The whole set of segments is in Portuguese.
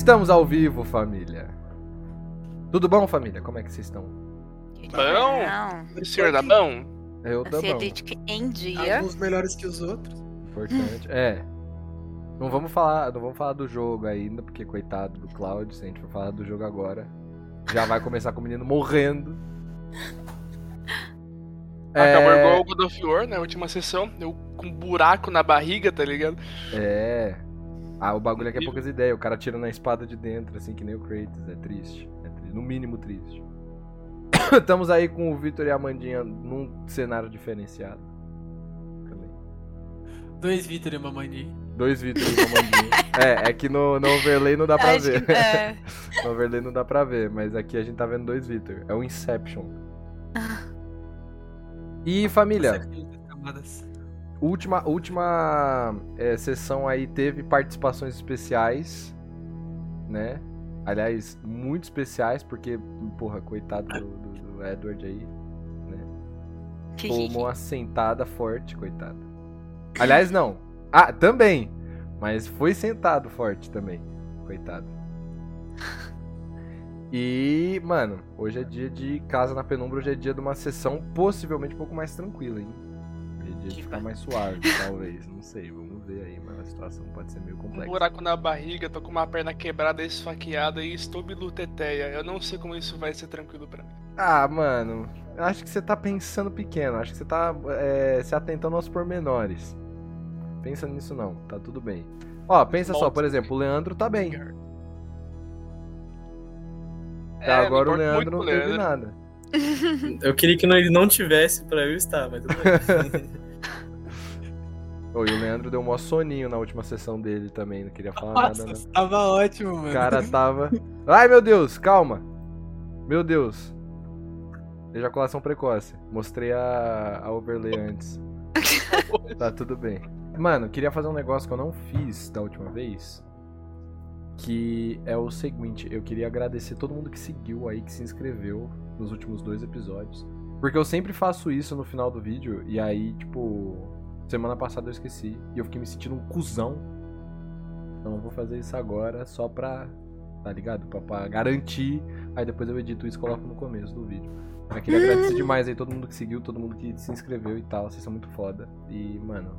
Estamos ao vivo, família. Tudo bom, família? Como é que vocês estão? Bom? O senhor da bom? Eu A tô bom. Ciedric em dia. Alguns melhores que os outros. Importante. É. Não vamos falar, não vamos falar do jogo ainda, porque coitado do Cloud, se a gente for falar do jogo agora, já vai começar com o menino morrendo. Acabou É, igual o God of War, na última sessão. Eu com um buraco na barriga, tá ligado? É. Ah, o bagulho aqui é poucas ideias. O cara tira na espada de dentro, assim que nem o Kratos. É triste. É tri- No mínimo triste. Estamos aí com o Vitor e a Amandinha num cenário diferenciado. Também. Dois Vitor e uma Mani. Dois Vitor e uma Amandinha. é, é que no, no overlay não dá pra Acho ver. que- é. No overlay não dá pra ver, mas aqui a gente tá vendo dois Vitor. É o Inception. E família, Camadas. Última, última é, sessão aí teve participações especiais, né? Aliás, muito especiais, porque, porra, coitado do, do- do Edward aí, né? Tomou uma sentada forte, coitado. Aliás, não. Ah, também. Mas foi sentado forte também, coitado. E, mano, hoje é dia de Casa na Penumbra, hoje é dia de uma sessão possivelmente um pouco mais tranquila, hein? De ficar mais suave, talvez. Não sei, vamos ver aí, mas a situação pode ser meio Um complexa. buraco na barriga, tô com uma perna quebrada, esfaqueada e estou biluteteia. Eu não sei como isso vai ser tranquilo pra mim. Ah, mano, eu acho que você tá pensando pequeno, acho que você tá é, se atentando aos pormenores. Pensa nisso não, tá tudo bem. Ó, pensa só, por exemplo, o Leandro tá bem. Até É, agora o Leandro não teve Leandro. nada. Eu queria que ele não tivesse pra eu estar, mas tudo bem. Ô, e o Leandro deu um mó soninho na última sessão dele também, não queria falar Nossa, nada, não. tava ótimo, mano. O cara tava. Ai meu Deus, calma! Meu Deus. Ejaculação precoce. Mostrei a, a overlay antes. tá tudo bem. Mano, queria fazer um negócio que eu não fiz da última vez. Que é o seguinte, eu queria agradecer todo mundo que seguiu aí, que se inscreveu nos últimos dois episódios. Porque eu sempre faço isso no final do vídeo, e aí, tipo, semana passada eu esqueci. E eu fiquei me sentindo um cuzão. Então eu vou fazer isso agora só pra tá ligado? Pra, pra garantir. Aí depois eu edito isso e coloco no começo do vídeo. Eu queria agradecer demais aí todo mundo que seguiu, todo mundo que se inscreveu e tal. Vocês são muito foda. E, mano.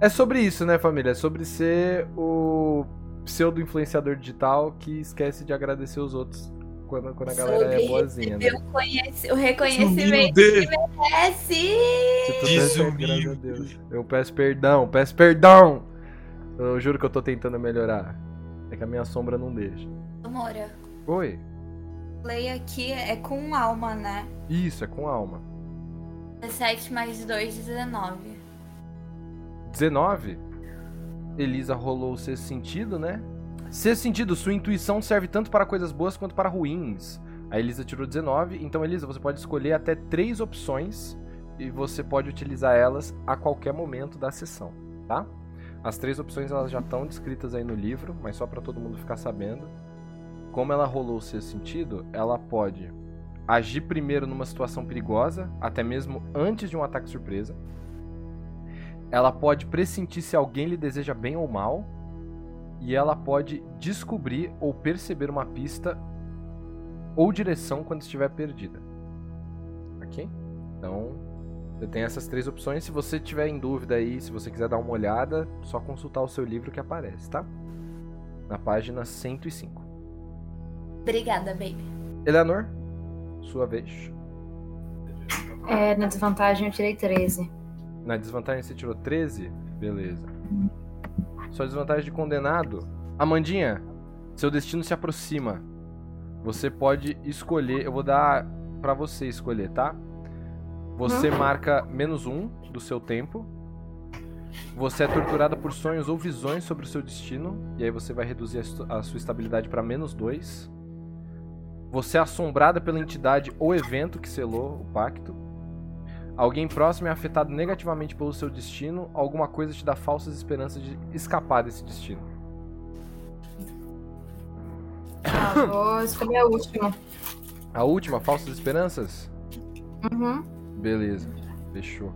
É sobre isso, né, família? É sobre ser o pseudo-influenciador digital que esquece de agradecer os outros quando, quando a galera é Sobre boazinha, né? o, reconhecimento que merece. Desumilde. graças a Deus. Eu peço perdão, peço perdão! Eu juro que eu tô tentando melhorar. É que a minha sombra não deixa. Mora, Oi? play aqui é com alma, né? Isso, é com alma. 17 mais 2, 19. 19. Elisa rolou o sexto sentido, né? Sexto sentido, sua intuição serve tanto para coisas boas quanto para ruins. A Elisa tirou 19, então Elisa, você pode escolher até três opções e você pode utilizar elas a qualquer momento da sessão, tá? As três opções elas já estão descritas aí no livro, mas só para todo mundo ficar sabendo. Como ela rolou o sexto sentido, ela pode agir primeiro numa situação perigosa, até mesmo antes de um ataque surpresa. Ela pode pressentir se alguém lhe deseja bem ou mal. E ela pode descobrir ou perceber uma pista ou direção quando estiver perdida. Ok? Então, você tem essas três opções. Se você tiver em dúvida aí, se você quiser dar uma olhada, só consultar o seu livro que aparece, tá? Na página 105. Obrigada, baby. Eleanor, sua vez. É, na desvantagem eu tirei 13. Na desvantagem você tirou 13? Beleza. Sua desvantagem de condenado. Amandinha, seu destino se aproxima. Você pode escolher. Eu vou dar pra você escolher, tá? Você marca menos um do seu tempo. Você é torturada por sonhos ou visões sobre o seu destino. E aí você vai reduzir a a sua estabilidade pra menos dois. Você é assombrada pela entidade ou evento que selou o pacto. Alguém próximo é afetado negativamente pelo seu destino, alguma coisa te dá falsas esperanças de escapar desse destino. Ah, vou escolher a última. A última, falsas esperanças? Uhum. Beleza, fechou.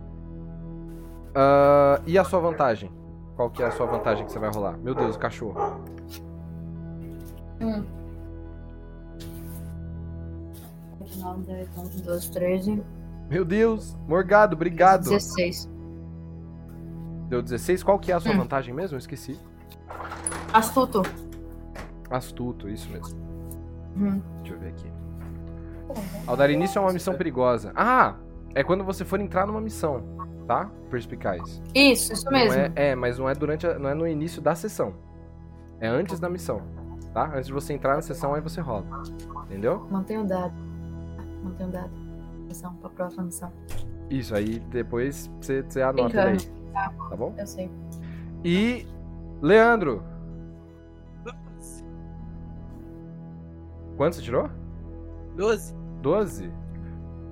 Ah, e a sua vantagem? Qual que é a sua vantagem que você vai rolar? Meu Deus, o cachorro. Hum. 9, 10, 11, 12, 13. Meu Deus, Morgado, obrigado. 16. Deu 16. Qual que é a sua Hum. vantagem mesmo? Eu esqueci. Astuto. Astuto, isso mesmo. Hum. Deixa eu ver aqui. Ao dar início a uma missão perigosa. Ah, é quando você for entrar numa missão, tá? Perspicaz. Isso, isso Não mesmo. é, é, mas não é durante, a- não é no início da sessão. É antes da missão, tá? Antes de você entrar na sessão, aí você rola. Entendeu? Mantenha o dado. Mantenha o dado. Missão, pra próxima missão. Isso, aí depois você, você anota aí. Brincando. Tá bom? Eu sei. E. Leandro, quanto você tirou? 12. 12?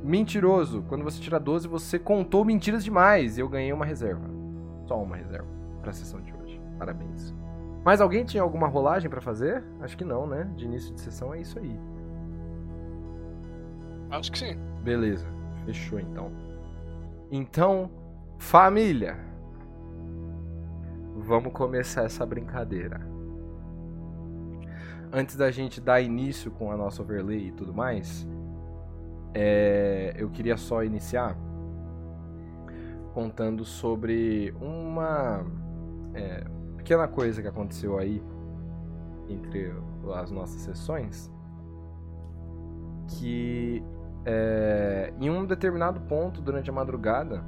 Mentiroso. Quando você tira 12, você contou mentiras demais. E eu ganhei uma reserva. Só uma reserva pra sessão de hoje. Parabéns. Mas alguém tinha alguma rolagem pra fazer? Acho que não, né? De início de sessão é isso aí. Acho que sim. Beleza. Fechou então. Então, família. Vamos começar essa brincadeira. Antes da gente dar início com a nossa overlay e tudo mais, é, eu queria só iniciar contando sobre uma é, pequena coisa que aconteceu aí entre as nossas sessões, que é, em um determinado ponto durante a madrugada,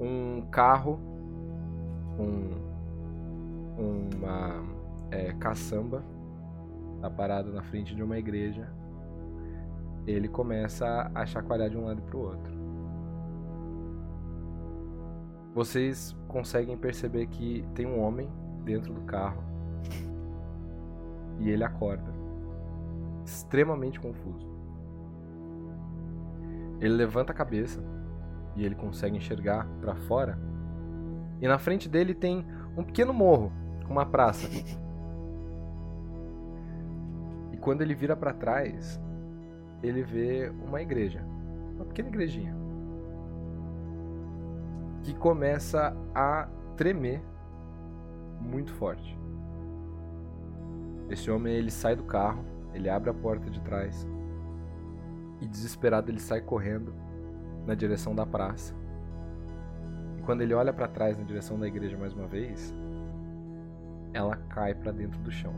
um carro com uma é, caçamba tá parado na frente de uma igreja. Ele começa a chacoalhar de um lado para o outro. Vocês conseguem perceber que tem um homem dentro do carro e ele acorda extremamente confuso. Ele levanta a cabeça e ele consegue enxergar para fora. E na frente dele tem um pequeno morro com uma praça. E quando ele vira para trás, ele vê uma igreja, uma pequena igrejinha, que começa a tremer muito forte. Esse homem ele sai do carro, ele abre a porta de trás e desesperado ele sai correndo na direção da praça. E quando ele olha para trás na direção da igreja mais uma vez, ela cai para dentro do chão.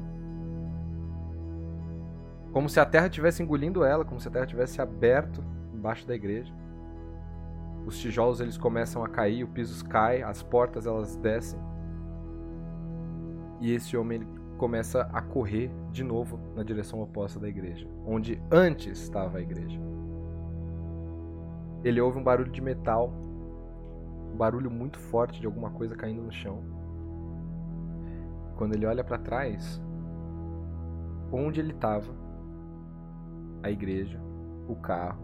Como se a terra tivesse engolindo ela, como se a terra tivesse aberto embaixo da igreja. Os tijolos eles começam a cair, o piso cai, as portas elas descem. E esse homem ele começa a correr de novo na direção oposta da igreja, onde antes estava a igreja. Ele ouve um barulho de metal, um barulho muito forte de alguma coisa caindo no chão. Quando ele olha para trás, onde ele estava, a igreja, o carro,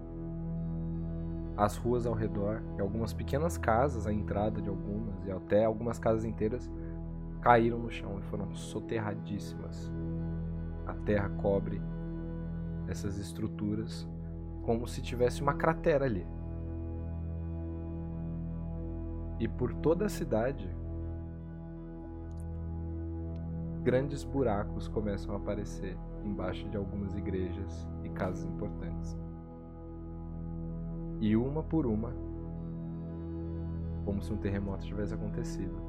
as ruas ao redor e algumas pequenas casas, a entrada de algumas e até algumas casas inteiras caíram no chão e foram soterradíssimas. A terra cobre essas estruturas como se tivesse uma cratera ali. E por toda a cidade, grandes buracos começam a aparecer embaixo de algumas igrejas e casas importantes. E uma por uma, como se um terremoto tivesse acontecido,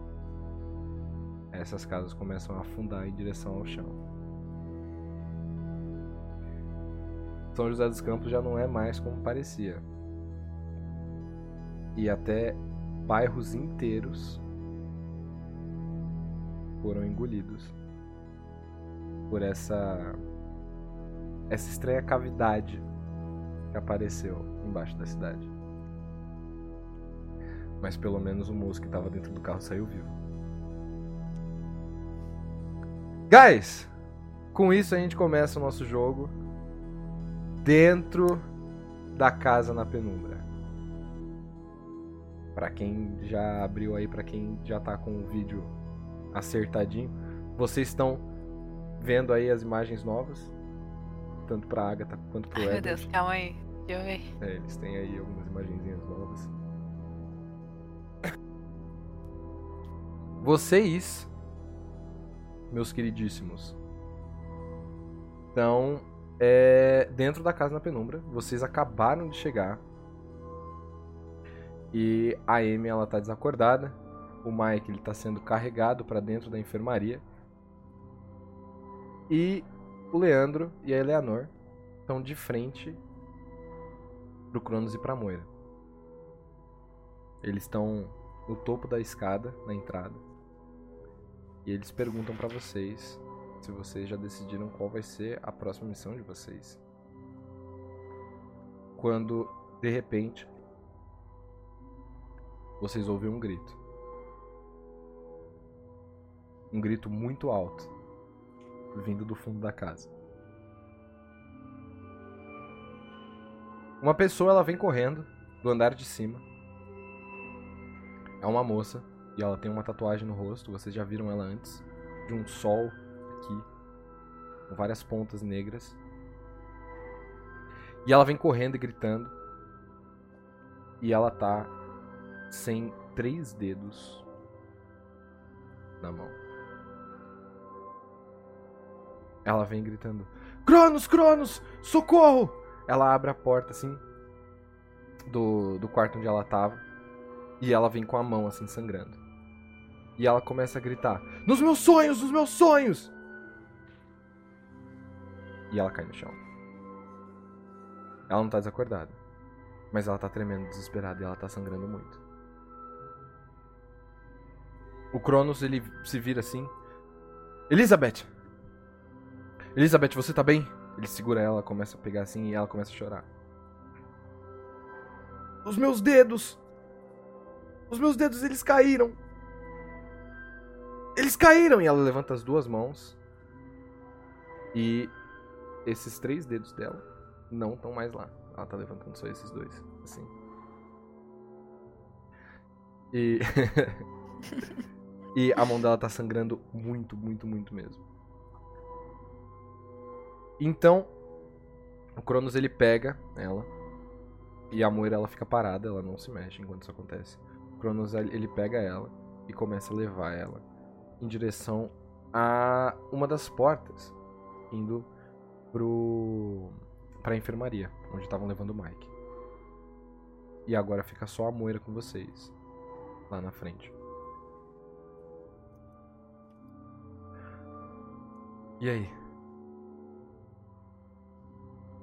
essas casas começam a afundar em direção ao chão. São José dos Campos já não é mais como parecia. E até bairros inteiros foram engolidos por essa essa estranha cavidade que apareceu embaixo da cidade. Mas pelo menos o moço que estava dentro do carro saiu vivo. Guys, com isso a gente começa o nosso jogo dentro da casa na penumbra. Pra quem já abriu aí, pra quem já tá com o vídeo acertadinho, vocês estão vendo aí as imagens novas, tanto pra Agatha quanto pro Ai, meu. Deus, calma aí. Eu ver. É, eles têm aí algumas imagenzinhas novas. Vocês meus queridíssimos. Então, é, dentro da casa na penumbra, vocês acabaram de chegar. E a Amy, ela tá desacordada. O Mike, ele tá sendo carregado para dentro da enfermaria. E o Leandro e a Eleanor estão de frente pro Cronos e pra Moira. Eles estão no topo da escada, na entrada. E eles perguntam pra vocês se vocês já decidiram qual vai ser a próxima missão de vocês. Quando, de repente, vocês ouvem um grito. Um grito muito alto, vindo do fundo da casa. Uma pessoa ela vem correndo do andar de cima. É uma moça e ela tem uma tatuagem no rosto, vocês já viram ela antes, de um sol aqui, com várias pontas negras. E ela vem correndo e gritando. E ela tá sem três dedos na mão. Ela vem gritando: Cronos, Cronos, socorro! Ela abre a porta assim do, do quarto onde ela tava. E ela vem com a mão assim sangrando. E ela começa a gritar: Nos meus sonhos, nos meus sonhos! E ela cai no chão. Ela não tá desacordada. Mas ela tá tremendo, desesperada e ela tá sangrando muito. O Cronos, ele se vira assim. Elizabeth! Elizabeth, você tá bem? Ele segura ela, começa a pegar assim e ela começa a chorar. Os meus dedos! Os meus dedos, eles caíram! Eles caíram! E ela levanta as duas mãos. E esses três dedos dela não estão mais lá. Ela tá levantando só esses dois, assim. E. e a mão dela tá sangrando muito, muito, muito mesmo. Então, o Cronos ele pega ela. E a Moira ela fica parada, ela não se mexe enquanto isso acontece. O Cronos ele pega ela e começa a levar ela em direção a uma das portas, indo pro pra enfermaria, onde estavam levando o Mike. E agora fica só a Moira com vocês lá na frente. E aí?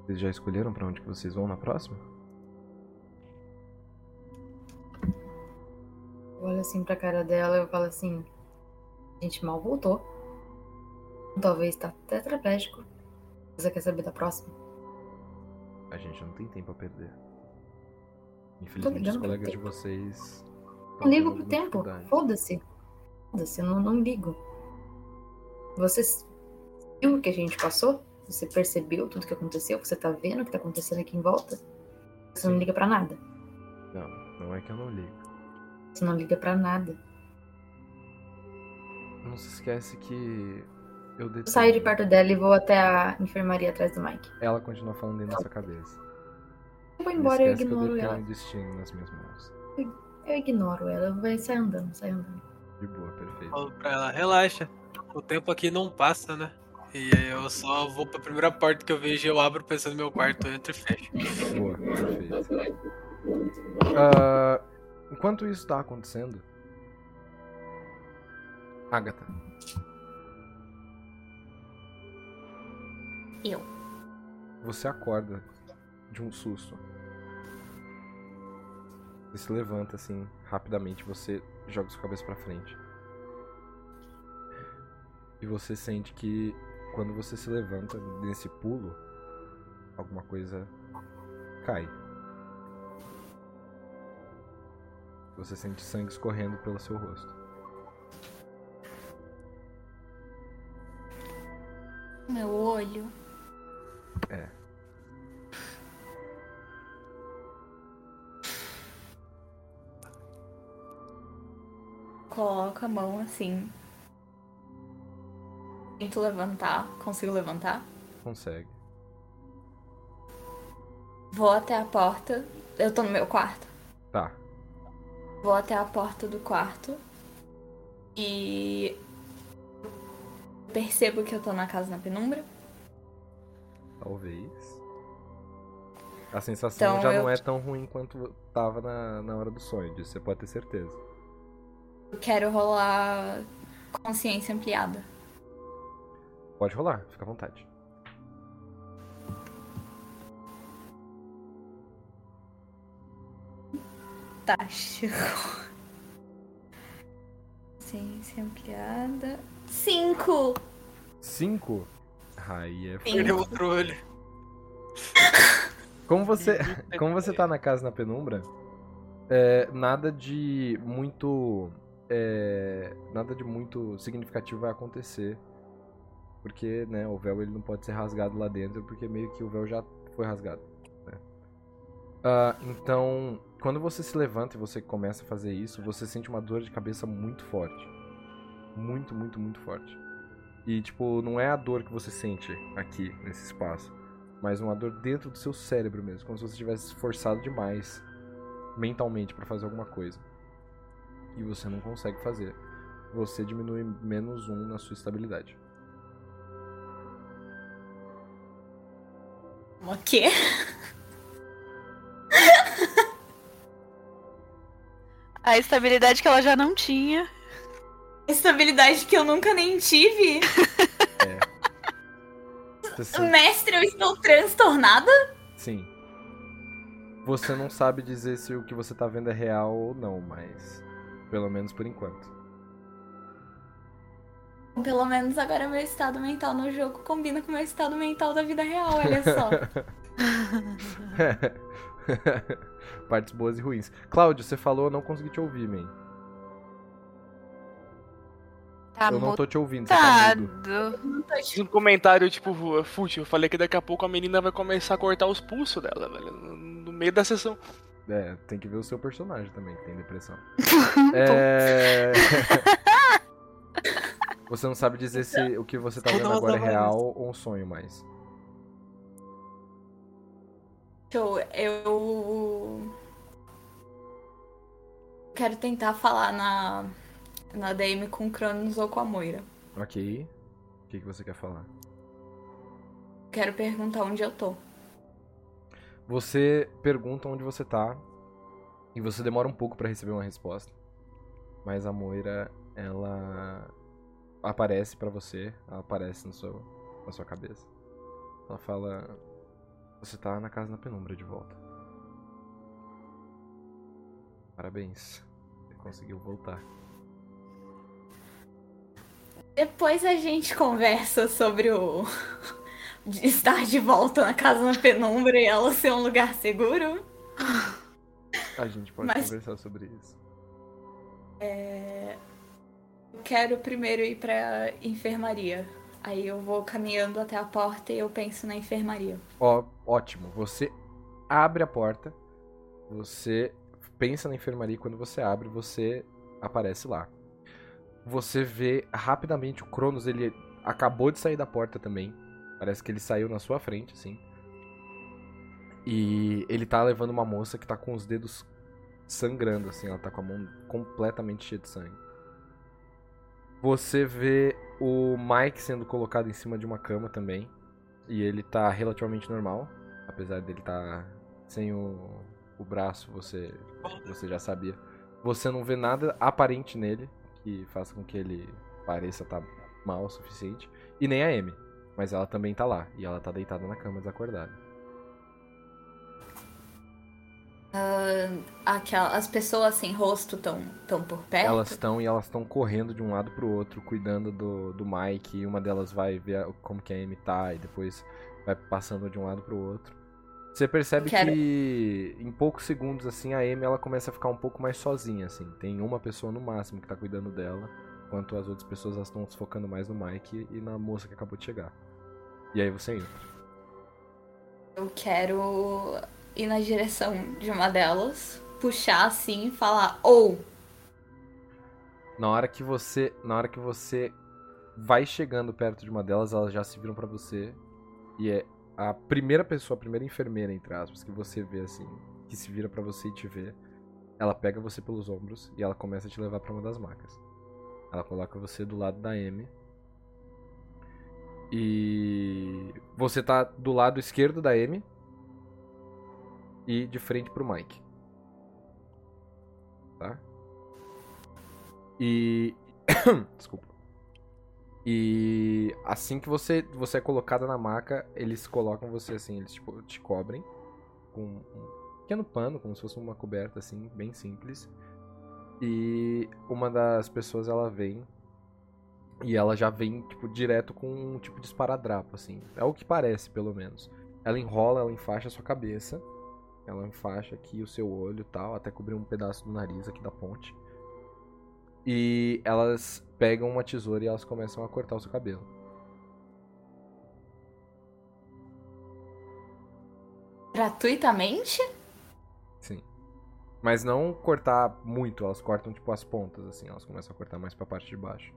Vocês já escolheram pra onde que vocês vão na próxima? Eu olho assim pra cara dela e falo assim: a gente mal voltou. Talvez tá tetraplégico. Você quer saber da próxima? A gente não tem tempo a perder. Infelizmente, os colegas de vocês. Não ligo pro tempo. Foda-se. Foda-se, eu não, não ligo. Você viu o que a gente passou? Você percebeu tudo que aconteceu? Você tá vendo o que tá acontecendo aqui em volta? Você não Sim. liga pra nada. Não, não é que eu não ligo. Você não liga pra nada. Não se esquece que eu Eu saio de perto dela e vou até a enfermaria atrás do Mike. Ela continua falando dentro da sua cabeça. Eu vou embora, eu esquece que eu ignoro ela. um destino nas minhas mãos. Eu ignoro ela. Vai sair andando, sai andando. De boa, perfeito. Falo pra ela, relaxa. O tempo aqui não passa, né? E aí eu só vou pra primeira porta que eu vejo e eu abro pensando no meu quarto, eu entro e fecho. Boa, perfeito. Ah, enquanto isso tá acontecendo, Agatha, Eu. você acorda de um susto. Você se levanta assim, rapidamente, você joga sua cabeça pra frente. E você sente que quando você se levanta nesse pulo, alguma coisa cai. Você sente sangue escorrendo pelo seu rosto. Meu olho. É. Coloco a mão assim. Tento levantar. Consigo levantar? Consegue. Vou até a porta. Eu tô no meu quarto. Tá. Vou até a porta do quarto. E. Percebo que eu tô na casa na penumbra. Talvez. A sensação Então já eu- não é tão ruim quanto tava na, na hora do sonho, disso você pode ter certeza. Eu quero rolar consciência ampliada. Pode rolar, fica à vontade. Fantástico. Consciência ampliada. Cinco! Cinco? Aí é. Perdeu outro olho. Como você, como você tá na casa na penumbra, é, nada de muito. é, nada de muito significativo vai acontecer. Porque, né, o véu ele não pode ser rasgado lá dentro, porque meio que o véu já foi rasgado. né? Ah, então, quando você se levanta e você começa a fazer isso, você sente uma dor de cabeça muito forte. Muito, muito, muito forte. E, tipo, não é a dor que você sente aqui, nesse espaço mas uma dor dentro do seu cérebro mesmo, como se você tivesse esforçado demais mentalmente pra fazer alguma coisa. E você não consegue fazer. Você diminui menos um na sua estabilidade. O quê? A estabilidade que ela já não tinha. Estabilidade que eu nunca nem tive. Você se- Mestre, eu estou transtornada? Sim. Você não sabe dizer se o que você tá vendo é real ou não, mas pelo menos por enquanto. Pelo menos agora meu estado mental no jogo combina com o meu estado mental da vida real, olha só. Partes boas e ruins. Cláudio, você falou, eu não consegui te ouvir, man. Tá eu não tô te ouvindo, você tá um comentário, tipo, fútil. Eu falei que daqui a pouco a menina vai começar a cortar os pulsos dela, velho. No, meio da sessão. É, tem que ver o seu personagem também, que tem depressão. é... você não sabe dizer se o que você tá vendo agora é real ou um sonho mais. Show, eu. Quero tentar falar na. Na DM com o Cronos ou com a Moira. Ok. O que, que você quer falar? Quero perguntar onde eu tô. Você pergunta onde você tá e você demora um pouco pra receber uma resposta. Mas a Moira, ela aparece pra você, ela aparece no seu, na sua cabeça. Ela fala: Você tá na casa na penumbra de volta. Parabéns, você conseguiu voltar. Depois a gente conversa sobre o. de estar de volta na casa na penumbra e ela ser um lugar seguro. A gente pode Mas- conversar sobre isso. Eu quero primeiro ir pra enfermaria. Aí eu vou caminhando até a porta e eu penso na enfermaria. Ó, ótimo. Você abre a porta, você pensa na enfermaria e quando você abre, você aparece lá. Você vê rapidamente o Cronos, ele acabou de sair da porta também. Parece que ele saiu na sua frente, assim. E ele tá levando uma moça que tá com os dedos sangrando, assim. Ela tá com a mão completamente cheia de sangue. Você vê o Mike sendo colocado em cima de uma cama também. E ele tá relativamente normal. Apesar dele tá sem o, o braço, você, você já sabia. Você não vê nada aparente nele que faça com que ele pareça estar mal o suficiente. E nem a Amy. Mas ela também tá lá. E ela tá deitada na cama desacordada. Aquela, as pessoas sem rosto estão tão por perto. Elas estão e elas estão correndo de um lado pro outro, cuidando do, do Mike. E uma delas vai ver como que a Amy tá e depois vai passando de um lado pro outro. Você percebe Quero- que em poucos segundos, assim, a Amy ela começa a ficar um pouco mais sozinha, assim. Tem uma pessoa no máximo que tá cuidando dela, enquanto as outras pessoas estão se focando mais no Mike e na moça que acabou de chegar. E aí você entra. Eu quero ir na direção de uma delas, puxar assim e falar, ou. Na hora que você, na hora que você vai chegando perto de uma delas, elas já se viram pra você e é a primeira pessoa, a primeira enfermeira entre aspas que você vê assim, que se vira pra você e te vê. Ela pega você pelos ombros e ela começa a te levar pra uma das macas. Ela coloca você do lado da Amy E você tá do lado esquerdo da Amy e de frente pro Mike. Tá? E desculpa. E assim que você você é colocada na maca, eles colocam você assim, eles tipo, te cobrem com um pequeno pano, como se fosse uma coberta assim, bem simples. E uma das pessoas ela vem e ela já vem tipo direto com um tipo de esparadrapo assim. É o que parece, pelo menos. Ela enrola, ela enfaixa a sua cabeça. Ela enfaixa aqui o seu olho tal, até cobrir um pedaço do nariz aqui da ponte. E elas pegam uma tesoura e elas começam a cortar o seu cabelo. Gratuitamente? Sim. Mas não cortar muito, elas cortam tipo as pontas assim, elas começam a cortar mais pra parte de baixo.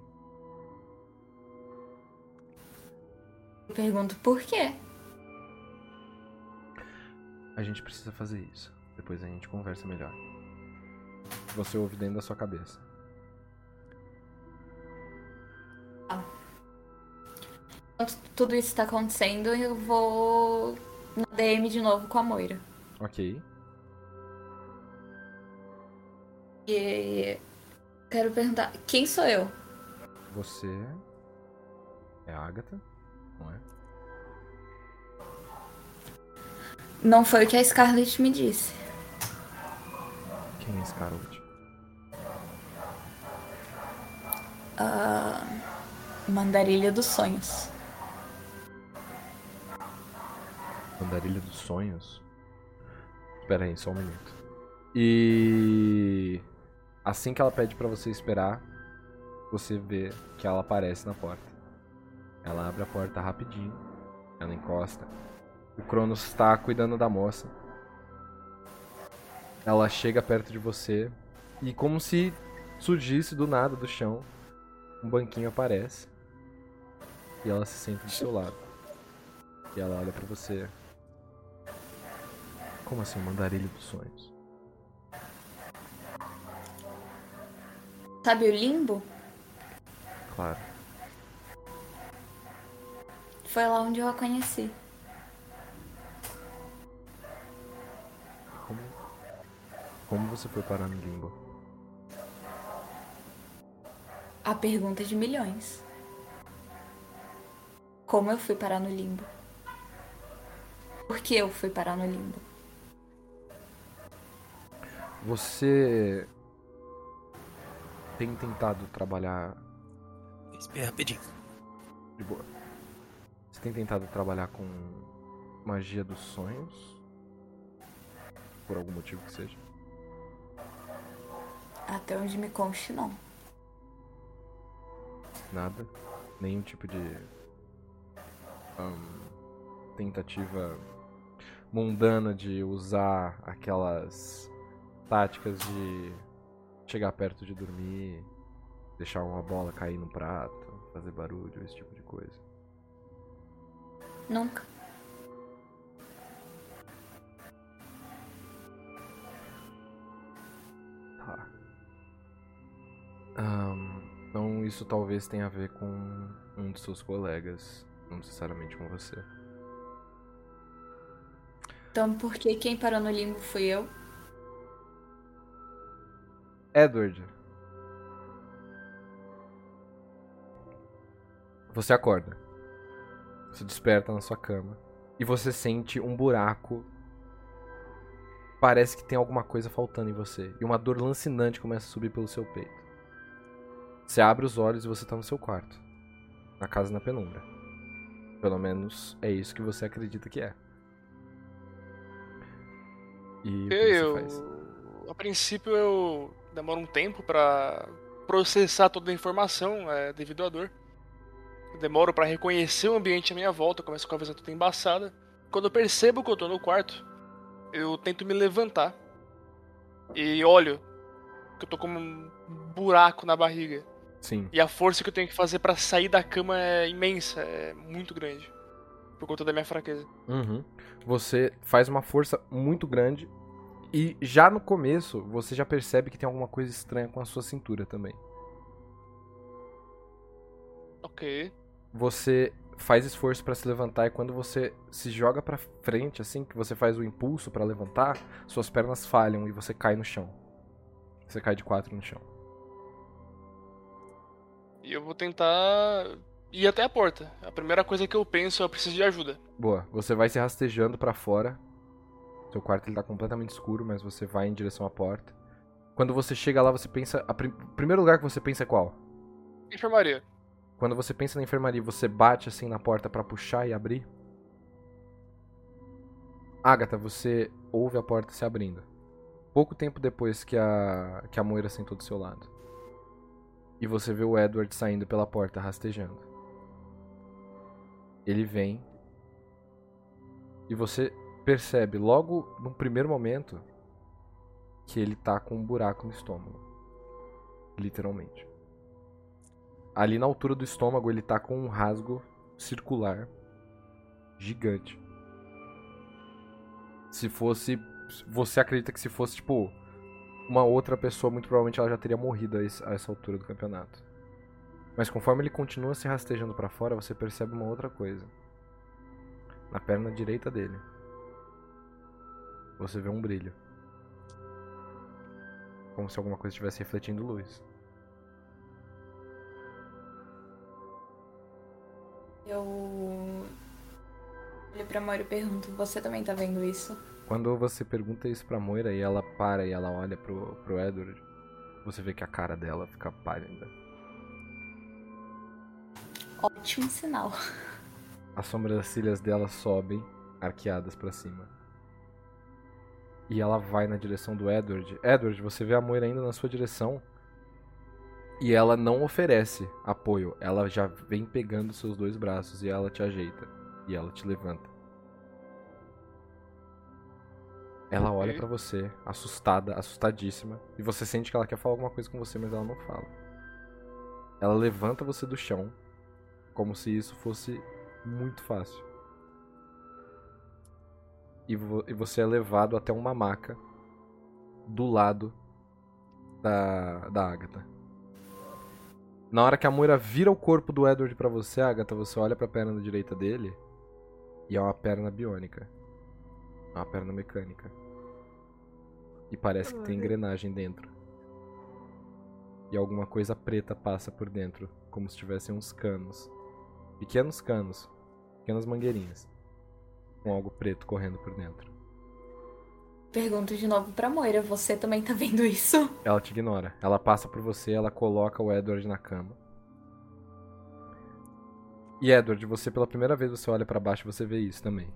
Eu pergunto por quê? A gente precisa fazer isso. Depois a gente conversa melhor. Você ouve dentro da sua cabeça. Enquanto tudo isso tá acontecendo, eu vou na DM de novo com a Moira. Ok. E quero perguntar, quem sou eu? Você é a Agatha, não é? Não foi o que a Scarlett me disse. Quem é Scarlet? Ah, Mandarilha dos Sonhos. Andarilha dos Sonhos? Espera aí, só um minuto. E assim que ela pede pra você esperar, você vê que ela aparece na porta. Ela abre a porta rapidinho, ela encosta. O Cronos está cuidando da moça. Ela chega perto de você e como se surgisse do nada do chão, um banquinho aparece. E ela se senta do seu lado. E ela olha pra você. Como assim, mandarilho dos sonhos? Sabe o limbo? Claro. Foi lá onde eu a conheci. Como, como você foi parar no limbo? A pergunta de milhões. Como eu fui parar no limbo? Por que eu fui parar no limbo? Você tem tentado trabalhar Espera rapidinho. de boa. Você tem tentado trabalhar com magia dos sonhos? Por algum motivo que seja? Até onde me conste, não. Nada? Nenhum tipo de ahn, tentativa mundana de usar aquelas táticas de chegar perto de dormir, deixar uma bola cair no prato, fazer barulho, esse tipo de coisa. Nunca. Tá. Ahn, então isso talvez tenha a ver com um dos seus colegas, não necessariamente com você. Então por que quem parou no limbo fui eu? Edward. Você acorda. Você desperta na sua cama. E você sente um buraco. Parece que tem alguma coisa faltando em você. E uma dor lancinante começa a subir pelo seu peito. Você abre os olhos e você tá no seu quarto. Na casa na penumbra. Pelo menos é isso que você acredita que é. E o que você Eu, faz? a princípio, eu demoro um tempo pra processar toda a informação é, devido à dor. Eu demoro pra reconhecer o ambiente à minha volta, eu começo com a visão toda embaçada. Quando eu percebo que eu tô no quarto, eu tento me levantar e olho que eu tô com um buraco na barriga. Sim. E a força que eu tenho que fazer pra sair da cama é imensa, é muito grande. Por conta da minha fraqueza. Uhum. Você faz uma força muito grande e já no começo você já percebe que tem alguma coisa estranha com a sua cintura também. Ok. Você faz esforço pra se levantar e quando você se joga pra frente, assim, que você faz o impulso pra levantar, suas pernas falham e você cai no chão. Você cai de quatro no chão. E eu vou tentar ir até a porta. A primeira coisa que eu penso é eu preciso de ajuda. Boa, você vai se rastejando pra fora. Seu quarto ele tá completamente escuro, mas você vai em direção à porta. Quando você chega lá, você pensa. a prim- O primeiro lugar que você pensa é qual? Enfermaria. Quando você pensa na enfermaria, você bate assim na porta pra puxar e abrir? Agatha, você ouve a porta se abrindo. Pouco tempo depois que a que a Moira sentou do seu lado. E você vê o Edward saindo pela porta rastejando. Ele vem e você percebe logo no primeiro momento que ele tá com um buraco no estômago. Literalmente. Ali na altura do estômago ele tá com um rasgo circular gigante. Se fosse. Você acredita que se fosse, tipo, uma outra pessoa, muito provavelmente ela já teria morrido a essa altura do campeonato. Mas conforme ele continua se rastejando pra fora, você percebe uma outra coisa. Na perna direita dele. Você vê um brilho. Como se alguma coisa estivesse refletindo luz. Eu olho pra Moira e pergunto, você também tá vendo isso? Quando você pergunta isso pra Moira e ela para e ela olha pro, pro Edward, você vê que a cara dela fica pálida. Ótimo sinal. As sobrancelhas dela sobem, arqueadas pra cima. E ela vai na direção do Edward. Edward, você vê a Moira indo na sua direção. E ela não oferece apoio. Ela já vem pegando seus dois braços e ela te ajeita. E ela te levanta. Ela olha Ok. pra você, assustada, assustadíssima. E você sente que ela quer falar alguma coisa com você, mas ela não fala. Ela levanta você do chão, como se isso fosse muito fácil. E, vo- e você é levado até uma maca do lado da, da Agatha. Na hora que a Moira vira o corpo do Edward pra você, Agatha, você olha pra perna direita dele e é uma perna biônica. É uma perna mecânica. E parece que tem engrenagem dentro. E alguma coisa preta passa por dentro, como se tivessem uns canos. Pequenos canos, pequenas mangueirinhas, com algo preto correndo por dentro. Pergunto de novo pra Moira, você também tá vendo isso? Ela te ignora. Ela passa por você, ela coloca o Edward na cama. E Edward, você pela primeira vez você olha pra baixo e você vê isso também.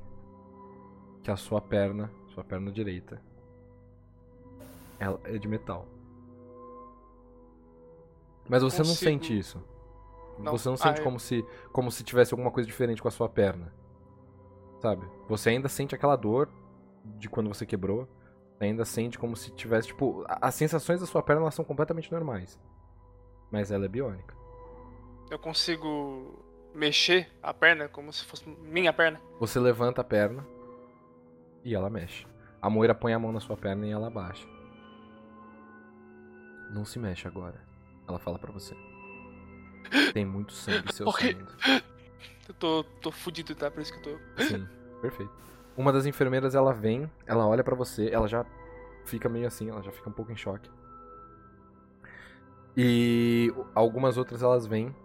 Que a sua perna, sua perna direita, ela é de metal. Mas você não Consigo- sente isso. Não. Você não Ah, sente eu- como se como se tivesse alguma coisa diferente com a sua perna. Sabe? Você ainda sente aquela dor de quando você quebrou. Ainda sente como se tivesse, tipo, as sensações da sua perna elas são completamente normais. Mas ela é biônica. Eu consigo mexer a perna como se fosse minha perna. Você levanta a perna e ela mexe. A Moira põe a mão na sua perna e ela abaixa. Não se mexe agora. Ela fala pra você. Tem muito sangue seu Ok. saindo. Eu tô, tô fudido, tá? Por isso que eu tô. Sim, perfeito. Uma das enfermeiras, ela vem, ela olha pra você, ela já fica meio assim, ela já fica um pouco em choque. E algumas outras elas vêm,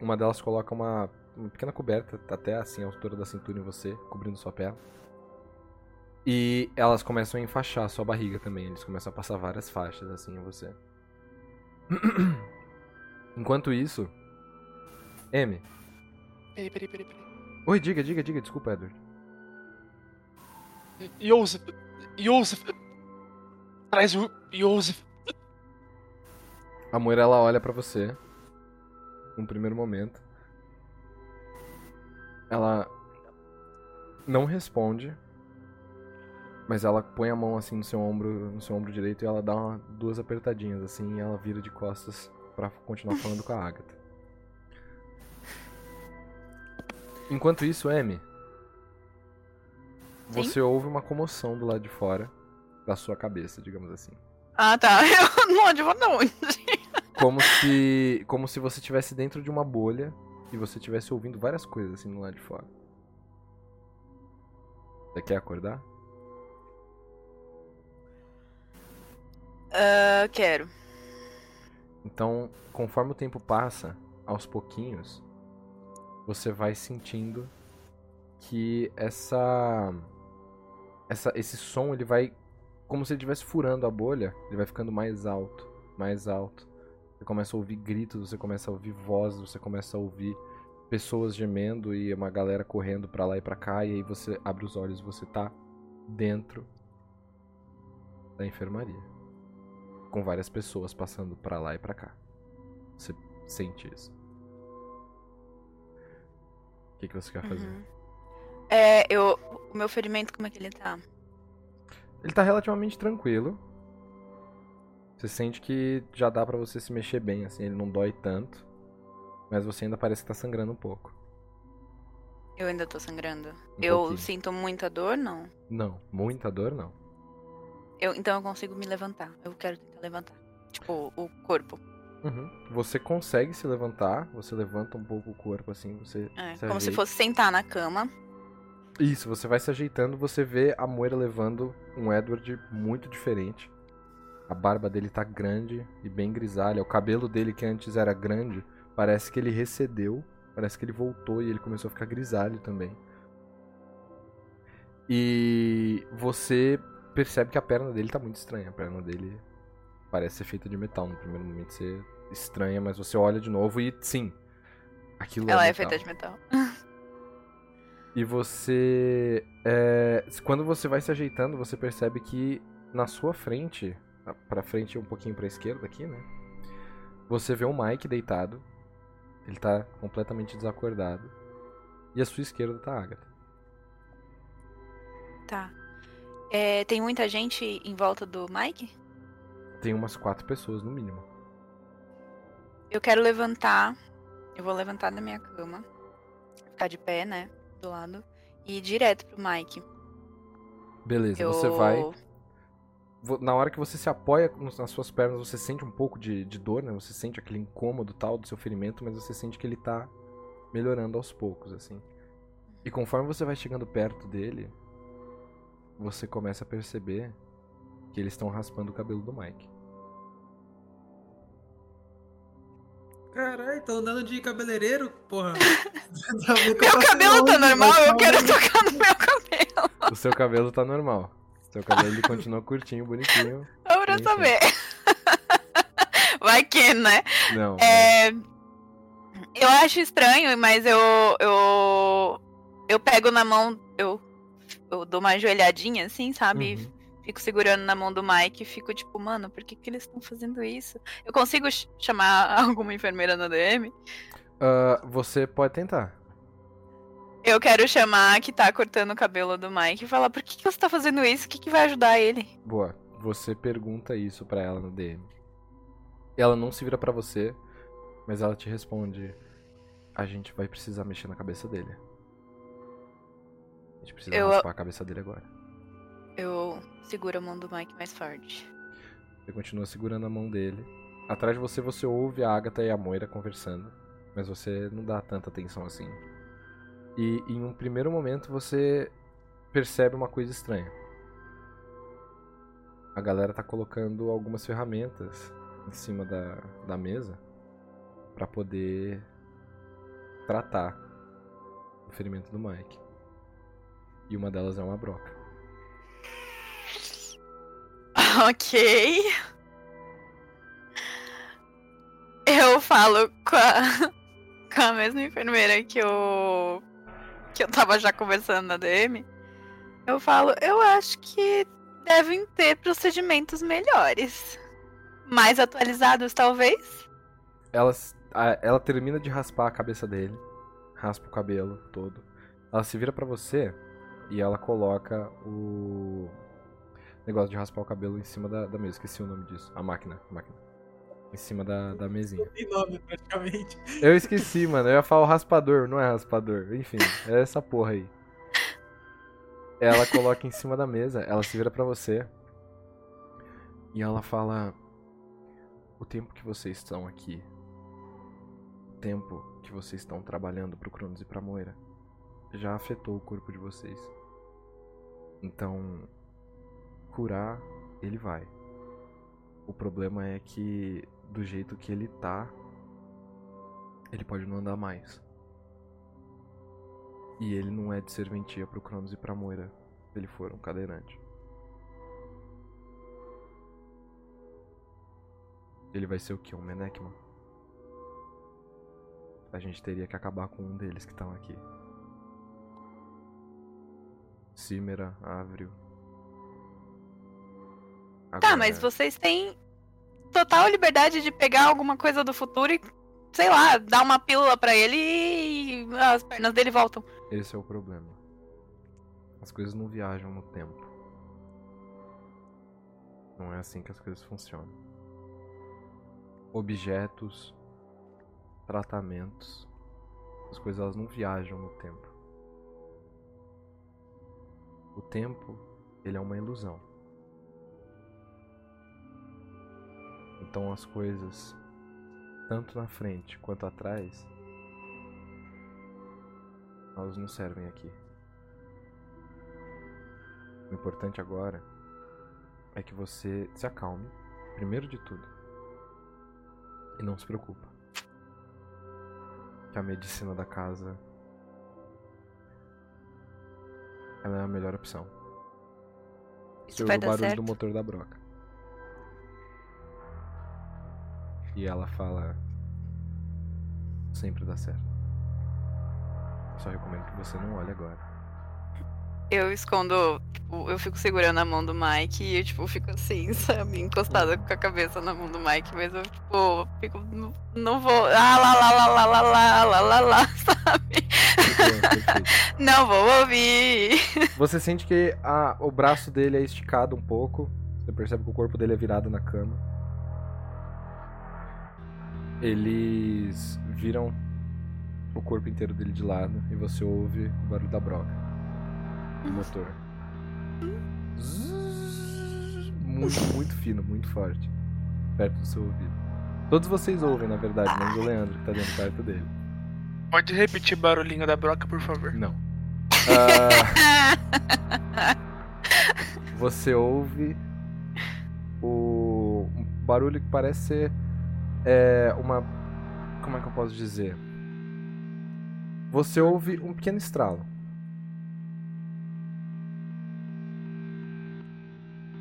uma delas coloca uma, uma pequena coberta, até assim a altura da cintura em você, cobrindo sua perna. E elas começam a enfaixar a sua barriga também, eles começam a passar várias faixas assim em você. Enquanto isso, M. Peraí, peraí, peraí, peraí. Oi, diga, diga, diga, desculpa, Edward. Joseph! Joseph! Traz o Joseph! A Moira ela olha pra você. Num primeiro momento. Ela não responde. Mas ela põe a mão assim no seu ombro, no seu ombro direito e ela dá uma- duas apertadinhas assim e ela vira de costas pra continuar falando com a Agatha. Enquanto isso, Amy, você ouve uma comoção do lado de fora da sua cabeça, digamos assim. Ah, tá. Eu não adivinho não. Como se, como se você estivesse dentro de uma bolha e você estivesse ouvindo várias coisas assim no lado de fora. Você quer acordar? Ah, quero. Então, conforme o tempo passa, aos pouquinhos, você vai sentindo que essa, essa esse som ele vai como se ele estivesse furando a bolha, ele vai ficando mais alto, mais alto. Você começa a ouvir gritos, você começa a ouvir vozes, você começa a ouvir pessoas gemendo e uma galera correndo pra lá e pra cá e aí você abre os olhos você tá dentro da enfermaria com várias pessoas passando pra lá e pra cá. Você sente isso. O que, que você quer fazer? Uhum. É, eu. O meu ferimento, como é que ele tá? Ele tá relativamente tranquilo. Você sente que já dá pra você se mexer bem, assim, ele não dói tanto. Mas você ainda parece que tá sangrando um pouco. Eu ainda tô sangrando. Um eu pouquinho. sinto muita dor, não? Não, muita dor não. Eu, então eu consigo me levantar. Eu quero tentar levantar. Tipo, o corpo. Uhum. Você consegue se levantar, você levanta um pouco o corpo assim, você É, se como se fosse sentar na cama. Isso, você vai se ajeitando, você vê a Moira levando um Edward muito diferente. A barba dele tá grande e bem grisalha. O cabelo dele, que antes era grande, parece que ele recedeu. Parece que ele voltou e ele começou a ficar grisalho também. E você percebe que a perna dele tá muito estranha. A perna dele parece ser feita de metal. No primeiro momento você estranha, mas você olha de novo e sim. Aquilo Ela é é feita de metal. E você. é, quando você vai se ajeitando, você percebe que na sua frente, a- pra frente e um pouquinho pra esquerda aqui, né? Você vê o Mike deitado. Ele tá completamente desacordado. E à sua esquerda tá a Agatha. Tá. É, tem muita gente em volta do Mike? Tem umas quatro pessoas no mínimo. Eu quero levantar. Eu vou levantar da minha cama. Ficar de pé, né? Do lado. E ir direto pro Mike. Beleza, Eu... você vai. Na hora que você se apoia nas suas pernas, você sente um pouco de, de dor, né? Você sente aquele incômodo tal do seu ferimento, mas você sente que ele tá melhorando aos poucos, assim. E conforme você vai chegando perto dele, você começa a perceber que eles estão raspando o cabelo do Mike. Caralho, tô andando de cabeleireiro, porra. Meu cabelo tá normal, eu quero tocar no meu cabelo. O seu cabelo tá normal. Seu cabelo ele continua curtinho, bonitinho. Só pra saber. Vai que, né? Não. mas- É, eu acho estranho, mas eu eu eu pego na mão, eu, eu dou uma ajoelhadinha assim, sabe? Uhum. Fico segurando na mão do Mike e fico tipo, mano, por que, que eles estão fazendo isso? Eu consigo ch- chamar alguma enfermeira na DM? Ah, você pode tentar. Eu quero chamar a que tá cortando o cabelo do Mike e falar, por que, que você tá fazendo isso? O que, que vai ajudar ele? Boa. Você pergunta isso pra ela no DM. Ela não se vira pra você, mas ela te responde: A gente vai precisar mexer na cabeça dele. Gente precisa Eu- raspar a cabeça dele agora. Eu seguro a mão do Mike mais forte. Você continua segurando a mão dele. Atrás de você, você ouve a Agatha e a Moira conversando, mas você não dá tanta atenção assim. E em um primeiro momento você percebe uma coisa estranha. A galera tá colocando algumas ferramentas em cima da, da mesa pra poder tratar o ferimento do Mike. E uma delas é uma broca. Ok. Eu falo com a, com a mesma enfermeira que eu. que eu tava já conversando na DM. Eu falo, eu acho que devem ter procedimentos melhores. Mais atualizados, talvez? Ela, ela termina de raspar a cabeça dele, raspa o cabelo todo. Ela se vira pra você e ela coloca o negócio de raspar o cabelo em cima da, da mesa. Esqueci o nome disso. A máquina. A máquina. Em cima da, da mesinha. Tem nome, praticamente. Eu esqueci, mano. Eu ia falar o raspador, não é raspador. Enfim, é essa porra aí. Ela coloca em cima da mesa, ela se vira pra você. E ela fala: O tempo que vocês estão aqui tempo que vocês estão trabalhando pro Cronos e pra Moira já afetou o corpo de vocês. Então, curar, ele vai. O problema é que, do jeito que ele tá, ele pode não andar mais. E ele não é de serventia pro Cronos e pra Moira ele for um cadeirante. Ele vai ser o que? Um Menekman? A gente teria que acabar com um deles que estão aqui. Cimera, Avril. Tá, Agora- mas vocês têm total liberdade de pegar alguma coisa do futuro e, sei lá, dar uma pílula pra ele e as pernas dele voltam. Esse é o problema. As coisas não viajam no tempo. Não é assim que as coisas funcionam. Objetos, tratamentos, as coisas elas não viajam no tempo. O tempo, ele é uma ilusão. Então as coisas, tanto na frente quanto atrás, elas não servem aqui. O importante agora é que você se acalme, primeiro de tudo. E não se preocupa. Que a medicina da casa ela é a melhor opção. Isso Você vai ouve o barulho certo? do motor da broca. E ela fala sempre dá certo. Só recomendo que você não olhe agora. Eu escondo, tipo, eu fico segurando a mão do Mike e eu, tipo, fico assim, sabe, encostada com a cabeça na mão do Mike, mas eu, tipo, fico, não, não vou, ah, lá, lá, lá, lá, lá, lá, lá, lá, lá, sabe? Não vou ouvir. Você sente que a- o braço dele é esticado um pouco. Você percebe que o corpo dele é virado na cama. Eles viram o corpo inteiro dele de lado e você ouve o barulho da broca. O motor. Muito, muito fino, muito forte. Perto do seu ouvido. Todos vocês ouvem, na verdade, menos o Leandro que tá dentro perto dele. Pode repetir o barulhinho da broca, por favor? Não. Ah, você ouve o um barulho que parece ser é, uma. Como é que eu posso dizer? Você ouve um pequeno estralo.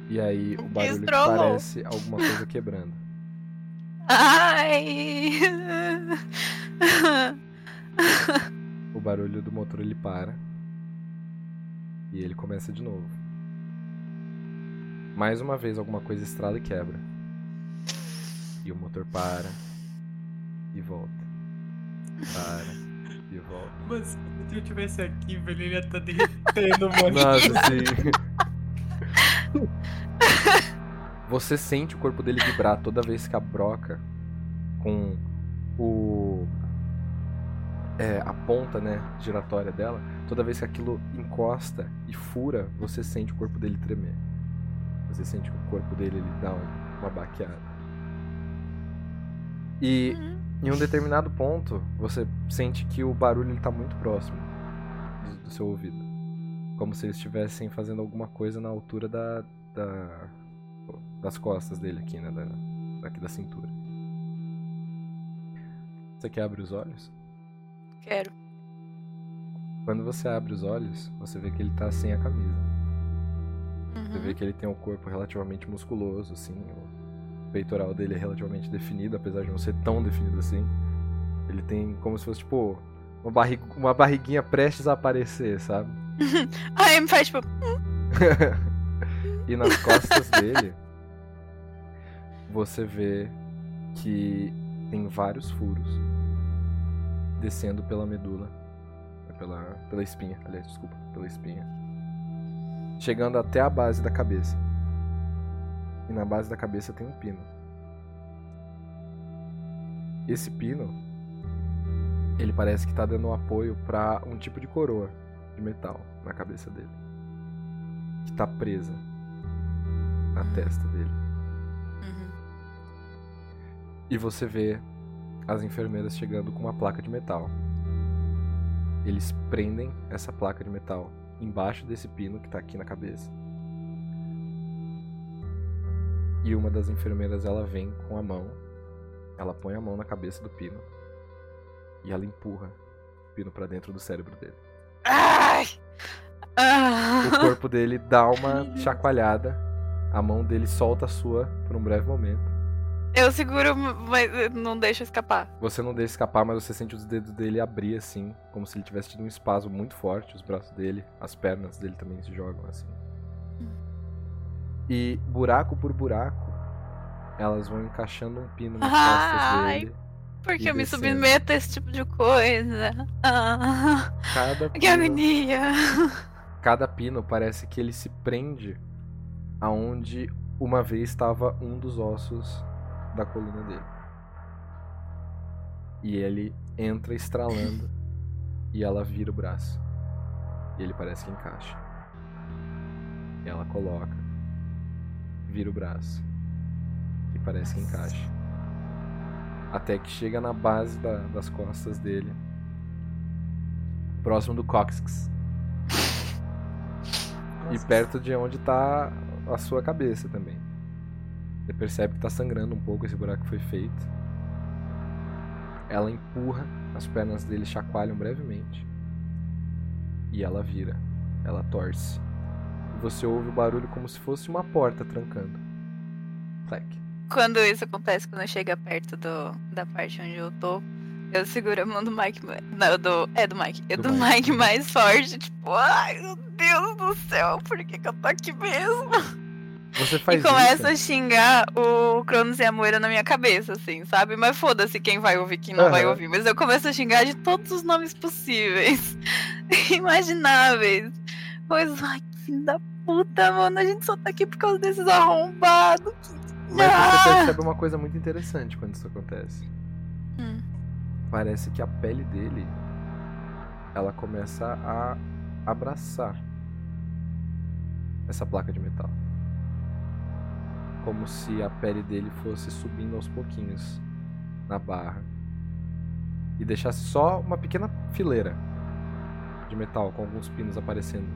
E aí o barulho parece alguma coisa quebrando. Ai. O barulho do motor ele para. E ele começa de novo. Mais uma vez alguma coisa estrala e quebra. E o motor para. E volta. Para. E volta. Mas se Tio tivesse aqui, velho, ele ia estar derretendo, mano. Nossa, sim. Você sente o corpo dele vibrar toda vez que a broca com o é, a ponta, né, giratória dela, toda vez que aquilo encosta e fura, você sente o corpo dele tremer. Você sente que o corpo dele ele dá um- uma baqueada. E em um determinado ponto, você sente que o barulho ele tá muito próximo do, do seu ouvido. Como se eles estivessem fazendo alguma coisa na altura da, da- das costas dele aqui, né? Da, daqui da cintura. Você quer abrir os olhos? Quero. Quando você abre os olhos, você vê que ele tá sem a camisa. Você vê Uhum. que ele tem um corpo relativamente musculoso, assim. O peitoral dele é relativamente definido, apesar de não ser tão definido assim. Ele tem como se fosse, tipo, uma, uma barriguinha prestes a aparecer, sabe? Aí me faz tipo. e nas costas dele, você vê que tem vários furos descendo pela medula. Pela, pela espinha, aliás, desculpa, pela espinha. Chegando até a base da cabeça. E na base da cabeça tem um pino. Esse pino, ele parece que tá dando um apoio pra um tipo de coroa de metal na cabeça dele. Que tá presa na testa dele. Uhum. E você vê as enfermeiras chegando com uma placa de metal. Eles prendem essa placa de metal embaixo desse pino que tá aqui na cabeça. E uma das enfermeiras ela vem com a mão, ela põe a mão na cabeça do pino e ela empurra o pino pra dentro do cérebro dele. Ai! Ah. O corpo dele dá uma chacoalhada, a mão dele solta a sua por um breve momento. Eu seguro, mas não deixo escapar. Você não deixa escapar, mas você sente os dedos dele abrir assim, como se ele tivesse tido um espasmo muito forte, os braços dele, as pernas dele também se jogam assim. E buraco por buraco, elas vão encaixando um pino nas costas Ai, dele. Porque eu me submeto a esse tipo de coisa. Ah, Cada que pino, agonia. cada pino parece que ele se prende aonde uma vez estava um dos ossos da coluna dele. E ele entra estralando e ela vira o braço. E ele parece que encaixa. E ela coloca, vira o braço. E parece que encaixa. Até que chega na base da- das costas dele. Próximo do cóccix. E perto de onde tá a sua cabeça também. Você percebe que tá sangrando um pouco esse buraco que foi feito. Ela empurra, as pernas dele chacoalham brevemente. E ela vira. Ela torce. E você ouve o barulho como se fosse uma porta trancando. Clack. Quando isso acontece, quando chega perto do, da parte onde eu tô, eu seguro a mão do Mike. Não, do, é do Mike. É Do do, Mike. Mike. mais forte. Tipo, ai meu Deus do céu, por que, que eu tô aqui mesmo? Você faz e começa isso. a xingar o Cronos e a Moira na minha cabeça, assim, sabe? Mas foda-se quem vai ouvir, quem não vai Aham. ouvir. Mas eu começo a xingar de todos os nomes possíveis, imagináveis. Pois, ai, que filho da puta, mano. A gente só tá aqui por causa desses arrombados. Mas você Ah! percebe uma coisa muito interessante quando isso acontece. Hum. Parece que a pele dele ela começa a abraçar essa placa de metal. Como se a pele dele fosse subindo aos pouquinhos na barra e deixasse só uma pequena fileira de metal com alguns pinos aparecendo.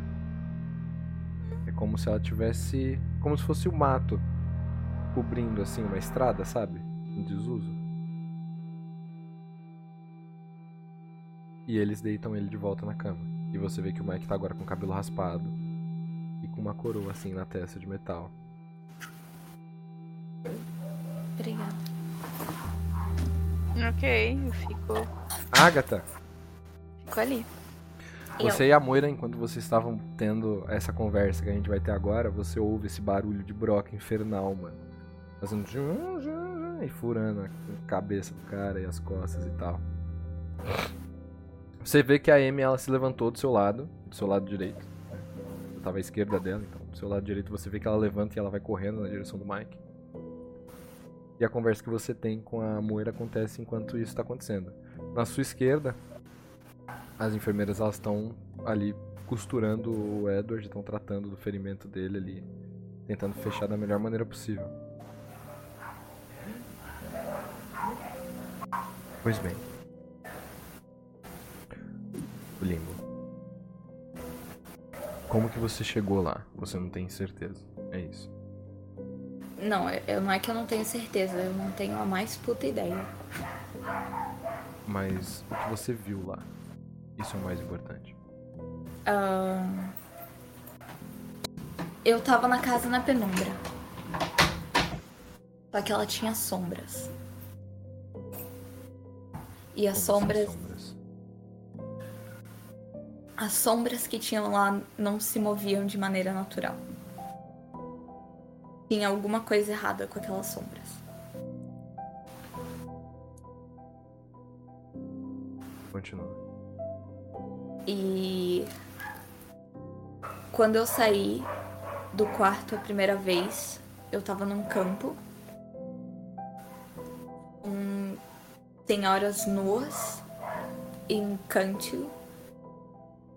É como se ela tivesse, como se fosse o mato cobrindo assim uma estrada, sabe? Em desuso. E eles deitam ele de volta na cama. E você vê que o Mike tá agora com o cabelo raspado e com uma coroa assim na testa de metal. Obrigada. Ok, eu fico, Agatha, fico ali. você e a Moira, enquanto vocês estavam tendo essa conversa que a gente vai ter agora, você ouve esse barulho de broca infernal, mano. Fazendo zum, zum, e furando a cabeça do cara e as costas e tal. Você vê que a Amy ela se levantou do seu lado, do seu lado direito. Eu tava à esquerda dela, então do seu lado direito você vê que ela levanta e ela vai correndo na direção do Mike. E a conversa que você tem com a Moira acontece enquanto isso tá acontecendo. Na sua esquerda, as enfermeiras elas estão ali costurando o Edward, estão tratando do ferimento dele ali, tentando fechar da melhor maneira possível. Pois bem. O limbo. Como que você chegou lá? Você não tem certeza. É isso. Não, eu, não é que eu não tenho certeza, eu não tenho a mais puta ideia. Mas o que você viu lá? Isso é o mais importante. Ahn, eu tava na casa na penumbra. Só que ela tinha sombras. E as Como são sombras, sombras? as sombras que tinham lá não se moviam de maneira natural. Tinha alguma coisa errada com aquelas sombras. Continua. E quando eu saí do quarto a primeira vez, eu tava num campo com senhoras nuas em cântio.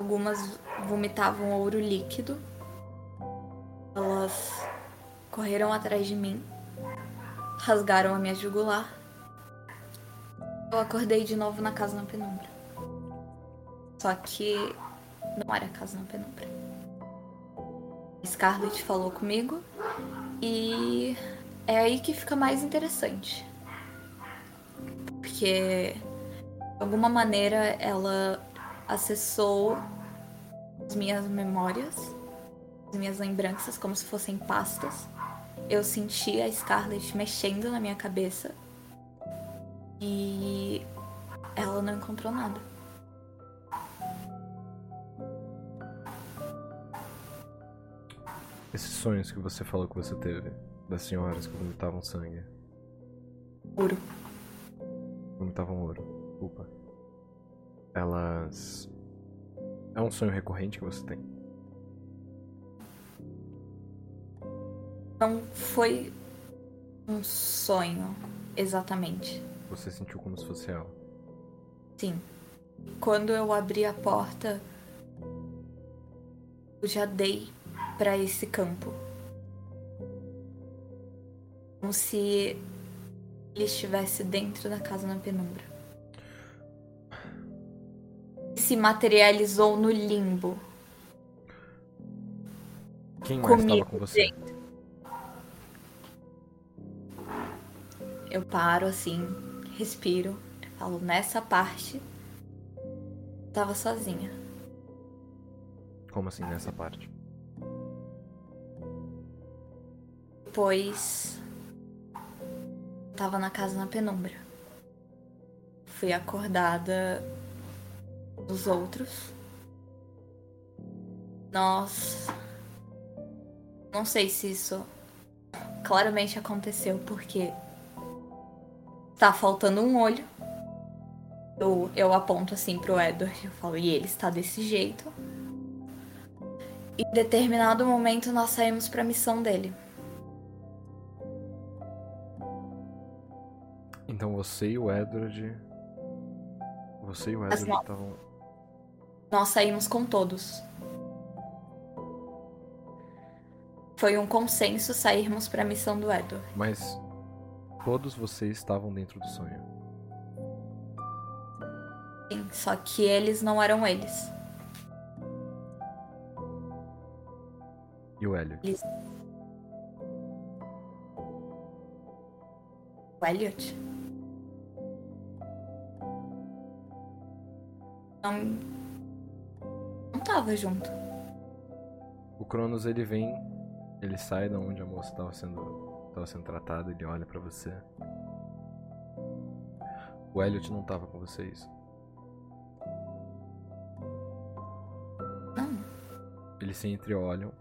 Algumas vomitavam ouro líquido. Elas correram atrás de mim, rasgaram a minha jugular. Eu acordei de novo na casa na penumbra. Só que não era a casa na penumbra. Scarlett falou comigo e é aí que fica mais interessante. Porque de alguma maneira ela acessou as minhas memórias, as minhas lembranças como se fossem pastas. Eu senti a Scarlett mexendo na minha cabeça e ela não encontrou nada. Esses sonhos que você falou que você teve, das senhoras que vomitavam sangue. Ouro. Vomitavam ouro. Desculpa. Elas. É um sonho recorrente que você tem? Não foi um sonho, exatamente. Você sentiu como se fosse ela? Sim. Quando eu abri a porta, eu já dei pra esse campo. Como se ele estivesse dentro da casa na penumbra. Se materializou no limbo. Quem mais estava com você? Eu paro assim, respiro, falo nessa parte. Tava sozinha. Como assim nessa parte? Depois tava na casa na penumbra. Fui acordada dos outros. Nós não sei se isso claramente aconteceu porque tá faltando um olho. Eu, eu aponto assim pro Edward e eu falo, e ele está desse jeito. E em determinado momento nós saímos pra missão dele. Então você e o Edward. Você e o Edward estavam. Nós saímos com todos. Foi um consenso sairmos pra missão do Edward. Mas todos vocês estavam dentro do sonho. Sim, só que eles não eram eles. E o Elliot? Eles... O Elliot? Não. Não tava junto. O Cronos ele vem, ele sai da onde a moça estava sendo, tava sendo tratada, ele olha pra você. O Elliot não tava com vocês. Não. Eles se entreolham.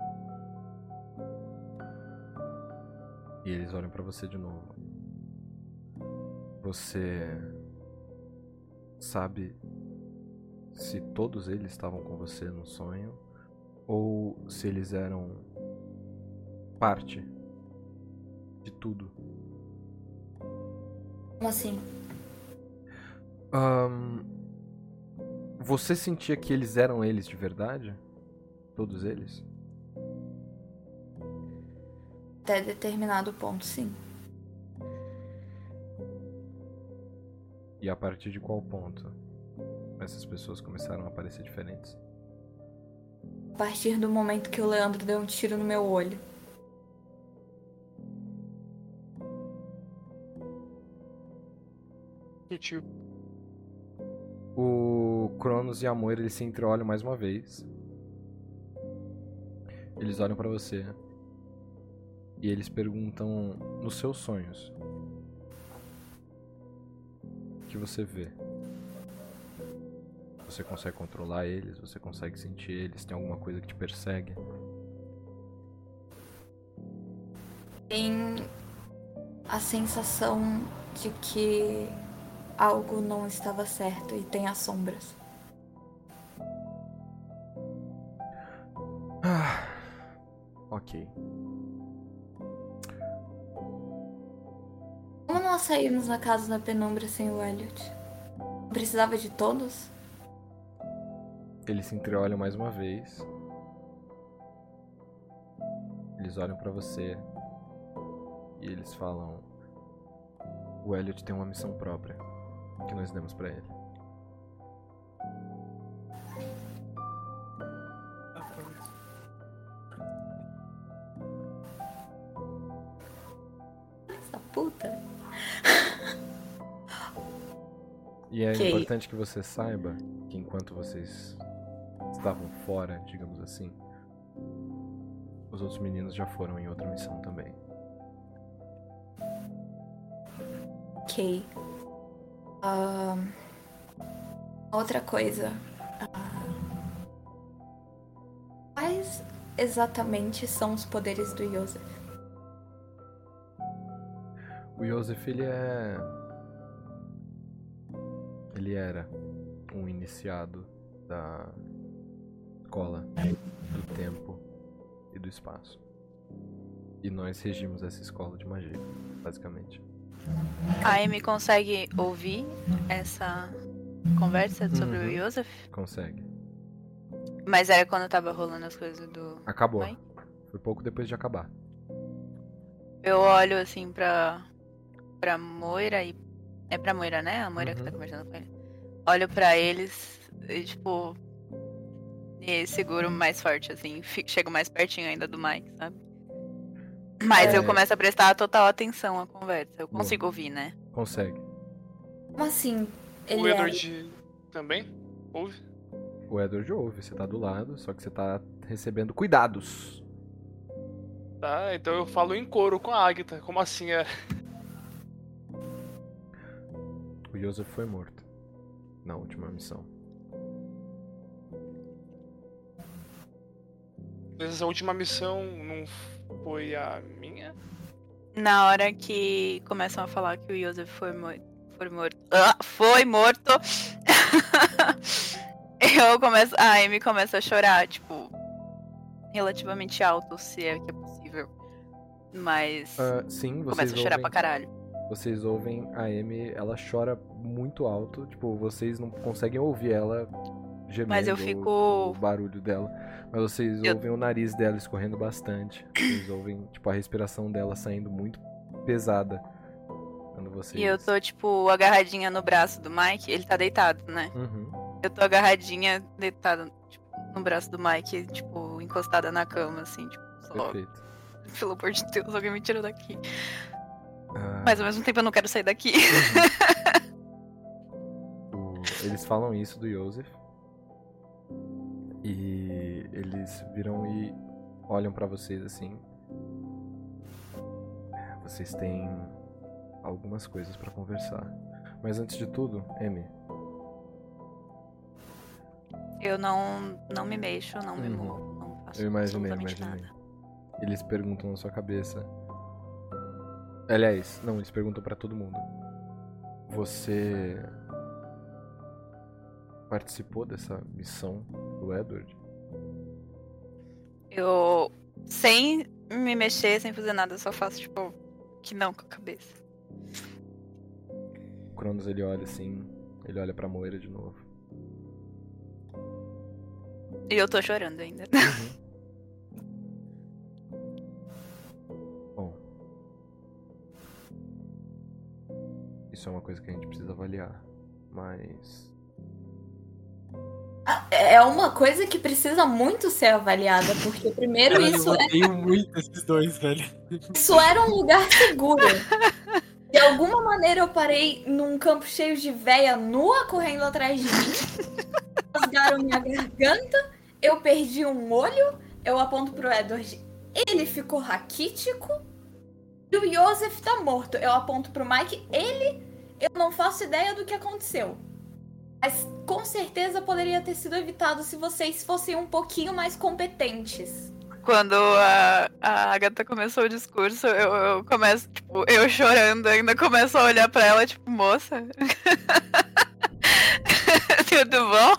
E eles olham pra você de novo. Você sabe se todos eles estavam com você no sonho ou se eles eram parte de tudo. Como assim? Ahn, você sentia que eles eram eles de verdade? Todos eles? Até determinado ponto, sim. E a partir de qual ponto essas pessoas começaram a parecer diferentes? A partir do momento que o Leandro deu um tiro no meu olho. Sutil. O Cronos e a Moira eles se entreolham mais uma vez. Eles olham pra você. E eles perguntam nos seus sonhos. O que você vê? Você consegue controlar eles? Você consegue sentir eles? Tem alguma coisa que te persegue? Tem a sensação de que algo não estava certo e tem as sombras. Ah, ok. Como nós saímos na casa da penumbra sem o Elliot? Precisava de todos? Eles se entreolham mais uma vez. Eles olham pra você. E eles falam: O Elliot tem uma missão própria. Que nós demos pra ele. Essa puta. E é Ok. importante que você saiba que enquanto vocês estavam fora, digamos assim, os outros meninos já foram em outra missão também. Ok. Ahn, outra coisa. Ah, quais exatamente são os poderes do Yosef? O Joseph, ele é. Ele era um iniciado da escola do tempo e do espaço. E nós regimos essa escola de magia, basicamente. A Amy consegue ouvir essa conversa sobre Uhum. o Yosef? Consegue. Mas era quando tava rolando as coisas do. Acabou. Vai. Foi pouco depois de acabar. Eu olho assim pra. pra Moira e. É pra Moira, né? A Moira que tá Uhum. conversando com ele. Olho pra eles e, tipo. E seguro mais forte, assim. Chego mais pertinho ainda do Mike, sabe? Mas É. eu começo a prestar total atenção à conversa. Eu consigo ouvir, né? Consegue. Como assim? O Ele é... Edward também? Ouve? O Edward ouve, você tá do lado, só que você tá recebendo cuidados. Tá, então eu falo em coro com a Agatha. Como assim é? O Joseph foi morto na última missão. Essa última missão não foi a minha? Na hora que começam a falar que o Yosef foi, mo foi morto. Ah, foi morto! eu começo. A Amy começa a chorar, tipo, relativamente alto, se é que é possível. Mas Ah, sim, vocês começa a chorar ouvem, pra caralho. vocês ouvem a Amy, ela chora muito alto, tipo, vocês não conseguem ouvir ela gemendo Mas eu o fico. barulho dela. Mas vocês Eu- ouvem o nariz dela escorrendo bastante. Vocês ouvem, tipo, a respiração dela saindo muito pesada. Quando vocês... E eu tô, tipo, agarradinha no braço do Mike. Ele tá deitado, né? Uhum. Eu tô agarradinha, deitada, tipo, no braço do Mike, tipo, encostada na cama, assim, tipo, só. Perfeito. Pelo amor de Deus, alguém me tira daqui. Ah, Mas ao mesmo tempo eu não quero sair daqui. o- eles falam isso do Joseph. E eles viram e olham pra vocês assim. Vocês têm algumas coisas pra conversar. Mas antes de tudo, Amy, Eu não, não me mexo, não me Uhum. movo, não faço eu imaginei, imaginei. nada. Eles perguntam na sua cabeça. Aliás, não, eles perguntam pra todo mundo. Você participou dessa missão do Edward? Eu, sem me mexer, sem fazer nada, eu só faço, tipo, que não com a cabeça. O Cronos ele olha assim, ele olha pra Moira de novo. E eu tô chorando ainda. Bom. Isso é uma coisa que a gente precisa avaliar. Mas. É uma coisa que precisa muito ser avaliada, porque primeiro Caralho, isso, eu é- muito esses dois, velho. isso era um lugar seguro. De alguma maneira eu parei num campo cheio de véia nua correndo atrás de mim. Rasgaram minha garganta, eu perdi um olho, eu aponto pro Edward. Ele ficou raquítico. E o Joseph tá morto. Eu aponto pro Mike, ele. Eu não faço ideia do que aconteceu. Mas com certeza poderia ter sido evitado se vocês fossem um pouquinho mais competentes. Quando a, a Agatha começou o discurso, eu, eu começo, tipo, eu chorando, ainda começo a olhar pra ela, tipo, moça. Tudo bom?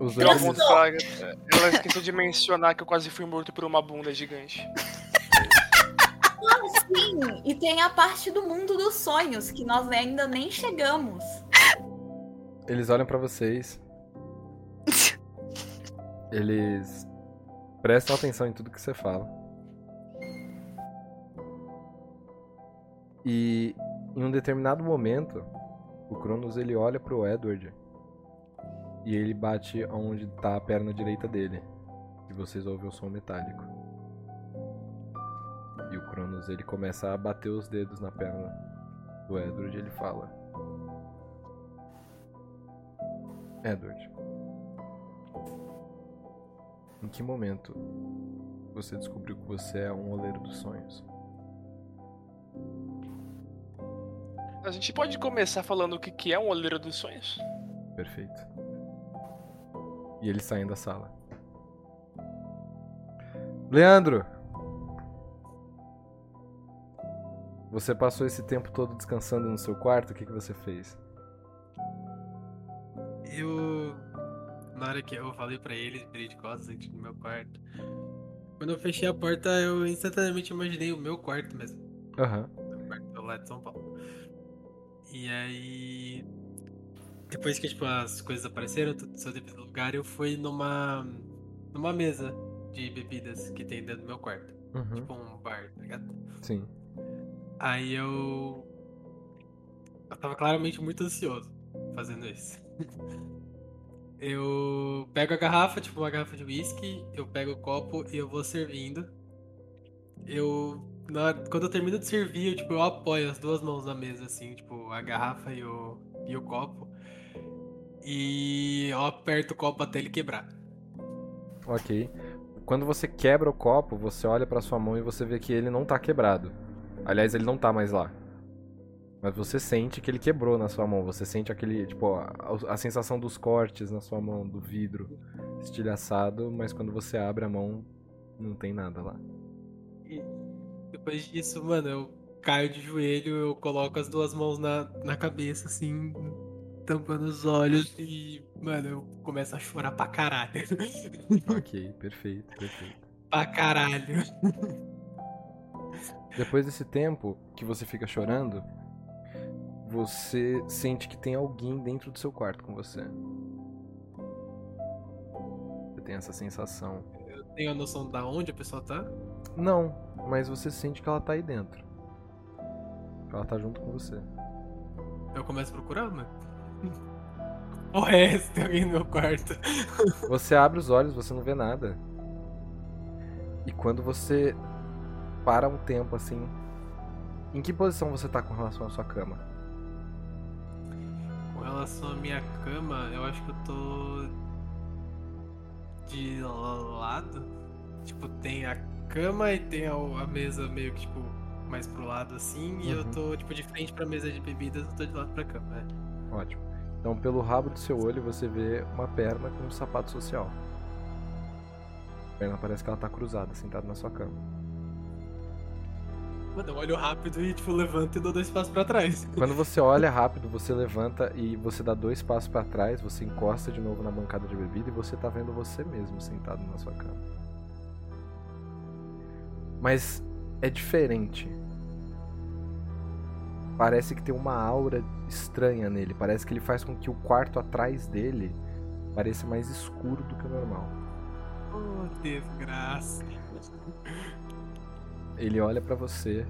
Os Eu. Ela esqueceu de mencionar que eu quase fui morto por uma bunda gigante. Sim, e tem a parte do mundo dos sonhos, que nós ainda nem chegamos. Eles olham pra vocês. Eles prestam atenção em tudo que você fala. E Em um determinado momento, o Cronos ele olha pro Edward e ele bate onde tá a perna direita dele. E vocês ouvem o som metálico. Cronos ele começa a bater os dedos na perna do Edward e ele fala: Edward, em que momento você descobriu que você é um oleiro dos sonhos? A gente pode começar falando o que é um olheiro dos sonhos? Perfeito. E eles saem da sala. Leandro! Você passou esse tempo todo descansando no seu quarto? O que, que você fez? Eu. Na hora que eu falei pra eles, virei de costas aqui no meu quarto. Quando eu fechei a porta, eu instantaneamente imaginei o meu quarto mesmo. Aham. Meu quarto lá de São Paulo. E aí. Depois que tipo, as coisas apareceram, tudo seu devido lugar, eu fui numa. numa mesa de bebidas que tem dentro do meu quarto. Uhum. Tipo um bar, tá ligado? Sim. Aí eu. Eu tava claramente muito ansioso fazendo isso. Eu pego a garrafa, tipo uma garrafa de whisky, eu pego o copo e eu vou servindo. Eu. na quando eu termino de servir, eu, tipo, eu apoio as duas mãos na mesa, assim, tipo, a garrafa e o, e o copo. E eu aperto o copo até ele quebrar. Ok. Quando você quebra o copo, você olha pra sua mão e você vê que ele não tá quebrado. Aliás, ele não tá mais lá. Mas você sente que ele quebrou na sua mão. Você sente aquele, tipo, a, a sensação dos cortes na sua mão, do vidro estilhaçado, mas quando você abre a mão, não tem nada lá. E depois disso, mano, eu caio de joelho, eu coloco as duas mãos na, na cabeça, assim, tampando os olhos e, mano, eu começo a chorar pra caralho. ok, perfeito, perfeito. pra caralho. Depois desse tempo que você fica chorando, você sente que tem alguém dentro do seu quarto com você. Você tem essa sensação. Eu tenho a noção da onde a pessoa tá. Não, mas você sente que ela tá aí dentro. Ela tá junto com você. Eu começo a procurar, mano. O resto tem alguém no meu quarto. Você abre os olhos, você não vê nada. E quando você para um tempo assim, em que posição você tá com relação à sua cama? Com relação à minha cama, eu acho que eu tô. de lado. Tipo, tem a cama e tem a, a mesa meio que, tipo, mais pro lado assim. E eu Uhum. tô, tipo, de frente pra mesa de bebidas, eu tô de lado pra cama, né? Ótimo. Então, pelo rabo do seu olho, você vê uma perna com um sapato social. A perna parece que ela tá cruzada, sentada na sua cama. Mano, eu olho rápido e, tipo, levanto e dou dois passos pra trás. Quando você olha rápido, você levanta e você dá dois passos pra trás, você encosta de novo na bancada de bebida e você tá vendo você mesmo sentado na sua cama. Mas é diferente. Parece que tem uma aura estranha nele. Parece que ele faz com que o quarto atrás dele pareça mais escuro do que o normal. Oh, desgraça. Ele olha pra você.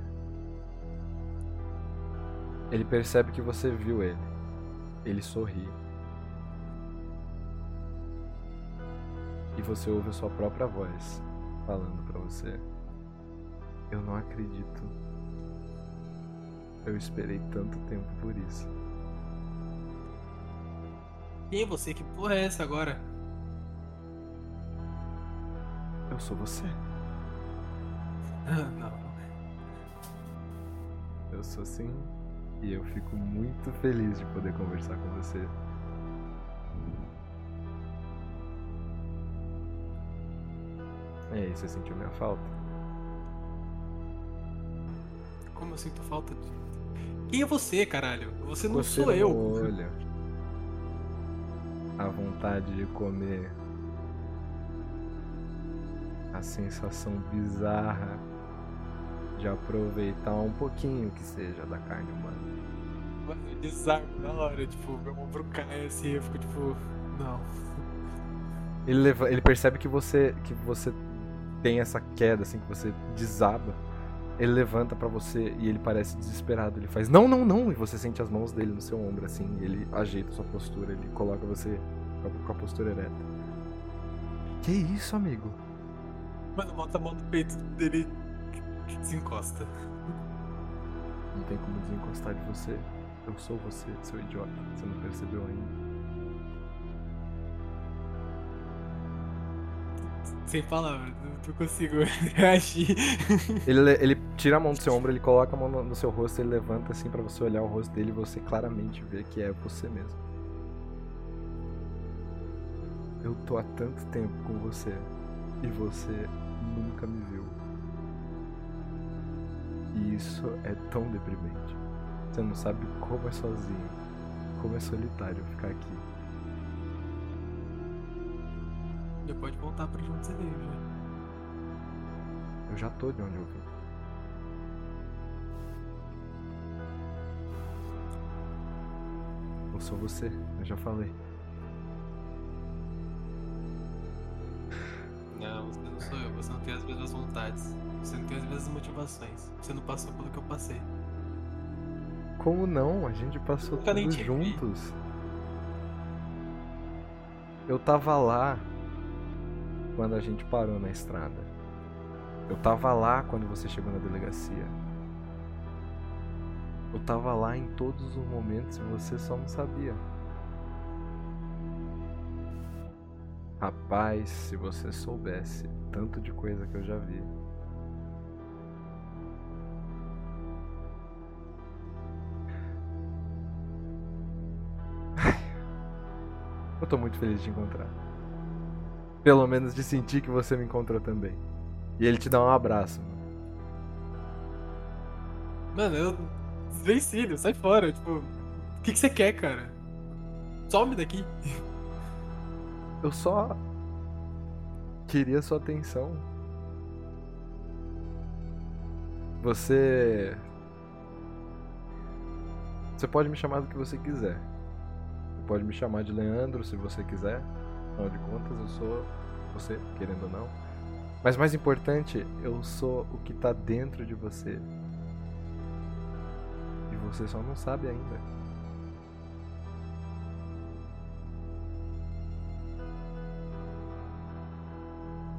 Ele percebe que você viu ele. Ele sorri. E você ouve a sua própria voz falando pra você. Eu não acredito. Eu esperei tanto tempo por isso. Quem é você? Que porra é essa agora? Eu sou você. Ah, não. Eu sou sim. E eu fico muito feliz de poder conversar com você. E aí, você sentiu minha falta? Como eu sinto falta de. Quem é você, caralho? Você não você sou eu. olho. A vontade de comer. A sensação bizarra de aproveitar um pouquinho que seja da carne humana. Mano, eu desarmo na hora, tipo, meu ombro cai assim, eu fico tipo. Não. Ele, leva- ele percebe que você que você tem essa queda, assim, que você desaba. Ele levanta pra você e ele parece desesperado. Ele faz não, não, não. E você sente as mãos dele no seu ombro, assim. Ele ajeita sua postura. Ele coloca você com a- postura ereta. Que isso, amigo? Mano, bota a mão no peito dele desencosta. Não tem como desencostar de você. Eu sou você, seu idiota. Você não percebeu ainda. Sem palavras, não consigo reagir. Ele, le- ele tira a mão do seu ombro, ele coloca a mão no, no seu rosto, ele levanta assim pra você olhar o rosto dele e você claramente vê que é você mesmo. Eu tô há tanto tempo com você e você nunca me. E isso é tão deprimente. Você não sabe como é sozinho, como é solitário ficar aqui. Já pode voltar pra onde você veio, já. Eu já tô de onde eu vim. Eu sou você, eu já falei. Não, você não sou eu, você não tem as mesmas vontades. Você não tem as mesmas motivações. Você não passou pelo que eu passei. Como não? A gente passou tudo vi. juntos. Eu tava lá quando a gente parou na estrada. Eu tava lá quando você chegou na delegacia. Eu tava lá em todos os momentos e você só não sabia. Rapaz, se você soubesse tanto de coisa que eu já vi. Eu tô muito feliz de te encontrar. Pelo menos de sentir que você me encontrou também. E ele te dá um abraço. Mano, eu. Desvencilho, sai fora. Tipo, o que, que você quer, cara? Some daqui. Eu só queria sua atenção. Você Você pode me chamar do que você quiser. Você pode me chamar de Leandro se você quiser. Afinal de contas, eu sou você, querendo ou não. Mas mais importante, eu sou o que tá dentro de você. E você só não sabe ainda.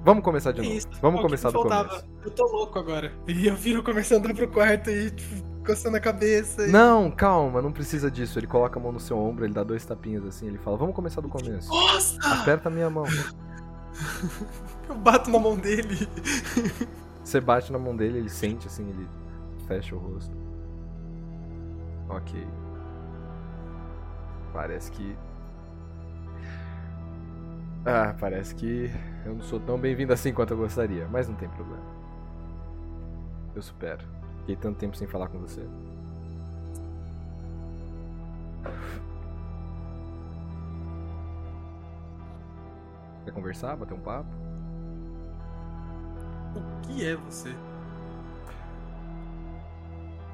Vamos começar de É novo. isso. Vamos começar me do começo. Eu tô louco agora. E eu viro começando a andar pro quarto e, tipo, coçando a cabeça. E... Não, calma, não precisa disso. Ele coloca a mão no seu ombro, ele dá dois tapinhas assim, ele fala: Vamos começar do começo. Nossa! Aperta a minha mão. Eu bato na mão dele. Você bate na mão dele, ele sente assim, ele fecha o rosto. Ok. Parece que. Ah, parece que eu não sou tão bem-vindo assim quanto eu gostaria, mas não tem problema. Eu supero. Fiquei tanto tempo sem falar com você. Quer conversar, bater um papo? O que é você?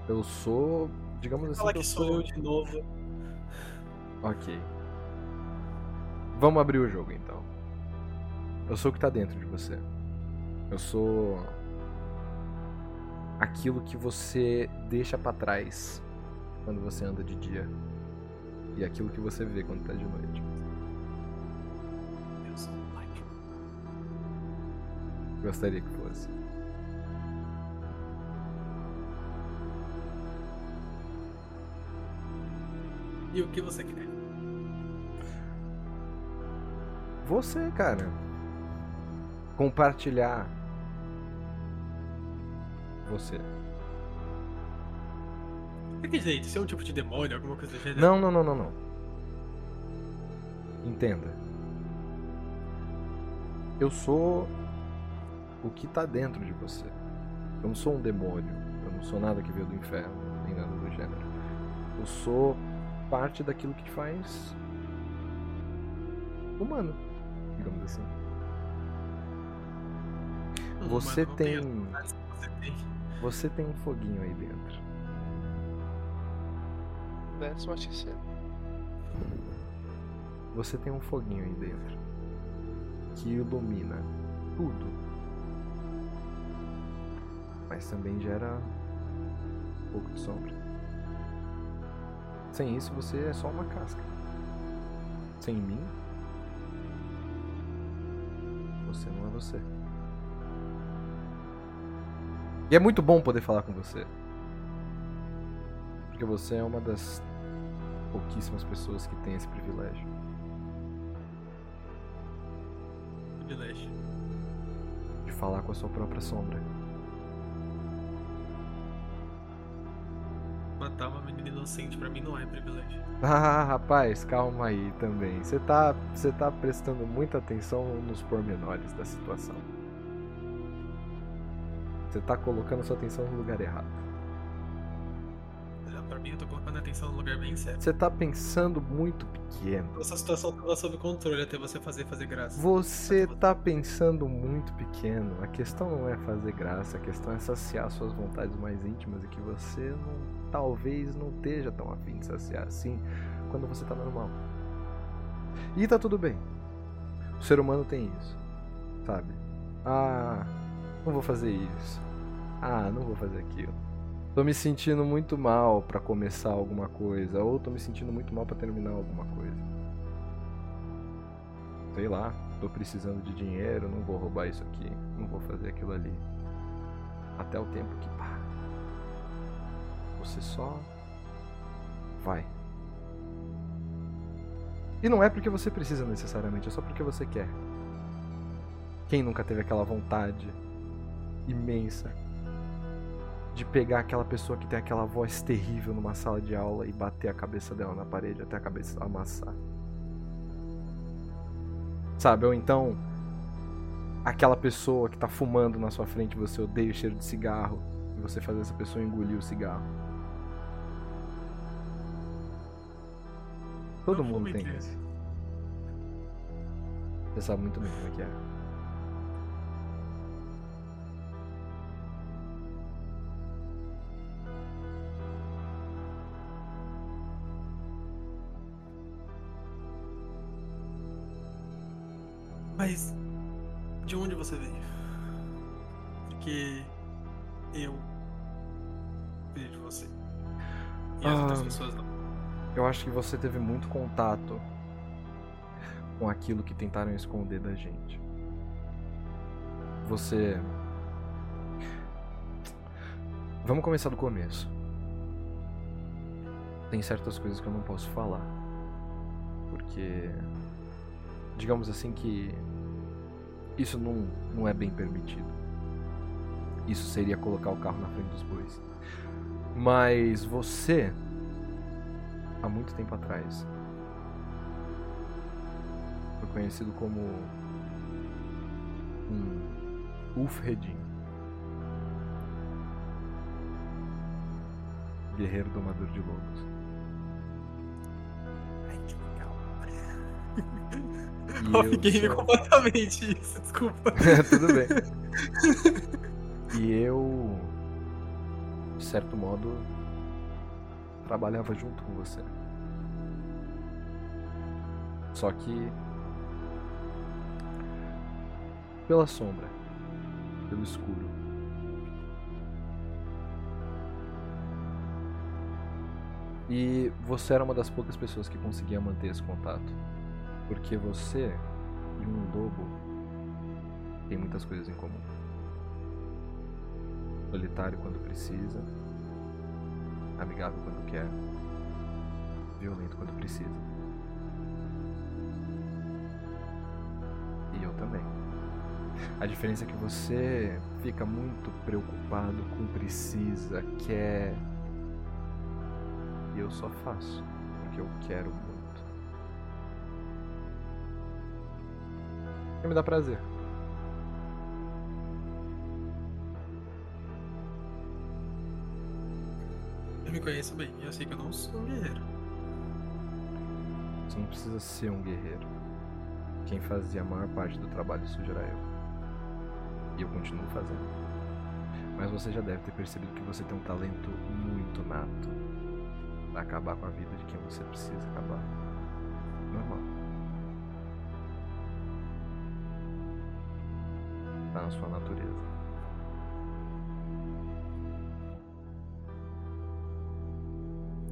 Eu sou, digamos assim, Fala que sou eu de novo. Ok. Vamos abrir o jogo então. Eu sou o que tá dentro de você. Eu sou aquilo que você deixa pra trás quando você anda de dia e aquilo que você vê quando tá de noite. Eu sou o pai. Gostaria que fosse. E o que você quer? Você, cara. Compartilhar você. O que dizer? Isso é um tipo de demônio, alguma coisa do gênero? Não, não, não, não, não. Entenda. Eu sou o que tá dentro de você. Eu não sou um demônio. Eu não sou nada que veio do inferno, nem nada do gênero. Eu sou parte daquilo que te faz humano, digamos assim. Hum, Você não tem, Você tem. você tem um foguinho aí dentro. That's what she said. Você tem um foguinho aí dentro que ilumina tudo. mas também gera um pouco de sombra. Sem isso, você é só uma casca. Sem mim, você não é você. E é muito bom poder falar com você. Porque você é uma das pouquíssimas pessoas que tem esse privilégio. Privilégio. De falar com a sua própria sombra. Matar uma menina inocente pra mim não é privilégio. Ah, rapaz, calma aí também. Você tá, você tá prestando muita atenção nos pormenores da situação. Você tá colocando sua atenção no lugar errado. É, Pra mim, eu tô colocando a atenção no lugar bem certo. Você tá pensando muito pequeno. Essa situação tava sob controle até você fazer fazer graça. Você tá pensando muito pequeno. A questão não é fazer graça, a questão é saciar suas vontades mais íntimas e que você não, talvez não esteja tão afim de saciar assim quando você tá normal. E tá tudo bem. O ser humano tem isso, sabe? Ah, não vou fazer isso. Ah, não vou fazer aquilo. Tô me sentindo muito mal pra começar alguma coisa, ou tô me sentindo muito mal pra terminar alguma coisa. Sei lá, tô precisando de dinheiro, não vou roubar isso aqui, não vou fazer aquilo ali. Até o tempo que. Você só vai. E não é porque você precisa necessariamente, é só porque você quer. Quem nunca teve aquela vontade imensa de pegar aquela pessoa que tem aquela voz terrível numa sala de aula e bater a cabeça dela na parede até a cabeça amassar? Sabe? Ou então aquela pessoa que tá fumando na sua frente você odeia o cheiro de cigarro e você faz essa pessoa engolir o cigarro. Todo Eu mundo tem isso. Você sabe muito bem como é que é. Mas de onde você veio? Porque eu vejo você. E as outras Ah. pessoas não. Eu acho que você teve muito contato com aquilo que tentaram esconder da gente. Você. Vamos começar do começo. Tem certas coisas que eu não posso falar. Porque. Digamos assim que. Isso não, não é bem permitido. Isso seria colocar o carro na frente dos bois. Mas você há muito tempo atrás. Foi conhecido como um Ulfhedin. Guerreiro domador de lobos. Ai, que legal. Sou- completamente isso, desculpa. Tudo bem. E eu, de certo modo, trabalhava junto com você. Só que pela sombra, pelo escuro. E você era uma das poucas pessoas que conseguia manter esse contato. Porque você e um lobo têm muitas coisas em comum. Solitário quando precisa, amigável quando quer, violento quando precisa. Também. A diferença é que você fica muito preocupado com precisa, quer. E eu só faço o que eu quero muito. E me dá prazer. Eu me conheço bem, eu sei que eu não sou um guerreiro. Você não precisa ser um guerreiro. Quem fazia a maior parte do trabalho sujo era eu. E eu continuo fazendo. Mas você já deve ter percebido que você tem um talento muito nato para acabar com a vida de quem você precisa acabar. Normal. Tá na sua natureza.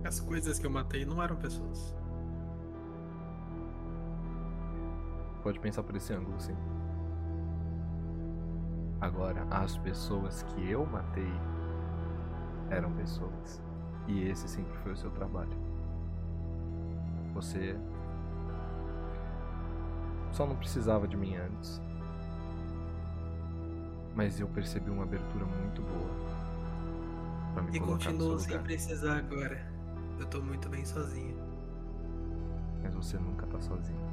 As coisas que eu matei não eram pessoas. Pode pensar por esse ângulo, sim. Agora, as pessoas que eu matei eram pessoas. E esse sempre foi o seu trabalho. Você só não precisava de mim antes. Mas eu percebi uma abertura muito boa pra me E colocar no seu continuo sem lugar. precisar agora. Eu tô muito bem sozinho. Mas você nunca tá sozinho.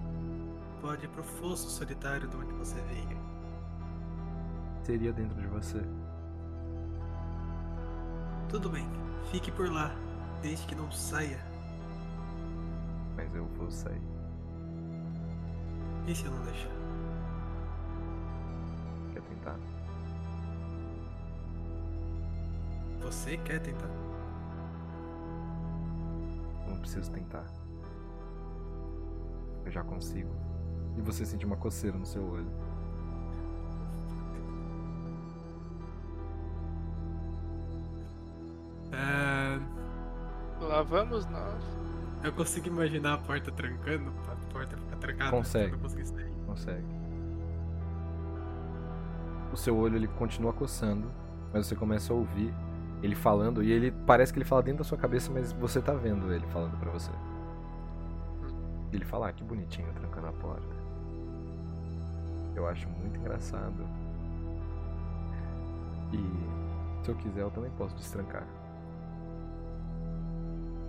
Pode ir pro fosso solitário de onde você veio. Seria dentro de você. Tudo bem, fique por lá, desde que não saia. Mas eu vou sair. E se eu não deixar? Quer tentar? Você quer tentar? Não preciso tentar. Eu já consigo. E você sente uma coceira no seu olho. Ah, Lá vamos nós. eu consigo imaginar a porta trancando, a porta ficar trancada. Consegue. Eu não consegui sair. Consegue. O seu olho ele continua coçando, mas você começa a ouvir ele falando e ele parece que ele fala dentro da sua cabeça, mas você tá vendo ele falando pra você. Ele fala, ah, que bonitinho trancando a porta. Eu acho muito engraçado. E se eu quiser eu também posso destrancar.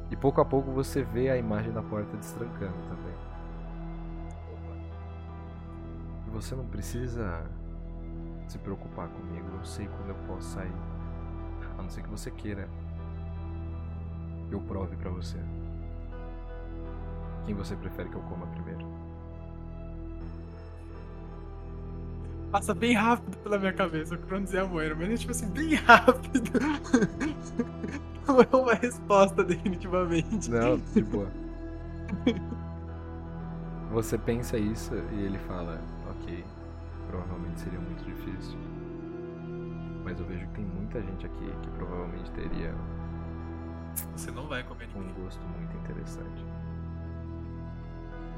E pouco a pouco você vê a imagem da porta destrancando também. E você não precisa se preocupar comigo. Eu sei quando eu posso sair. A não ser que você queira. Eu prove pra você. Quem você prefere que eu coma primeiro? Passa bem rápido pela minha cabeça, o Cronos e a Moira, mas é tipo assim, bem rápido. Não é uma resposta, definitivamente. Não, de boa. Você pensa isso e ele fala, ok, provavelmente seria muito difícil. Mas eu vejo que tem muita gente aqui que provavelmente teria Você não vai comer ninguém. um gosto muito interessante.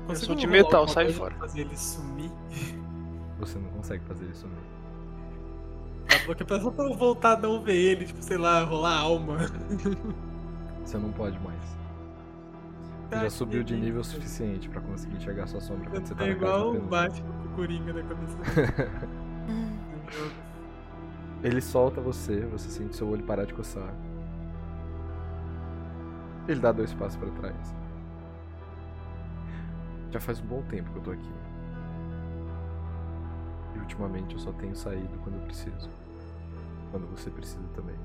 Consigo sou de metal, sai fora. Fazer ele sumir. Você não consegue fazer isso mesmo. Porque só pra eu voltar a não ver ele, tipo, sei lá, rolar alma. Você não pode mais. Você já subiu de nível suficiente pra conseguir enxergar sua sombra quando você tá É na casa igual o. Batman com o Coringa na cabeça. Ele solta você, você sente seu olho parar de coçar. Ele dá dois passos pra trás. Já faz um bom tempo que eu tô aqui. E ultimamente eu só tenho saído quando eu preciso. Quando você precisa também.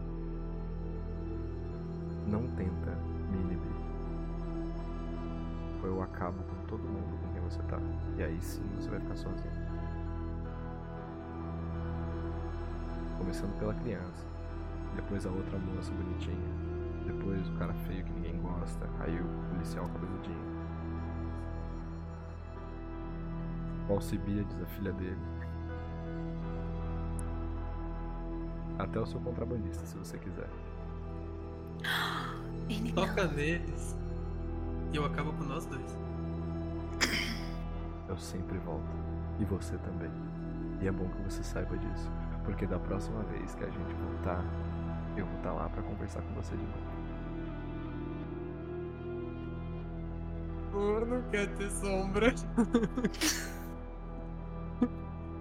Não tenta me inibir. Ou eu acabo com todo mundo com quem você tá. E aí sim você vai ficar sozinho. Começando pela criança. Depois a outra moça bonitinha. Depois o cara feio que ninguém gosta. Aí o policial cabeludinho. O Alcibiades, a filha dele. Até o seu contrabandista, se você quiser. Ele Toca neles. E eu acabo com nós dois. Eu sempre volto. E você também. E é bom que você saiba disso. Porque da próxima vez que a gente voltar, eu vou estar lá pra conversar com você de novo. Eu não quero ter sombra.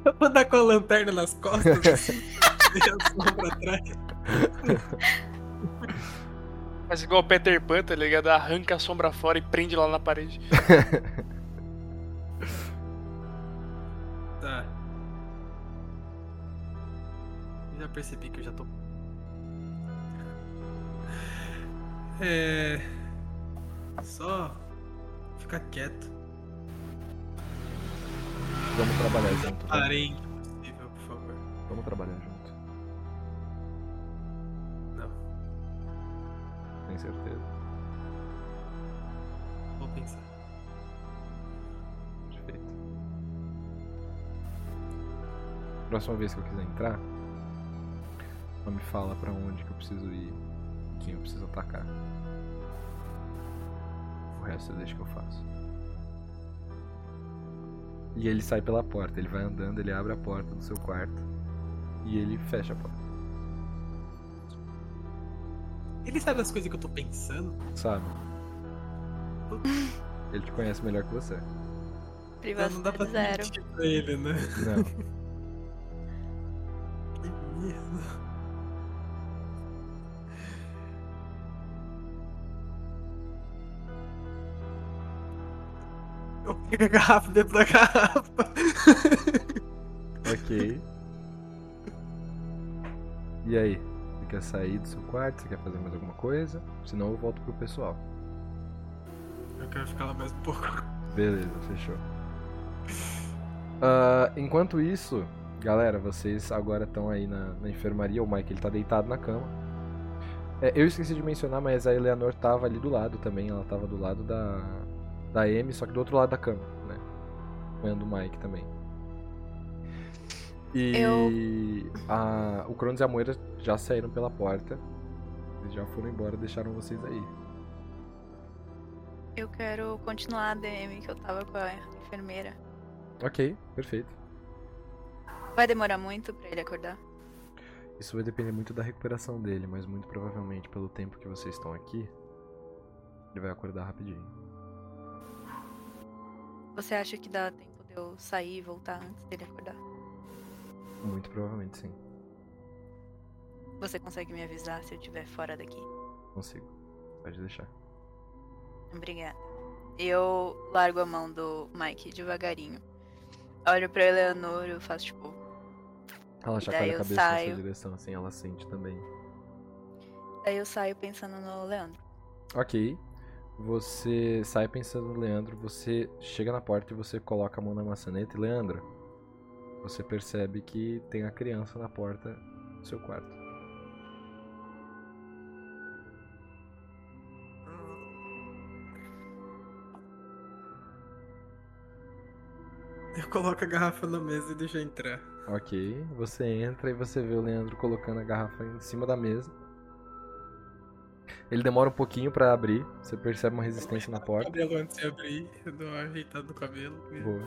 Eu vou dar com a lanterna nas costas e a sombra atrás. Faz igual o Peter Pan, tá ligado? Arranca a sombra fora e prende lá na parede. Tá. Eu já percebi que eu já tô. É. Só ficar quieto. Vamos trabalhar junto. Vamos, Parente possível, por favor. vamos trabalhar junto. Tem certeza? vou pensar. Perfeito. Próxima vez que eu quiser entrar, só me fala pra onde que eu preciso ir, quem eu preciso atacar. resto deixa que eu faço. E ele sai pela porta. Ele vai andando, ele abre a porta do seu quarto. E ele fecha a porta. Ele sabe as coisas que eu tô pensando? Sabe? Ele te conhece melhor que você. Não, não dá pra Privacidade zero. pra ele, né? Não. Que merda. Eu pego a garrafa dentro da garrafa. ok. E aí? Você quer sair do seu quarto? Você quer fazer mais alguma coisa? Senão eu volto pro pessoal. Eu quero ficar lá mais um pouco. Beleza, fechou. Ah, enquanto isso, galera, vocês agora estão aí na, na enfermaria. O Mike ele tá deitado na cama. É, eu esqueci de mencionar, mas a Eleanor tava ali do lado também. Ela tava do lado da, da Amy, só que do outro lado da cama, né? Vendo o Mike também. E a, o Cronos e a Moira já saíram pela porta. Eles já foram embora, deixaram vocês aí. Eu quero continuar a DM que eu tava com a enfermeira. Ok, perfeito. Vai demorar muito pra ele acordar? Isso vai depender muito da recuperação dele, mas muito provavelmente pelo tempo que vocês estão aqui, ele vai acordar rapidinho. Você acha que dá tempo de eu sair e voltar antes dele acordar? Muito provavelmente sim. Você consegue me avisar se eu estiver fora daqui? Consigo. Pode deixar. Obrigada. Eu largo a mão do Mike devagarinho. Olho pra Eleanor e eu faço tipo. Ela chacoalha a cabeça na saio. sua direção, assim, ela sente também. Daí eu saio pensando no Leandro. Ok. Você sai pensando no Leandro, você chega na porta e você coloca a mão na maçaneta e Leandro, você percebe que tem a criança na porta do seu quarto. Eu coloco a garrafa na mesa e deixo entrar. Ok, você entra e você vê o Leandro colocando a garrafa em cima da mesa. Ele demora um pouquinho pra abrir, você percebe uma resistência na porta. cabelo antes de abrir, eu dou uma ajeitada no cabelo. Boa.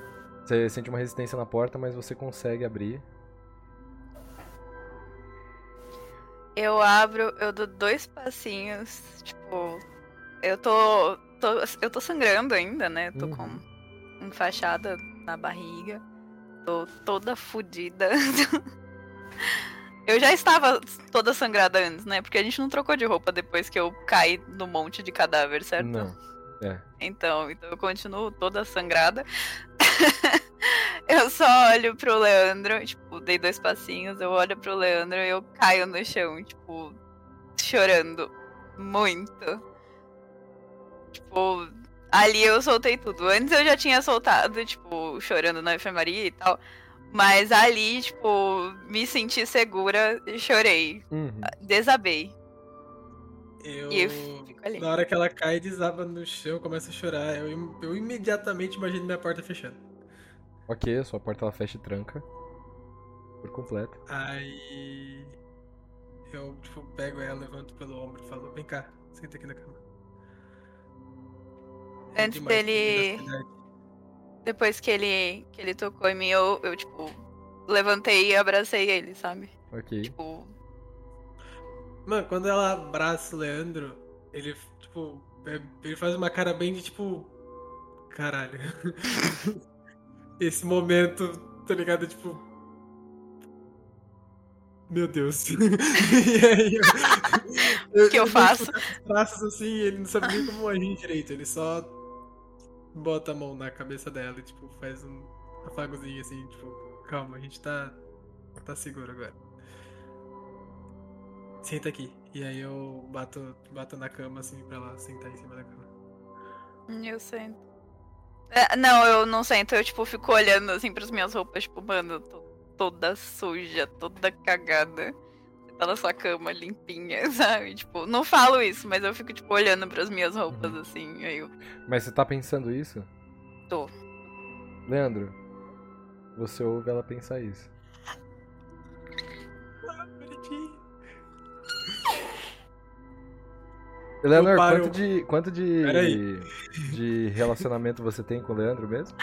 Você sente uma resistência na porta, mas você consegue abrir. Eu abro, eu dou dois passinhos, tipo. Eu tô. tô- eu tô sangrando ainda, né? Tô Uhum. com enfaixada na barriga. Tô toda fodida. eu já estava toda sangrada antes, né? Porque a gente não trocou de roupa depois que eu caí no monte de cadáver, certo? Não. É. Então, então eu continuo toda sangrada. eu só olho pro Leandro, tipo, dei dois passinhos, eu olho pro Leandro e eu caio no chão, tipo, chorando muito. Tipo, ali eu soltei tudo. Antes eu já tinha soltado, tipo, chorando na enfermaria e tal. Mas ali, tipo, me senti segura e chorei. Uhum. Desabei. Eu, E eu fico ali. na hora que ela cai e desaba no chão, começa a chorar. Eu, eu imediatamente imagino minha porta fechando. Ok, a sua porta ela fecha e tranca. Por completo. Aí eu tipo, pego ela, levanto pelo ombro e falo, vem cá, senta aqui na cama. Antes dele-. Depois que ele, que ele tocou em mim, eu, eu, tipo, levantei e abracei ele, sabe? Ok. Tipo, Mano, quando ela abraça o Leandro, ele, tipo, é- ele faz uma cara bem de tipo. Caralho. Esse momento, tá ligado? Tipo. Meu Deus. e aí eu. O que eu dou, faço? os Traços assim, ele não sabe nem como agir direito. Ele só bota a mão na cabeça dela e, tipo, faz um afagozinho assim, tipo, calma, a gente tá. tá seguro agora. Senta aqui. E aí eu bato, bato na cama assim pra ela sentar em cima da cama. eu sento. É, não, eu não sento, eu, tipo, fico olhando, assim, pras minhas roupas, tipo, mano, tô toda suja, toda cagada. Tá na sua cama limpinha, sabe? Tipo, não falo isso, mas eu fico, tipo, olhando pras minhas roupas, Uhum. assim, aí eu... Mas você tá pensando isso? Tô. Leandro, você ouve ela pensar isso. Paro- quanto de, quanto de, Peraí. de relacionamento você tem com o Leandro mesmo?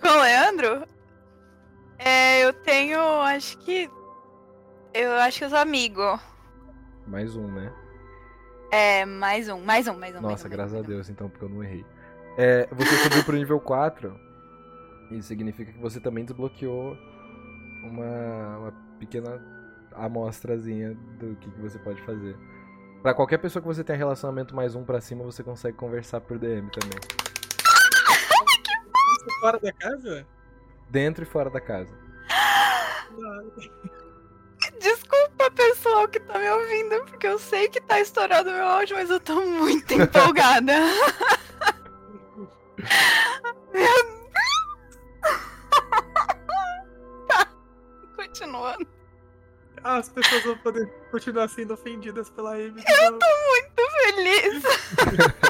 Com o Leandro? É, eu tenho, acho que. Eu acho que os amigos. Mais um, né? É, mais um, mais um, mais um. mais Nossa, um, graças a mais um. Deus, então, porque eu não errei. É, você subiu pro nível 4. Isso significa que você também desbloqueou uma, uma pequena amostrazinha do que, que você pode fazer. Pra qualquer pessoa que você tenha relacionamento mais um pra cima, você consegue conversar por DM também. Você tá fora da casa? Dentro e fora da casa. Desculpa, pessoal que tá me ouvindo, porque eu sei que tá estourado meu áudio, mas eu tô muito empolgada. Meu Deus. Tá, continuando. As pessoas vão poder continuar sendo ofendidas pela Amy. Eu tô Muito feliz.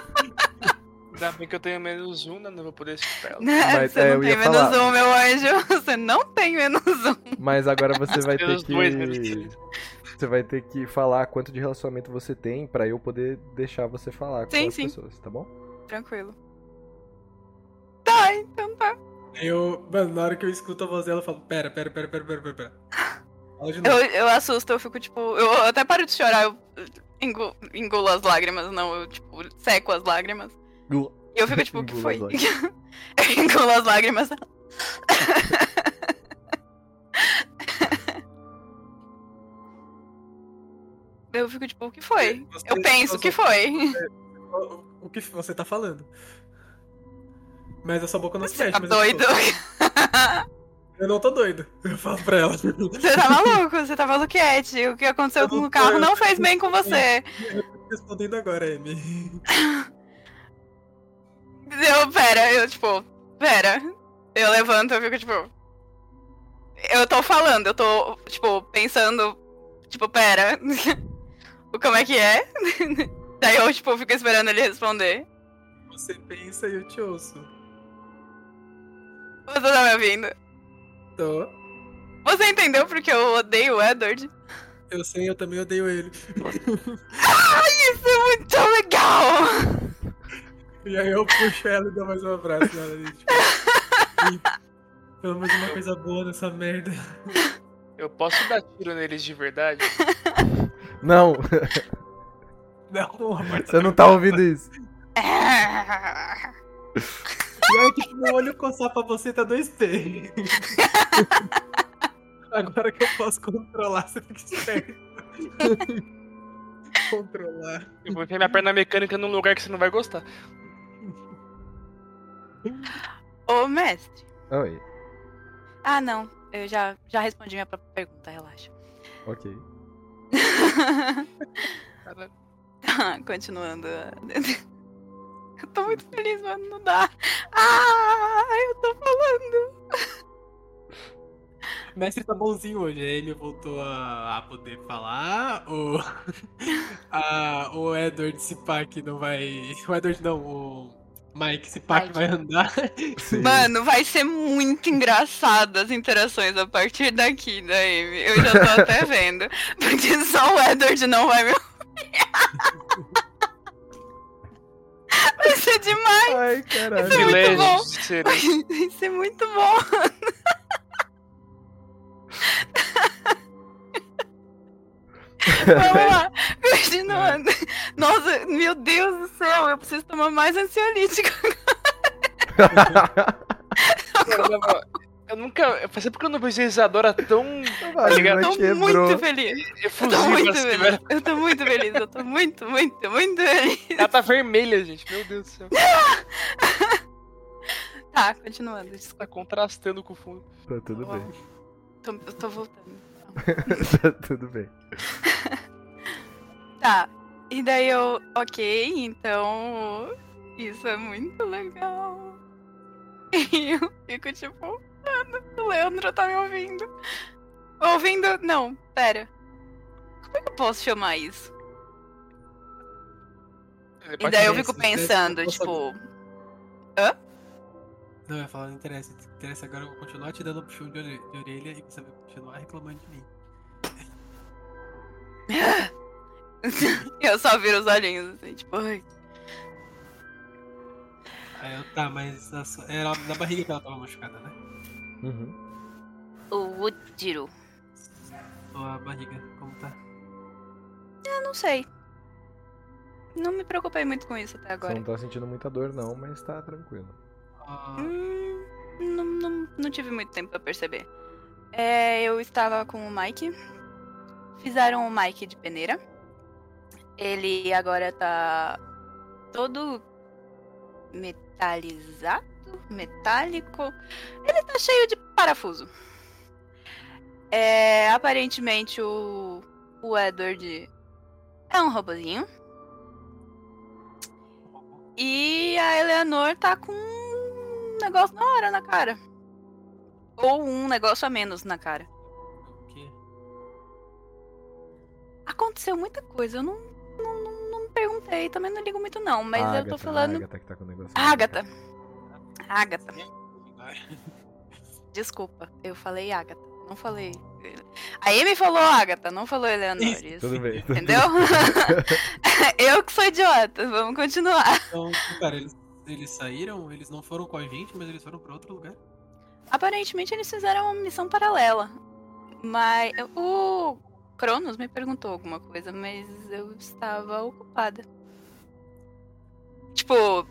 Ainda bem que eu tenho menos um, né? Não vou poder escutar ela. Mas, Você é, não eu tem menos falar. um, meu anjo. Você não tem menos um. Mas agora você vai ter que. Você vai ter que falar quanto de relacionamento você tem pra eu poder deixar você falar com Sim, as sim. pessoas, tá bom? Tranquilo. Tá, então tá. Eu, mano, na hora que eu escuto a voz dela, eu falo: Pera, pera, pera, pera, pera, pera. pera. Eu, eu assusto, eu fico tipo. Eu até paro de chorar, eu engu- engulo as lágrimas, não, eu tipo, seco as lágrimas. E eu fico tipo, o que foi? eu engulo as lágrimas. Eu fico tipo, o que foi? Você- Eu penso, o que foi? O, que você tá falando? Mas a sua boca não se Você mexe. tá mas eu doido? tô- Eu não tô doido. Eu falo pra ela. Você tá maluco? Você tá maluquete? O que aconteceu Eu com o carro não eu fez bem com você. Eu tô respondendo agora, Amy. Eu, pera, eu, tipo, pera. Eu levanto, eu fico, tipo. Eu tô falando, eu tô, tipo, pensando, tipo, pera. Como é que é? Daí eu, tipo, fico esperando ele responder. Você pensa e eu te ouço. Você tá me ouvindo? Tô. Você entendeu porque eu odeio o Edward? Eu sei, eu também odeio ele. Isso é muito legal! E aí eu puxo ela e dou mais um abraço nela. ali, Tipo, pelo menos uma coisa boa nessa merda. Eu posso dar tiro neles de verdade? Não, Não, amor. você não tá ouvindo isso. E aí, tipo, meu olho coçar pra você tá 2P. Agora que eu posso controlar, você fica esperto. controlar. Eu vou enfiar minha perna mecânica num lugar que você não vai gostar. Ô, mestre. Oi, Ah, não. Eu já, já respondi minha própria pergunta, relaxa. ok. Tá, continuando. Eu tô muito feliz, mano. Não dá. Ah, eu tô falando. Mestre tá bonzinho hoje, a Amy voltou a, a poder falar, o, a, o Edward se pá que não vai. O Edward não, o Mike se pá que vai andar. Sim. Mano, vai ser muito engraçado as interações a partir daqui da Amy. Eu já tô até vendo. Porque só o Edward não vai me ouvir. Vai ser demais. Ai, caralho. Isso é muito bom. Vai ser muito bom. Vamos lá, continuando. Nossa, meu Deus do céu, eu preciso tomar mais ansiolítico. Moral, Eu nunca. Faz tempo que eu não vejo Isadora tão ligado? Eu tô quebrou. muito feliz. Eu tô muito assim, feliz. velho. Eu tô muito feliz. Eu tô muito, muito, muito feliz. Ela tá vermelha, gente. Meu Deus do céu. Tá, continuando. Desculpa. Tá contrastando com o fundo. Tá tudo bem. Tô, eu tô voltando. Tá tudo bem. Tá. E daí eu. Ok, então. Isso é muito legal. E eu fico tipo. Mano, o Leandro tá me ouvindo. Ouvindo. Não, pera. Como é que eu posso chamar isso? Ele E daí eu fico pensando, tipo. Não, eu ia falar, não interessa. Interessa agora, eu vou continuar te dando puxão de ore- de orelha e você vai continuar reclamando de mim. eu só viro os olhinhos, assim, tipo, ai. Aí eu, tá, mas a sua- era na barriga que ela tava machucada, né? Uhum. O Ujiro. Sua barriga, como tá? Eu não sei. Não me preocupei muito com isso até Você agora. não tá sentindo muita dor, não, mas tá tranquilo. Hum, não, não, não tive muito tempo pra perceber. É, eu estava com o Mike. Fizeram o Mike de peneira. Ele agora tá todo metalizado, metálico. Ele tá cheio de parafuso. É, aparentemente o, o Edward é um robozinho. E a Eleanor tá com um negócio na hora na cara. Ou um negócio a menos na cara. o quê? Aconteceu muita coisa, eu não, não, não, não me perguntei, também não ligo muito não, mas A eu tô Agatha, falando. Agatha que tá com o negócio. Agatha. Agatha. Desculpa, eu falei Agatha, não falei. A Amy falou Agatha, não falou Eleanor. Isso, Isso. Tudo bem. Entendeu? eu que sou idiota, vamos continuar. Então, cara, eles, eles saíram, eles não foram com a gente, mas eles foram pra outro lugar. Aparentemente eles fizeram uma missão paralela. Mas o Cronos me perguntou alguma coisa, mas eu estava ocupada. Tipo,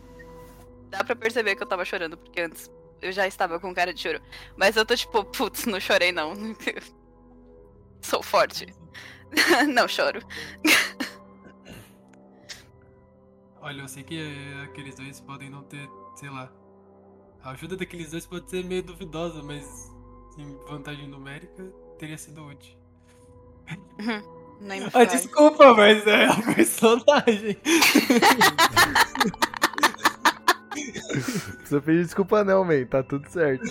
dá pra perceber que eu tava chorando, porque antes eu já estava com cara de choro. Mas eu tô tipo, putz, não chorei não. Sou forte. não choro. Olha, eu sei que eh, aqueles dois podem não ter, sei lá. A ajuda daqueles dois pode ser meio duvidosa, mas em vantagem numérica teria sido útil. Nem me Ah, desculpa, mas é a personagem. Não precisa pedir desculpa não, man. Tá tudo certo.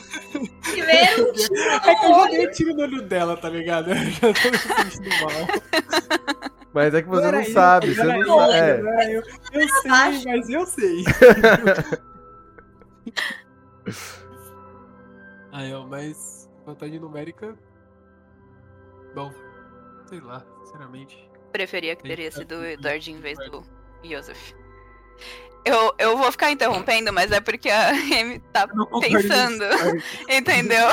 Primeiro, É que eu joguei tiro no olho dela, tá ligado? Eu já tô me sentindo mal. Mas é que você não eu, sabe. Você não eu, sabe. É. era eu. Eu sei, mas eu sei. Aí, ó, mas vantagem numérica. Bom, sei lá, sinceramente. Preferia que teria sido o Edward em vez do Joseph. Eu, eu vou ficar interrompendo, mas é porque a Amy tá pensando, entendeu?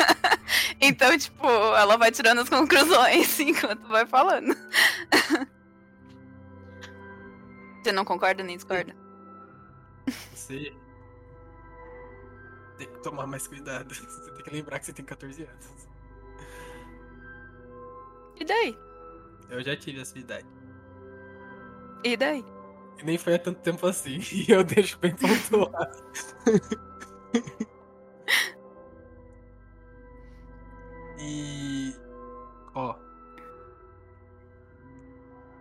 então, tipo, ela vai tirando as conclusões enquanto vai falando. Você não concorda nem discorda? Você tem que tomar mais cuidado. Você tem que lembrar que você tem 14 anos. E daí? Eu já tive essa idade. E daí? E nem foi há tanto tempo assim. E eu deixo bem pontuado. e. Ó.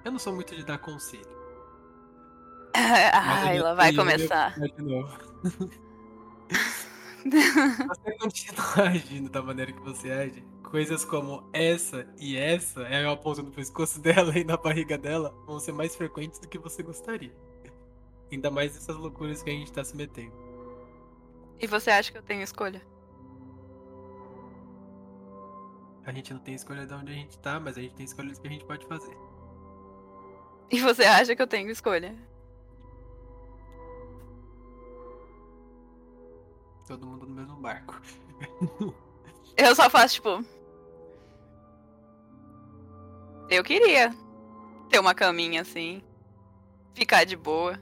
Eu não sou muito de dar conselho. Ah, eu ela vai começar. De novo. Você continuar agindo da maneira que você age, coisas como essa e essa, é a ponta no pescoço dela e na barriga dela, vão ser mais frequentes do que você gostaria. Ainda mais essas loucuras que a gente tá se metendo. E você acha que eu tenho escolha? A gente não tem escolha de onde a gente tá, mas a gente tem escolhas que a gente pode fazer. E você acha que eu tenho escolha? Todo mundo no mesmo barco. Eu só faço, tipo. Eu queria ter uma caminha assim. Ficar de boa.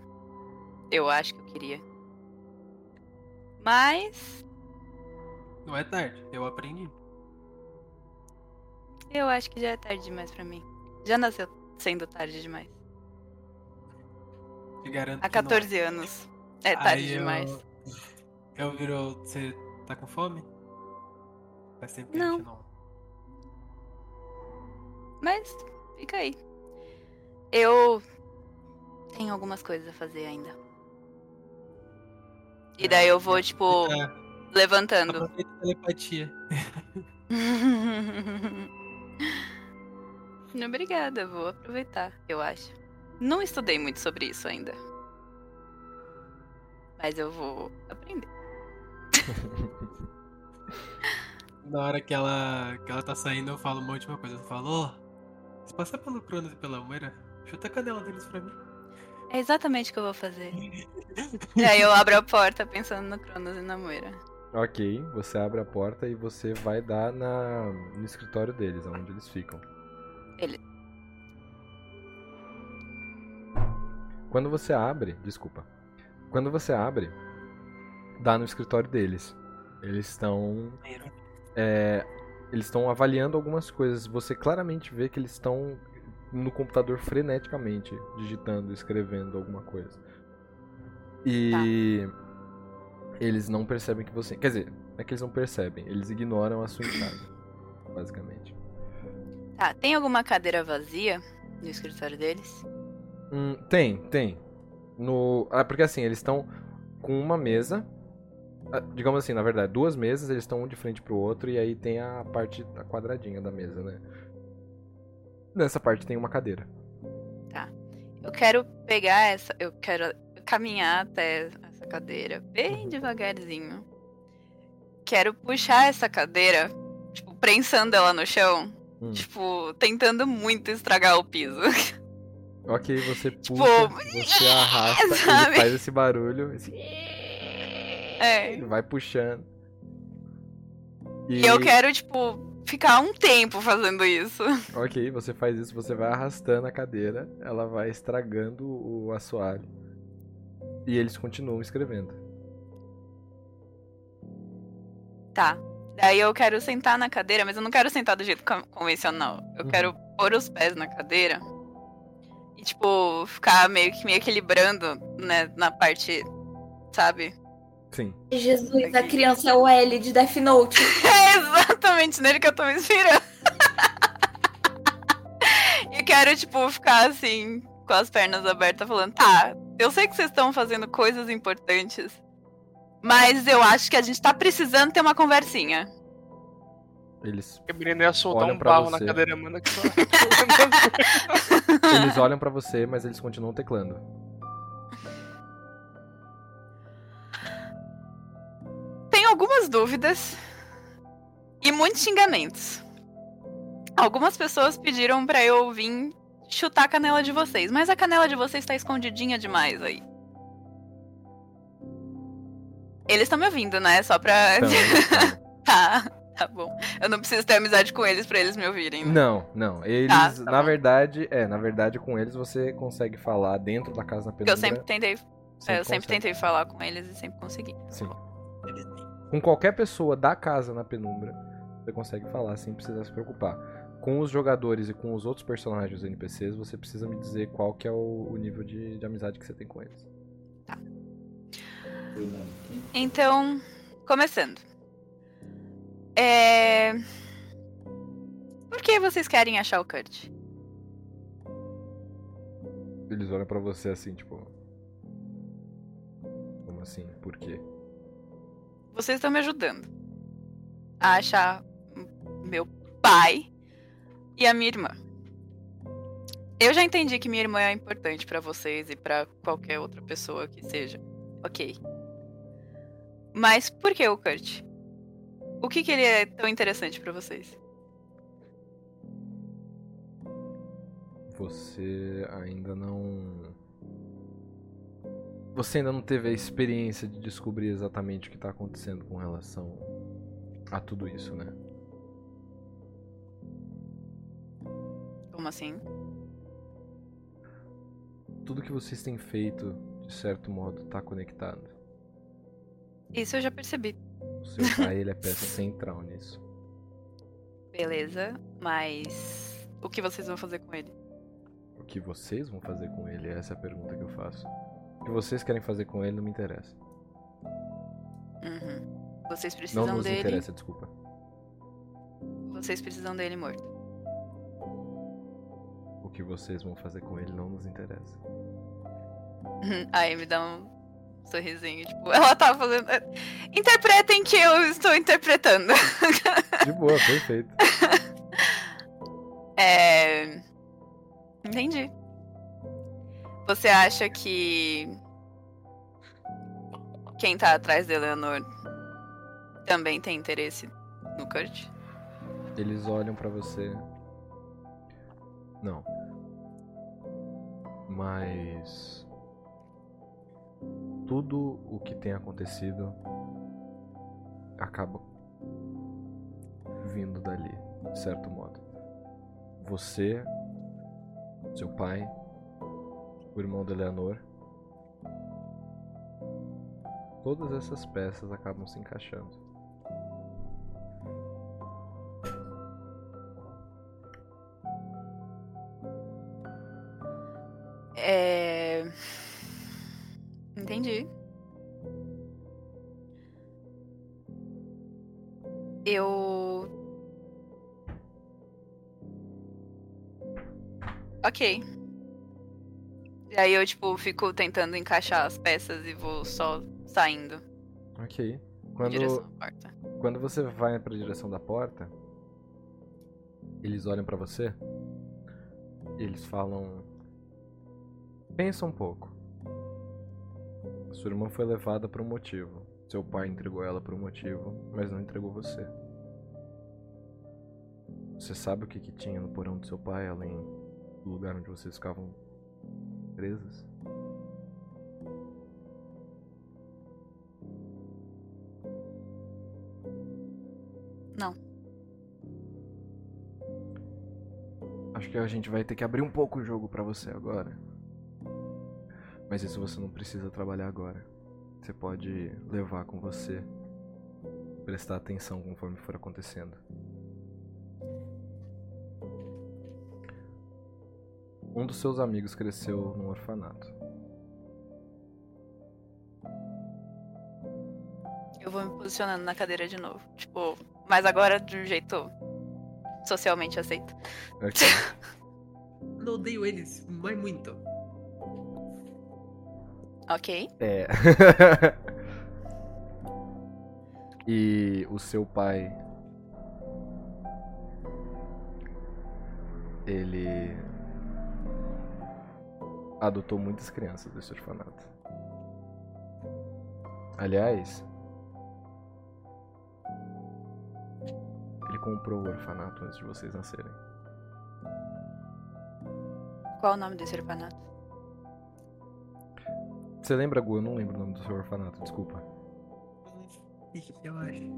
Eu acho que eu queria. Mas. Não é tarde, eu aprendi. Eu acho que já é tarde demais pra mim. Já nasceu sendo tarde demais. Te garanto Há que não é. 14 anos. É tarde Aí eu- demais. Eu viro. Você tá com fome? Faz tempo que a Não. gente não. Mas fica aí. Eu tenho algumas coisas a fazer ainda. E daí eu vou, tipo, É, levantando. telepatia. Obrigada, vou aproveitar, eu acho. Não estudei muito sobre isso ainda. Mas eu vou aprender. Na hora que ela, que ela tá saindo, eu falo uma última coisa. Eu falo, ó, se passar pelo Cronos e pela Moira, Chuta a canela deles pra mim. É exatamente o que eu vou fazer. e aí eu abro a porta pensando no Cronos e na Moira. Ok, você abre a porta e você vai dar na, no escritório deles, onde eles ficam. Ele- Quando você abre, desculpa. Quando você abre, dá no escritório deles. Eles estão é, eles estão avaliando algumas coisas. Você claramente vê que eles estão no computador freneticamente, digitando, escrevendo alguma coisa. E eles não percebem que você. Quer dizer, não é que eles não percebem, eles ignoram a sua entrada, basicamente. Tá, tem alguma cadeira vazia no escritório deles? Hum, tem, tem. No, ah, porque assim, eles estão com uma mesa. Ah, Digamos assim, na verdade, duas mesas, eles estão um de frente pro outro, e aí tem a parte a quadradinha da mesa, né? Nessa parte tem uma cadeira. Eu quero pegar essa. Eu quero caminhar até essa cadeira bem devagarzinho. Quero puxar essa cadeira, tipo, prensando ela no chão. Hum. Tipo, tentando muito estragar o piso. Ok, você puxa, Tipo, você arrasta, ele faz esse barulho, esse- É. ele vai puxando. E eu quero, tipo, ficar um tempo fazendo isso. Ok, você faz isso, você vai arrastando a cadeira, ela vai estragando o assoalho. E eles continuam escrevendo. Tá. Daí eu quero sentar na cadeira, mas eu não quero sentar do jeito con- convencional. Eu Uhum. quero pôr os pés na cadeira e, tipo, ficar meio que me equilibrando, né, na parte, sabe? Sim. Jesus, a criança é o L de Death Note. É exatamente nele que eu tô me inspirando. e quero, tipo, ficar assim, com as pernas abertas, falando, tá, eu sei que vocês estão fazendo coisas importantes, mas eu acho que a gente tá precisando ter uma conversinha. Eles, Que a menina ia soltar um barro na cadeira, manda que só. eles olham pra você, mas eles continuam teclando. Algumas dúvidas e muitos xingamentos. Algumas pessoas pediram pra eu vir chutar a canela de vocês, mas a canela de vocês tá escondidinha demais aí. Eles estão me ouvindo, né? Só pra. Então, tá, tá bom. Eu não preciso ter amizade com eles pra eles me ouvirem. né? Não, não. Eles, Tá, tá na bom. verdade, é, na verdade, com eles você consegue falar dentro da casa penumbra. eu sempre tentei. sempre eu sempre consegue. tentei falar com eles e sempre consegui. Sim. Com qualquer pessoa da casa na penumbra, você consegue falar sem precisar se preocupar. Com os jogadores e com os outros personagens dos NPCs, você precisa me dizer qual que é o, o nível de, de amizade que você tem com eles. Então, começando. É. Por que vocês querem achar o Kurt? Eles olham pra você assim, tipo. Como assim? Por quê? Vocês estão me ajudando a achar meu pai e a minha irmã. Eu já entendi que minha irmã é importante pra vocês e pra qualquer outra pessoa que seja. Ok. Mas por que o Kurt? O que, que ele é tão interessante pra vocês? Você ainda não. Você ainda não teve a experiência de descobrir exatamente o que tá acontecendo com relação a tudo isso, né? Como assim? Tudo que vocês têm feito, de certo modo, tá conectado. Isso eu já percebi. O seu pai, ele é peça central nisso. Beleza, mas o que vocês vão fazer com ele? O que vocês vão fazer com ele? Essa é a pergunta que eu faço. O que vocês querem fazer com ele não me interessa. Uhum. Vocês Não precisam nos dele. interessa, desculpa. Vocês precisam dele morto. O que vocês vão fazer com ele não nos interessa. Aí me dá um sorrisinho, tipo, ela tá fazendo. Interpretem que eu estou interpretando. De boa, perfeito. É. Entendi. Você acha que. Quem tá atrás da Eleanor também tem interesse no Kurt? Eles olham pra você. Não. Mas tudo o que tem acontecido acaba vindo dali, de certo modo. Você, seu pai, o irmão de Eleanor, todas essas peças acabam se encaixando. É. Entendi. Eu. Ok. E aí eu, tipo, fico tentando encaixar as peças e vou só saindo Ok. Quando, quando você vai pra direção da porta, eles olham pra você e eles falam: Pensa um pouco. Sua irmã foi levada por um motivo. Seu pai entregou ela por um motivo, mas não entregou você. Você sabe o que, que tinha no porão do seu pai, além do lugar onde vocês ficavam presas? Não. Acho que a gente vai ter que abrir um pouco o jogo pra você agora. Mas isso você não precisa trabalhar agora. Você pode levar com você. Prestar atenção conforme for acontecendo. Um dos seus amigos cresceu num orfanato. Eu vou me posicionando na cadeira de novo. Tipo, mas agora de um jeito socialmente aceito. Ok. Não odeio eles, mas muito. Ok. É. e o seu pai. Ele. Adotou muitas crianças desse orfanato. Aliás. Ele comprou o orfanato antes de vocês nascerem. Qual o nome desse orfanato? Você lembra, Gu? Eu não lembro o nome do seu orfanato, desculpa. Eu acho.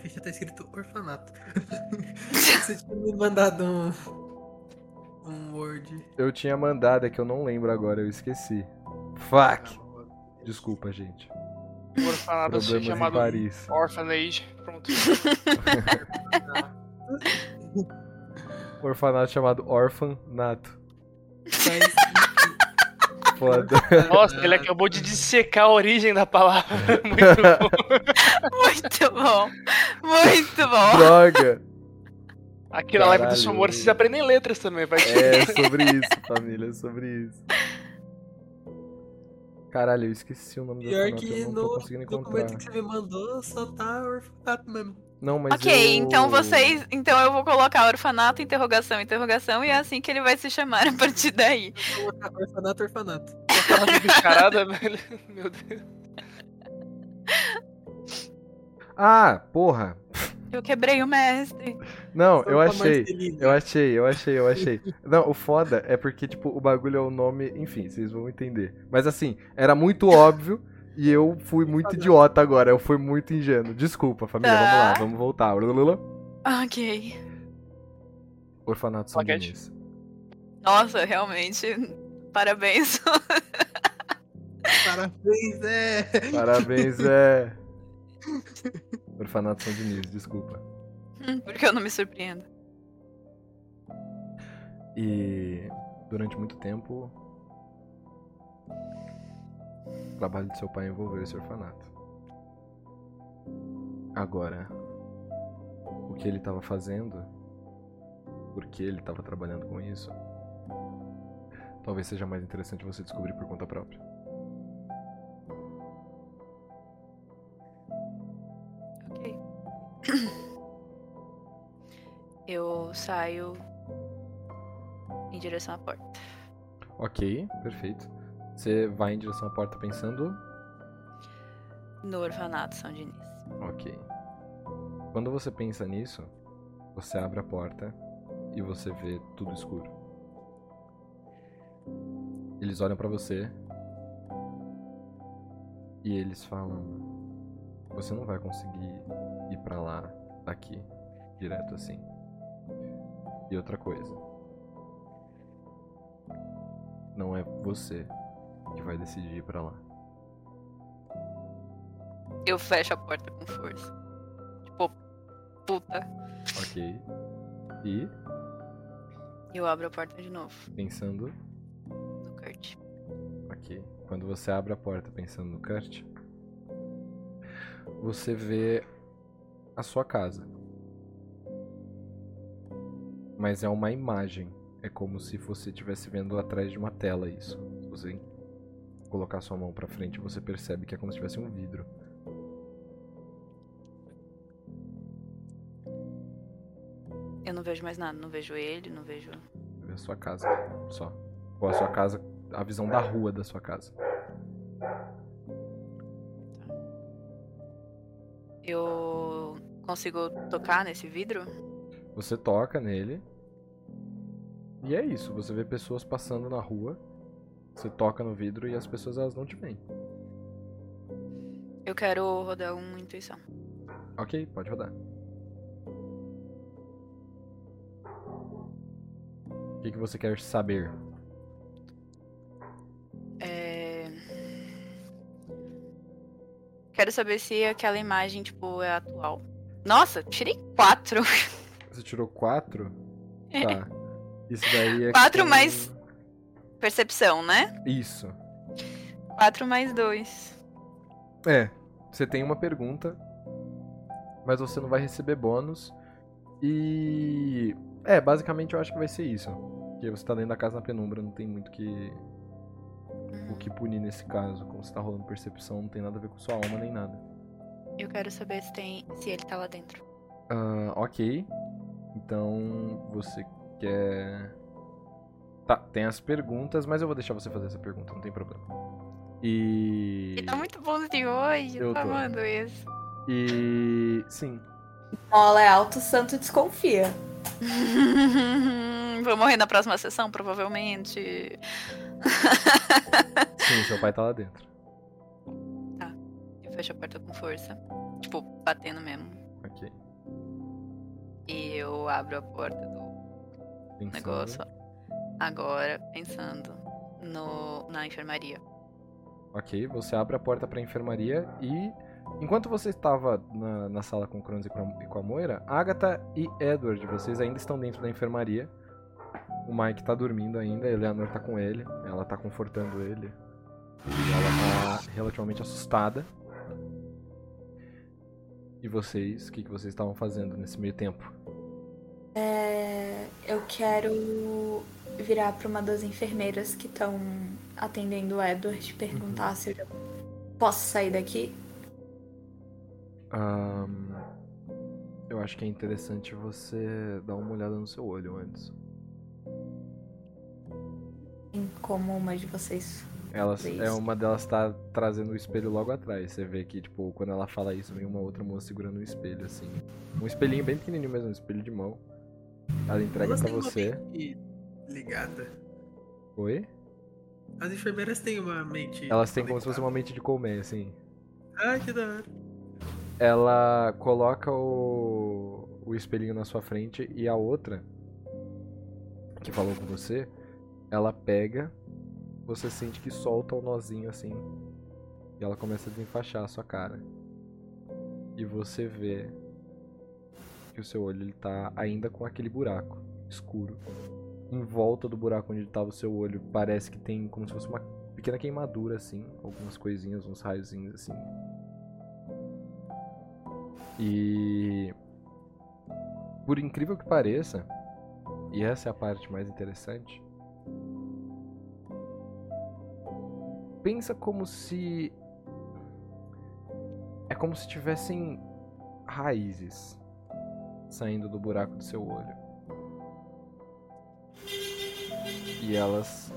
Ficha tá escrito orfanato. Você tinha me mandado um. Um Word. Eu tinha mandado, é que eu não lembro agora, eu esqueci. Fuck! Desculpa, gente. Orfanato assim Problemas em chamado Paris. Orphanage. Pronto. orfanato chamado Orfanato. Foda. Nossa, ele acabou de dissecar a origem da palavra. Muito bom. Muito bom. Muito bom. Droga! Aqui na live do. Sumor vocês aprendem letras também, vai É sobre isso, família, é sobre isso. Caralho, eu esqueci o nome do pior orfanato, que eu não tô no conseguindo encontrar. documento que você me mandou só tá orfanato mesmo. Não, mas Ok, eu... então vocês. Então eu vou colocar orfanato, interrogação, interrogação, e é assim que ele vai se chamar a partir daí. Vou colocar Orfanato, orfanato. Orfanato de charada, velho. Meu Deus. Ah, porra! Eu quebrei o mestre. Não, eu achei. Eu achei, eu achei, eu achei. Não, o foda é porque, tipo, o bagulho é o nome. Enfim, vocês vão entender. Mas assim, era muito óbvio e eu fui muito idiota agora. Eu fui muito ingênuo. Desculpa, família. Vamos lá, Tá. vamos voltar. Lulula. Ok. Orfanato São. Denis. Nossa, realmente. Parabéns. Parabéns, é. Parabéns, é. Orfanato São Denis, desculpa. Porque eu não me surpreendo. E durante muito tempo, o trabalho de seu pai envolveu esse orfanato. Agora, o que ele estava fazendo, por que ele estava trabalhando com isso, talvez seja mais interessante você descobrir por conta própria. Eu saio em direção à porta. Ok, perfeito. Você vai em direção à porta pensando. No orfanato São Diniz. Ok. Quando você pensa nisso, você abre a porta e você vê tudo escuro. Eles olham pra você e eles falam: Você não vai conseguir ir pra lá daqui direto assim. E outra coisa. Não é você que vai decidir ir pra lá. Eu fecho a porta com força. Tipo, puta. Ok. E Eu abro a porta de novo. pensando No Kurt. Ok. Quando você abre a porta pensando no Kurt, você vê a sua casa. Mas é uma imagem. É como se você estivesse vendo atrás de uma tela isso. Se você colocar sua mão pra frente, você percebe que é como se tivesse um vidro. Eu não vejo mais nada. Não vejo ele, não vejo. Vê a sua casa só. Ou a sua casa, a visão da rua da sua casa. Eu consigo tocar nesse vidro? Você toca nele. E é isso, você vê pessoas passando na rua. Você toca no vidro e as pessoas elas não te veem. Eu quero rodar uma intuição. Ok, pode rodar. O que, que você quer saber? É... Quero saber se aquela imagem, tipo, é atual. Nossa, tirei quatro. Você tirou 4? Tá. Isso daí é. Quatro com- mais- Percepção, né? Isso. Quatro mais dois. É. Você tem uma pergunta, mas você não vai receber bônus. E. É, basicamente eu acho que vai ser isso. Porque você tá dentro da casa na penumbra, não tem muito que. O que punir nesse caso. Como você tá rolando percepção, não tem nada a ver com sua alma nem nada. Eu quero saber se tem. se ele tá lá dentro. Ah, ok. Então você quer. Tá, tem as perguntas, mas eu vou deixar você fazer essa pergunta, não tem problema. E. Ele tá muito bonzinho hoje, Eu eu tô tô. amando isso. E. Sim. Mola é alto, o santo desconfia. Vou morrer na próxima sessão, provavelmente. Sim, seu pai tá lá dentro. Fecho a porta com força. Tipo, batendo mesmo. Ok. E eu abro a porta do Pensando. negócio. Agora, pensando no, na enfermaria. Ok, você abre a porta pra enfermaria e. Enquanto você estava na, na sala com o Cronos e e com a Moira, Agatha e Edward, vocês ainda estão dentro da enfermaria. O Mike tá dormindo ainda, a Eleanor tá com ele, ela tá confortando ele. E ela tá relativamente assustada. E vocês, o que, que vocês estavam fazendo nesse meio tempo? É, eu quero virar para uma das enfermeiras que estão atendendo o Edward e perguntar se eu já posso sair daqui. Ahn, eu acho que é interessante você dar uma olhada no seu olho antes. Em como uma de vocês. Elas, é uma delas tá trazendo o espelho logo atrás. Você vê que, tipo, quando ela fala isso, vem uma outra moça segurando um espelho, assim. Um espelhinho bem pequenininho mesmo, um espelho de mão. Ela entrega Elas pra você. ligada. Oi? As enfermeiras têm uma mente. Elas têm como se fosse uma mente de colmeia, assim. Ah, que da hora. Ela coloca o, o espelhinho na sua frente e a outra, que falou com você, ela pega, você sente que solta o nozinho assim, e ela começa a desenfaixar a sua cara. E você vê que o seu olho ele tá ainda com aquele buraco escuro. Em volta do buraco onde estava o seu olho, parece que tem como se fosse uma pequena queimadura assim, algumas coisinhas, uns raiozinhos assim. E por incrível que pareça, e essa é a parte mais interessante, pensa como se é como se tivessem raízes saindo do buraco do seu olho. E elas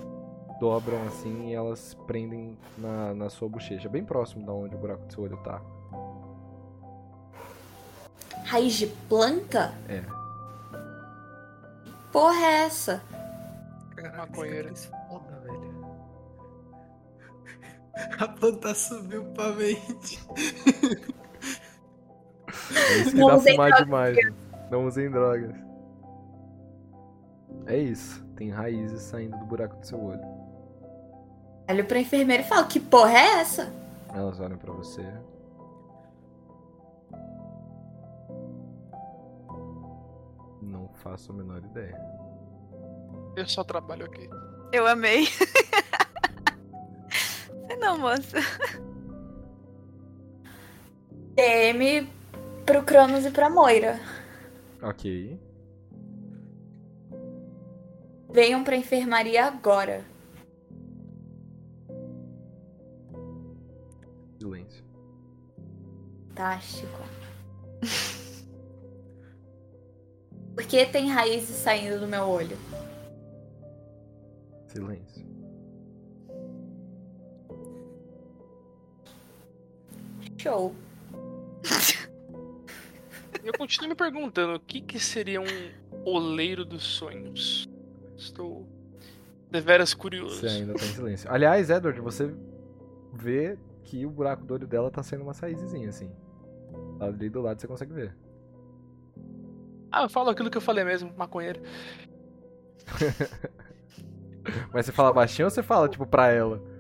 dobram assim e elas prendem na, na sua bochecha, bem próximo da onde o buraco do seu olho tá. Raiz de planta? É. Que Porra, é essa? Caraca, Maconheiro. A planta subiu pra mente. É isso que Não dá usem fumar drogas. demais. Não usem drogas. É isso. Tem raízes saindo do buraco do seu olho. Olho pra enfermeira e falo, que porra é essa? Elas olham pra você. Não faço a menor ideia. Eu só trabalho aqui. Eu amei. Não, moça. DM pro Cronos e pra Moira. Ok. Venham pra enfermaria agora. Silêncio. Fantástico. Por que tem raízes saindo do meu olho? Silêncio. Show. Eu continuo me perguntando o que, que seria um oleiro dos sonhos. Estou deveras curioso. Você ainda tá em silêncio. Aliás, Edward, você vê que o buraco do olho dela tá sendo uma raízezinha, assim. Ali do lado você consegue ver. Ah, eu falo aquilo que eu falei mesmo, maconheiro. Mas você fala baixinho ou você fala, tipo, pra ela?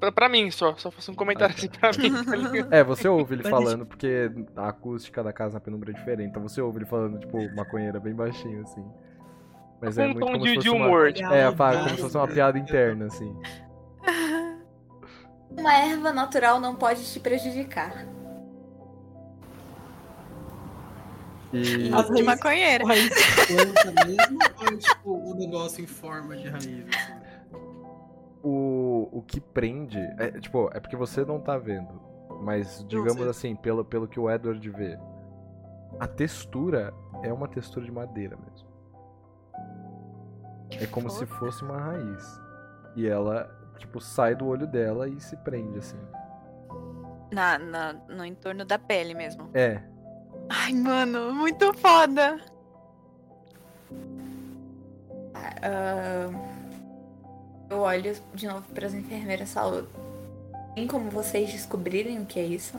Pra, pra mim só, só faço um comentário assim pra mim. tá? É, você ouve ele falando, porque a acústica da casa na penumbra é diferente. Então você ouve ele falando, tipo, maconheira bem baixinho, assim. Mas Com é um muito tom como de, se de fosse uma... humor. tipo, É, pá, como se fosse uma piada interna, assim. Uma erva natural não pode te prejudicar. E As De maconheira. Raiz de planta mesmo ou é tipo o negócio em forma de raiz? assim? O, o que prende. É, tipo, é porque você não tá vendo. Mas, digamos assim, pelo, pelo que o Edward vê, a textura é uma textura de madeira mesmo. É como se fosse uma raiz. E ela, tipo, sai do olho dela e se prende, assim. Na, na, no entorno da pele mesmo. É, Ai, mano, muito foda. Ah, eu olho de novo para as enfermeiras e falo: Tem como vocês descobrirem o que é isso?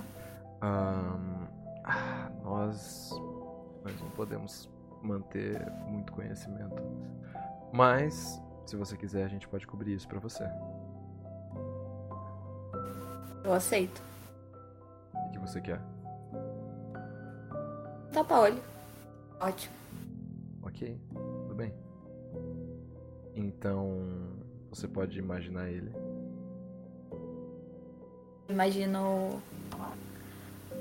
Ahn, ah, nós, nós não podemos manter muito conhecimento. Mas, se você quiser, a gente pode cobrir isso pra você. Eu aceito. O que você quer? Tapa olho. Ótimo. Ok, tudo bem. Então, você pode imaginar ele. Imagino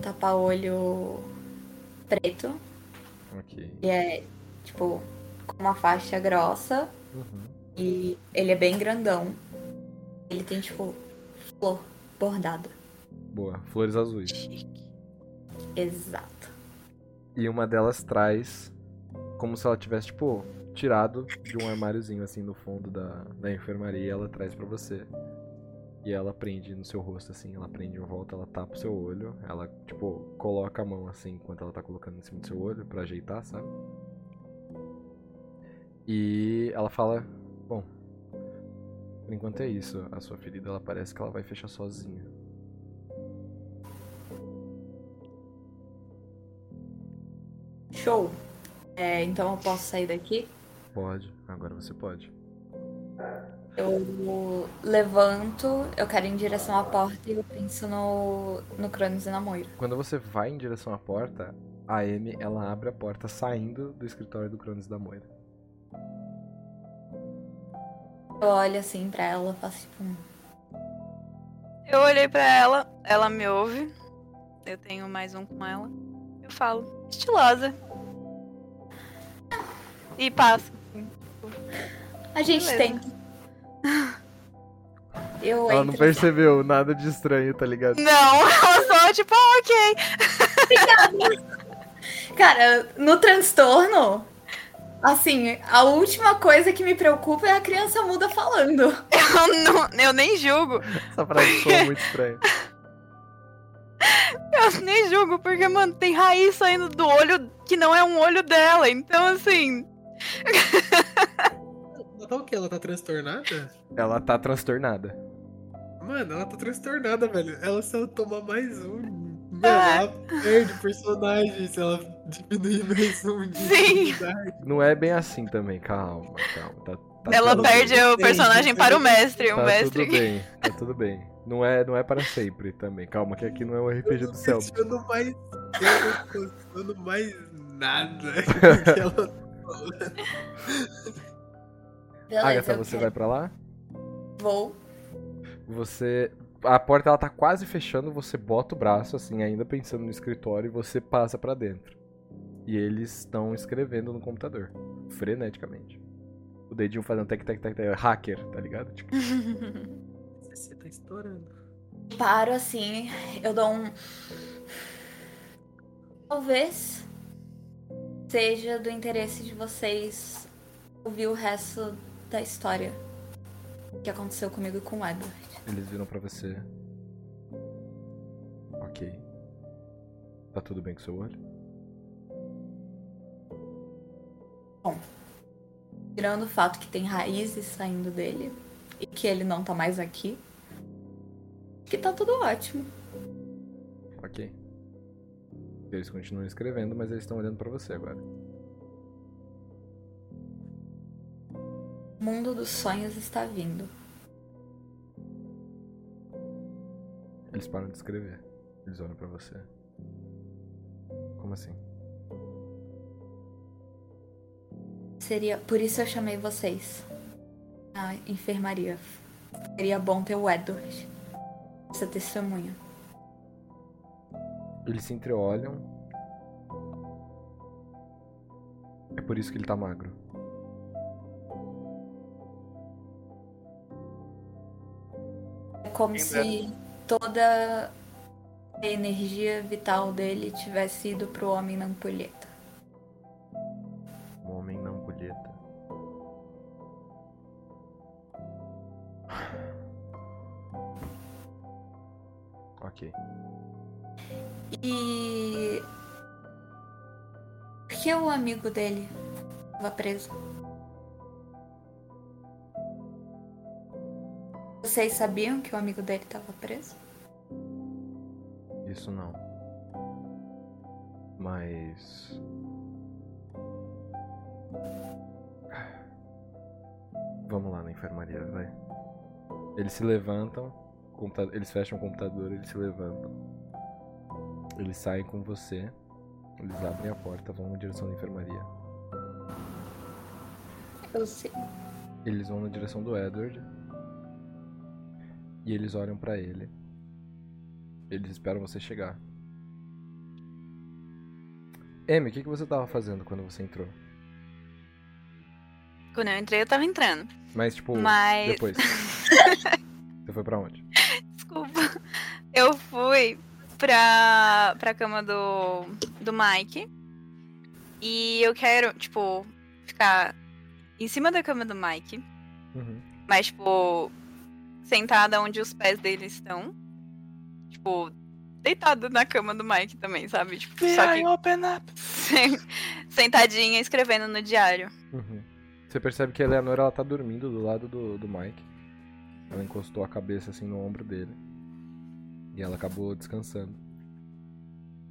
tapa-olho preto. Ok. Ele é, tipo, com uma faixa grossa Uhum. e ele é bem grandão. Ele tem, tipo, flor bordada. Boa, flores azuis. Exato. E uma delas traz como se ela tivesse, tipo, tirado de um armáriozinho assim no fundo da, da enfermaria ela traz pra você. E ela prende no seu rosto, assim, ela prende em volta, ela tapa o seu olho, ela, tipo, coloca a mão assim enquanto ela tá colocando em cima do seu olho pra ajeitar, sabe? E ela fala, bom, por enquanto é isso, a sua ferida ela parece que ela vai fechar sozinha. Show. É, então eu posso sair daqui? Pode, agora você pode. Eu levanto, eu quero ir em direção à porta e eu penso no, no Cronos e na Moira. Quando você vai em direção à porta, a Amy, ela abre a porta saindo do escritório do Cronos da Moira. Eu olho assim pra ela e faço tipo. um- Eu olhei pra ela, ela me ouve. Eu tenho mais um com ela. Eu falo, estilosa. E passo. A gente Beleza. tem. Eu Ela não percebeu nada de estranho, tá ligado? Não, ela só, tipo, ah, ok. Cara, no transtorno, assim, a última coisa que me preocupa é a criança muda falando. Eu, não, eu nem julgo. Essa frase soa muito estranha. Eu nem julgo, porque, mano, tem raiz saindo do olho que não é um olho dela. Então, assim. Ela tá o quê? Ela tá transtornada? Ela tá transtornada. Mano, ela tá transtornada, velho. Ela se ela tomar mais um. Ah. ela perde o personagem se ela diminuir mais um de Sim. Não é bem assim também, calma, calma. Tá, tá ela perde bem. o personagem para o mestre. O Tá mestre. tudo bem, tá tudo bem. Não é, não é para sempre também. Calma, que aqui não é um RPG Eu do tô céu. questionando mais. Eu tô questionando mais nada que ela falou. Beleza, Agatha, você quero- vai pra lá? Vou. Você. A porta ela tá quase fechando, você bota o braço, assim, ainda pensando no escritório, e você passa pra dentro. E eles estão escrevendo no computador. Freneticamente. O dedinho fazendo tec tec tec tec. Hacker, tá ligado? Tipo, Você tá estourando. Paro assim, eu dou um. Talvez seja do interesse de vocês ouvir o resto da história que aconteceu comigo e com o Edward. eles viram pra você. Ok. Tá tudo bem com seu olho? Tirando o fato que tem raízes saindo dele e que ele não tá mais aqui, que tá tudo ótimo. Ok. Eles continuam escrevendo, mas eles estão olhando pra você agora. O mundo dos sonhos está vindo. Eles param de escrever. Eles olham pra você. Como assim? Seria. Por isso eu chamei vocês. A enfermaria. Seria bom ter o Edward. Essa testemunha. Eles se entreolham. É por isso que ele tá magro. É como se toda a energia vital dele tivesse ido pro homem na ampulheta. Um homem na ampulheta. Ok. E. Por que o amigo dele estava preso? Vocês sabiam que o amigo dele estava preso? Isso não. Mas. Vamos lá na enfermaria, vai. Eles se levantam, eles fecham o computador, eles se levantam. Eles saem com você, eles abrem a porta, vão em direção da enfermaria. Eu sei. Eles vão na direção do Edward. E eles olham pra ele. Eles esperam você chegar. Amy, o que, que você tava fazendo quando você entrou? Quando eu entrei, eu tava entrando. Mas, tipo, Mas. depois. você foi pra onde? Desculpa. Eu fui pra, pra cama do, do Mike. E eu quero, tipo, ficar em cima da cama do Mike. Uhum. Mas, tipo, sentada onde os pés dele estão. Tipo, deitada na cama do Mike também, sabe? Tipo, só que open up. sen- sentadinha escrevendo no diário. Uhum. Você percebe que a Eleanor ela tá dormindo do lado do, do Mike. Ela encostou a cabeça assim no ombro dele. E ela acabou descansando.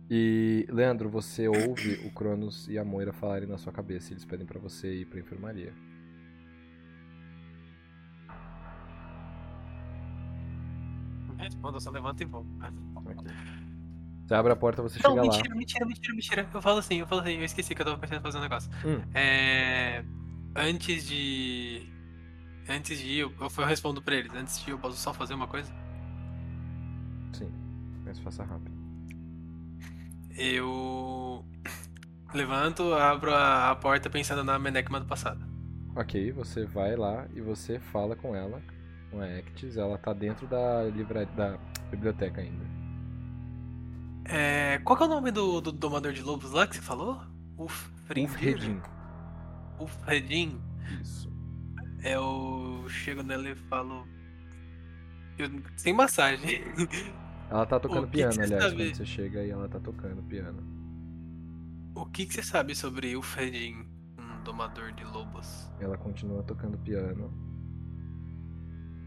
E, Leandro, você ouve o Cronos e a Moira falarem na sua cabeça. e Eles pedem pra você ir pra enfermaria. Responda, eu só levanto e vou. Você abre a porta, você Não, chega lá. mentira, mentira, mentira, mentira. Eu falo assim, eu falo assim, eu esqueci que eu tava pensando em fazer um negócio. Hum. É. Antes de. Antes de ir, eu, eu respondo pra eles. Antes de ir, eu posso só fazer uma coisa? Sim, mas faça rápido. Eu. Levanto, abro a, a porta pensando na Menekma do passado. Ok, você vai lá e você fala com ela, com a Actis. Ela tá dentro da, livra... da biblioteca ainda. É, qual que é o nome do, do domador de lobos lá que você falou? Ufredin. Ufredin. Ufredin. Isso. Eu chego nela e falo. Eu, sem massagem. Ela tá tocando que que piano, você aliás, sabe? quando você chega aí, ela tá tocando piano. O que, que você sabe sobre o Fredin, um domador de lobos? Ela continua tocando piano.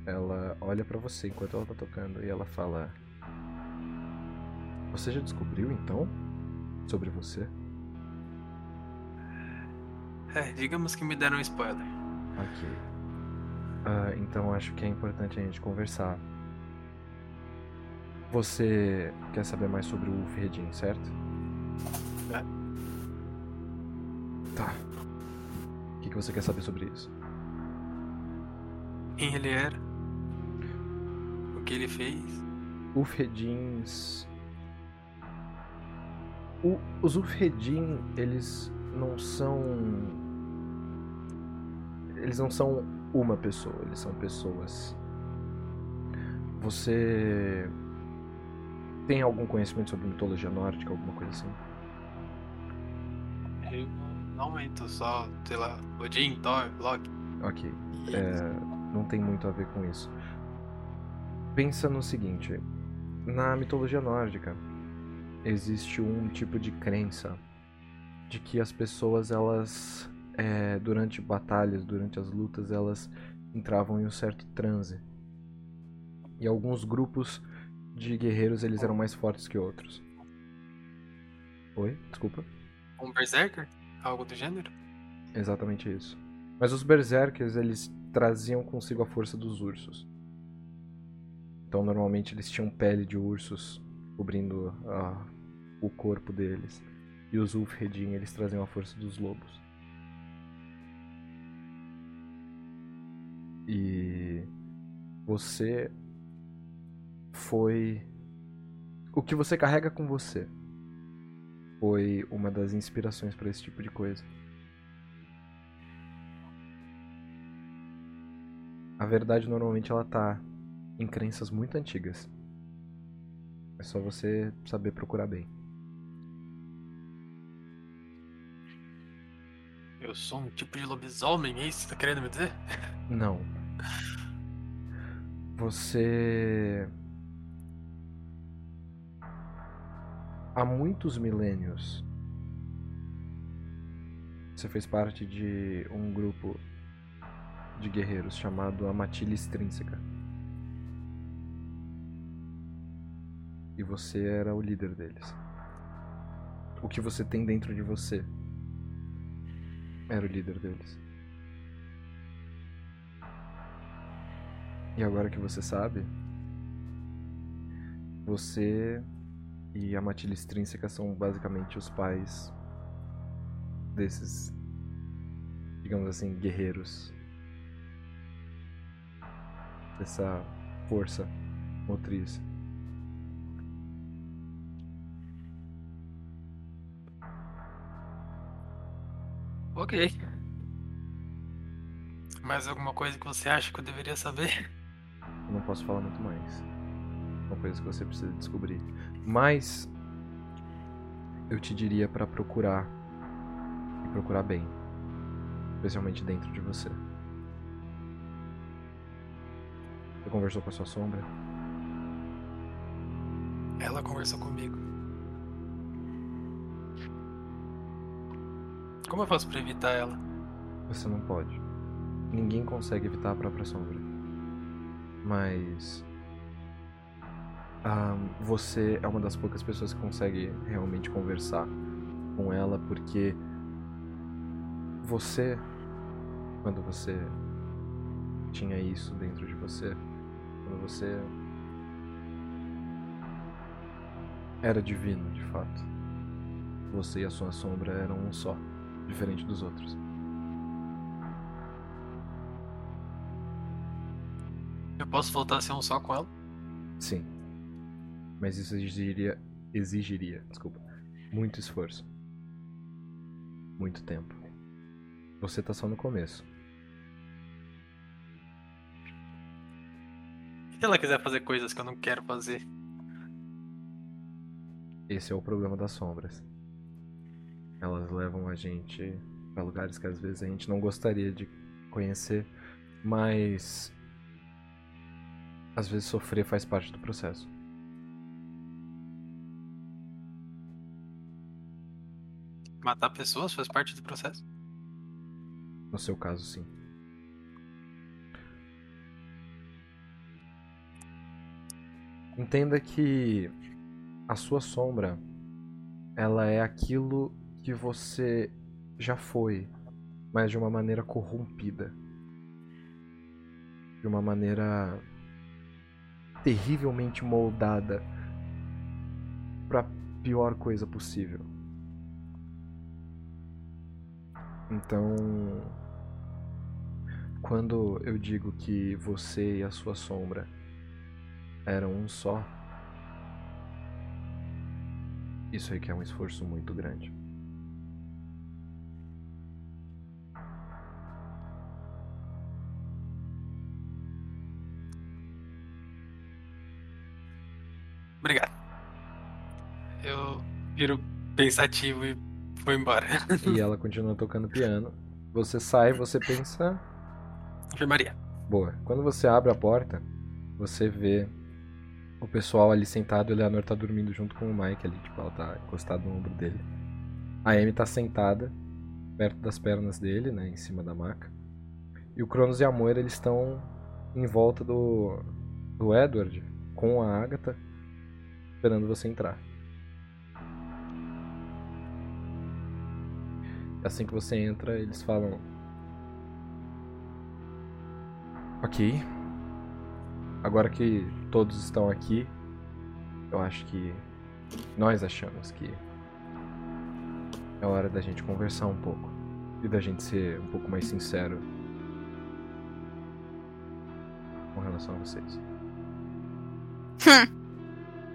Ela olha pra você enquanto ela tá tocando e ela fala: Você já descobriu então sobre você? É, digamos que me deram um spoiler. Ok. Ah, então acho que é importante a gente conversar. Você quer saber mais sobre o Ulfhedin, certo? É. Tá. O que, que você quer saber sobre isso? Quem ele era? Que ele fez? Ulfhedins. O, os Ulfhedin, eles não são. Eles não são uma pessoa, eles são pessoas. Você tem algum conhecimento sobre mitologia nórdica, alguma coisa assim? Eu não aumento, só, sei lá, Odin, Thor, Loki. Ok. É, não tem muito a ver com isso. Pensa no seguinte: na mitologia nórdica existe um tipo de crença de que as pessoas elas é, durante batalhas, durante as lutas, elas entravam em um certo transe. E alguns grupos de guerreiros eles eram mais fortes que outros. Oi, desculpa. Um Berserker? Algo do gênero? Exatamente isso. Mas os berserkers, eles traziam consigo a força dos ursos. Então, normalmente, eles tinham pele de ursos cobrindo ah, o corpo deles. E os Ulfhedin, eles traziam a força dos lobos. E você foi o que você carrega com você foi uma das inspirações para esse tipo de coisa. A verdade normalmente ela tá em crenças muito antigas. É só você saber procurar bem. Eu sou um tipo de lobisomem, é isso que você tá querendo me dizer? Não. Você. Há muitos milênios. Você fez parte de um grupo de guerreiros chamado Amatilha Extrínseca. E você era o líder deles. O que você tem dentro de você era o líder deles. E agora que você sabe, você e a Matilha Extrínseca são basicamente os pais desses, digamos assim, guerreiros. Dessa força motriz. Ok. Mais alguma coisa que você acha que eu deveria saber? Eu não posso falar muito mais. É uma coisa que você precisa descobrir. Mas eu te diria pra procurar e procurar bem, especialmente dentro de você. Você conversou com a sua sombra? Ela conversou comigo. Como eu faço pra evitar ela? Você não pode. Ninguém consegue evitar a própria sombra. Mas. ah, você é uma das poucas pessoas que consegue realmente conversar com ela, porque. Você. Quando você tinha isso dentro de você, quando você. Era divino, de fato. Você e a sua sombra eram um só, diferente dos outros. Eu posso voltar a ser um só com ela? Sim. Mas isso exigiria. Exigiria, desculpa. Muito esforço. Muito tempo. Você tá só no começo. Se ela quiser fazer coisas que eu não quero fazer? Esse é o problema das sombras. Elas levam a gente para lugares que às vezes a gente não gostaria de conhecer, mas às vezes sofrer faz parte do processo. Matar pessoas faz parte do processo? No seu caso, sim. Entenda que a sua sombra ela é aquilo que você já foi, mas de uma maneira corrompida. De uma maneira terrivelmente moldada para pior coisa possível. Então, quando eu digo que você e a sua sombra eram um só, isso requer um esforço muito grande. Obrigado. Eu viro pensativo e vou embora. E ela continua tocando piano. Você sai, você pensa. Enfermaria. Boa. Quando você abre a porta, você vê o pessoal ali sentado. Eleanor tá dormindo junto com o Mike ali. Tipo, ela tá encostada no ombro dele. A Amy tá sentada perto das pernas dele, né? Em cima da maca. E o Cronos e a Moira, eles estão em volta do, do Edward com a Agatha, esperando você entrar. Assim que você entra, eles falam: Ok. Agora que todos estão aqui, eu acho que nós achamos que é hora da gente conversar um pouco e da gente ser um pouco mais sincero com relação a vocês.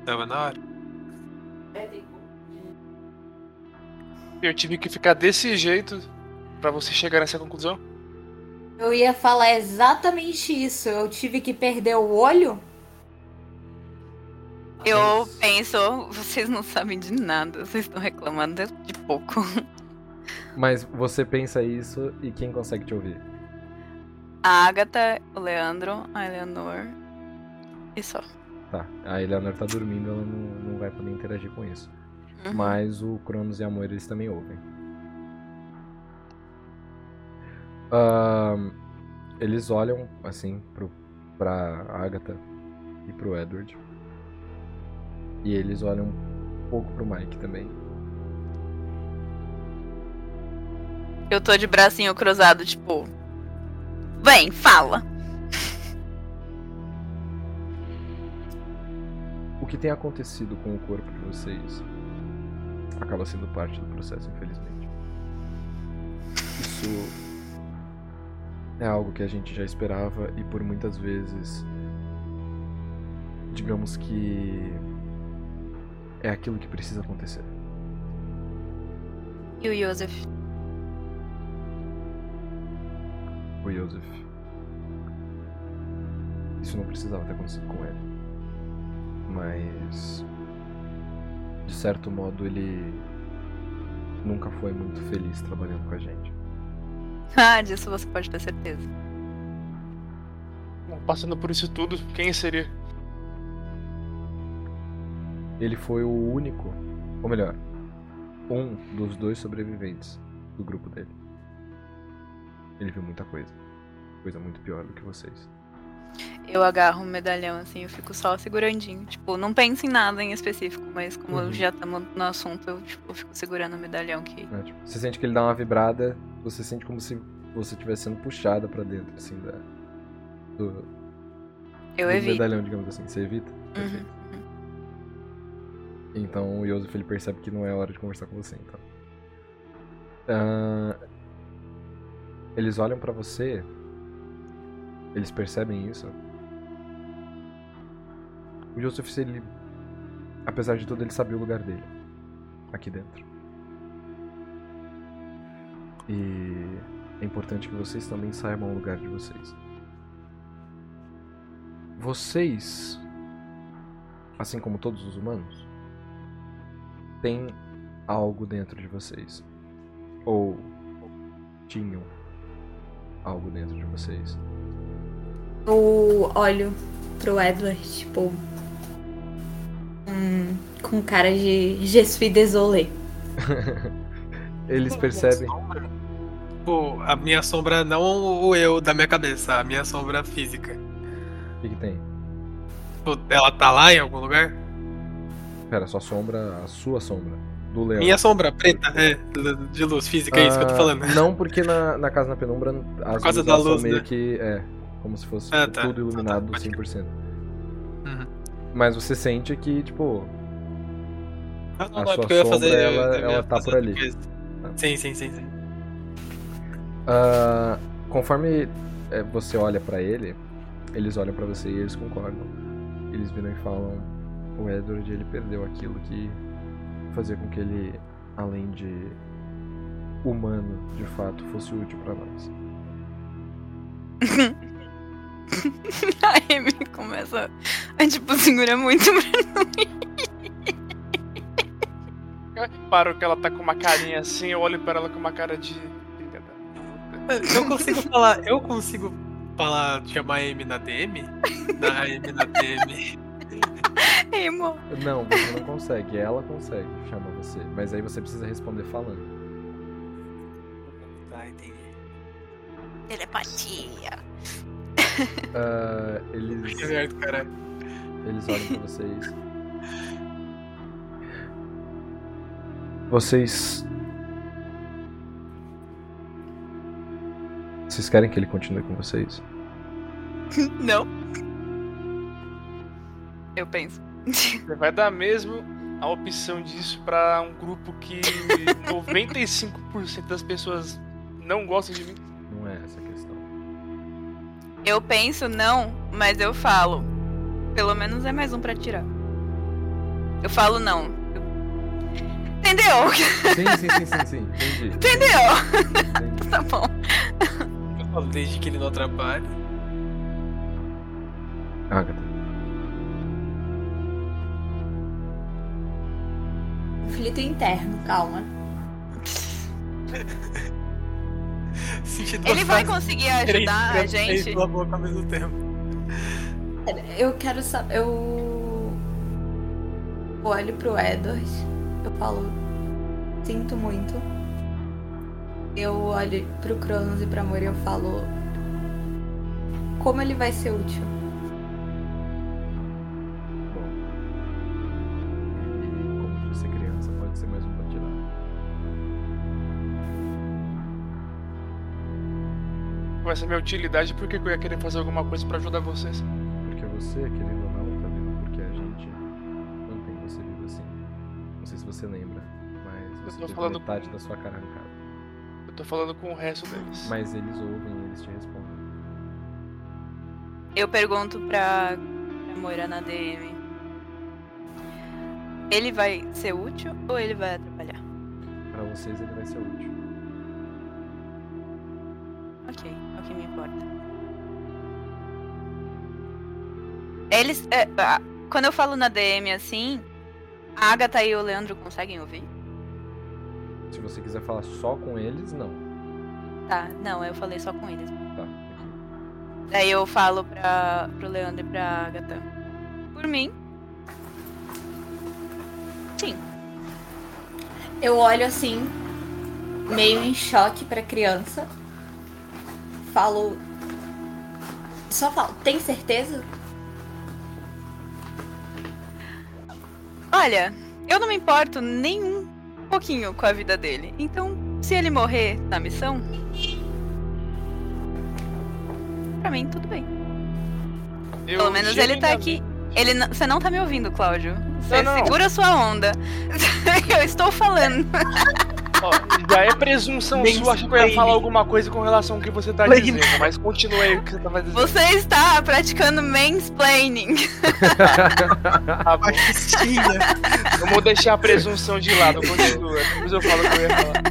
Tava na hora. Eu tive que ficar desse jeito pra você chegar nessa conclusão. Eu ia falar exatamente isso. Eu tive que perder o olho? Eu penso, vocês não sabem de nada, vocês estão reclamando de pouco. Mas você pensa isso e quem consegue te ouvir? A Agatha, o Leandro, a Eleanor e só. Tá, a Eleanor tá dormindo, ela não, não vai poder interagir com isso. Uhum. Mas o Cronos e a Moira eles também ouvem. Ahn, eles olham assim pro, pra Agatha e pro Edward. E eles olham um pouco pro Mike também. Eu tô de bracinho cruzado, tipo. Vem, fala. Que tem acontecido com o corpo de vocês acaba sendo parte do processo, infelizmente. Isso é algo que a gente já esperava e por muitas vezes, digamos que é aquilo que precisa acontecer. E o Joseph? O Joseph. Isso não precisava ter acontecido com ele. Mas. De certo modo, ele. Nunca foi muito feliz trabalhando com a gente. Ah, disso você pode ter certeza. Bom, Passando por isso tudo, quem seria? Ele foi o único, ou melhor, um dos dois sobreviventes do grupo dele. Ele viu muita coisa. Coisa muito pior do que vocês. Eu agarro um medalhão assim, eu fico só segurandinho. Tipo, não penso em nada em específico, mas como Uhum. já estamos no assunto, eu tipo, fico segurando o medalhão que. né? Tipo, você sente que ele dá uma vibrada, você sente como se você estivesse sendo puxada pra dentro, assim, da, do, Eu do evito. medalhão, digamos assim. Você evita? Uhum. Perfeito. Então o Yosef ele percebe que não é hora de conversar com você, então. Ah, eles olham pra você. Eles percebem isso. O Joseph, ele. Apesar de tudo, ele sabia o lugar dele. Aqui dentro. E é importante que vocês também saibam o lugar de vocês. Vocês, assim como todos os humanos, têm algo dentro de vocês. Ou tinham algo dentro de vocês. Eu olho pro Edward, tipo. hum, com cara de Je suis désolé. Eles percebem. Sombra? Tipo, a minha sombra, não o eu da minha cabeça, a minha sombra física. O que, que tem? Tipo, ela tá lá em algum lugar? Pera, sua sombra, a sua sombra. Do leão. Minha sombra preta, é, de luz física, é isso que eu tô Ah, falando. Não, porque na, na casa na penumbra as causa luzes da luz, meio né? que. É, como se fosse Ah, tipo, tá. tudo iluminado Ah, tá, pode 100%. Uhum. Mas você sente que, tipo. Ah, não, a não, é sua porque eu ia sombra, fazer. ela- eu ela tá por ali. coisa. Sim, sim, sim, sim. ah, conforme é, você olha pra ele, eles olham pra você e eles concordam. Eles viram e falam: o Edward ele perdeu aquilo que fazia com que ele, além de humano, de fato, fosse útil pra nós. A Amy começa a, tipo, segurar muito pra Eu reparo que ela tá com uma carinha assim, eu olho pra ela com uma cara de. Eu consigo falar. Eu consigo falar, chamar a Amy na DM? Na Amy na DM. Emo. Não, você não consegue. Ela consegue chamar você. Mas aí você precisa responder falando. Tá, entendi. Telepatia. Ah, eles, Que merda, caralho. eles olham pra vocês. Vocês. Vocês querem que ele continue com vocês? Não. Eu penso. Você vai dar mesmo a opção disso pra um grupo que 95% das pessoas não gostam de mim? Eu penso não, mas eu falo. Pelo menos é mais um pra tirar. Eu falo não. Eu- Entendeu? Sim, sim, sim, sim, sim. Entendi. Entendeu? Entendi. Tá bom. Eu falo desde que ele não atrapalhe. Agatha. Conflito interno, calma. Ele vai conseguir ajudar a gente? da boca ao mesmo tempo. Eu quero saber. Eu olho pro Edward. Eu falo. Sinto muito. Eu olho pro Cronos e pra Amor e eu falo. Como ele vai ser útil? Vai ser minha utilidade, por que eu ia querer fazer alguma coisa pra ajudar vocês? Porque você, querendo ou não, tá vivo porque a gente mantém você vivo assim. Não sei se você lembra, mas você tô teve falando metade com- da sua cara arrancada. Eu tô falando com o resto deles. Mas eles ouvem e eles te respondem. Eu pergunto pra, pra Moira na DM. Ele vai ser útil ou ele vai atrapalhar? Pra vocês ele vai ser útil. O que me importa. Eles. é, quando eu falo na DM assim, a Agatha e o Leandro conseguem ouvir? Se você quiser falar só com eles, não. Tá, não, eu falei só com eles. Tá. Daí eu falo pra, pro Leandro e pra Agatha. Por mim. Sim. Eu olho assim, meio em choque pra criança. Falo. Só falo, tem certeza? Olha, eu não me importo nem um pouquinho com a vida dele. Então, se ele morrer na missão. Pra mim, tudo bem. Eu Pelo menos ele tá aqui. Ele não- Você não tá me ouvindo, Cláudio. Você Não, não. segura sua onda. eu estou falando. Ó, já é presunção Nem sua, acho que eu ia falar alguma coisa com relação ao que você tá Explain. dizendo, mas continue aí o que você tava dizendo. Você está praticando mansplaining. Tá bom. Cristina. Vamos deixar a presunção de lado, continua. Depois eu falo o que eu ia falar.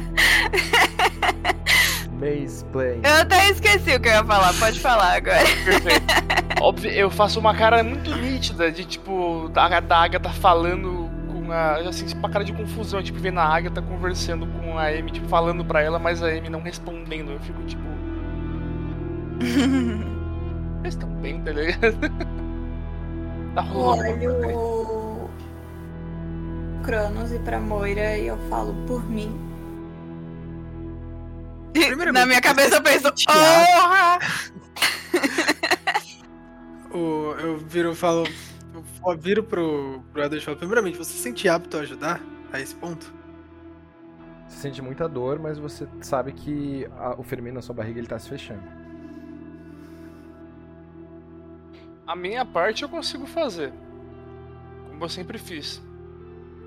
Mazeplay. Eu até esqueci o que eu ia falar. Pode falar agora. Perfeito. Óbvio, eu faço uma cara muito nítida de tipo, da, da Agatha falando com a. Assim, tipo, uma cara de confusão, tipo, vendo a Agatha conversando com a Amy, tipo, falando pra ela, mas a Amy não respondendo. Eu fico tipo. Vocês estão bem, tá ligado? tá Eu rolando. olho Cronos e pra Moira e eu falo por mim. Primeiramente, Na minha cabeça eu penso, porra! O- eu viro e falo. Eu viro pro, pro Eder e falo, primeiramente, você se sente apto a ajudar a esse ponto? Você sente muita dor, mas você sabe que a- o ferimento na sua barriga ele tá se fechando. A minha parte eu consigo fazer. Como eu sempre fiz.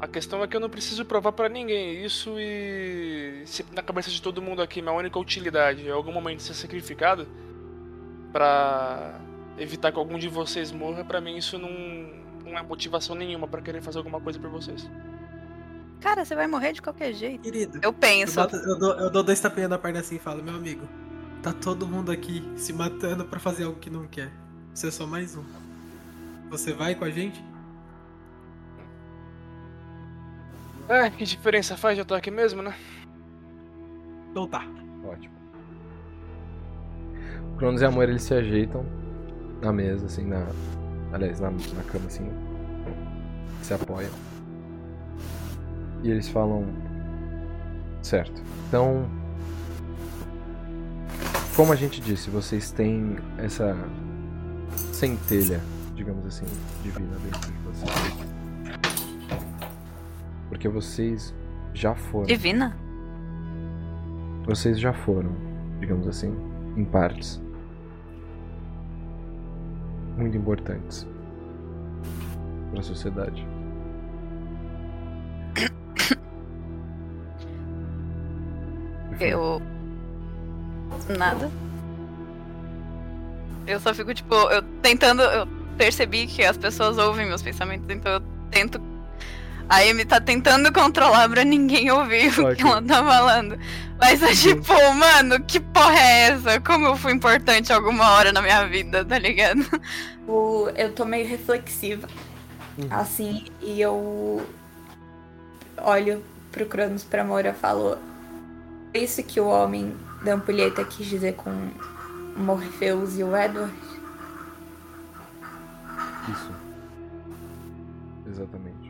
A questão é que eu não preciso provar pra ninguém isso e se na cabeça de todo mundo aqui minha única utilidade é em algum momento ser sacrificado pra evitar que algum de vocês morra, pra mim isso não, não é motivação nenhuma pra querer fazer alguma coisa por vocês. Cara, você vai morrer de qualquer jeito. Querido, Eu eu, penso. boto- eu dou, eu dou dois tapinhas na perna assim e falo, meu amigo, tá todo mundo aqui se matando pra fazer algo que não quer. Você é só mais um. Você vai com a gente? É, que diferença faz de eu estar aqui mesmo, né? Então tá. Ótimo. O Cronos e a Amor eles se ajeitam na mesa, assim, na. Aliás, na, na cama, assim. Se apoiam. E eles falam. Certo. Então. Como a gente disse, vocês têm essa centelha, digamos assim, divina dentro de vocês. Porque vocês já foram. Divina? Vocês já foram, digamos assim, em partes. Muito importantes para a sociedade. Eu. Nada. Eu só fico, tipo, eu tentando. Eu percebi que as pessoas ouvem meus pensamentos, então eu tento. A Amy tá tentando controlar pra ninguém ouvir o Ok. que ela tá falando. Mas é tipo, mano, que porra é essa? Como eu fui importante alguma hora na minha vida, tá ligado? O- eu tô meio reflexiva, Uhum. assim, e eu olho pro Cronos pra Moura e falo: "É isso que o homem da ampulheta quis dizer com Morpheus e o Edward? Isso. Exatamente.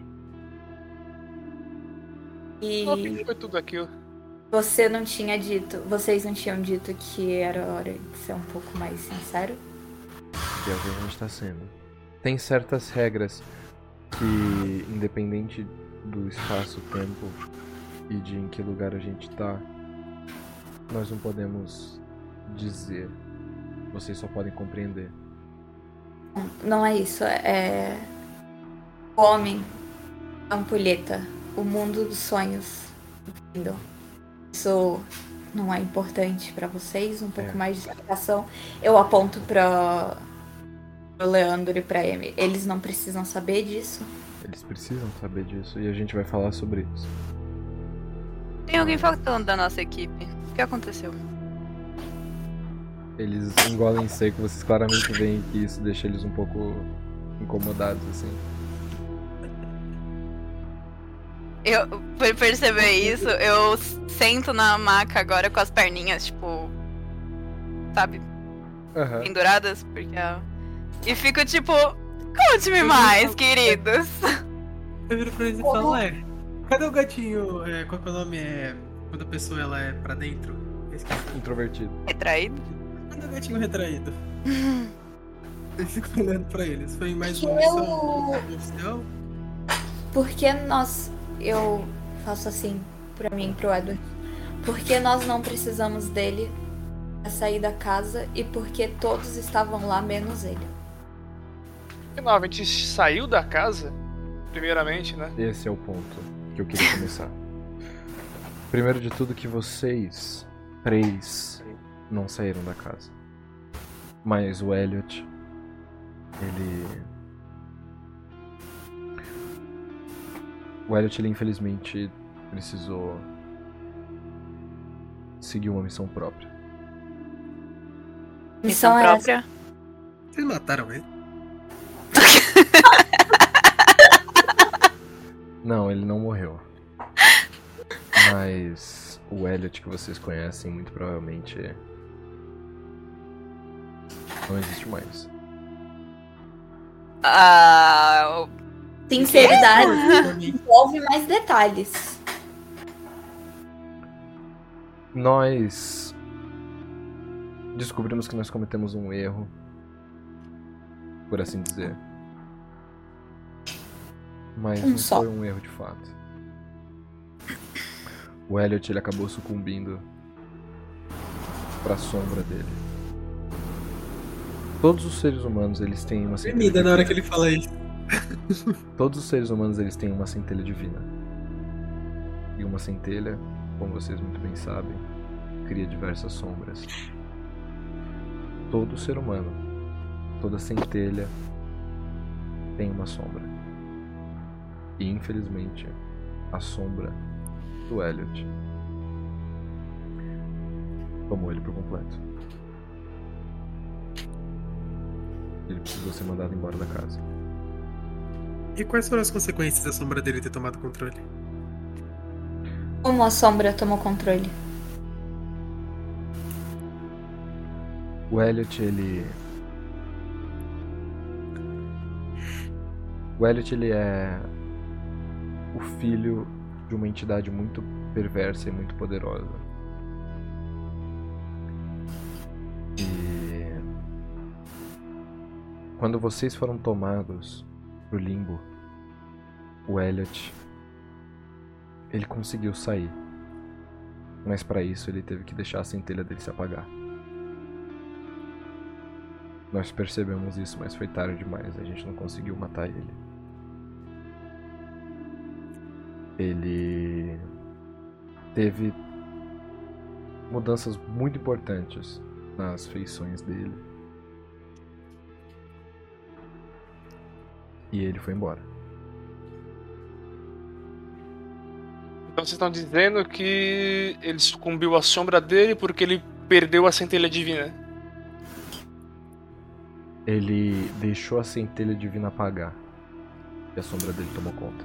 E O que foi tudo aquilo? você não tinha dito, vocês não tinham dito que era hora de ser um pouco mais sincero? É o que a gente tá sendo. Tem certas regras que, independente do espaço-tempo e de em que lugar a gente tá, nós não podemos dizer. Vocês só podem compreender. Não é isso, é. O homem, a ampulheta, o mundo dos sonhos. Entendeu? Isso não é importante pra vocês? Um pouco É. mais de explicação. Eu aponto pra. pro Leandro e pra Amy. Eles não precisam saber disso. Eles precisam saber disso e a gente vai falar sobre isso. Tem alguém faltando da nossa equipe. O que aconteceu? Eles engolem seco, vocês claramente veem que isso deixa eles um pouco incomodados, assim. Eu, por perceber isso, eu sento na maca agora com as perninhas, tipo. Sabe? Aham. Penduradas, porque. a- E fico tipo. Conte-me mais, queridos. Eu viro pra eles e falo, é. Cadê o gatinho? É, qual que é o nome? É. Quando a pessoa ela é pra dentro? Eu esqueci. Introvertido. Retraído. Cadê o gatinho retraído? Eu fico olhando pra eles. Foi mais uma eu- missão oficial? Porque nós. Eu faço assim pra mim e pro Edward. Porque nós não precisamos dele pra sair da casa e porque todos estavam lá menos ele. Não, a gente saiu da casa, primeiramente, né? Esse é o ponto que eu queria começar. Primeiro de tudo que vocês três não saíram da casa. Mas o Elliot, ele O Elliot ele infelizmente precisou seguir uma missão própria. Missão Missão é essa. própria. Vocês mataram ele? Não, ele não morreu. Mas o Elliot que vocês conhecem muito provavelmente não existe mais. Ah. Sinceridade envolve mais detalhes. Nós descobrimos que nós cometemos um erro, por assim dizer. Mas Um não só. foi um erro de fato. O Elliot ele acabou sucumbindo pra sombra dele. Todos os seres humanos eles têm uma Tremida na hora que ele fala isso. Todos os seres humanos eles têm uma centelha divina. E uma centelha, como vocês muito bem sabem, cria diversas sombras. Todo ser humano, toda centelha tem uma sombra. E infelizmente, a sombra do Elliot tomou ele por completo. Ele precisou ser mandado embora da casa. E quais foram as consequências da sombra dele ter tomado controle? Como a sombra tomou controle? O Elliot, ele. O Elliot, ele é. O filho de uma entidade muito perversa e muito poderosa. E. Quando vocês foram tomados pro limbo, o Elliot. Ele conseguiu sair. Mas para isso ele teve que deixar a centelha dele se apagar. Nós percebemos isso, mas foi tarde demais. A gente não conseguiu matar ele. Ele teve mudanças muito importantes nas feições dele. E ele foi embora. Então vocês estão dizendo que ele sucumbiu à sombra dele porque ele perdeu a centelha divina. Ele deixou a centelha divina apagar. E a sombra dele tomou conta.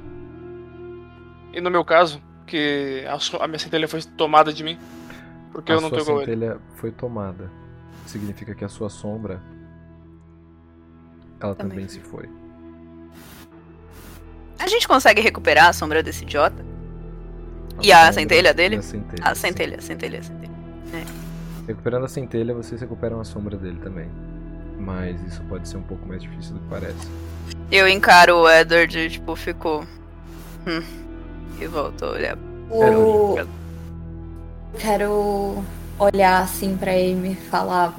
E no meu caso, que a, a minha centelha foi tomada de mim. Porque a eu não tô igual ele. centelha foi tomada. Significa que a sua sombra. Ela Também também, foi. se foi. A gente consegue recuperar a sombra desse idiota? A E a centelha dele? A centelha. A centelha, a centelha, a centelha. Recuperando a centelha, vocês recuperam a sombra dele também. Mas isso pode ser um pouco mais difícil do que parece. Eu encaro o Edward e, tipo, ficou. Hum. E voltou a olhar. O... pra- Quero olhar assim pra Amy e falar.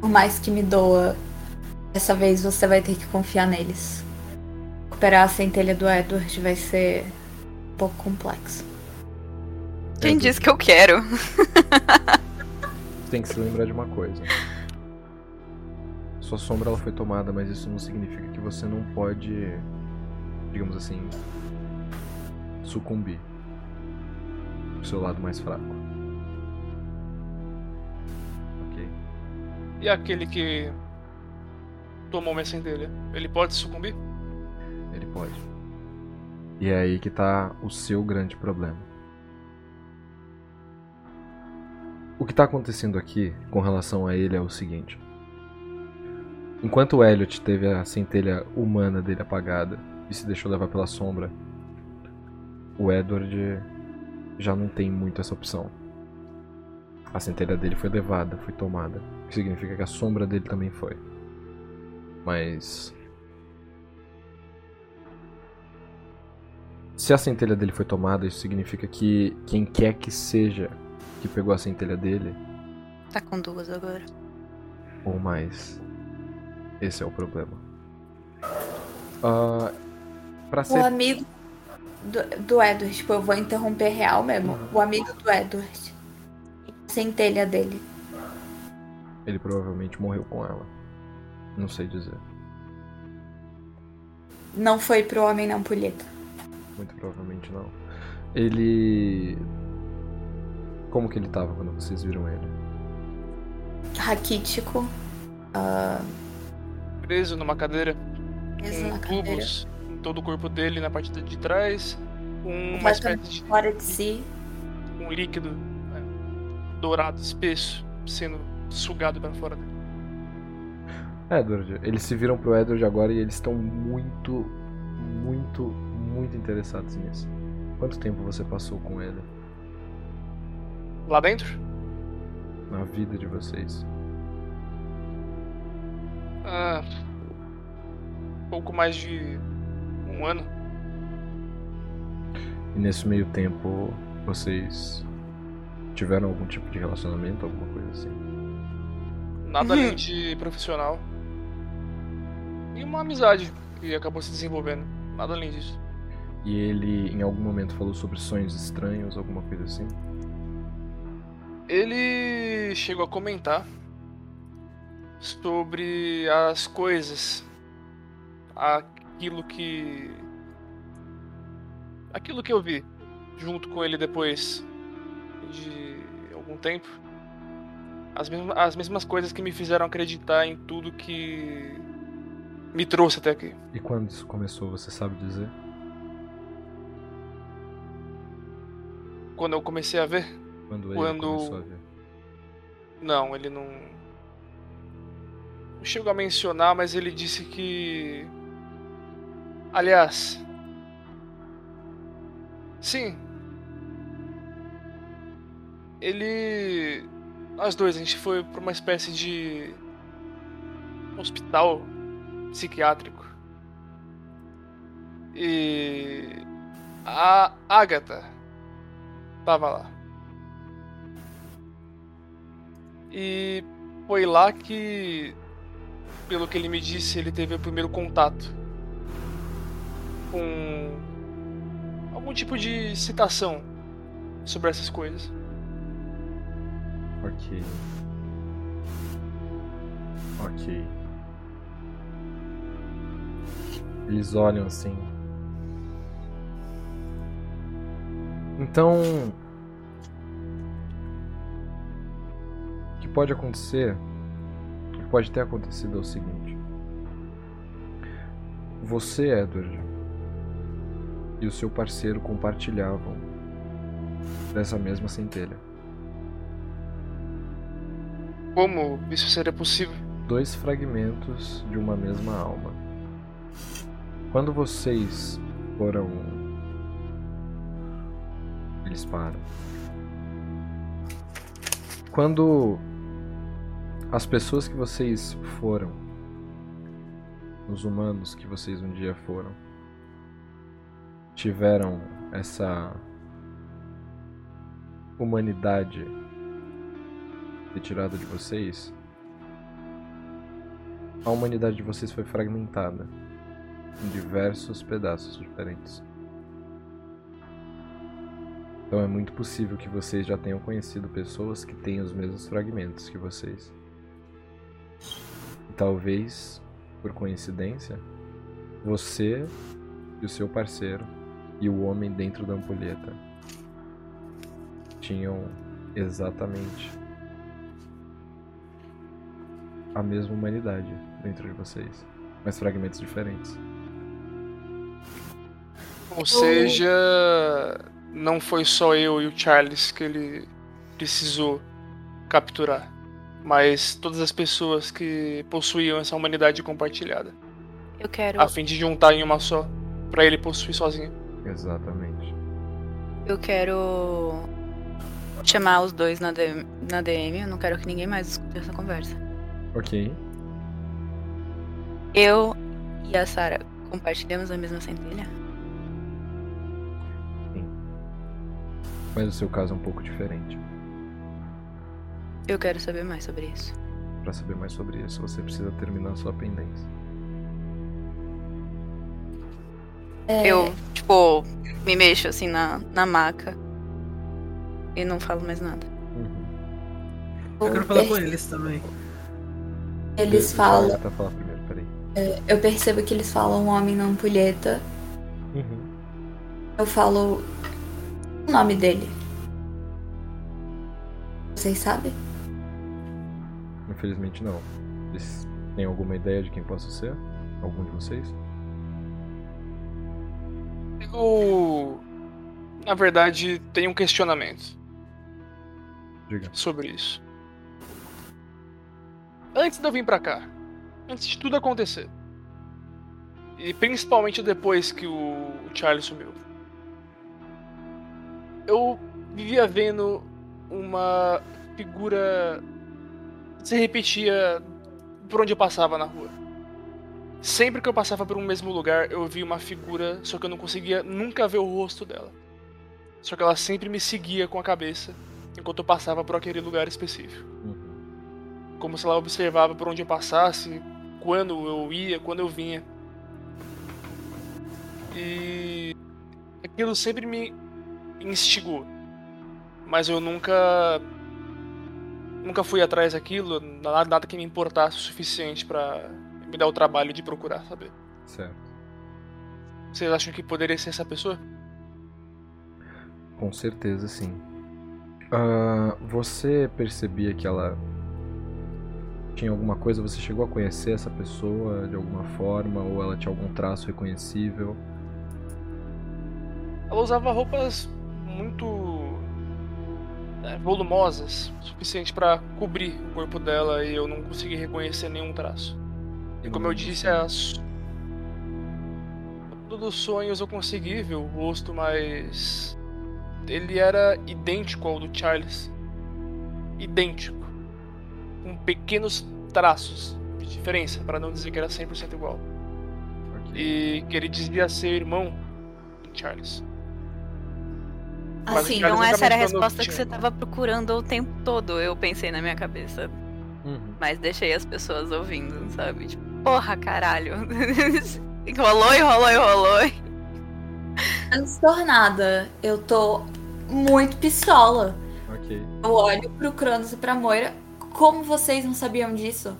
Por mais que me doa, dessa vez você vai ter que confiar neles. Recuperar a centelha do Edward vai ser um pouco complexo. Quem Edward, disse que eu quero? Tem que se lembrar de uma coisa. Sua sombra ela foi tomada, mas isso não significa que você não pode, digamos assim, sucumbir pro seu lado mais fraco. Ok. E aquele que tomou minha centelha, ele pode sucumbir? Ele pode. E é aí que tá o seu grande problema. O que tá acontecendo aqui com relação a ele é o seguinte. Enquanto Elliot teve a centelha humana dele apagada e se deixou levar pela sombra, o Edward já não tem muito essa opção. A centelha dele foi levada, foi tomada. O que significa que a sombra dele também foi. Mas Se a centelha dele foi tomada, isso significa que quem quer que seja que pegou a centelha dele, Tá com duas agora. ou mais. Esse é o problema. Ah, pra O ser. amigo do, do Edward, tipo, eu vou interromper real mesmo. O amigo do Edward. A centelha dele. Ele provavelmente morreu com ela. Não sei dizer. Não foi pro homem não pulheta. Muito provavelmente não. Ele. Como que ele tava quando vocês viram ele? Raquítico. ah, Preso numa cadeira, preso com na cadeira. tubos em todo o corpo dele na parte de trás, com uma espécie de fora de si. um líquido né, dourado, espesso, sendo sugado para fora dele. Edward. Eles se viram pro Edward agora e eles estão muito, muito, muito interessados nisso. Quanto tempo você passou com ele? Lá dentro? na vida de vocês? Ah, pouco mais de um ano. E nesse meio tempo, vocês tiveram algum tipo de relacionamento, alguma coisa assim? Nada além de profissional. E uma amizade que acabou se desenvolvendo. Nada além disso. E ele em algum momento falou sobre sonhos estranhos, alguma coisa assim? Ele chegou a comentar sobre as coisas, aquilo que. aquilo que eu vi junto com ele depois de algum tempo. As mesmas, as mesmas coisas que me fizeram acreditar em tudo que me trouxe até aqui. E quando isso começou, você sabe dizer? Quando eu comecei a ver, Quando ele Quando- começou a ver? Não, ele não. Não chegou a mencionar, mas ele disse que. Aliás. Sim. Ele. Nós dois, a gente foi pra uma espécie de. hospital psiquiátrico. E. A Agatha tava lá. E foi lá que, pelo que ele me disse, ele teve o primeiro contato com algum tipo de citação sobre essas coisas. Ok. Ok. Eles olham assim. Então. O que pode acontecer? O que pode ter acontecido é o seguinte: Você, Edward, e o seu parceiro compartilhavam dessa mesma centelha. Como isso seria possível? dois fragmentos de uma mesma alma. Quando vocês foram. Param. Quando as pessoas que vocês foram, os humanos que vocês um dia foram, tiveram essa humanidade retirada de vocês, a humanidade de vocês foi fragmentada em diversos pedaços diferentes. Então é muito possível que vocês já tenham conhecido pessoas que têm os mesmos fragmentos que vocês. E talvez, por coincidência, você e o seu parceiro e o homem dentro da ampulheta tinham exatamente a mesma humanidade dentro de vocês, mas fragmentos diferentes. Ou seja, não foi só eu e o Charles que ele precisou capturar, mas todas as pessoas que possuíam essa humanidade compartilhada, Eu quero, a fim de juntar em uma só, pra ele possuir sozinho. Exatamente. eu quero chamar os dois na DM, na DM. Eu não quero que ninguém mais escute essa conversa. Ok. Eu e a Sarah compartilhamos a mesma centelha? Mas o seu caso é um pouco diferente. Eu quero saber mais sobre isso. Pra saber mais sobre isso, você precisa terminar a sua pendência. É, Eu, tipo, me mexo assim na, na maca e não falo mais nada. Uhum. Eu quero falar com eles também. Eles eu falam. tentar falar primeiro, peraí. Eu percebo que eles falam homem na ampulheta. Uhum. Eu falo o nome dele. Vocês sabem? Infelizmente não. Vocês têm alguma ideia de quem possa ser? Algum de vocês? Eu, na verdade, tenho um questionamento Diga. sobre isso. Antes de eu vir pra cá, antes de tudo acontecer, e principalmente depois que o Charlie sumiu, eu vivia vendo uma figura se repetia por onde eu passava na rua. Sempre que eu passava por um mesmo lugar, eu via uma figura, só que eu não conseguia nunca ver o rosto dela. Só que ela sempre me seguia com a cabeça enquanto eu passava por aquele lugar específico. Como se ela observava por onde eu passasse, quando eu ia, quando eu vinha. E aquilo sempre me instigou. Mas eu nunca nunca fui atrás daquilo, nada, nada que me importasse o suficiente pra me dar o trabalho de procurar saber. Certo. Vocês acham que poderia ser essa pessoa? Com certeza, sim. Ah, você percebia que ela tinha alguma coisa? Você chegou a conhecer essa pessoa de alguma forma? Ou ela tinha algum traço reconhecível? Ela usava roupas muito é, volumosas, suficiente pra cobrir o corpo dela e eu não consegui reconhecer nenhum traço. E como eu disse, as dos sonhos eu consegui ver o rosto, mas ele era idêntico ao do Charles. Idêntico. Com pequenos traços de diferença, para não dizer que era 100% igual. E que ele dizia ser irmão do Charles. Assim, não essa era a resposta que você tava procurando o tempo todo, eu pensei na minha cabeça. Uhum. Mas deixei as pessoas ouvindo, sabe? Tipo, porra, caralho. rolou e rolou e rolou. Transtornada. Eu tô muito pistola. Ok. Eu olho pro Cronos e pra Moira. Como vocês não sabiam disso?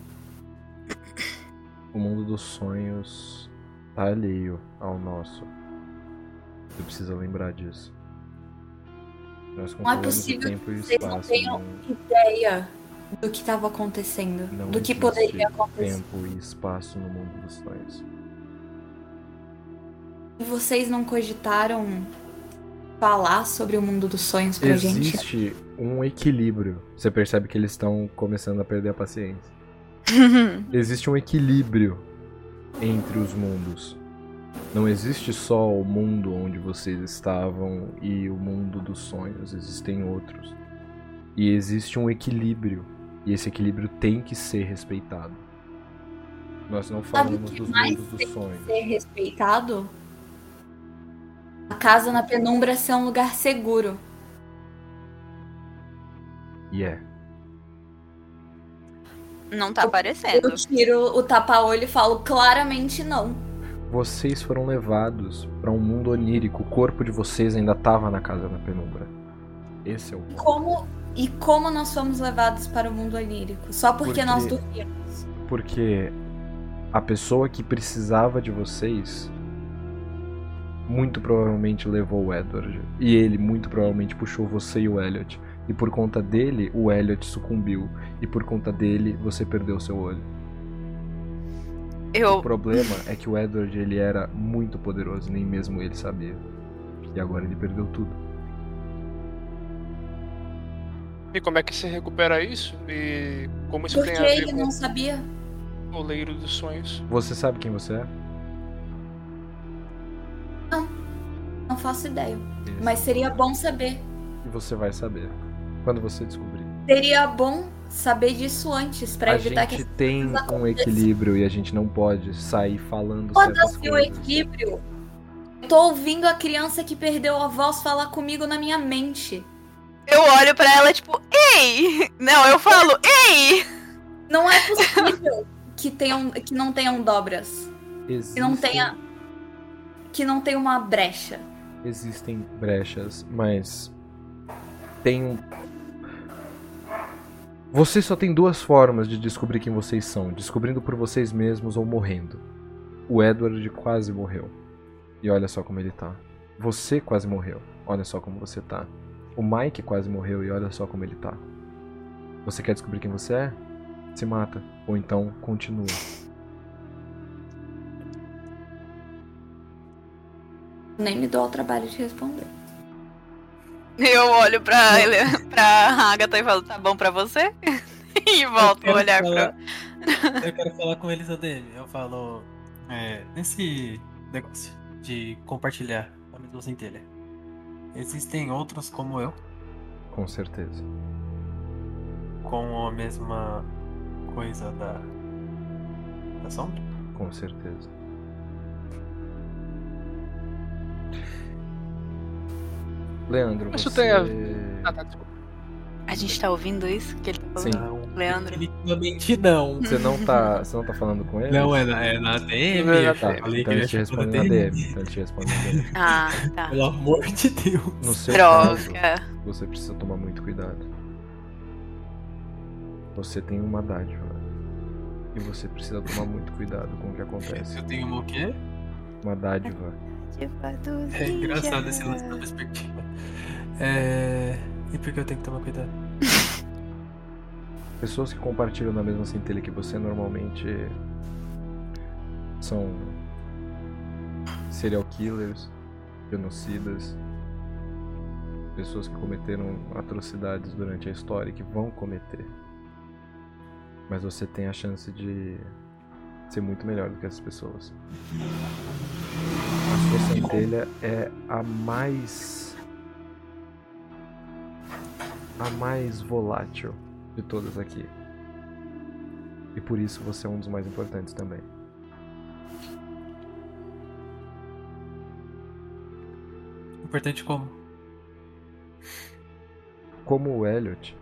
O mundo dos sonhos tá alheio ao nosso. Você precisa lembrar disso. Não é possível e o vocês não espaço. tenham não- ideia do que estava acontecendo. não do que existe poderia acontecer. Tempo e espaço no mundo dos sonhos. E vocês não cogitaram falar sobre o mundo dos sonhos pra gente? Existe um equilíbrio. Você percebe que eles estão começando a perder a paciência. Existe um equilíbrio entre os mundos. Não existe só o mundo onde vocês estavam e o mundo dos sonhos, existem outros. E existe um equilíbrio, e esse equilíbrio tem que ser respeitado. Nós não falamos dos mundos dos tem que sonhos. ser respeitado? A casa na penumbra ser um lugar seguro. E é. Não tá aparecendo. Eu tiro o tapa-olho e falo claramente não. Vocês foram levados para um mundo onírico. O corpo de vocês ainda estava na casa na penumbra. Esse é o ponto. Como e como nós fomos levados para o mundo onírico? Só porque Porque- nós dormimos. Porque a pessoa que precisava de vocês muito provavelmente levou o Edward. E ele muito provavelmente puxou você e o Elliot. E por conta dele, o Elliot sucumbiu. E por conta dele, você perdeu seu olho. O Eu. problema é que o Edward ele era muito poderoso, nem mesmo ele sabia. E agora ele perdeu tudo. E como é que se recupera isso? E como isso Porque tem a ver ele com não sabia. o Leiro dos Sonhos? Você sabe quem você é? Não faço ideia. Isso. Mas seria bom saber. E você vai saber. Quando você descobrir. Seria bom saber disso antes pra a evitar gente que tem coisas um aconteçam. equilíbrio e a gente não pode sair falando certas Foda-se o equilíbrio. Eu tô ouvindo a criança que perdeu a voz falar comigo na minha mente. Eu olho pra ela, tipo, ei! Não, eu falo, ei! Não é possível que, tenham, que não tenham dobras. Que não tenha. Que não tenha uma brecha. Existem brechas, mas tem um. Vocês só tem duas formas de descobrir quem vocês são: descobrindo por vocês mesmos ou morrendo. O Edward quase morreu. E olha só como ele tá. Você quase morreu. Olha só como você tá. O Mike quase morreu e olha só como ele tá. Você quer descobrir quem você é? Se mata. Ou então continua. Nem me dou ao trabalho de responder. Eu olho pra, ele, pra Agatha e falo, tá bom pra você? e volto a olhar falar- pra. Eu quero falar com eles ADM. Eu falo. É, nesse negócio de compartilhar a mesma centelha. Existem outros como eu? Com certeza. Com a mesma coisa da. da sombra? Com certeza. Leandro, Isso você... tem a- Ah, tá, desculpa. A gente tá ouvindo isso que ele tá falando? Sim. Não. Leandro. Definitivamente não. Você não tá, você não tá falando com ele? Não, é na, é na DM. É na Tá, falei então que ele te ia responde responder na DM. Então ele te responde na DM. Ah, tá. Pelo amor de Deus. No seu caso, Droga. você precisa tomar muito cuidado. Você tem uma dádiva. E você precisa tomar muito cuidado com o que acontece. Eu tenho uma o quê? Uma dádiva. É engraçado esse lance da perspectiva. É. E por que eu tenho que tomar cuidado? Pessoas que compartilham na mesma centelha que você normalmente são serial killers, genocidas, pessoas que cometeram atrocidades durante a história e que vão cometer. Mas você tem a chance de ser muito melhor do que essas pessoas. A sua centelha é a mais a mais volátil de todas aqui. E por isso você é um dos mais importantes também. Importante como? Como o Elliot,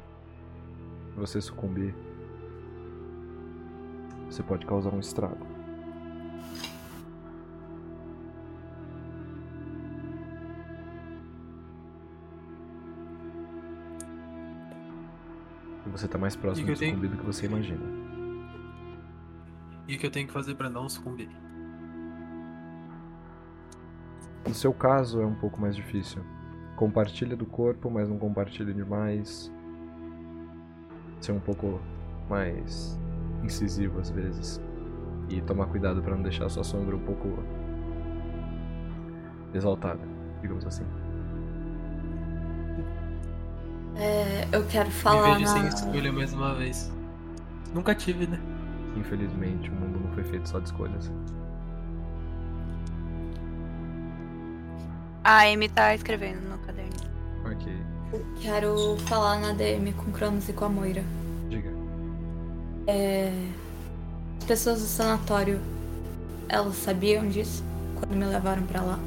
você sucumbir, você pode causar um estrago. Você tá mais próximo de tenho- sucumbir do que você imagina. E o que eu tenho que fazer pra não sucumbir? No seu caso é um pouco mais difícil. Compartilha do corpo, mas não compartilha demais. Ser um pouco mais incisivo às vezes. E tomar cuidado pra não deixar a sua sombra um pouco exaltada, digamos assim. É, eu quero Me falar vejo sem na... escolha mais uma vez. Nunca tive, né? Infelizmente, o mundo não foi feito só de escolhas. A Amy tá escrevendo no caderno. Ok, eu quero falar na DM com o Cronos e com a Moira. diga. É, As pessoas do sanatório, elas sabiam disso quando me levaram pra lá?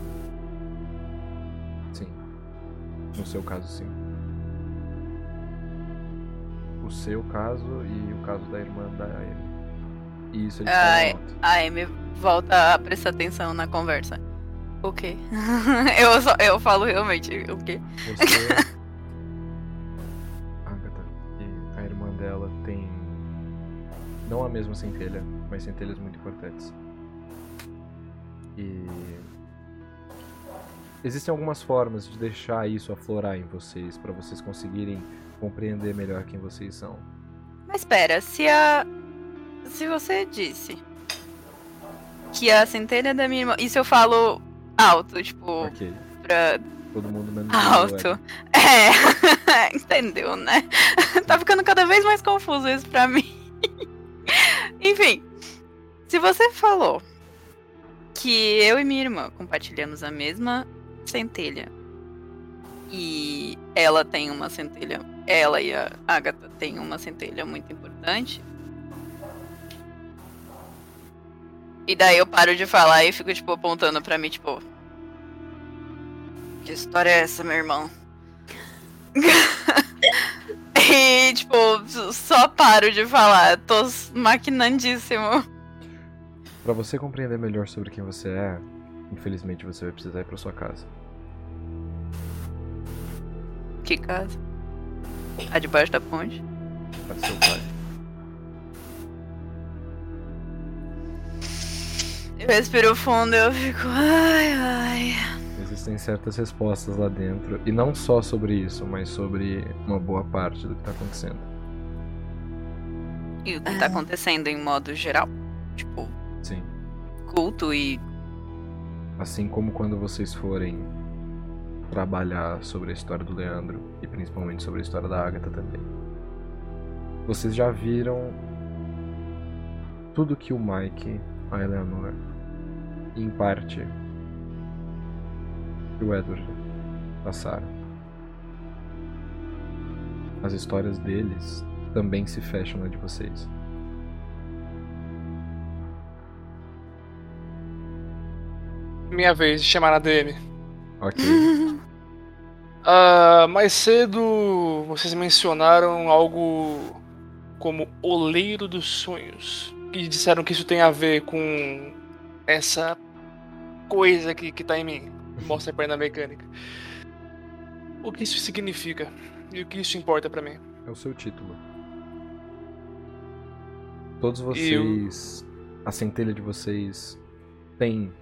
Sim. No seu caso, sim. O seu caso e o caso da irmã da Amy. E isso eles alto. A Amy volta a prestar atenção na conversa. O quê? eu, só, eu falo realmente o quê? Você, Agatha e a irmã dela tem não a mesma centelha, mas centelhas muito importantes. E existem algumas formas de deixar isso aflorar em vocês para vocês conseguirem compreender melhor quem vocês são. Mas espera, se a. Se você disse que a centelha da minha irmã. Isso eu falo alto, tipo, Ok, pra. todo mundo menos Alto. Ed. É. Entendeu, né? tá ficando cada vez mais confuso isso pra mim. Enfim. Se você falou que eu e minha irmã compartilhamos a mesma centelha e ela tem uma centelha, ela e a Agatha têm uma centelha muito importante. E daí eu paro de falar e fico, tipo, apontando pra mim, tipo. Que história é essa, meu irmão? e, tipo, só paro de falar. Tô maquinandíssimo. Pra você compreender melhor sobre quem você é, infelizmente você vai precisar ir pra sua casa. Que casa? A debaixo da ponte? Para seu pai. Eu respiro fundo e eu fico. Ai, ai. Existem certas respostas lá dentro, e não só sobre isso, mas sobre uma boa parte do que tá acontecendo. E o que tá acontecendo em modo geral? Tipo, Sim. culto e. Assim como quando vocês forem trabalhar sobre a história do Leandro, e principalmente sobre a história da Agatha também. Vocês já viram tudo que o Mike, a Eleanor, e em parte o Edward passaram. as histórias deles também se fecham na de vocês. Minha vez de chamar a DM. Ok. Ah, mais cedo vocês mencionaram algo como oleiro dos sonhos. E disseram que isso tem a ver com essa coisa que, que tá em mim. Mostra a perna mecânica. O que isso significa? E o que isso importa pra mim? É o seu título. Todos E eu- vocês. A centelha de vocês tem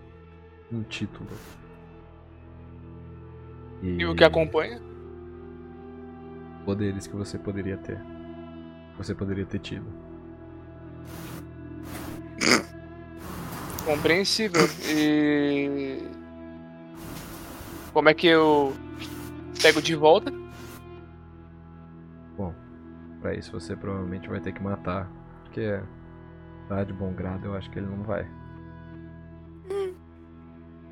um título. E o que acompanha? Poderes que você poderia ter. Você poderia ter tido. Compreensível. E. Como é que eu pego de volta? Pra isso você provavelmente vai ter que matar. Porque tá de bom grado, eu acho que ele não vai.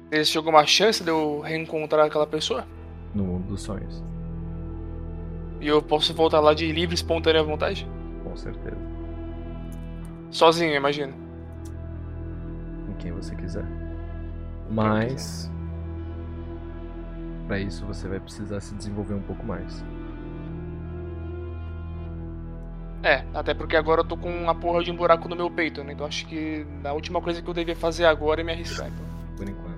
Existe alguma chance de eu reencontrar aquela pessoa? No mundo dos sonhos. E eu posso voltar lá de livre, espontânea vontade? Com certeza. Sozinho, imagina. Em quem você quiser. Mas. Pra isso você vai precisar se desenvolver um pouco mais. É, até porque agora eu tô com uma porra de um buraco no meu peito, né? Então acho que a última coisa que eu devia fazer agora é me arriscar. Então. Por enquanto.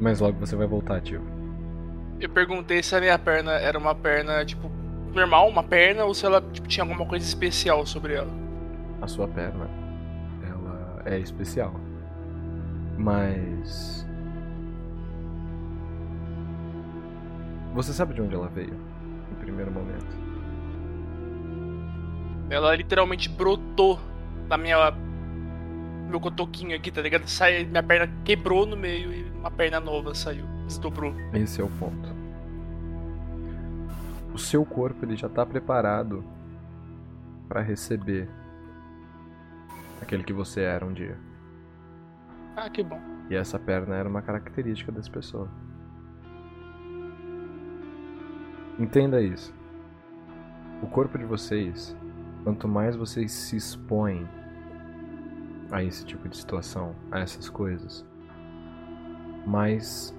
Mas logo você vai voltar ativo. Eu perguntei se a minha perna era uma perna, tipo, normal, uma perna, ou se ela tipo, tinha alguma coisa especial sobre ela. A sua perna, ela é especial. Mas. Você sabe de onde ela veio? No primeiro momento. Ela literalmente brotou da minha. Meu cotoquinho aqui, tá ligado? Sai, minha perna quebrou no meio e uma perna nova saiu, desdobrou. Esse é o ponto. O seu corpo ele já está preparado para receber aquele que você era um dia. Ah, que bom. E essa perna era uma característica dessa pessoa. Entenda isso. O corpo de vocês, quanto mais vocês se expõem a esse tipo de situação, a essas coisas, mais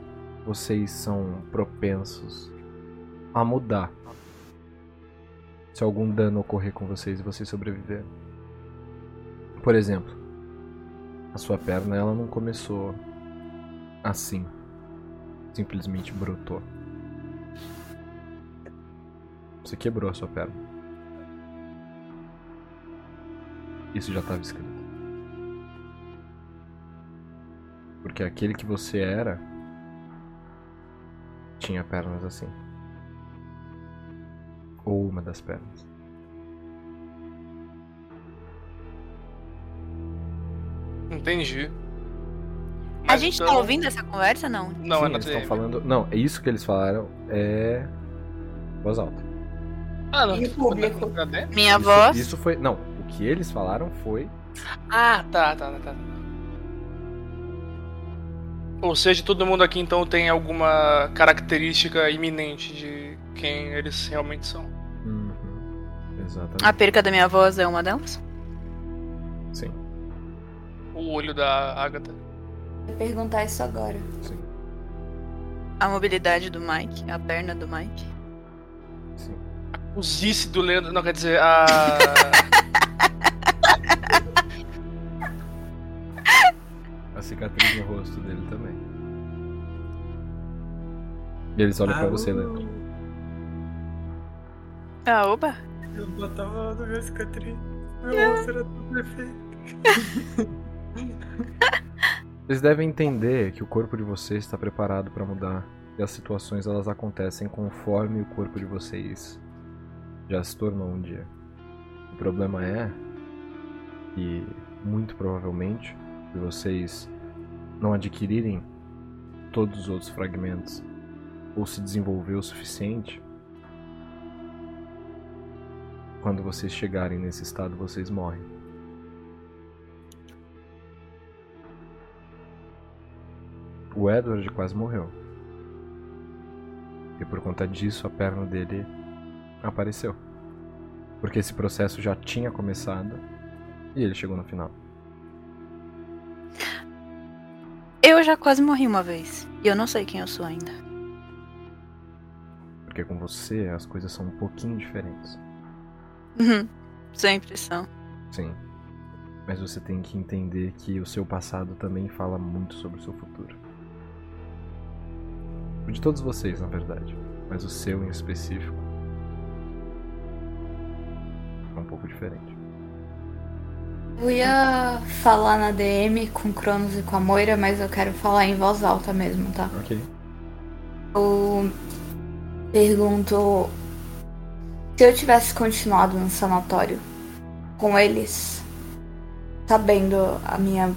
vocês são propensos a mudar. Se algum dano ocorrer com vocês e vocês sobreviverem. Por exemplo, a sua perna ela não começou assim. Simplesmente brotou. Você quebrou a sua perna. Isso já estava escrito. Porque aquele que você era tinha pernas assim. Ou uma das pernas. Entendi. A Mas gente tá então- ouvindo essa conversa, não? Não, Sim, é na eles estão falando. Não, é isso que eles falaram. É. Voz alta. Ah, não. E o público? Na DM? Minha isso, voz. Isso foi. Não, o que eles falaram foi. Ah, tá, tá, tá, tá. Ou seja, todo mundo aqui então tem alguma característica iminente de quem eles realmente são. Uhum. Exatamente. A perca da minha voz é uma delas? Sim, O olho da Agatha. Vou perguntar isso agora. sim, A mobilidade do Mike, a perna do Mike. sim. O Zice do Leandro. Não, quer dizer, a. cicatriz no rosto dele também. E eles olham pra você, né? Ah, oba. Eu botava no meu cicatriz. Meu rosto era tão perfeito. Vocês devem entender que o corpo de vocês está preparado para mudar. E as situações elas acontecem conforme o corpo de vocês já se tornou um dia. O problema é que, muito provavelmente, vocês não adquirirem todos os outros fragmentos ou se desenvolver o suficiente, quando vocês chegarem nesse estado, vocês morrem. O Edward quase morreu. E por conta disso, a perna dele apareceu. Porque esse processo já tinha começado e ele chegou no final. Eu já quase morri uma vez. E eu não sei quem eu sou ainda. Porque com você as coisas são um pouquinho diferentes. Uhum. Sempre são. Sim. Mas você tem que entender que o seu passado também fala muito sobre o seu futuro. O de todos vocês, na verdade. Mas o seu em específico. É um pouco diferente. Eu ia falar na DM com o Cronos e com a Moira, mas eu quero falar em voz alta mesmo, tá? Ok. Eu pergunto se eu tivesse continuado no sanatório com eles, sabendo a minha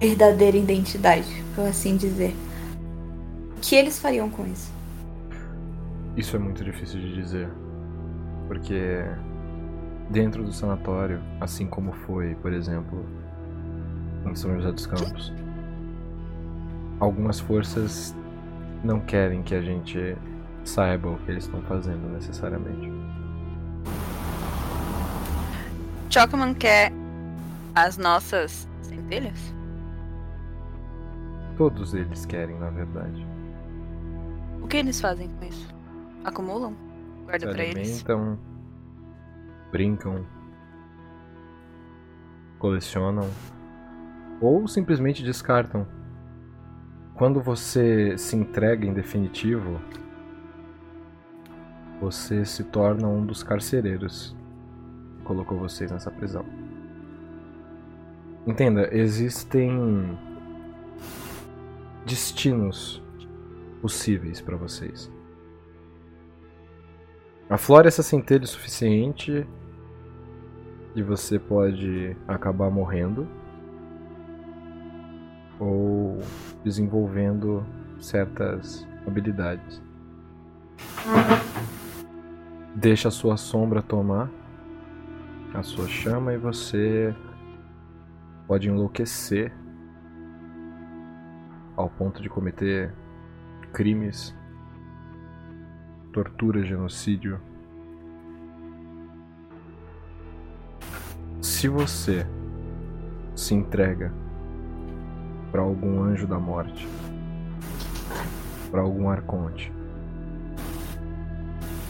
verdadeira identidade, por assim dizer, o que eles fariam com isso? Isso é muito difícil de dizer. Porque dentro do sanatório, assim como foi, por exemplo, em São José dos Campos, algumas forças não querem que a gente saiba o que eles estão fazendo necessariamente. Chocoman quer as nossas centelhas? Todos eles querem, na verdade. O que eles fazem com isso? Acumulam? Guarda pra eles? alimentam, brincam, colecionam ou simplesmente descartam. Quando você se entrega em definitivo, você se torna um dos carcereiros que colocou vocês nessa prisão. Entenda, existem destinos possíveis para vocês. Aflore essa centelha o suficiente e você pode acabar morrendo ou desenvolvendo certas habilidades. Deixa a sua sombra tomar a sua chama e você pode enlouquecer ao ponto de cometer crimes tortura, genocídio. Se você se entrega para algum anjo da morte, para algum arconte,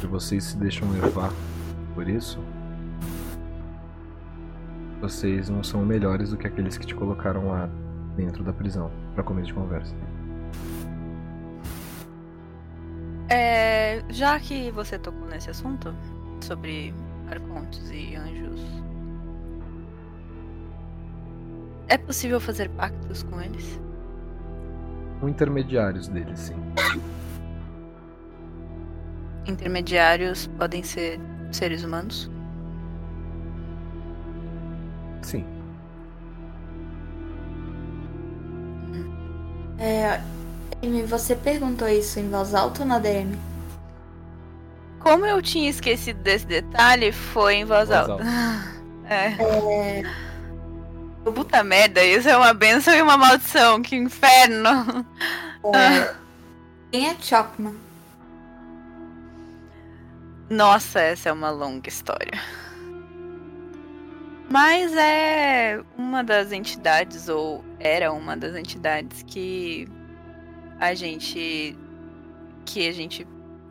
e vocês se deixam levar por isso, vocês não são melhores do que aqueles que te colocaram lá dentro da prisão para começo de conversa. É, já que você tocou nesse assunto sobre arcontes e anjos, é possível fazer pactos com eles? Um intermediários deles, sim. Intermediários podem ser seres humanos? Sim. É, Amy, você perguntou isso em voz alta ou na DM? Como eu tinha esquecido desse detalhe, foi em voz, Voz alta. alta. É. Puta merda, isso é uma benção e uma maldição, que inferno. É, quem é Chopman? Nossa, essa é uma longa história. Mas é uma das entidades, ou era uma das entidades que a gente. que a gente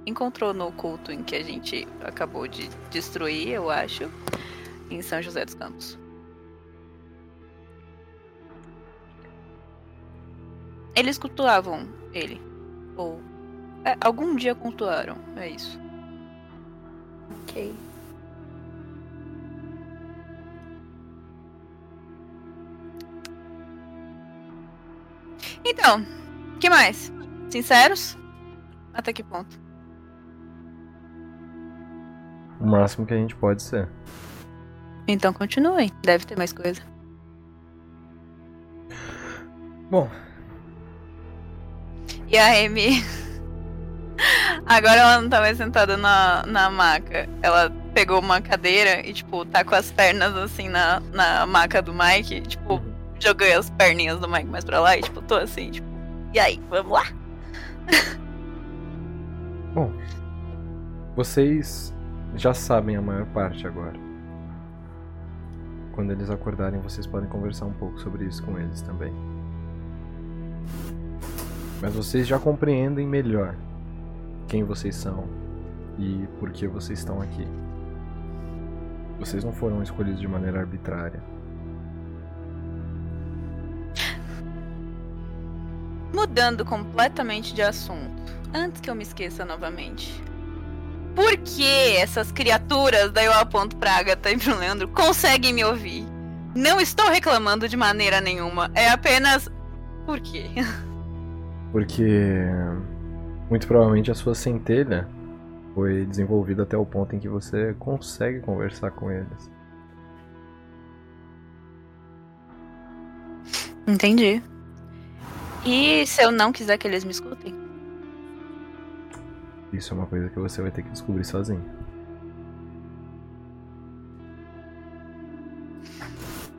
encontrou no culto em que a gente acabou de destruir, eu acho, em São José dos Campos. Eles cultuavam ele. Ou. é, algum dia cultuaram, é isso. Ok. Então, que mais? Sinceros? Até que ponto? O máximo que a gente pode ser. Então continuem, deve ter mais coisa. Bom, E a Amy. Agora ela não tá mais sentada na, na maca. Ela pegou uma cadeira e, tipo, tá com as pernas assim na, na maca do Mike. Tipo, joguei as perninhas do Mike mais pra lá e, tipo, tô assim, tipo, e aí, vamos lá? Bom, Vocês já sabem a maior parte agora. Quando eles acordarem, vocês podem conversar um pouco sobre isso com eles também. Mas vocês já compreendem melhor quem vocês são e por que vocês estão aqui. Vocês não foram escolhidos de maneira arbitrária. Mudando completamente de assunto, antes que eu me esqueça novamente. Por que essas criaturas, daí eu aponto pra Agatha e pro Leandro, conseguem me ouvir? Não estou reclamando de maneira nenhuma, é apenas. Por quê? Porque muito provavelmente a sua centelha foi desenvolvida até o ponto em que você consegue conversar com eles. Entendi. E se eu não quiser que eles me escutem? Isso é uma coisa que você vai ter que descobrir sozinho.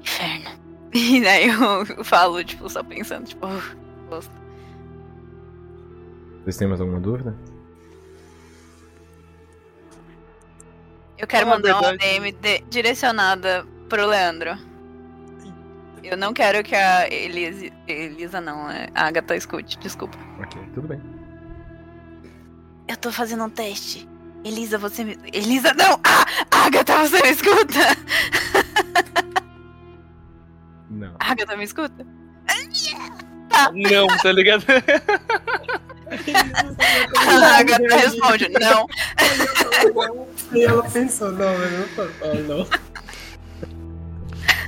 Inferno. E daí eu falo, tipo, só pensando, tipo, gosto. Vocês têm mais alguma dúvida? Eu quero mandar uma verdade. DM de- direcionada pro Leandro. Eu não quero que a Elisa, Elisa não, é a Agatha escute, desculpa. Ok, tudo bem. Eu tô fazendo um teste. Elisa, você me. Elisa, não! Ah! Agatha, você me escuta! Não. Agatha, me escuta? Não, tá ligado? A Agatha responde, não. E ela pensou, não, eu não falo, não.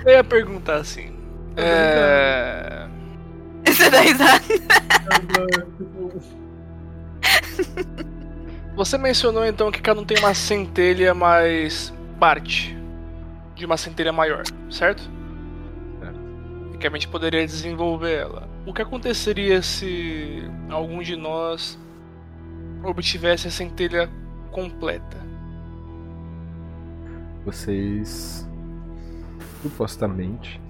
Eu ia perguntar assim. É. Você dá risada. Você mencionou então que cada um tem uma centelha mais parte de uma centelha maior, certo? Certo. E que a gente poderia desenvolver ela. O que aconteceria se algum de nós obtivesse a centelha completa? Vocês supostamente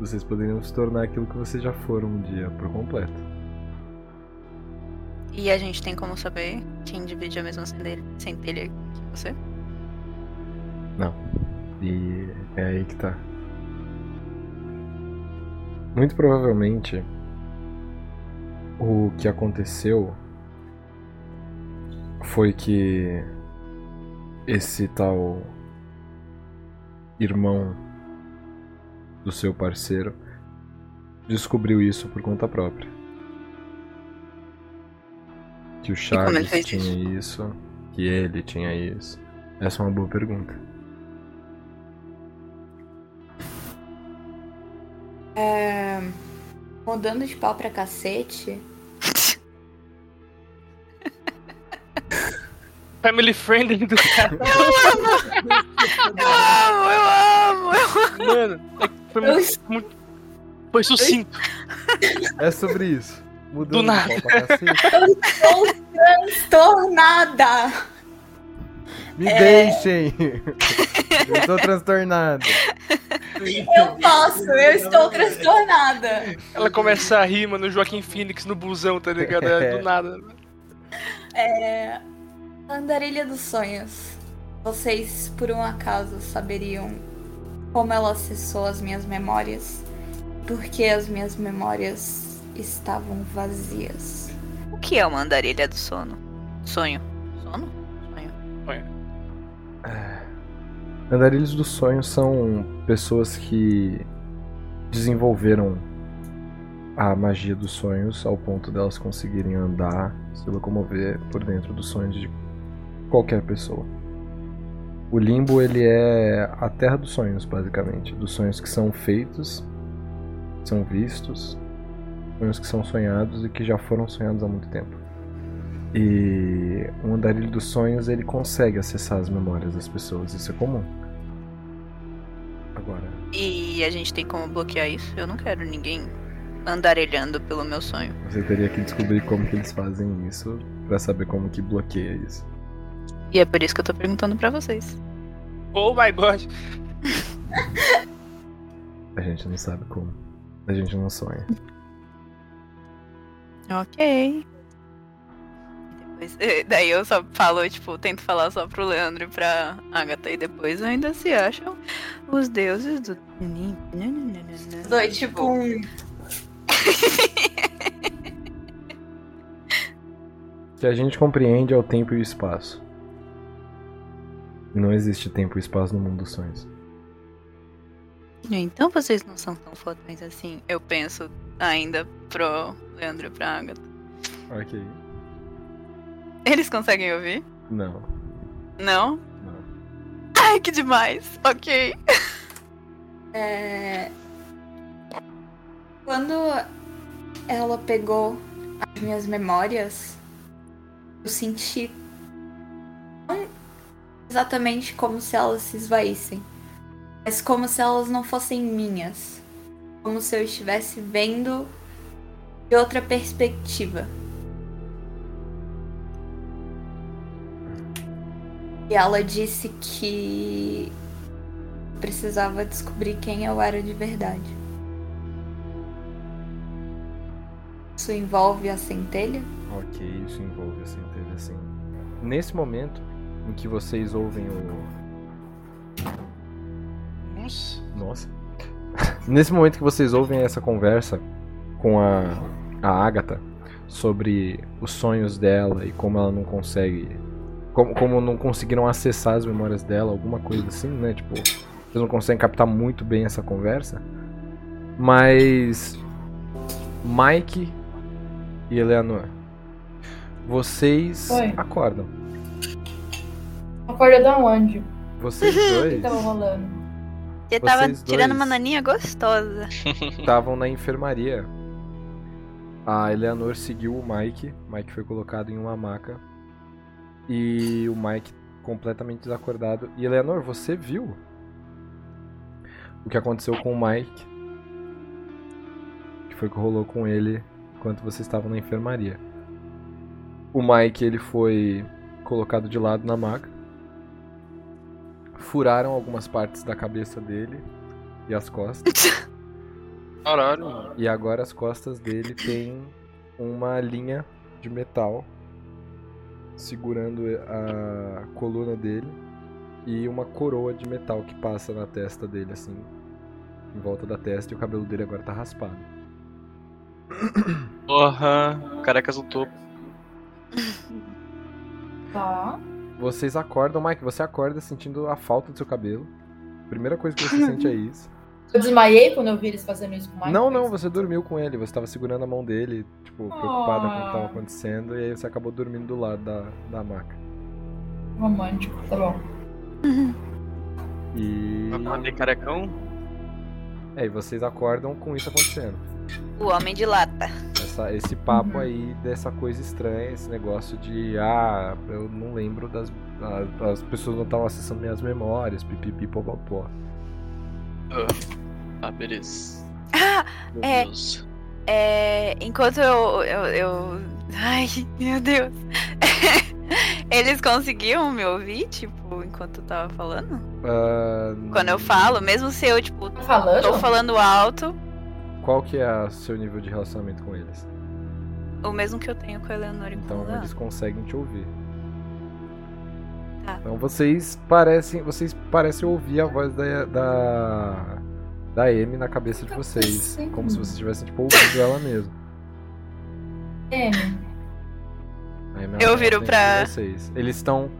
vocês poderiam se tornar aquilo que vocês já foram um dia por completo. E a gente tem como saber quem divide a mesma centelha, centelha que você? E é aí que tá. Muito provavelmente o que aconteceu foi que esse tal irmão do seu parceiro descobriu isso por conta própria. Que o Chaves fez tinha isso, que ele tinha isso. Essa é uma boa pergunta. É, Mudando de pau pra cacete. Family friendly do cara. Eu amo, eu amo, eu amo. Mano, é foi Eu muito, muito- Foi sucinto. É sobre isso. Mudando Do de nada. pau pra cacete. Transtornada! Me deixem! Eu tô transtornado. Eu posso, eu estou transtornada. Ela começa a rir, mano, Joaquim Phoenix no busão, tá ligado? É do nada. É. Andarilha dos Sonhos. Vocês, por um acaso, saberiam como ela acessou as minhas memórias? Porque as minhas memórias estavam vazias. O que é uma andarilha do sono? Sonho. Sono? Sonho. Andarilhos dos sonhos são pessoas que desenvolveram a magia dos sonhos ao ponto delas conseguirem andar, se locomover por dentro dos sonhos de qualquer pessoa. O limbo ele é a terra dos sonhos, basicamente, dos sonhos que são feitos, são vistos, sonhos que são sonhados e que já foram sonhados há muito tempo. E o andarilho dos sonhos ele consegue acessar as memórias das pessoas, isso é comum. Agora, E a gente tem como bloquear isso? Eu não quero ninguém andarelhando pelo meu sonho. você teria que descobrir como que eles fazem isso pra saber como que bloqueia isso. E é por isso que eu tô perguntando pra vocês. Oh my god. A gente não sabe como. A gente não sonha. Ok. Mas, eh, daí eu só falo, tipo, tento falar só pro Leandro e pra Agatha e depois ainda se acham os deuses do. Dois, tipo um. O que a gente compreende é o tempo e o espaço. Não existe tempo e espaço no mundo dos sonhos. Então vocês não são tão fodões assim. Eu penso ainda pro Leandro e pra Agatha. Ok. Eles conseguem ouvir? Não, Não? não. Ai, que demais. Ok. É... Quando ela pegou as minhas memórias, eu senti não exatamente como se elas se esvaíssem, mas como se elas não fossem minhas. Como se eu estivesse vendo de outra perspectiva. E ela disse que precisava descobrir quem eu era de verdade. Isso envolve a centelha? Ok, isso envolve a centelha sim. Nesse momento em que vocês ouvem o. Nossa. Nossa. Nesse momento que vocês ouvem essa conversa com a, a Agatha sobre os sonhos dela e como ela não consegue. Como, como não conseguiram acessar as memórias dela, alguma coisa assim, né? Tipo, vocês não conseguem captar muito bem essa conversa. Mas. Mike e Eleanor. Vocês Oi. acordam. Acorda da onde? Vocês O que dois tava rolando? Eu tava Vocês tirando dois. uma naninha gostosa. estavam na enfermaria. A Eleanor seguiu o Mike. Mike foi colocado em uma maca. E o Mike completamente desacordado. E Eleanor, você viu o que aconteceu com o Mike? Que foi o que rolou com ele enquanto vocês estavam na enfermaria. O Mike, ele foi colocado de lado na maca. Furaram algumas partes da cabeça dele e as costas. Caralho, mano. E agora as costas dele tem uma linha de metal segurando a coluna dele e uma coroa de metal que passa na testa dele assim, em volta da testa e o cabelo dele agora tá raspado. Porra, carecas no topo. Tá. Vocês acordam, Mike, você acorda sentindo a falta do seu cabelo. Primeira coisa que você sente é isso. Eu desmaiei quando eu vi eles fazendo isso com o Mike. Não, não, você dormiu com ele, você tava segurando a mão dele, tipo, preocupada com o que tava Ah. acontecendo, e aí você acabou dormindo do lado da, da maca. Romântico, tá bom. E. Acordei carecão. É, e vocês acordam com isso acontecendo. O homem de lata. Essa- esse papo Uhum. aí dessa coisa estranha, esse negócio de ah, eu não lembro das. a- As pessoas não estavam acessando minhas memórias, pipipi popopó. Ah, beleza. Ah, Meu É. Deus. é. Enquanto eu. eu, eu... Ai, meu Deus. Eles conseguiam me ouvir, tipo, enquanto eu tava falando? Ah, Quando eu falo, mesmo se eu, tipo, Tá falando? tô falando alto, Qual que é o seu nível de relacionamento com eles? o mesmo que eu tenho com a Eleanor e com Então eles conseguem te ouvir. Tá. Então vocês parecem. Vocês parecem ouvir a voz da. da. Da Amy na cabeça de vocês. Como se vocês estivessem tipo, ouvindo ela mesmo. É, Eu viro pra- Vocês. Eles estão.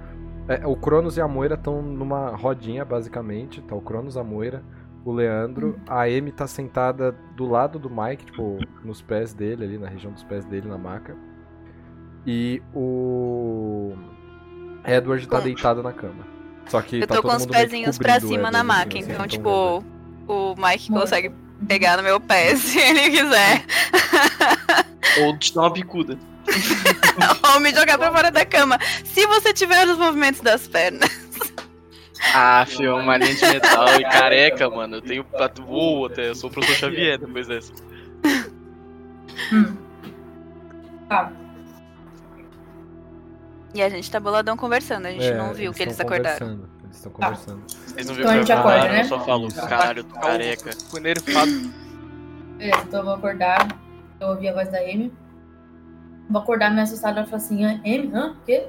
é, o Cronos e a Moira estão numa rodinha, basicamente. Tá o Cronos, a Moira, o Leandro. A Amy tá sentada do lado do Mike, tipo, nos pés dele, ali, na região dos pés dele, na maca. E o. Edward tá deitado na cama. Só que Eu tá tô todo com os pezinhos pra cima na maca, assim, então, tipo, o Mike consegue pegar no meu pé se ele quiser. Ou te dar uma bicuda. Ou me jogar pra fora da cama. Se você tiver os movimentos das pernas. Ah, filho, uma linha de metal e careca, mano. Eu tenho voo até. Eu sou o professor Xavier depois dessa. Hum. Tá. E a gente tá boladão conversando, a gente É, não viu que eles acordaram. Eles estão Tá. conversando. Vocês não Então viram a que gente eu acorda, né? Eu só falo, Isso. caralho, tô careca. Fui nerfado. Beleza, então eu vou acordar. Eu ouvi a voz da Amy. Vou acordar meio assustada e falar assim, "Hã? M? Hã? O quê?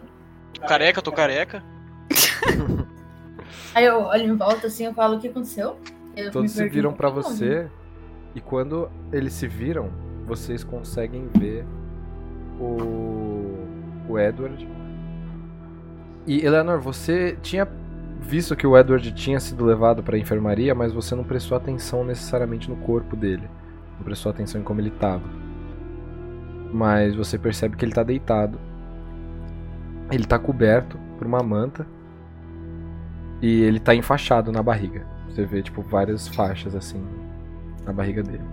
Careca, tô careca. Aí eu olho em volta assim, eu falo, o que aconteceu? Eu me Todos se viram pra "Onde?" você. E quando eles se viram, vocês conseguem ver o, o Edward. E Eleanor, você tinha visto que o Edward tinha sido levado pra enfermaria, mas você não prestou atenção necessariamente no corpo dele. Não prestou atenção em como ele tava. Mas você percebe que ele tá deitado. Ele tá coberto por uma manta. E ele tá enfaixado na barriga. Você vê, tipo, várias faixas assim na barriga dele.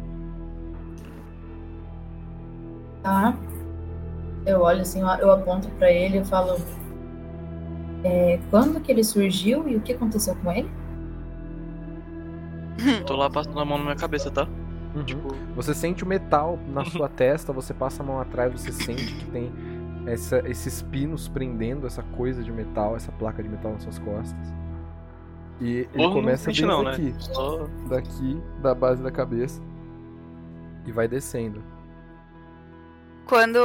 Tá. Eu olho assim, eu aponto pra ele e falo. "É, quando que ele surgiu e o que aconteceu com ele? Tô lá passando a mão na minha cabeça, tá? Uhum. Tipo, Você sente o metal na sua testa, você passa a mão atrás, você sente que tem essa- esses pinos prendendo essa coisa de metal, essa placa de metal nas suas costas. E ele começa desde não, né? aqui, só. daqui, da base da cabeça, e vai descendo. Quando.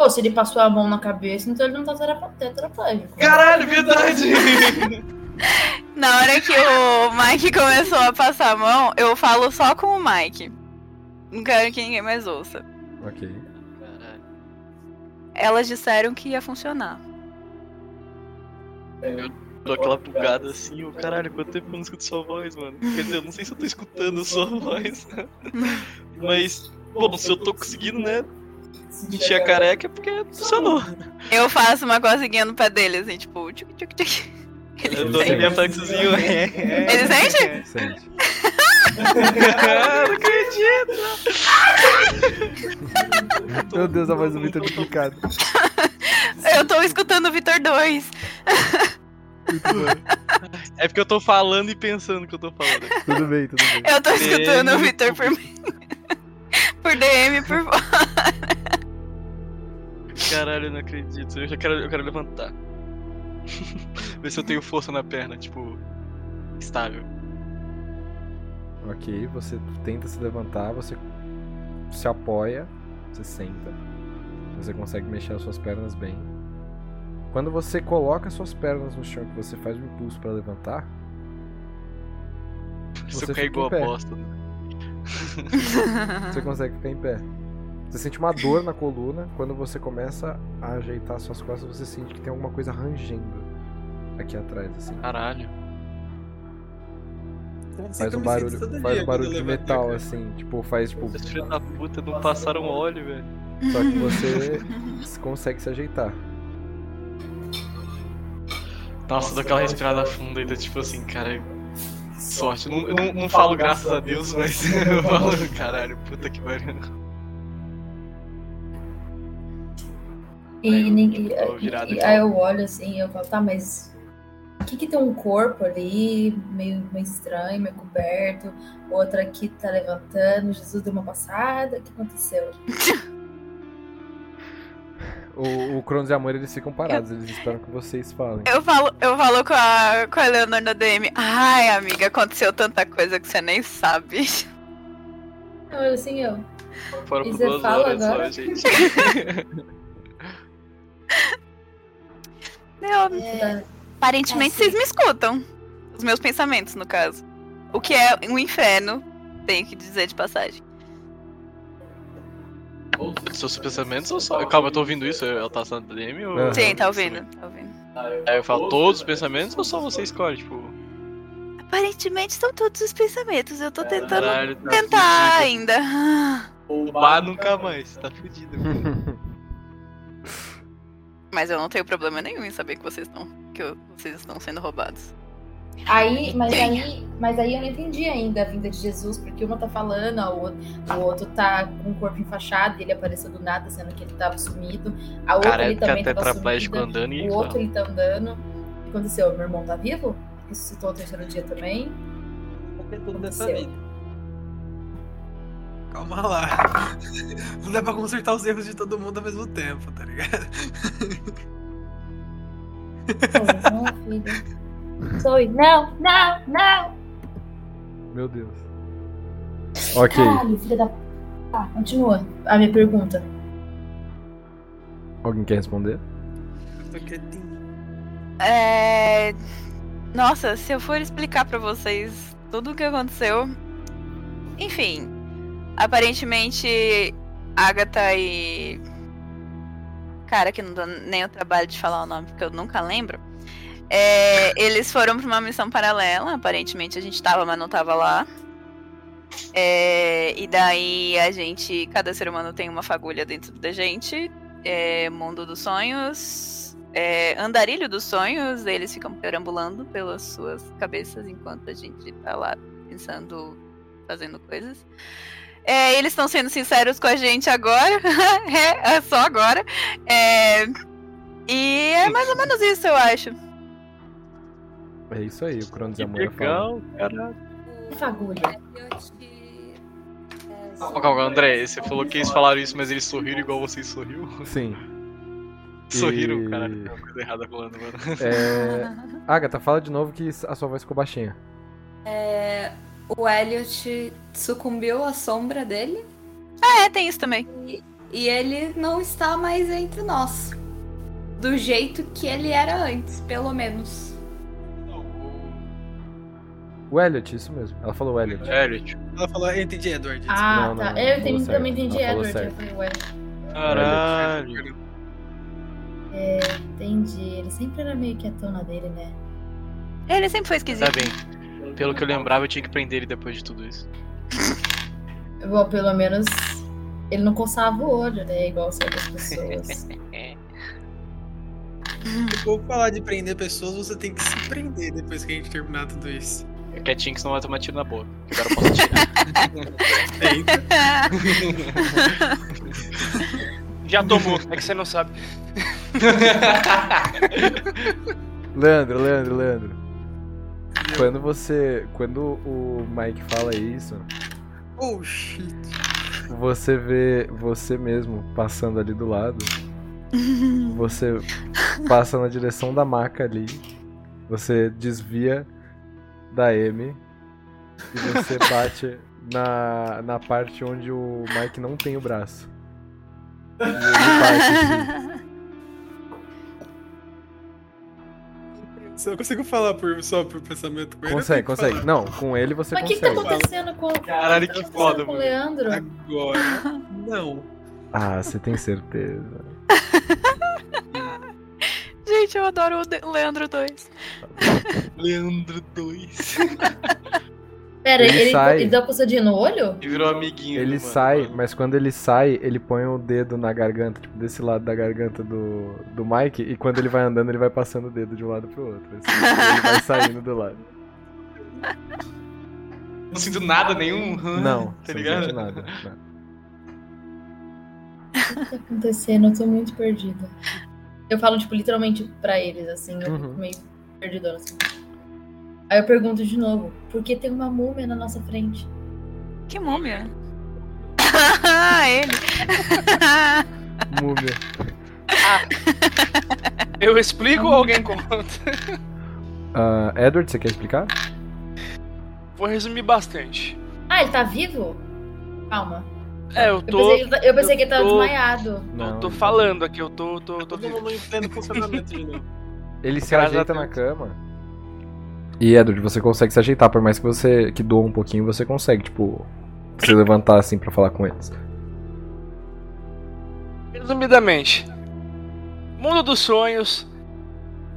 Pô, se ele passou a mão na cabeça, então ele não tá tetraplégico. Caralho, verdade! Na hora que o Mike começou a passar a mão, eu falo só com o Mike. Não quero que ninguém mais ouça. Ok. Caralho. Elas disseram que ia funcionar. Dou aquela bugada assim, ô caralho, quanto tempo eu não escuto sua voz, mano? Quer dizer, eu não sei se eu tô escutando sua voz. Mas, bom, se eu tô conseguindo, né? Mentir a careca é porque funcionou. Eu faço uma coceguinha no pé dele, assim, tipo, tchuc, tchuc, tchuc. Ele Eu dou sente. aquele reflexozinho. Ele sente? Sente. não acredito! Meu Deus, a voz do Victor duplicada. Eu tô escutando o Vitor 2. É porque eu tô falando e pensando que eu tô falando. Tudo bem, tudo bem. Eu tô escutando o DM. Vitor por mim. Por DM, por fora. Caralho, eu não acredito. Eu já quero, eu quero levantar. Ver se eu tenho força na perna, tipo. Estável. Ok, você tenta se levantar, você se apoia, você senta, você consegue mexer as suas pernas bem. Quando você coloca as suas pernas no chão, que você faz um impulso pra levantar, Você fica igual a bosta. você consegue ficar em pé. Você sente uma dor na coluna, quando você começa a ajeitar as suas costas, você sente que tem alguma coisa rangendo aqui atrás, assim. Caralho. Faz um barulho, faz um barulho de metal, assim, tipo, faz tipo. Esses filhos da puta não passaram óleo, velho. Só que você consegue se ajeitar. Nossa, dou aquela respirada funda e tô tipo assim, cara. Sorte. Eu não, eu não, não falo graças a Deus, mas eu falo, caralho, puta que pariu. E, Aí eu, ninguém- tipo, e- de aí eu olho assim e eu falo, tá, mas o que que tem um corpo ali, meio, meio estranho, meio coberto, outra aqui tá levantando, Jesus deu uma passada, o que aconteceu? O, o Cronos e a Amor, eles ficam parados, eles esperam que vocês falem. Eu falo, eu falo com a, com a Eleanor na DM. Ai, amiga, aconteceu tanta coisa que você nem sabe. Eu olho assim, eu, Foram E por duas horas agora? só, gente. Meu, é, aparentemente É, vocês sim. me escutam. Os meus pensamentos, no caso. O que é um inferno, tenho que dizer de passagem. Seus pensamentos ou só. Calma, eu tô ouvindo isso? Ela tá sendo DM ou. Sim, tá ouvindo, tá ouvindo. Aí eu falo todos os pensamentos ou só você escolhe? Tipo. Aparentemente são todos os pensamentos. Eu tô tentando Caralho, tá tentar fudido. ainda. Roubar nunca mais. Tá fudido. Mas eu não tenho problema nenhum em saber que vocês estão. que eu- vocês estão sendo roubados. Aí, mas aí, mas aí eu não entendi ainda a vinda de Jesus, porque uma tá falando, a outra, o outro tá com o corpo enfaixado e ele apareceu do nada, sendo que ele tava sumido. A outra ele Careca também tava tetraplégico sumida. andando e. O outro ele tá andando. O que aconteceu? Meu irmão tá vivo? Ressuscitou o terceiro dia também. Tudo vida. Calma lá. Não dá pra consertar os erros de todo mundo ao mesmo tempo, tá ligado? Não, filho. Sou, não, não, não! Meu Deus. Ok. Caralho, filha da. Tá, continua. A minha pergunta. Alguém quer responder? Eu tô quietinho. É... Nossa, se eu for explicar pra vocês tudo o que aconteceu. Enfim. Aparentemente, Agatha e. Cara, que não dá nem o trabalho de falar o nome, porque eu nunca lembro. É, eles foram pra uma missão paralela. Aparentemente a gente tava, mas não tava lá. É, e daí a gente. Cada ser humano tem uma fagulha dentro da gente. É, mundo dos sonhos. É, andarilho dos sonhos. Eles ficam perambulando pelas suas cabeças enquanto a gente tá lá pensando, fazendo coisas. É, eles estão sendo sinceros com a gente agora. é só agora. É, e é mais ou menos isso, eu acho. É isso aí, o Cronos e Que a Moira legal, cara. Fagulha. Calma, calma, André, você falou que eles falaram isso, mas eles sorriram igual vocês sorriu? Sim. Sorriram, E- caralho, tem uma coisa errada rolando, mano. É... Agatha, fala de novo que a sua voz ficou baixinha. É, o Elliot sucumbiu à sombra dele É, tem isso também. e ele não está mais entre nós. Do jeito que ele era antes, pelo menos. O Elliot, isso mesmo. Ela falou o Elliot. Elliot. Ela falou, eu entendi, Edward. Ah, Não, tá. não, eu entendi- também entendi Ela falou Edward. Eu certo. falei, ué. Caralho. É, entendi. Ele sempre era meio quietão na dele, né? Ele sempre foi Tá esquisito. bem. Pelo que eu lembrava, eu tinha que prender ele depois de tudo isso. Bom, pelo menos ele não coçava o olho, né? Igual certas pessoas. Se for falar de prender pessoas, você tem que se prender depois que a gente terminar tudo isso. É quietinho que senão vai tomar tiro na boca. Agora eu posso tirar. Eita. Já tomou, é que você não sabe. Leandro, Leandro, Leandro. Quando você. Quando o Mike fala isso, Oh, shit. você vê você mesmo passando ali do lado. Você passa na direção da maca ali. Você desvia da Amy. E você bate na, na parte onde o Mike não tem o braço. E ele bate assim. Só consigo falar por, só por pensamento com ele. Consegue, que consegue. Não, com ele você Mas o que, que tá consegue. acontecendo com, Caralho, tá que foda, com mano. Leandro? falar Agora, não. Ah, você tem certeza. Gente, eu adoro o Leandro 2. Leandro 2. Pera, Ele ele, sai. ele deu uma coçadinha no olho? Ele virou amiguinho. Ele mano, sai, mano. mas quando ele sai, ele põe o dedo na garganta, tipo, desse lado da garganta do, do Mike, e quando ele vai andando, ele vai passando o dedo de um lado pro outro. assim, ele vai saindo do lado. Não sinto nada, nenhum. Não, tá você não ligado? sente nada. não. O que tá acontecendo? Eu tô muito perdida. Eu falo, tipo, literalmente pra eles, assim, eu Uhum. fico meio perdidona, assim. Aí eu pergunto de novo, por que tem uma múmia na nossa frente? Que múmia? Ah, ele. Múmia. Eu explico ou alguém conta? Ah, Edward, você quer explicar? Vou resumir bastante. Ah, ele tá vivo? Calma. É, eu Eu tô. pensei, que ele- eu pensei que ele tava tô- desmaiado. Eu tô falando aqui, eu tô. tô, tô Todo mundo não entende o funcionamento de novo. Ele se Graças ajeita na cama. E Edward, você consegue se ajeitar, por mais que você que doa um pouquinho, você consegue, tipo, se levantar assim pra falar com eles. Resumidamente, mundo dos sonhos.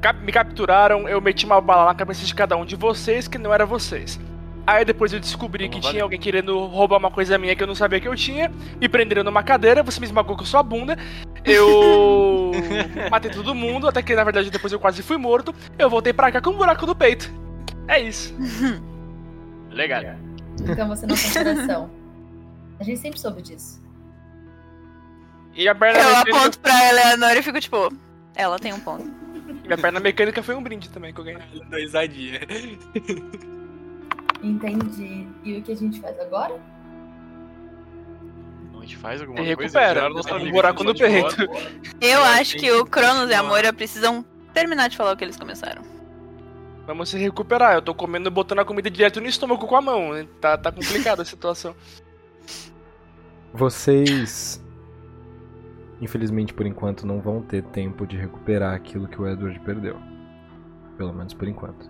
cap- me capturaram, eu meti uma bala na cabeça de cada um de vocês que não era vocês. Aí depois eu descobri que valeu. tinha alguém querendo roubar uma coisa minha que eu não sabia que eu tinha. Me prenderam numa cadeira, você me esmagou com sua bunda. Eu matei todo mundo, até que na verdade depois eu quase fui morto. Eu voltei pra cá com um buraco no peito. É isso. Legal. Então você não tem coração. A gente sempre soube disso. E a perna, Eu mecânica, aponto pra Eleanor e fico tipo, ela tem um ponto. minha perna mecânica foi um brinde também que eu ganhei. Da risadinha. Entendi. E o que a gente faz agora? A gente faz alguma E coisa? recupera, um buraco no peito. Eu acho que o Cronos e a. Moira precisam terminar de falar o que eles começaram. Vamos se recuperar. Eu tô comendo, botando a comida direto no estômago com a mão. né? Tá, tá complicada a situação. Vocês infelizmente por enquanto não vão ter tempo de recuperar aquilo que o Edward perdeu. Pelo menos por enquanto.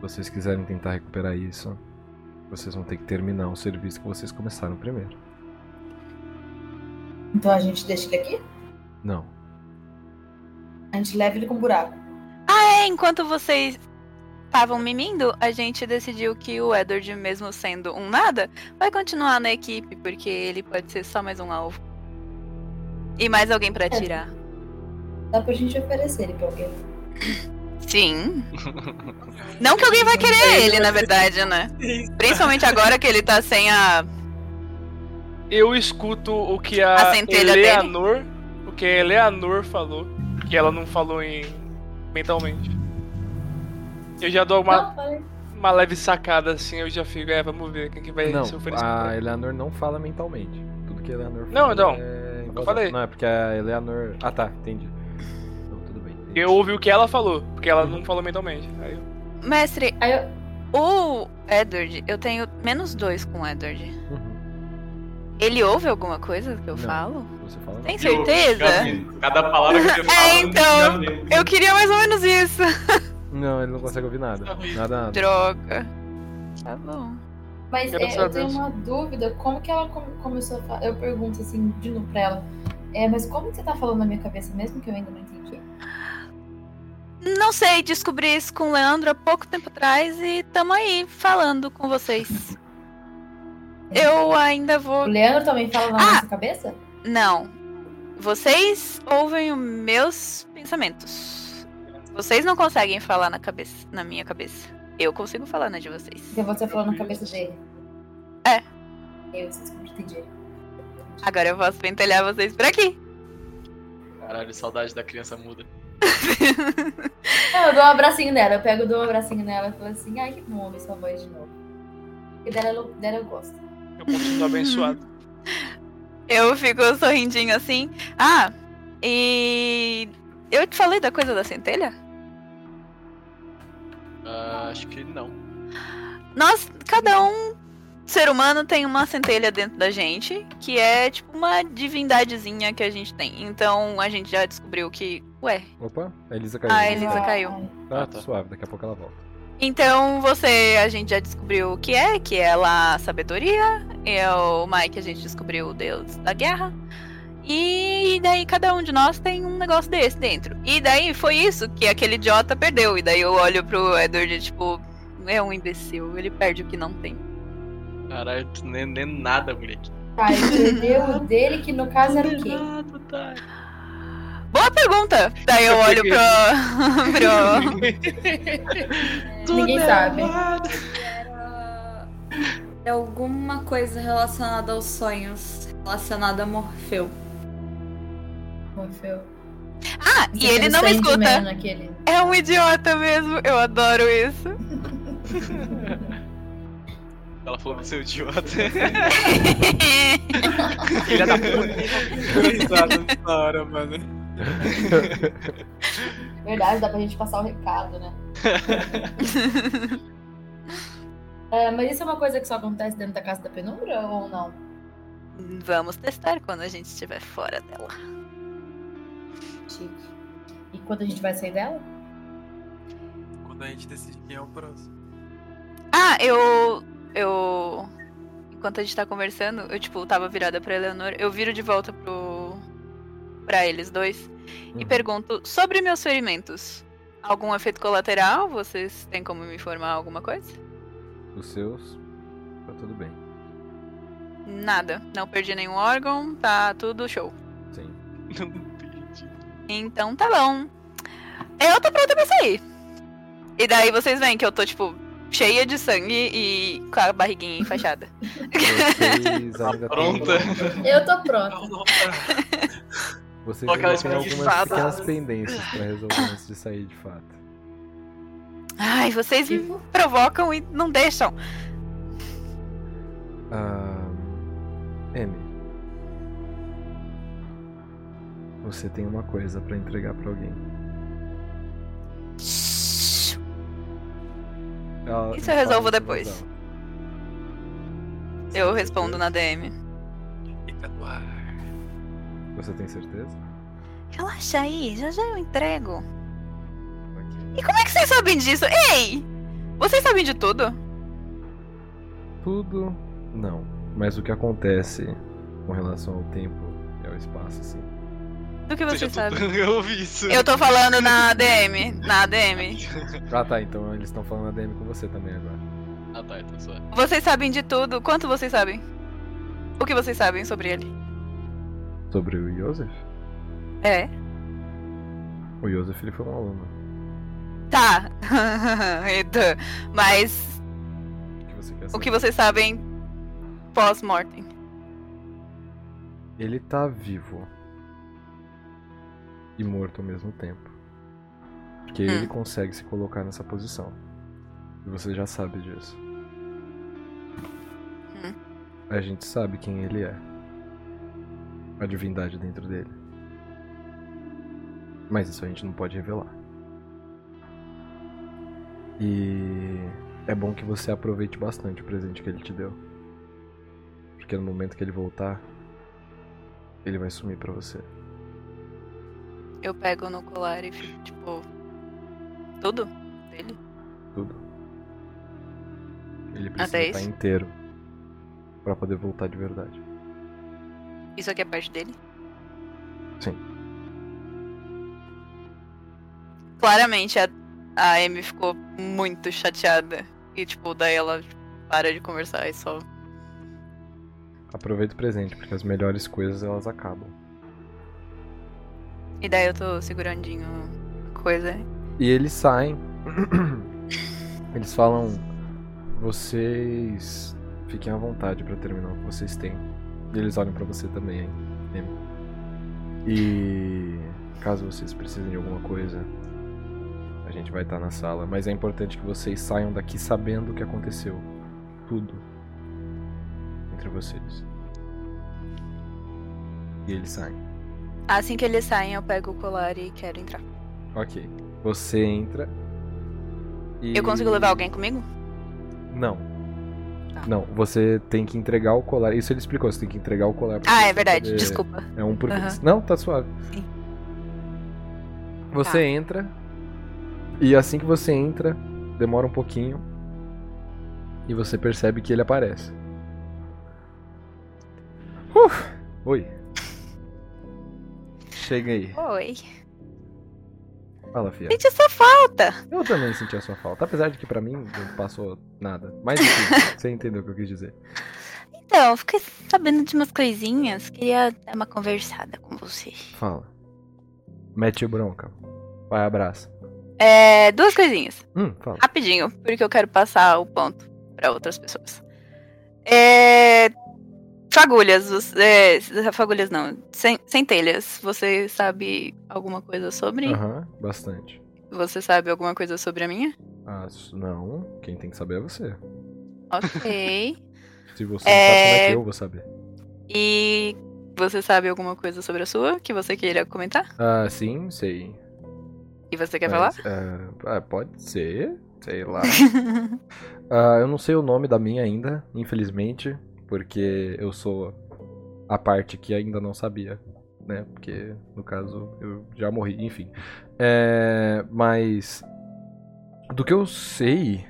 Se vocês quiserem tentar recuperar isso, vocês vão ter que terminar o serviço que vocês começaram primeiro. Então a gente deixa ele aqui? Não. A gente leva ele com um buraco. É, enquanto vocês estavam mimindo, a gente decidiu que o Edward, mesmo sendo um nada, vai continuar na equipe, porque ele pode ser só mais um alvo. E mais alguém pra atirar. Dá pra gente oferecer ele pra alguém. Sim. Não que alguém vai querer ele, na verdade, né? Principalmente agora que ele tá sem a. Eu escuto o que a, A centelha dele? Eleanor. O que a Eleanor falou. Que ela não falou em. mentalmente. Eu já dou uma, Não, uma leve sacada assim, eu já fico, é, vamos ver quem que vai Não, se oferecer. a Eleanor não fala mentalmente. Tudo que a Eleanor Não, fala não. é em Eu falei. Não, é porque a Eleanor. Ah tá, entendi. Eu ouvi o que ela falou, porque ela não falou mentalmente. Aí eu- Mestre, Aí eu. o Edward, eu tenho menos dois com o Edward. Uhum. Ele ouve alguma coisa que eu Não. falo? Você fala não? Tem certeza? Cada palavra que você fala. É, então, eu queria mais ou menos isso. Não, ele não consegue ouvir nada. Nada, nada. Droga. Tá bom. Mas é, eu tenho uma dúvida, como que ela come- começou a falar? Eu pergunto assim, de novo pra ela. É, mas como que você tá falando na minha cabeça mesmo que eu ainda não entendi? Não sei, descobri isso com o Leandro há pouco tempo atrás e tamo aí falando com vocês. Eu ainda O vou. Leandro também fala na Ah! nossa cabeça? Não. Vocês ouvem os meus pensamentos. Vocês não conseguem falar na cabeça, na minha cabeça. Eu consigo falar na de vocês. Porque você falou na cabeça dele. É. Eu vocês entendi. Agora eu posso pentelhar vocês por aqui. Caralho, saudade da criança muda. Não, eu dou um abracinho nela. Eu pego, dou um abracinho nela e falo assim, ai que bom ouvir sua voz de novo. Porque dela, eu- dela eu gosto. eu continuo abençoado. Eu fico sorrindinho assim. Ah, e. Eu te falei da coisa da centelha? Ah, acho que não. Nós, cada um ser humano tem uma centelha dentro da gente, que é tipo uma divindadezinha que a gente tem. Então a gente já descobriu que, ué, Opa, a Elisa caiu. a Elisa caiu. Ai, Tá, Ah, tá. suave, daqui a pouco ela volta. Então você, a gente já descobriu o que é, que é lá a sabedoria. E o Mike a gente descobriu o deus da guerra. E daí cada um de nós tem um negócio desse dentro. E daí foi isso que aquele idiota perdeu. E daí eu olho pro Edward, tipo, é um imbecil, ele perde o que não tem. Caralho, tu nem, nem nada, moleque. Tá, ele perdeu o dele, que no caso era o quê? Nada, tá. Boa pergunta! Daí eu olho pro. pro... Ninguém sabe. Era era alguma coisa relacionada aos sonhos, relacionada a Morfeu. Morfeu. Ah, e ele não me escuta. É um idiota mesmo, eu adoro isso. Ela falou que seu idiota. Filha da puta. Risada nessa hora, mano. Verdade, dá pra gente passar o recado, né? É, mas isso é uma coisa que só acontece dentro da casa da penumbra ou não? Vamos testar quando a gente estiver fora dela. Chique. E quando a gente vai sair dela? Quando a gente decide quem é o próximo. Ah, eu. Eu. Enquanto a gente tá conversando, eu, tipo, tava virada pra Eleanor, eu viro de volta pro. pra eles dois e Uhum. pergunto sobre meus ferimentos. Algum efeito colateral? Vocês têm como me informar alguma coisa? Os seus, tá tudo bem. Nada. Não perdi nenhum órgão, tá tudo show. Sim. Não perdi. Então tá bom. Eu tô pronta pra sair. E daí vocês veem que eu tô, tipo, cheia de sangue e com a barriguinha enfaixada. Vocês ainda Pronta. Eu tô pronta. vocês Só ainda têm algumas pequenas pendências pra resolver antes de sair de fato. Ai, vocês me Tipo, provocam e não deixam. Ah, M. Você tem uma coisa pra entregar pra alguém. Ela Isso eu resolvo depois. Eu respondo na DM. Fica no ar. Você tem certeza? Relaxa aí, já já eu entrego. E como é que vocês sabem disso? Ei! Vocês sabem de tudo? Tudo. Não. Mas o que acontece com relação ao tempo e ao espaço, assim. Do que sabem? tudo- Eu ouvi isso. Eu tô falando na ADM. Na ADM. Ah tá, então eles estão falando ADM com você também agora. Ah tá, então só. Vocês sabem de tudo. Quanto vocês sabem? O que vocês sabem sobre ele? Sobre o Joseph? É. O Joseph ele foi um aluno. Tá. Eita. Mas O que você quer o saber? que vocês sabem pós-mortem? Ele tá vivo. E morto ao mesmo tempo. Porque ele consegue se colocar nessa posição. E você já sabe disso. Hum. A gente sabe quem ele é. A divindade dentro dele. Mas isso a gente não pode revelar. E é bom que você aproveite bastante o presente que ele te deu. Porque no momento que ele voltar, ele vai sumir pra você. Eu pego no colar e fico, tipo. Tudo dele? Tudo. Ele precisa Até estar isso? inteiro pra poder voltar de verdade. Isso aqui é parte dele? Sim. Claramente a, a Amy ficou muito chateada. E, tipo, daí ela para de conversar e só. Aproveita o presente, porque as melhores coisas elas acabam. E daí eu tô segurandinho coisa. E eles saem. Eles falam: Vocês fiquem à vontade pra terminar o que vocês têm. E eles olham pra você também, hein? Amy. E caso vocês precisem de alguma coisa, a gente vai estar na sala. Mas é importante que vocês saiam daqui sabendo o que aconteceu. Tudo. Entre vocês. E eles saem. Assim que eles saem, eu pego o colar e quero entrar. Ok. Você entra. E... Eu consigo levar alguém comigo? Não. Tá. Não, você tem que entregar o colar. Isso ele explicou, você tem que entregar o colar pra Ah, é verdade, poder- desculpa. É um por vez. Não, tá suave. Sim. Você Tá. entra. E assim que você entra, demora um pouquinho. E você percebe que ele aparece. Uf! Oi. Chega aí. Oi. Fala, Fia. Sente essa falta. Eu também senti a sua falta, apesar de que pra mim não passou nada. Mas enfim, você entendeu o que eu quis dizer. Então, eu fiquei sabendo de umas coisinhas. Queria dar uma conversada com você. Fala. Mete bronca. Vai, abraça. É. Duas coisinhas. Hum, fala. Rapidinho, porque eu quero passar o ponto pra outras pessoas. É. Fagulhas, você... é, fagulhas não, Cen- centelhas. Você sabe alguma coisa sobre? Aham, bastante. Você sabe alguma coisa sobre a minha? Ah, não. Quem tem que saber é você. Ok. Se você não sabe, como é É, que eu vou saber? e você sabe alguma coisa sobre a sua que você queira comentar? Ah, sim, sei. E você quer Mas, falar? ah, ah, pode ser, sei lá. Ah, eu não sei o nome da minha ainda, infelizmente, porque eu sou a parte que ainda não sabia, né? Porque, no caso, eu já morri, enfim. É, mas, do que eu sei,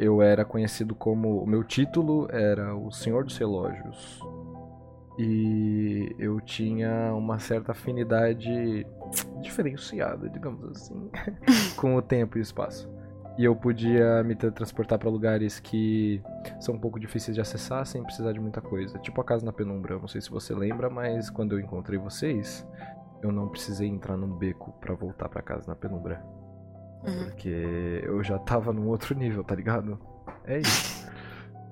eu era conhecido como. O meu título era o Senhor dos Relógios. E eu tinha uma certa afinidade diferenciada, digamos assim, com o tempo e o espaço. E eu podia me transportar para lugares que são um pouco difíceis de acessar sem precisar de muita coisa. Tipo a casa na penumbra, eu não sei se você lembra, mas quando eu encontrei vocês, eu não precisei entrar num beco para voltar para casa na penumbra. Uhum. Porque eu já tava num outro nível, tá ligado? É isso.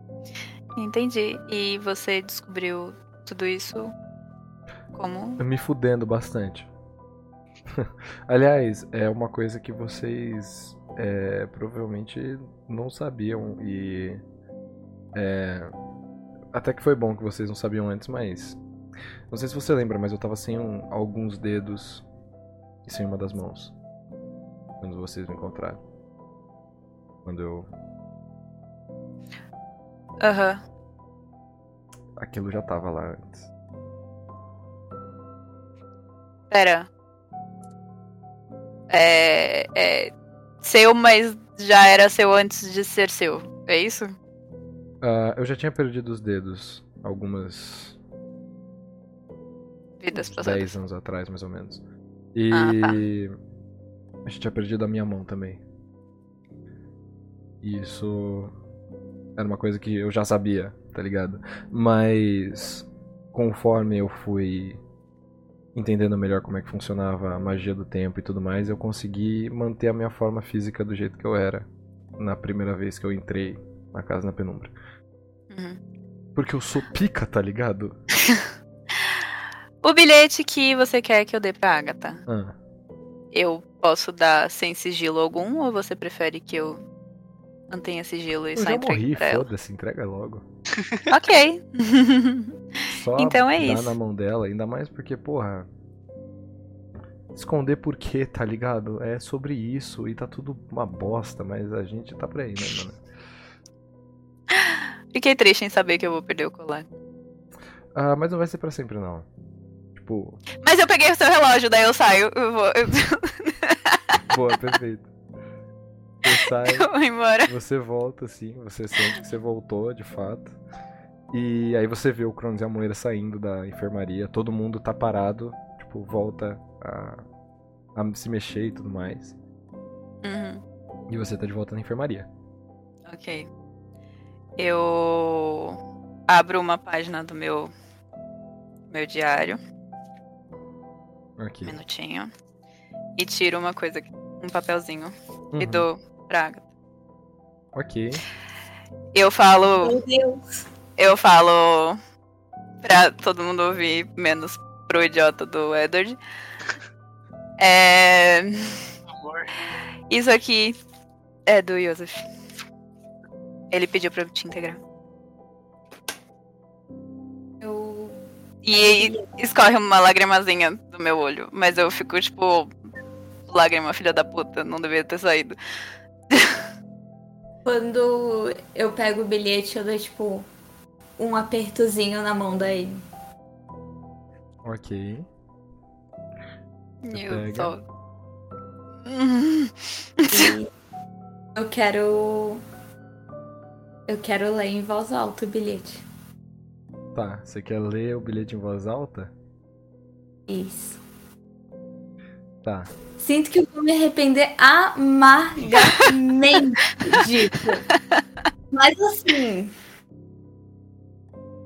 Entendi. E você descobriu tudo isso como? Me fudendo bastante. Aliás, é uma coisa que vocês é, provavelmente não sabiam e. é, até que foi bom que vocês não sabiam antes, mas. Não sei se você lembra, mas eu tava sem um- alguns dedos e sem uma das mãos. Quando vocês me encontraram. Quando eu. Aham. Aquilo já tava lá antes. Pera. É, é. Seu, mas já era seu antes de ser seu. É isso? Ah, eu já tinha perdido os dedos algumas Vidas passadas. 10 anos atrás, mais ou menos. E Ah, tá. a gente tinha perdido a minha mão também. E Isso era uma coisa que eu já sabia, tá ligado? Mas conforme eu fui entendendo melhor como é que funcionava a magia do tempo e tudo mais, eu consegui manter a minha forma física do jeito que eu era na primeira vez que eu entrei na casa na penumbra. Uhum. Porque eu sou pica, tá ligado? O bilhete que você quer que eu dê pra Agatha, Ah. eu posso dar sem sigilo algum ou você prefere que eu mantenha sigilo e Eu só entregue morri, pra ela? foda-se, entrega logo. Ok. Só Então é dar isso. na mão dela, ainda mais porque, porra. Esconder por quê, tá ligado? É sobre isso e tá tudo uma bosta, mas a gente tá por aí, né, mano? Fiquei triste em saber que eu vou perder o colar. Ah, mas não vai ser pra sempre, não. Tipo, Mas eu peguei o seu relógio, daí eu saio. Eu vou, eu boa, perfeito. Você sai, eu vou embora. você volta, assim, você sente que você voltou, de fato. E aí você vê o Cronos e a Moira saindo da enfermaria, todo mundo tá parado, tipo, volta a, a se mexer e tudo mais. Uhum. E você tá de volta na enfermaria. Ok. Eu abro uma página do meu meu diário, Aqui. um minutinho, e tiro uma coisa, aqui, um papelzinho e Uhum. dou pra Agatha. Ok. Eu falo, Meu Deus. Eu falo pra todo mundo ouvir, menos pro idiota do Edward. É, Amor. isso aqui é do Joseph. Ele pediu pra eu te integrar. Eu. E escorre uma lagrimazinha do meu olho. Mas eu fico, tipo, lágrima, filha da puta, não devia ter saído. Quando eu pego o bilhete, eu dou tipo um apertozinho na mão da Amy. Ok. Pega. eu só. E eu quero. Eu quero ler em voz alta o bilhete. Tá, você quer ler o bilhete em voz alta? Isso. Tá. Sinto que eu vou me arrepender amargamente disso. Mas assim.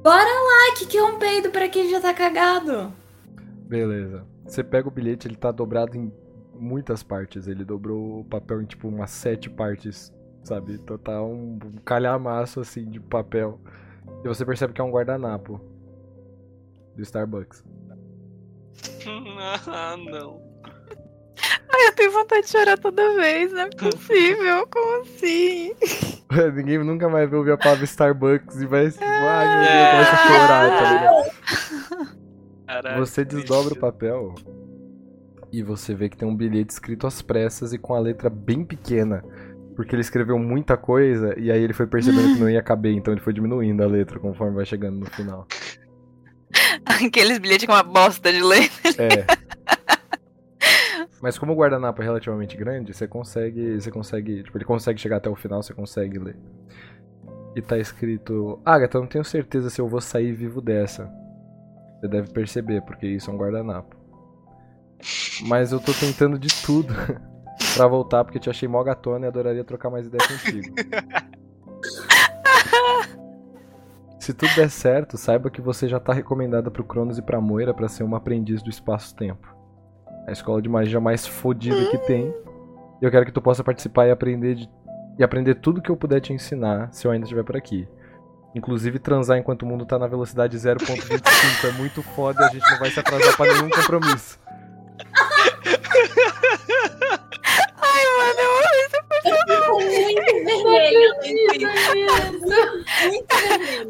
Bora lá, que que é um peido pra quem já tá cagado? Beleza. Você pega o bilhete, ele tá dobrado em muitas partes. Ele dobrou o papel em tipo umas sete partes, sabe? Então tá um, um calhamaço assim de papel. E você percebe que é um guardanapo do Starbucks. ah, não. Ai, eu tenho vontade de chorar toda vez, não é possível. Como assim? Ninguém nunca mais vai ouvir a palavra Starbucks e vai. Ai, meu Deus, começa a chorar, tá ligado? Caralho. Você desdobra o papel e você vê que tem um bilhete escrito às pressas e com a letra bem pequena. Porque ele escreveu muita coisa e aí ele foi percebendo que não ia caber, então ele foi diminuindo a letra conforme vai chegando no final. Aqueles bilhetes com uma bosta de ler. É. Mas como o guardanapo é relativamente grande, você consegue. Você consegue. Tipo, ele consegue chegar até o final, você consegue ler. E tá escrito. Agatha, eu não tenho certeza se eu vou sair vivo dessa. Você deve perceber, porque isso é um guardanapo. Mas eu tô tentando de tudo pra voltar, porque te achei mó gatona e adoraria trocar mais ideia contigo. Se tudo der certo, saiba que você já tá recomendada pro Cronos e pra Moira pra ser uma aprendiz do espaço-tempo. A escola de magia mais fodida que tem. E eu quero que tu possa participar e aprender de- e aprender tudo que eu puder te ensinar se eu ainda estiver por aqui. Inclusive transar enquanto o mundo tá na velocidade 0.25 é muito foda e a gente não vai se atrasar pra nenhum compromisso. Ai, mano, eu amo esse Muito vermelho. Muito vermelho.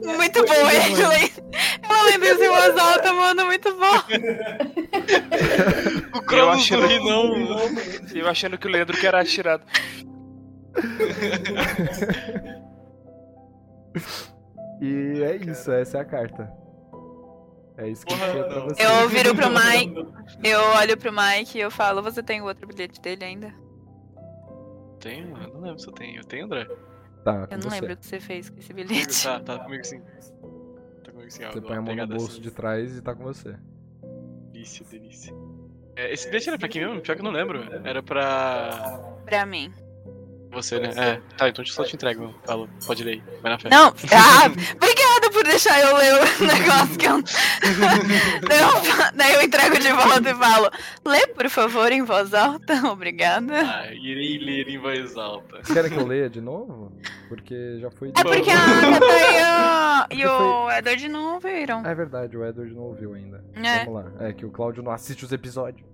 Muito bom, Ashley. Ela lendo isso em voz alta, mano, muito bom. O Eu Cronos achando, não ri, não. eu achando que o Leandro que era atirado. E é isso, essa é a carta. É isso que Porra, eu pra você. Eu viro pro Mike, eu olho pro Mike e eu falo, você tem o outro bilhete dele ainda? Tenho, mano. Não lembro se eu tenho. Eu tenho, André? Tá, com Eu não você. lembro o que você fez com esse bilhete. tá, tá comigo sim. Tá comigo sim. ó, Você põe a uma mão no bolso assim. de trás e tá com você. Delícia, delícia. É, esse bilhete era pra quem mesmo? Pior que eu não lembro. Era pra. Pra mim. Você, né? É. Tá, então eu só te entrego. Falo, pode ler. Vai na fé. Não, ah, obrigada por deixar eu ler o negócio que eu. daí, eu daí eu entrego de volta e falo, lê por favor em voz alta, obrigada. Ah, irei ler em voz alta. Querem que eu leia de novo? Porque já foi. É porque a Agatha e, a- e o Edward não viram. Ah, é verdade, o Edward não ouviu ainda. É. Vamos lá. É que o Cláudio não assiste os episódios.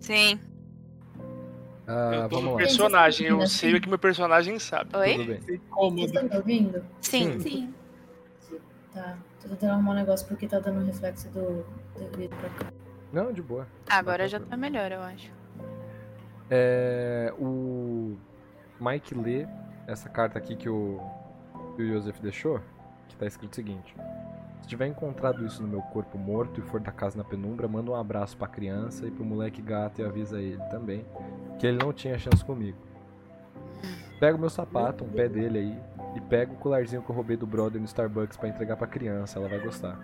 Sim. Ah, eu tô vamos no personagem, eu sei o que meu personagem sabe. Tudo Oi? bem. Vocês estão me ouvindo? Sim. Sim. Tá. Tô tentando arrumar um negócio porque tá dando reflexo do DVD pra cá. Não, de boa. Agora já tá melhor, eu acho. É, o Mike lê essa carta aqui que o, que o Joseph deixou, que tá escrito o seguinte: Se tiver encontrado isso no meu corpo morto e for da casa na penumbra, manda um abraço pra criança e pro moleque gato e avisa ele também que ele não tinha chance comigo. Pega o meu sapato, um pé dele aí, e pega o colarzinho que eu roubei do brother no Starbucks pra entregar pra criança, ela vai gostar.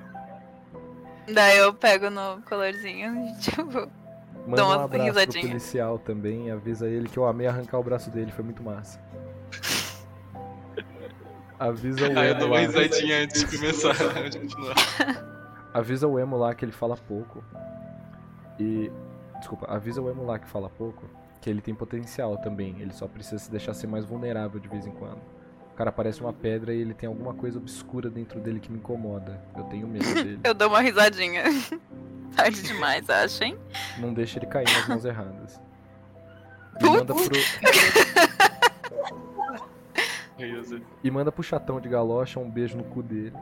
Daí eu pego no colorzinho e tipo. Manda um abraço pro policial também e avisa ele que eu amei arrancar o braço dele, foi muito massa. Avisa o Ah, eu emo dou uma lá. risadinha antes de começar. Antes de continuar. Avisa o emo lá que ele fala pouco. E. Desculpa, avisa o emo lá que fala pouco que ele tem potencial também. Ele só precisa se deixar ser mais vulnerável de vez em quando. O cara parece uma pedra e ele tem alguma coisa obscura dentro dele que me incomoda. Eu tenho medo dele. Eu dou uma risadinha. Tarde demais, acho, hein? Não deixa ele cair nas mãos erradas. E Putz. manda pro. E manda pro chatão de galocha um beijo no cu dele.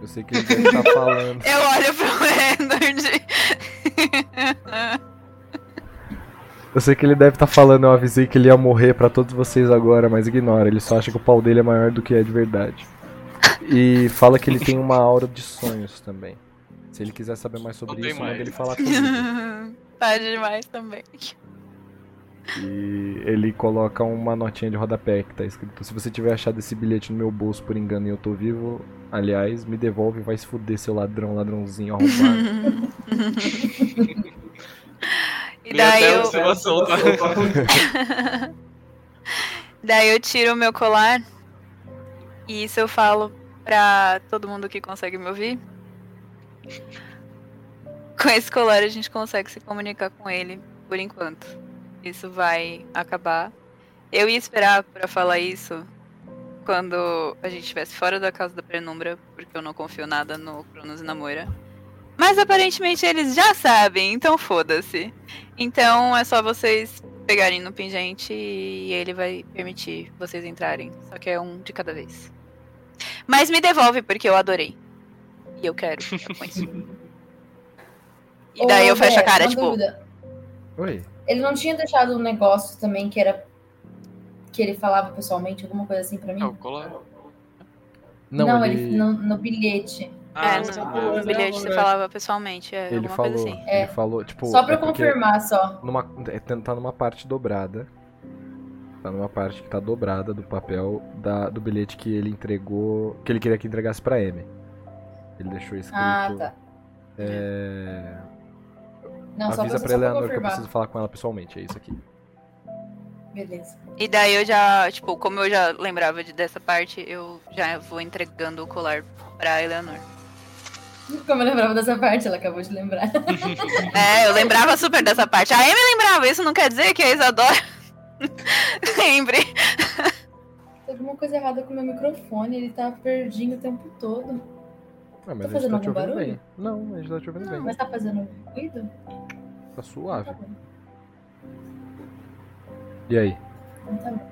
Eu sei que ele deve estar falando. Eu olho pro Edward. Eu sei que ele deve estar falando, eu avisei que ele ia morrer pra todos vocês agora, mas ignora, ele só acha que o pau dele é maior do que é de verdade. E fala que ele tem uma aura de sonhos também. Se ele quiser saber mais sobre Não isso, manda ele falar comigo. Tarde demais também. E ele coloca uma notinha de rodapé que tá escrito: Se você tiver achado esse bilhete no meu bolso por engano e eu tô vivo, aliás, me devolve e vai se fuder, seu ladrão, ladrãozinho arrombado. E daí eu, daí eu tiro o meu colar. E isso eu falo pra todo mundo que consegue me ouvir. Com esse colar a gente consegue se comunicar com ele por enquanto. Isso vai acabar. Eu ia esperar pra falar isso quando a gente estivesse fora da casa da penumbra, porque eu não confio nada no Cronos e na Moira. Mas aparentemente eles já sabem, então foda-se. Então é só vocês pegarem no pingente e ele vai permitir vocês entrarem. Só que é um de cada vez. Mas me devolve, porque eu adorei. E eu quero ficar com isso. E daí Ô, eu fecho a cara, tipo. dúvida. Oi. Ele não tinha deixado um negócio também que era. que ele falava pessoalmente, alguma coisa assim pra mim? É o colar. Não, ele, ele, no, no bilhete. É, Ah, no, tá. no bilhete você falava pessoalmente, é ele alguma falou, coisa assim. ele É. falou, tipo, Só pra é confirmar só. numa, é, tá numa parte dobrada. Tá numa parte que tá dobrada do papel da, do bilhete que ele entregou, que ele queria que entregasse pra Amy. Ele deixou escrito. Ah, tá. É... Não, só Avisa pra, pra só pra Eleanor que eu preciso falar com ela pessoalmente, é isso aqui. Beleza. E daí eu já, tipo, como eu já lembrava de, dessa parte, eu já vou entregando o colar pra Eleanor. Como eu lembrava dessa parte, ela acabou de lembrar. É, eu lembrava super dessa parte. A Amy lembrava, isso não quer dizer que a Isadora lembre. Tem alguma coisa errada com o meu microfone, ele tá perdinho o tempo todo. Ah, mas Tá fazendo tá te algum ouvindo barulho? bem. Não, a gente tá te ouvindo Não, bem. mas tá fazendo ruído? Tá suave. Tá. E aí? Então tá bom.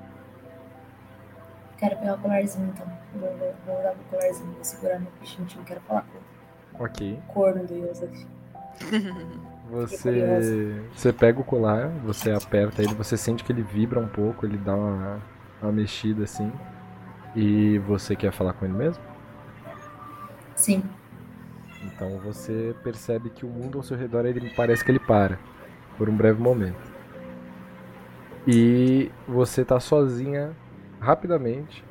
Quero pegar o colarzinho então. Vou, vou, vou dar o colarzinho, vou segurar meu pichinho, quero falar com Ok. o corno do Yosef. Você, você pega o colar, você aperta ele, você sente que ele vibra um pouco, ele dá uma, uma mexida assim. E você quer falar com ele mesmo? Sim. Então você percebe que o mundo ao seu redor ele parece que ele para por um breve momento. E você tá sozinha rapidamente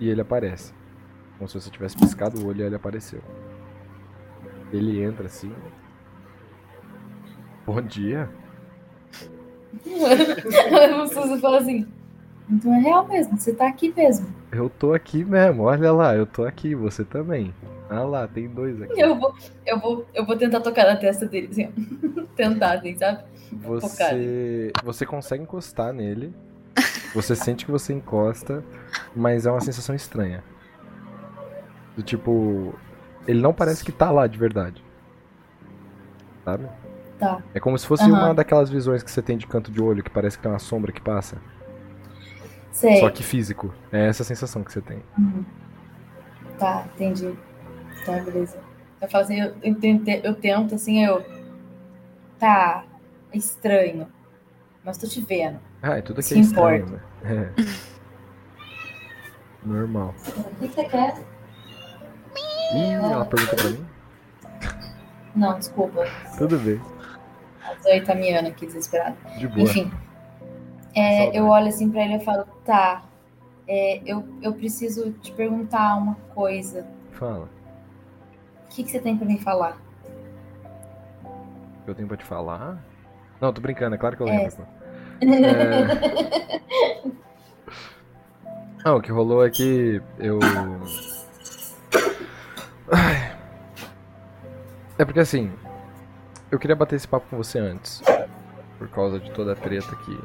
e ele aparece. Como se você tivesse piscado o olho e ele apareceu. Ele entra assim. Bom dia. o Suzy fala assim: então é real mesmo, você tá aqui mesmo. Eu tô aqui mesmo, olha lá, eu tô aqui, você também. Ah lá, tem dois aqui. Eu vou, eu vou, eu vou tentar tocar na testa dele, assim, tentar, assim, sabe? Você, você consegue encostar nele. Você sente que você encosta, mas é uma sensação estranha. Do tipo, ele não parece que tá lá de verdade. Sabe? Tá. É como se fosse Aham. uma daquelas visões que você tem de canto de olho, que parece que tem uma sombra que passa. Sei. Só que físico. É essa sensação que você tem. Uhum. Tá, entendi. Tá, beleza. Eu falo assim, eu, eu, tento, eu tento, assim, eu. Tá, é estranho. Mas tô te vendo. Ah, é tudo aqui Se é estranho, importa. né? É. Normal. O que você quer? Ih, ela pergunta pra mim. Não, desculpa. Tudo bem. A Zoe tá miando aqui, desesperada. De boa. Enfim. É, eu olho assim pra ele e falo, tá. é, eu, eu preciso te perguntar uma coisa. Fala. O que, que você tem pra me falar? Eu tenho pra te falar? Não, tô brincando, é claro que eu É. lembro. É... Não, o que rolou é que eu. Ai. É porque assim. Eu queria bater esse papo com você antes. Por causa de toda a treta que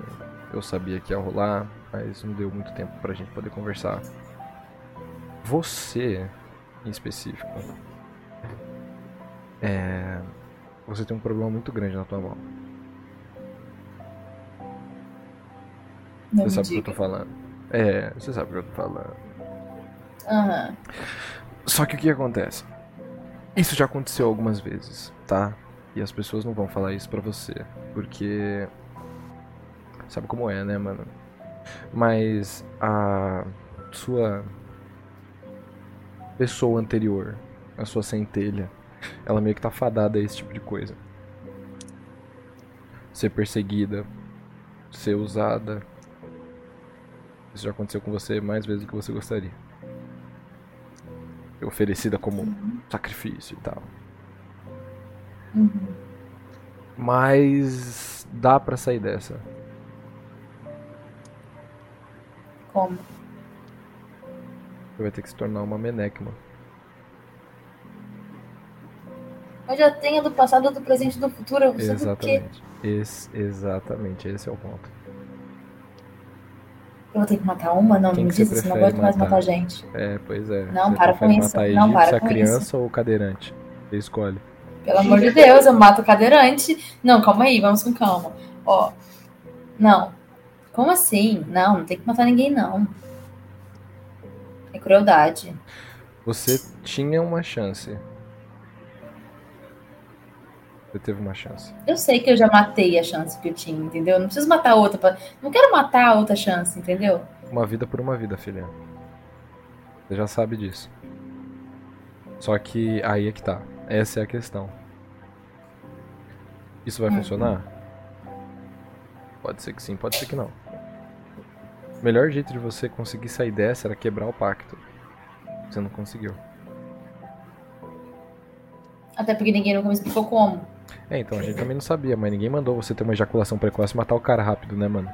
eu sabia que ia rolar. Mas não deu muito tempo pra gente poder conversar. Você, em específico. É. Você tem um problema muito grande na tua mão. Não Você sabe o que eu tô falando. É, você sabe o que eu tô falando. Aham. Só que o que acontece? Isso já aconteceu algumas vezes, tá? E as pessoas não vão falar isso pra você, porque sabe como é, né, mano? Mas a sua pessoa anterior, a sua centelha, ela meio que tá fadada a esse tipo de coisa. Ser perseguida, ser usada. Isso já aconteceu com você mais vezes do que você gostaria. Ser Oferecida como sacrifício e tal. Uhum. Mas dá pra sair dessa. Como? Você vai ter que se tornar uma menecma. Eu já tenho do passado, do presente e do futuro. Eu? Exatamente. Esse, exatamente, esse é o ponto. Eu vou ter que matar uma? Não, Quem me diz isso, não prefere aguento mais matar? matar gente. É, pois é. Não, Você para com isso. matar Não, egípcia, para com criança ou cadeirante? Você escolhe. Pelo amor de Deus, eu mato o cadeirante. Não, calma aí, vamos com calma. Ó, não. Como assim? Não, não tem que matar ninguém, não. É crueldade. Você tinha uma chance. Você teve uma chance. Eu sei que eu já matei a chance que eu tinha, entendeu? Eu Não preciso matar outra. Pra... Não quero matar a outra chance, entendeu? Uma vida por uma vida, filha. Você já sabe disso. Só que aí é que tá. Essa é a questão. Isso vai Uhum. funcionar? Pode ser que sim, pode ser que não. O melhor jeito de você conseguir sair dessa era quebrar o pacto. Você não conseguiu. Até porque ninguém nunca me explicou como. É, então a gente também não sabia, mas ninguém mandou você ter uma ejaculação precoce e matar o cara rápido, né, mano?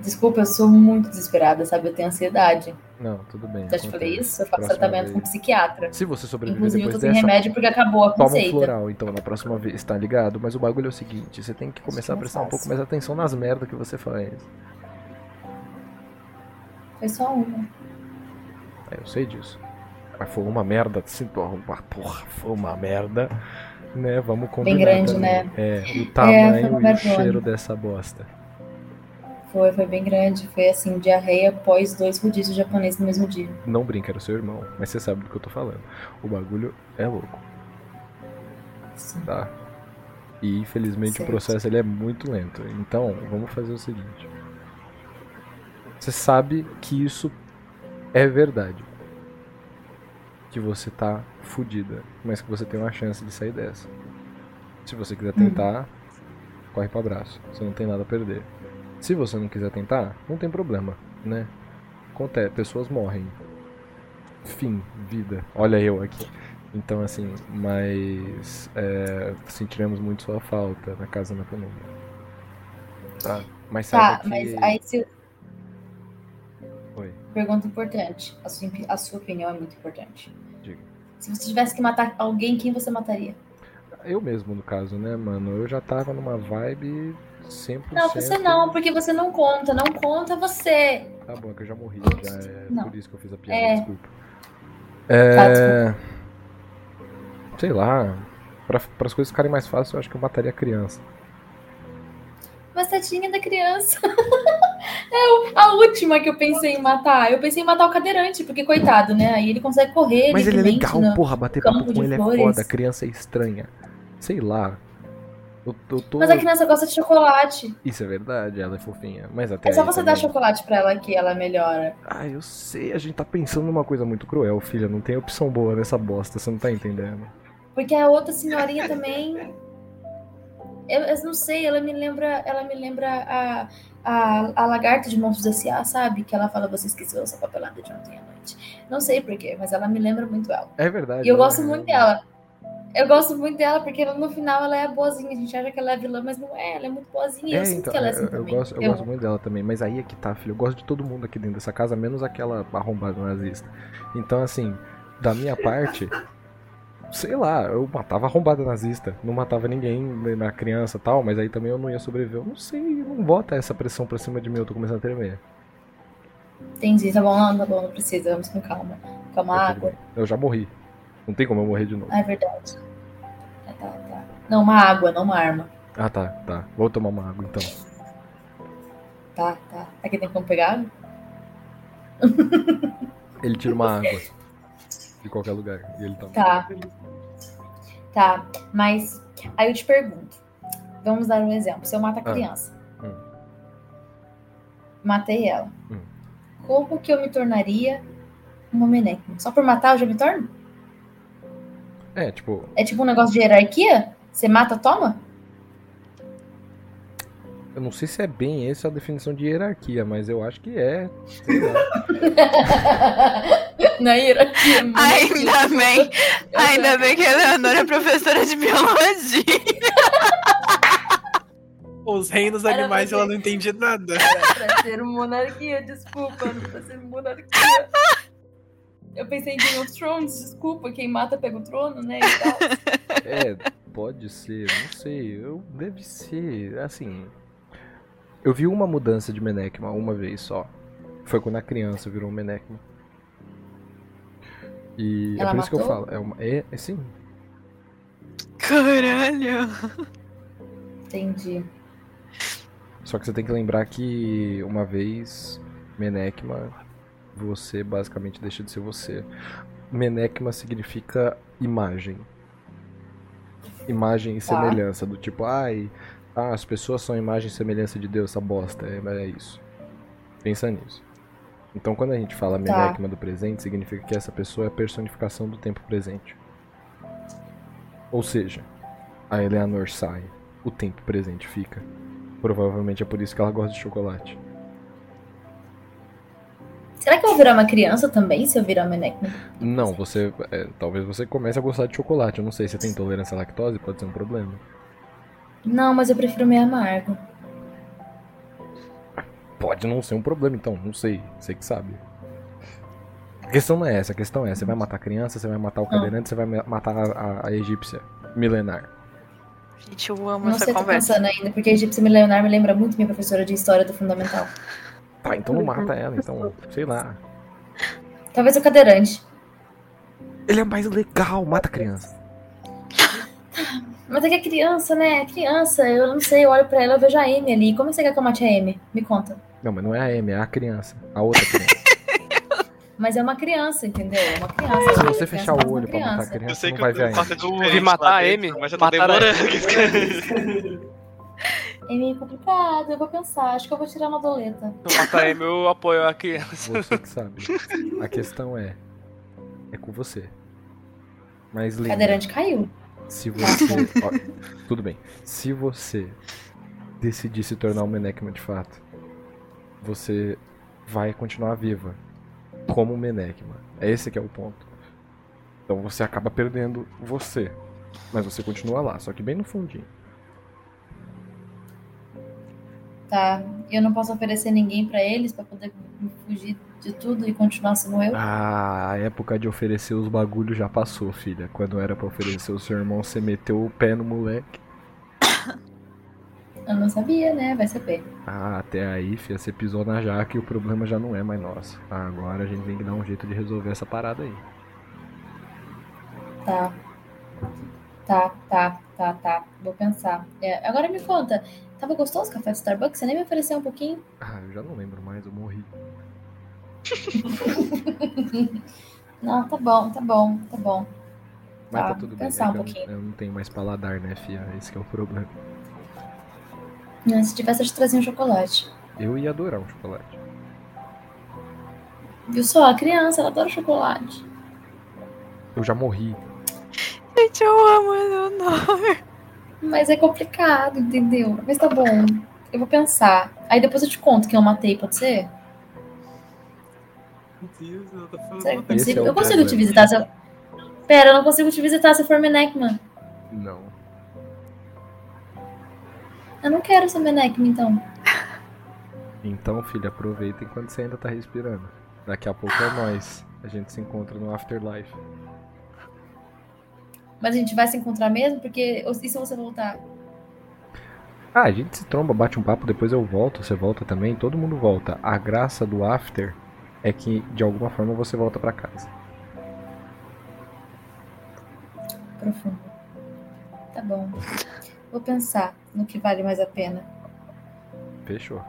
Desculpa, eu sou muito desesperada, sabe? Eu tenho ansiedade. Não, tudo bem. Já te falei isso? Eu faço tratamento com vez. psiquiatra. Se você sobreviver Inclusive, eu depois tô sem dessa, remédio porque acabou a Toma um conceita. floral, então, na próxima vez, tá ligado? Mas o bagulho é o seguinte, você tem que começar a mais prestar um pouco mais atenção nas merdas que você faz. Foi só uma. É, eu sei disso. Mas foi uma merda, assim, porra, porra, foi uma merda, né? Vamos combinar grande, também. né? É, o foi tamanho uma e o cheiro dessa bosta. Foi, foi bem grande. Foi assim, diarreia após dois rodízios japoneses no mesmo dia. Não brinca, era seu irmão, mas você sabe do que eu tô falando. O bagulho é louco, Sim. tá? E infelizmente o Certo. processo ele é muito lento. Então, vamos fazer o seguinte. Você sabe que isso é verdade. que você tá fudida, mas que você tem uma chance de sair dessa. Se você quiser tentar, corre pro abraço. Você não tem nada a perder. Se você não quiser tentar, não tem problema, né? Acontece, pessoas morrem. Fim, vida. Olha eu aqui. Então, assim, mas é, sentiremos muito sua falta na casa na penumbra. Tá? Mas Tá, saiba que... mas aí se. Oi, Pergunta importante. A sua, a sua opinião é muito importante. diga. Se você tivesse que matar alguém, quem você mataria? Eu mesmo, no caso, né, mano? Eu já tava numa vibe 100%... Não, você não, porque você não conta. Não conta você. Tá bom, é que eu já morri, já é Não. por isso que eu fiz a piada, É. desculpa. Tá, É... Sei lá, para as coisas ficarem mais fáceis, eu acho que eu mataria a criança. Mas tadinha da criança. é a última que eu pensei em matar. Eu pensei em matar o cadeirante, porque coitado, né? Aí ele consegue correr. Mas ele é livremente legal, no- porra, bater papo com ele é flores. foda, a criança é estranha. Sei lá. Eu, eu tô... Mas a criança gosta de chocolate. Isso é verdade, ela é fofinha. Mas até É só você dar também- chocolate pra ela que ela melhora. Ah, eu sei, a gente tá pensando numa coisa muito cruel, filha. Não tem opção boa nessa bosta, você não tá entendendo. Porque a outra senhorinha também. Eu, eu não sei, ela me lembra. Ela me lembra a, a, a lagarta de Monstros S.A., sabe? Que ela fala, você esqueceu essa papelada de ontem à noite. Não sei porquê, mas ela me lembra muito ela. É verdade. E eu né? gosto muito dela. Eu gosto muito dela, porque ela, no final ela é boazinha. A gente acha que ela é vilã, mas não é. Ela é muito boazinha. É, eu sinto então, que ela é assim eu, eu também. gosto, eu gosto muito dela também, mas aí é que tá, filho. Eu gosto de todo mundo aqui dentro dessa casa, menos aquela arrombada nazista. Então, assim, da minha parte, sei lá, eu matava arrombada nazista, não matava ninguém né, na criança e tal, mas aí também eu não ia sobreviver. Eu não sei, não bota essa pressão pra cima de mim, eu tô começando a tremer. Entendi, tá bom, não, tá bom, não precisa, vamos com calma. Calma, Tá tudo água. Eu já morri. Não tem como eu morrer de novo. Ah, é verdade. Ah, tá, tá. Não, uma água, não uma arma. Ah, tá, tá. Vou tomar uma água então. Tá, tá. Aqui tem como pegar água? Ele tira uma água de qualquer lugar e ele toma. Tá. Tá, mas aí eu te pergunto. Vamos dar um exemplo. Se eu mato a Ah. criança. Hum. Matei ela. Hum. Como que eu me tornaria uma Menekma? Só por matar eu já me torno? É, tipo, É tipo um negócio de hierarquia? Você mata, toma? Eu não sei se é bem essa a definição de hierarquia, mas eu acho que é. Na hierarquia. Ainda bem, ainda bem que a Leonora é professora de biologia. Os reinos Era animais ela não entende nada. pra ser monarquia, desculpa, não pra ser monarquia. Eu pensei em Game of Thrones, desculpa, quem mata pega o trono, né? E tal. É, pode ser, não sei. Eu, deve ser, assim. Eu vi uma mudança de Menekma uma vez só. Foi quando a criança virou um Menekma. E é Ela por isso que eu matou? falo. É, uma, é, é sim. Caralho. Entendi. Só que você tem que lembrar que uma vez Menekma, você basicamente deixa de ser você. Menekma significa imagem. Imagem e Tá. semelhança, do tipo, ai, ah, as pessoas são imagem e semelhança de Deus, essa bosta. É, é isso. Pensa nisso. Então quando a gente fala Tá. Menekma do presente, significa que essa pessoa é a personificação do tempo presente. Ou seja, a Eleanor sai, o tempo presente fica. Provavelmente é por isso que ela gosta de chocolate. Será que eu vou virar uma criança também se eu virar Menekma? Não, você. é, talvez você comece a gostar de chocolate. Eu não sei se tem intolerância à lactose, pode ser um problema. Não, mas eu prefiro meio amargo. Pode não ser um problema, então, não sei. Você que sabe. A questão não é essa, a questão é: você vai matar a criança, você vai matar o cadeirante, você vai ma- matar a, a- a egípcia milenar. Gente, eu amo Não essa sei, tô conversa. pensando ainda, porque a egípcia milenar me lembra muito minha professora de história do fundamental. Tá, então não mata ela, então, sei lá. Talvez o cadeirante. Ele é mais legal, mata a criança. Mas é que é criança, né? É criança. Eu não sei, eu olho pra ela, eu vejo a Amy ali. Como você quer que eu mate a Amy? Me conta. Não, mas não é a Amy, é a criança. A outra criança. Mas é uma criança, entendeu? É uma criança. Se você fechar criança, o olho pra matar a criança. Eu sei não que vai ver a faço Amy. Eu diferente vi matar a Amy, Mas eu tô matar a demorando. É meio complicado, eu vou pensar. Acho que eu vou tirar uma doleta. Se eu matar a Amy, eu apoio a criança. Você que sabe. A questão é. É com você. Mas O lembra, cadeirante caiu. Se você. ó, tudo bem. Se você decidir se tornar um Menekma de fato, você vai continuar viva como um Menekma. É esse que é o ponto. Então você acaba perdendo você. Mas você continua lá, só que bem no fundinho. Tá. Eu não posso oferecer ninguém pra eles pra poder fugir de tudo e continuar sendo eu. Ah, a época de oferecer os bagulhos já passou, filha. Quando era pra oferecer o seu irmão, você meteu o pé no moleque. Eu não sabia, né? Vai saber. Ah, até aí, filha, você pisou na jaca e o problema já não é mais nosso. Agora a gente tem que dar um jeito de resolver essa parada aí. Tá. Tá, tá, tá, tá. Vou pensar. É, agora me conta. Tava gostoso o café do Starbucks? Você nem me ofereceu um pouquinho? Ah, eu já não lembro mais, eu morri. Não, tá bom, tá bom, tá bom. Mas Tá, tá, tudo bem. pensar é um que eu- pouquinho. Eu, não tenho mais paladar, né, filha? Esse que é o problema. Não, Se tivesse, eu te trazia um chocolate. Eu ia adorar um chocolate. Viu só? A criança, ela adora chocolate. Eu já morri. Gente, eu amo Eleonor. Mas é complicado, entendeu? Mas tá bom. Eu vou pensar. Aí depois eu te conto quem eu matei, pode ser? Ela tá falando que eu consigo? é eu consigo te visitar se eu... Pera, eu não consigo te visitar se eu for Menekman. Não. Eu não quero ser Menekman, então. Então, filha, aproveita enquanto você ainda tá respirando. Daqui a pouco é nós. A gente se encontra no Afterlife. Mas a gente vai se encontrar mesmo? Porque... E se você voltar? Ah, a gente se tromba, bate um papo, depois eu volto, você volta também, todo mundo volta. A graça do After é que de alguma forma você volta pra casa. Profundo. Tá bom. Vou pensar no que vale mais a pena. Fechou.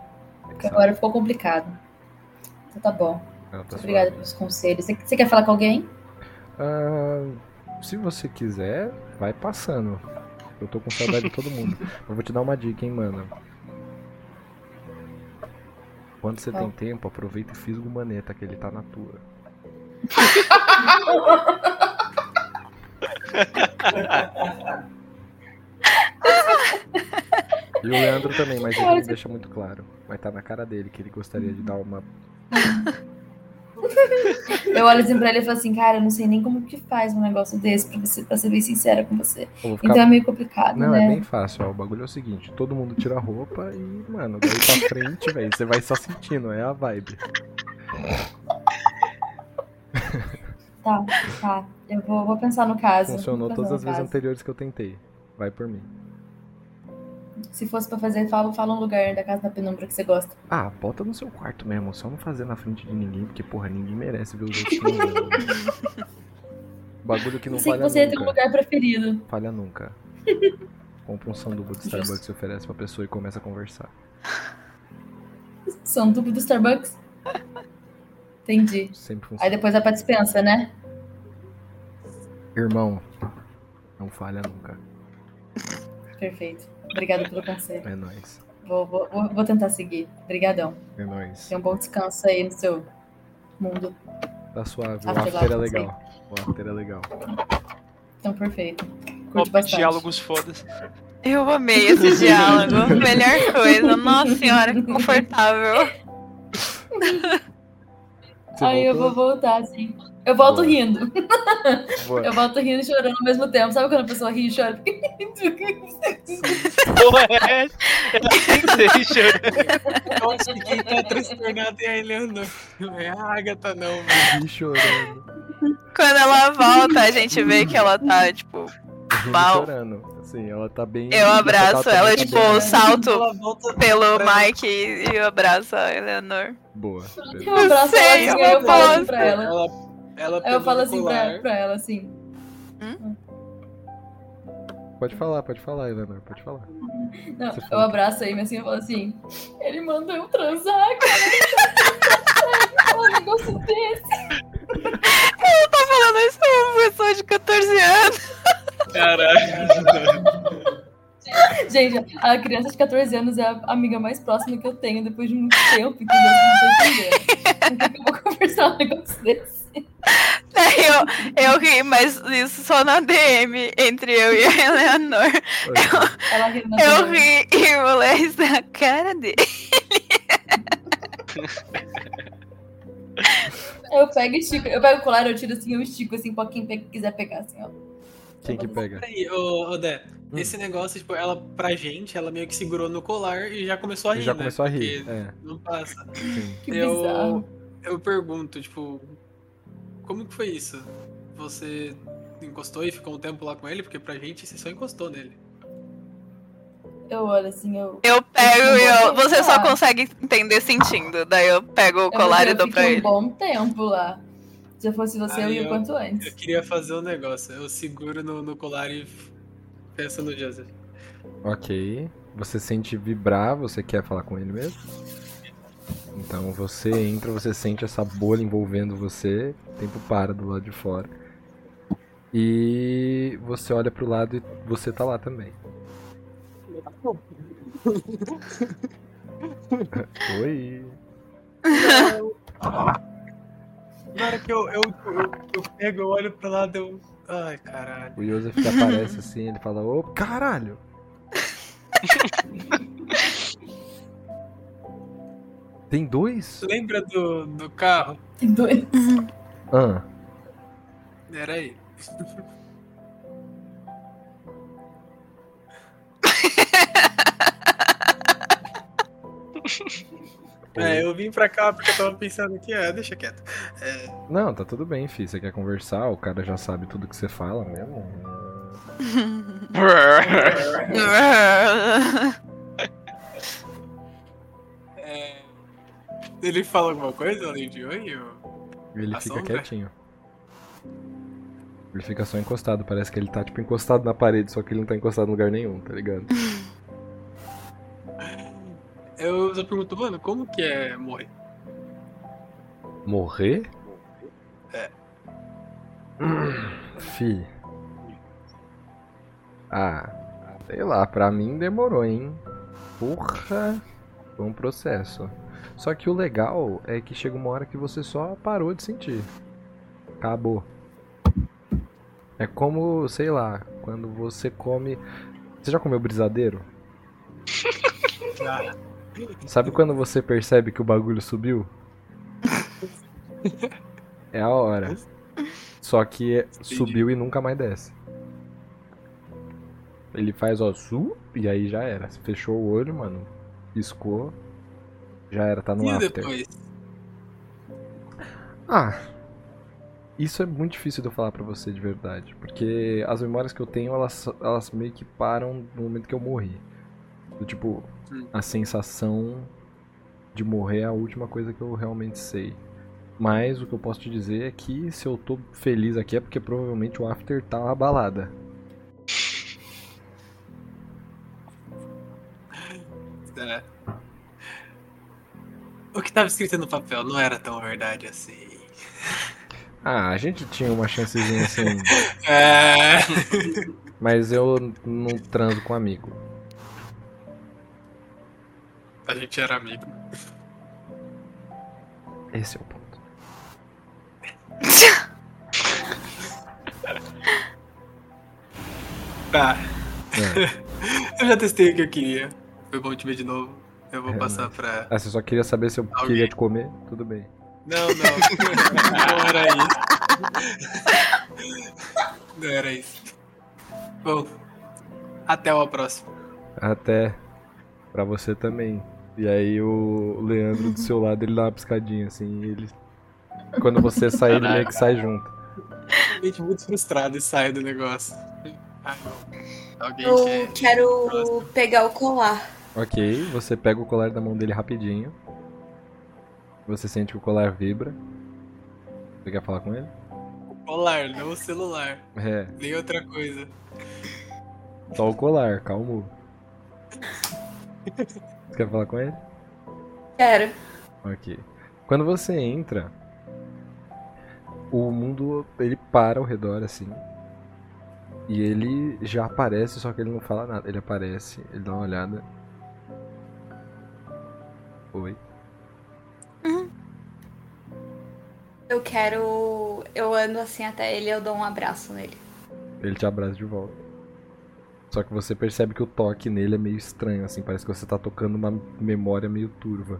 Porque agora ficou complicado. Então tá bom. Tá Obrigada suave. pelos conselhos. Você, quer falar com alguém? Ah, se você quiser, vai passando. Eu tô com saudade de todo mundo. Eu vou te dar uma dica, hein, mano. Quando você tem tempo, aproveita e fisga o maneta, que ele tá na tua. E o Leandro também, mas ele não deixa muito claro. Mas tá na cara dele que ele gostaria de dar uma. Eu olho assim pra ele e falo assim, cara, eu não sei nem como que faz um negócio desse, pra, você, pra ser bem sincera com você. Ficar Então é meio complicado, Não, né? é bem fácil, ó. O bagulho é o seguinte, todo mundo tira a roupa e, mano, daí pra frente, velho, você vai só sentindo, é a vibe. Tá, tá. Eu vou, vou pensar no caso. Funcionou todas as vezes anteriores que eu tentei. Vai por mim. Se fosse pra fazer, fala, fala um lugar da casa da penumbra que você gosta. Ah, bota no seu quarto mesmo, só não fazer na frente de ninguém, porque, porra, ninguém merece ver os outros. Bagulho que não Eu sei que falha você ter um nunca. lugar preferido. Falha nunca. Compra um sanduba de Starbucks e oferece pra pessoa e começa a conversar. São tubo do Starbucks? Entendi. Sempre Aí funciona. depois vai pra dispensa, né? Irmão, não falha nunca. Perfeito. Obrigada pelo conselho. É nóis. Vou, vou, vou- tentar seguir. Obrigadão. É nóis. Tenha um bom descanso aí no seu mundo. Tá suave. O After after é legal. O after é legal. Então, perfeito. Curte bastante. diálogos fodas. Eu amei esse diálogo. Melhor coisa. Nossa senhora, que confortável. Aí eu vou voltar, assim. Eu volto Boa. rindo. Boa. Eu volto rindo e chorando ao mesmo tempo. Sabe quando a pessoa ri e chora? Porra, é essa? Ela que ser chorando. Eu acho que quem tá transtornado é a Eleanor. Não é a Agatha, não. Ri chorando. Quando ela volta, a gente vê que ela tá, tipo, Mal. chorando. Assim, ela tá bem. eu abraço tá ela, bem- tipo, eu salto Ela volta pelo Mike e eu abraço a Eleanor. Boa. Eu abraço sei, ela assim, eu eu assim gosto. pra ela. Ela, ela Aí eu falo assim pra, pra ela, assim. Pode falar, pode falar, Eleanor, pode falar. Não, Você eu abraço a Amy assim e falo assim. Ele mandou eu transar, cara. um negócio desse. Eu tô falando isso pra uma pessoa de 14 anos. Caralho. Gente, a criança de 14 anos é a amiga mais próxima que eu tenho depois de muito tempo, entendeu? Não estão entendendo. Que eu vou conversar um negócio desse? Daí eu, eu ri, mas isso só na DM, entre eu e a Eleanor. Ela riu na Eu ri e o Leis na cara dele. Eu pego e estico. Eu pego o colar, eu tiro assim, eu estico assim pra quem quiser pegar, assim, ó. Quem que pega? Aí, ô, ô Dé, Hum. esse negócio, tipo, ela, pra gente, ela meio que segurou no colar e já começou a rir, Já né? começou a rir. É, Não passa. sim. Que bizarro. Eu, eu pergunto, tipo, como que foi isso? Você encostou e ficou um tempo lá com ele? Porque pra gente você só encostou nele. Eu olho assim, eu. Eu pego e eu. Você só consegue entender sentindo. Daí eu pego o colar eu e dou pra fiquei ele. um bom tempo lá. Se eu fosse você, eu Aí ia o eu- quanto Eu antes. queria fazer um negócio. Eu seguro no, no colar e penso no Joseph. Ok. Você sente vibrar, você quer falar com ele mesmo? Então você entra, você sente essa bolha envolvendo você, o tempo para do lado de fora. E você olha pro lado e você tá lá também. Oi. Na hora que eu, eu, eu, eu pego, eu olho pro lado, eu. Ai, caralho. O Joseph aparece assim, ele fala, ô caralho! Tem dois? Lembra do, do carro? Tem dois. Ah, Era aí. É, eu vim pra cá porque eu tava pensando que é, deixa quieto. É, não, tá tudo bem, fi. Você quer conversar, o cara já sabe tudo que você fala mesmo. ele fala alguma coisa além de oi? ou- Ele fica sombra? quietinho. Ele fica só encostado, parece que ele tá tipo encostado na parede, só que ele não tá encostado em lugar nenhum, tá ligado? Eu só pergunto, mano, como que é morrer? Morrer? É. Fi. Ah, sei lá, pra mim demorou, hein? Porra, foi um processo. Só que o legal é que chega uma hora que você só parou de sentir. Acabou. É como, sei lá, quando você come. Você já comeu brisadeiro? Já. Sabe quando você percebe que o bagulho subiu? É a hora. Só que subiu e nunca mais desce. Ele faz ó, su, e aí já era. Fechou o olho, mano. Piscou. Já era, tá no E after. depois? Ah. Isso é muito difícil de eu falar pra você de verdade. Porque as memórias que eu tenho, elas, elas meio que param no momento que eu morri. Do tipo, Hum. a sensação de morrer é a última coisa que eu realmente sei. Mas o que eu posso te dizer é que se eu tô feliz aqui é porque provavelmente o after tá uma balada. É. O que tava escrito no papel não era tão verdade assim. Ah, a gente tinha uma chancezinha assim. É. mas eu não transo com amigo. A gente era amigo. Esse é o ponto. Tá. É. Eu já testei o que eu queria. Foi bom te ver de novo. Eu vou É, passar pra. Ah, você só queria saber se eu Alguém. queria te comer? Tudo bem. Não, não. Não era isso. Não era isso. Bom, até uma próxima. Até pra você também. E aí o Leandro do seu lado, ele dá uma piscadinha assim, e ele quando você sai, ele meio que sai junto. Realmente muito frustrado e saio do negócio. Ah, Alguém Eu quer. quero pegar o colar. OK, você pega o colar da mão dele rapidinho. Você sente que o colar vibra. Você quer falar com ele? Colar, não o celular. É, Nem outra coisa. só o colar, calmo. Você quer falar com ele? Quero. Ok. Quando você entra, o mundo ele para ao redor assim. E ele já aparece, só que ele não fala nada. Ele aparece, ele dá uma olhada. Oi. Eu quero eu ando assim até ele e eu dou um abraço nele. Ele te abraça de volta. Só que você percebe que o toque nele é meio estranho, assim, parece que você tá tocando uma memória meio turva.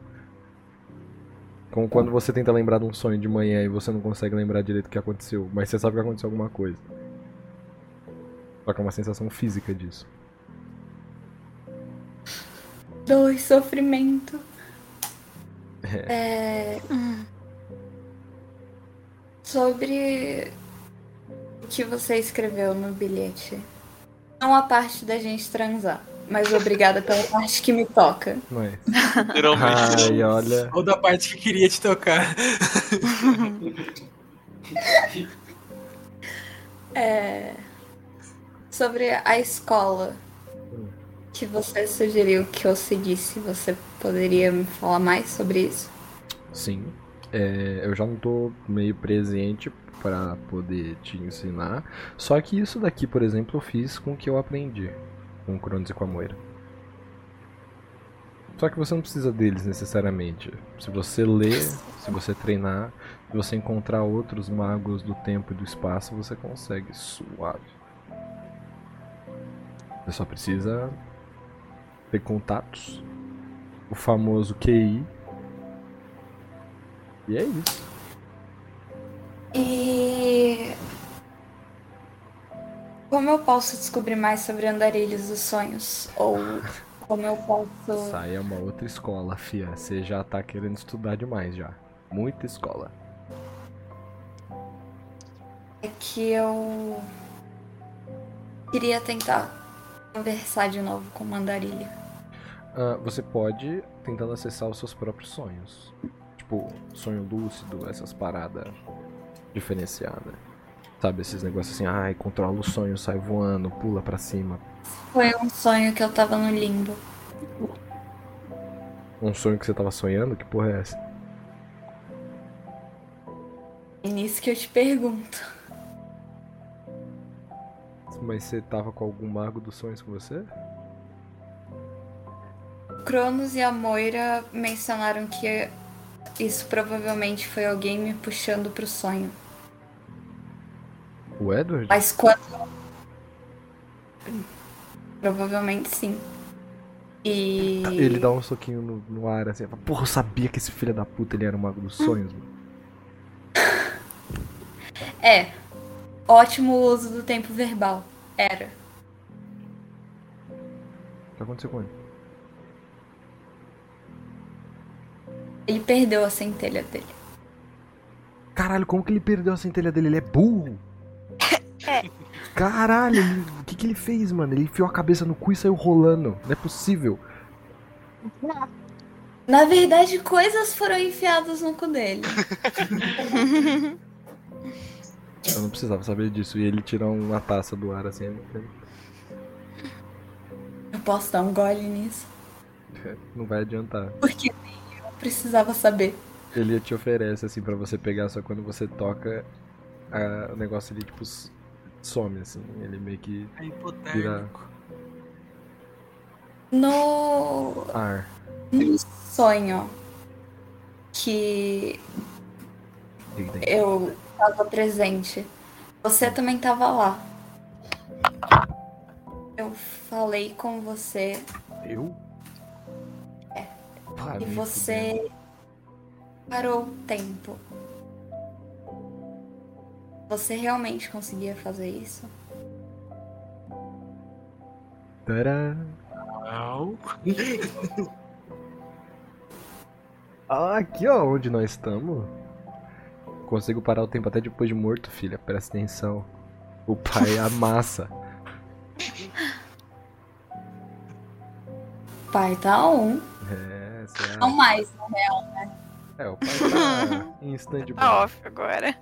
Como quando você tenta lembrar de um sonho de manhã e você não consegue lembrar direito o que aconteceu, mas você sabe que aconteceu alguma coisa. Só que é uma sensação física disso. Dor e sofrimento. É... Sobre o que você escreveu no bilhete. Não a parte da gente transar, mas obrigada pela parte que me toca. Mas. Literalmente. Ai, olha. Ou da parte que queria te tocar. É... Sobre a escola que você sugeriu que eu seguisse, você poderia me falar mais sobre isso? Sim. É, eu já não tô meio presente pra poder te ensinar. Só que isso daqui, por exemplo, eu fiz com o que eu aprendi com o Cronos e com a Moira. Só que você não precisa deles necessariamente. Se você ler, se você treinar, se você encontrar outros magos do tempo e do espaço, você consegue suave. Você só precisa ter contatos. O famoso QI. E é isso. E. Como eu posso descobrir mais sobre andarilhos dos sonhos? Ou como eu posso. Sai é uma outra escola, fia. Você já tá querendo estudar demais já. Muita escola. É que eu. Queria tentar conversar de novo com o Mandarilha. Ah, você pode tentando acessar os seus próprios sonhos. Tipo, sonho lúcido, essas paradas diferenciadas. Sabe, esses negócios assim, ai, controla o sonho, sai voando, pula pra cima. Foi um sonho que eu tava no limbo. Um sonho que você tava sonhando? Que porra é essa? É nisso que eu te pergunto. Mas você tava com algum mago dos sonhos com você? Cronos e a Moira mencionaram que isso provavelmente foi alguém me puxando pro sonho. O Edward? Mas quando. Provavelmente sim. E. Ele dá um soquinho no, no ar assim, porra, eu sabia que esse filho da puta ele era o mago dos sonhos, mano. É. Ótimo uso do tempo verbal. Era. O que aconteceu com ele? Ele perdeu a centelha dele. Caralho, como que ele perdeu a centelha dele? Ele é burro? É. Caralho, o que que ele fez, mano? Ele enfiou a cabeça no cu e saiu rolando. Não é possível. Na verdade, coisas foram enfiadas no cu dele. Eu não precisava saber disso. E ele tirou uma taça do ar assim. Eu posso dar um gole nisso. Não vai adiantar. Porque eu precisava saber. Ele te oferece assim pra você pegar, só quando você toca, a- o negócio ali tipo some assim. Ele meio que É vira hipotérmico. No, ar. no sonho que eu estava presente, você também estava lá. Eu falei com você Eu? Pá, e você parou o tempo. Você realmente conseguia fazer isso? Tadã. Não. Ah, aqui ó, onde nós estamos. Consigo parar o tempo até depois de morto, filha. Presta atenção. O pai amassa. Pai tá um. É, você Não mais, na real. É, o pai tá em stand by. Tá off agora.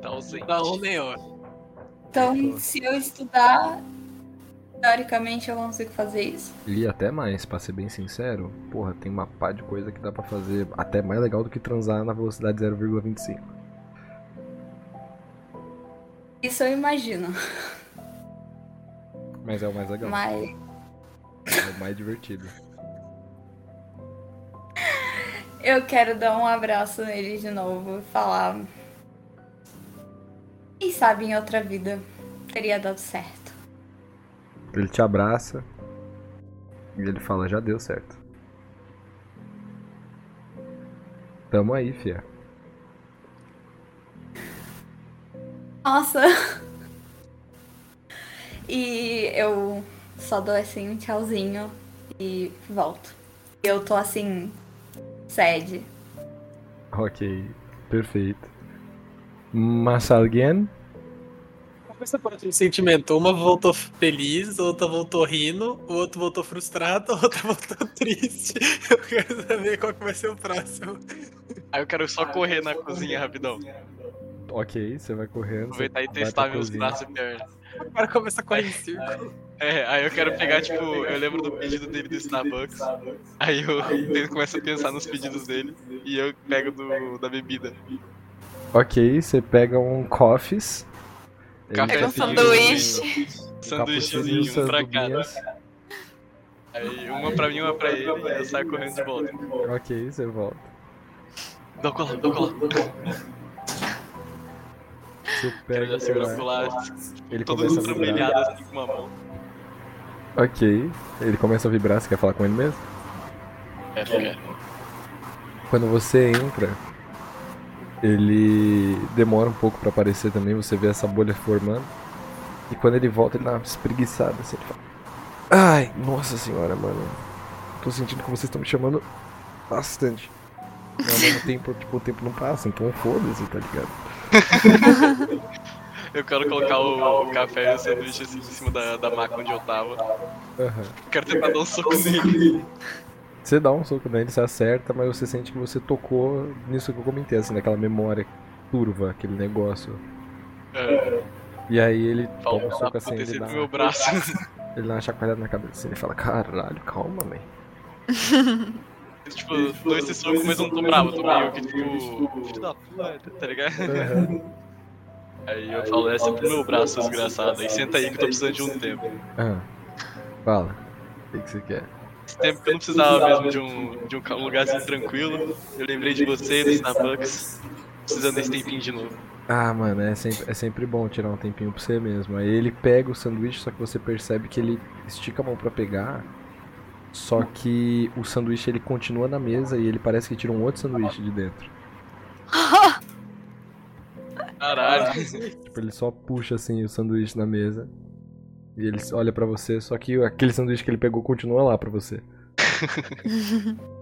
Tá ausente. Dá um nem outro. Então, se eu estudar, teoricamente eu consigo fazer isso. E até mais, pra ser bem sincero, porra, tem uma pá de coisa que dá pra fazer até mais legal do que transar na velocidade 0,25. Isso eu imagino. Mas é o mais legal. Mas É o mais divertido. Eu quero dar um abraço nele de novo e falar. Quem sabe em outra vida teria dado certo. Ele te abraça e ele fala: Já deu certo. Tamo aí, fia. Nossa! E eu só dou assim um tchauzinho e volto. Eu tô assim, sede. Ok, perfeito. Mas alguém? Essa parte de sentimento. Uma voltou feliz, outra voltou rindo, o outro voltou frustrado, a outra voltou triste. Eu quero saber qual que vai ser o próximo. Aí eu quero só correr na cozinha rapidão. Ok, você vai correndo. Aproveitar e testar meus braços e pernas. O cara começa a correr em círculo. É, aí eu quero pegar, tipo, eu lembro do pedido dele do Starbucks. Aí eu eu começo a pensar nos pedidos dele e eu pego do, da bebida. Ok, você pega um coffees. Ele Café Pega um sanduíche. Sanduíchezinho, um pra cada. Aí uma pra mim, uma pra ele e eu saio correndo de volta. Ok, você volta. Dá o colar, dá o colar. Você Eu pega já o seguro a celular. colar, Ele todo vibrar. assim com uma mão. Ok, ele começa a vibrar. Você quer falar com ele mesmo? É, é. Quando você entra, ele demora um pouco pra aparecer também. Você vê essa bolha formando. E quando ele volta, ele dá uma espreguiçada assim. Ele fala: Ai, nossa senhora, mano. Tô sentindo que vocês estão me chamando bastante. E ao mesmo tempo, tipo, o tempo não passa, então foda-se, tá ligado? Eu quero colocar o, o café e o sanduíche assim em cima da, da maca onde eu tava. Aham. Quero tentar dar um soco nele. Você dá um soco nele, você acerta, mas você sente que você tocou nisso que eu comentei, assim, naquela memória turva, aquele negócio. É, E aí ele toma Falta um soco assim, ele dá, meu braço. ele dá uma chacoalhada na cabeça assim, ele fala, caralho, calma, man. tipo, dou esse soco, mas eu não tô bravo, eu tô meio que tipo. Filho da puta, tá ligado? Aí eu falo, essa é pro meu braço, desgraçado. Aí senta aí que eu tô precisando de um tempo. Ah, fala, o que, que você quer? Esse tempo que eu não precisava mesmo de um, de um um lugarzinho tranquilo. Eu lembrei de você, do Starbucks. Precisando desse tempinho de novo. Ah, mano, é sempre, é sempre bom tirar um tempinho pra você mesmo. Aí ele pega o sanduíche, só que você percebe que ele estica a mão pra pegar. Só que o sanduíche ele continua na mesa e ele parece que tira um outro sanduíche de dentro. Caralho. Tipo, ele só puxa assim o sanduíche na mesa. E ele olha pra você, só que aquele sanduíche que ele pegou continua lá pra você.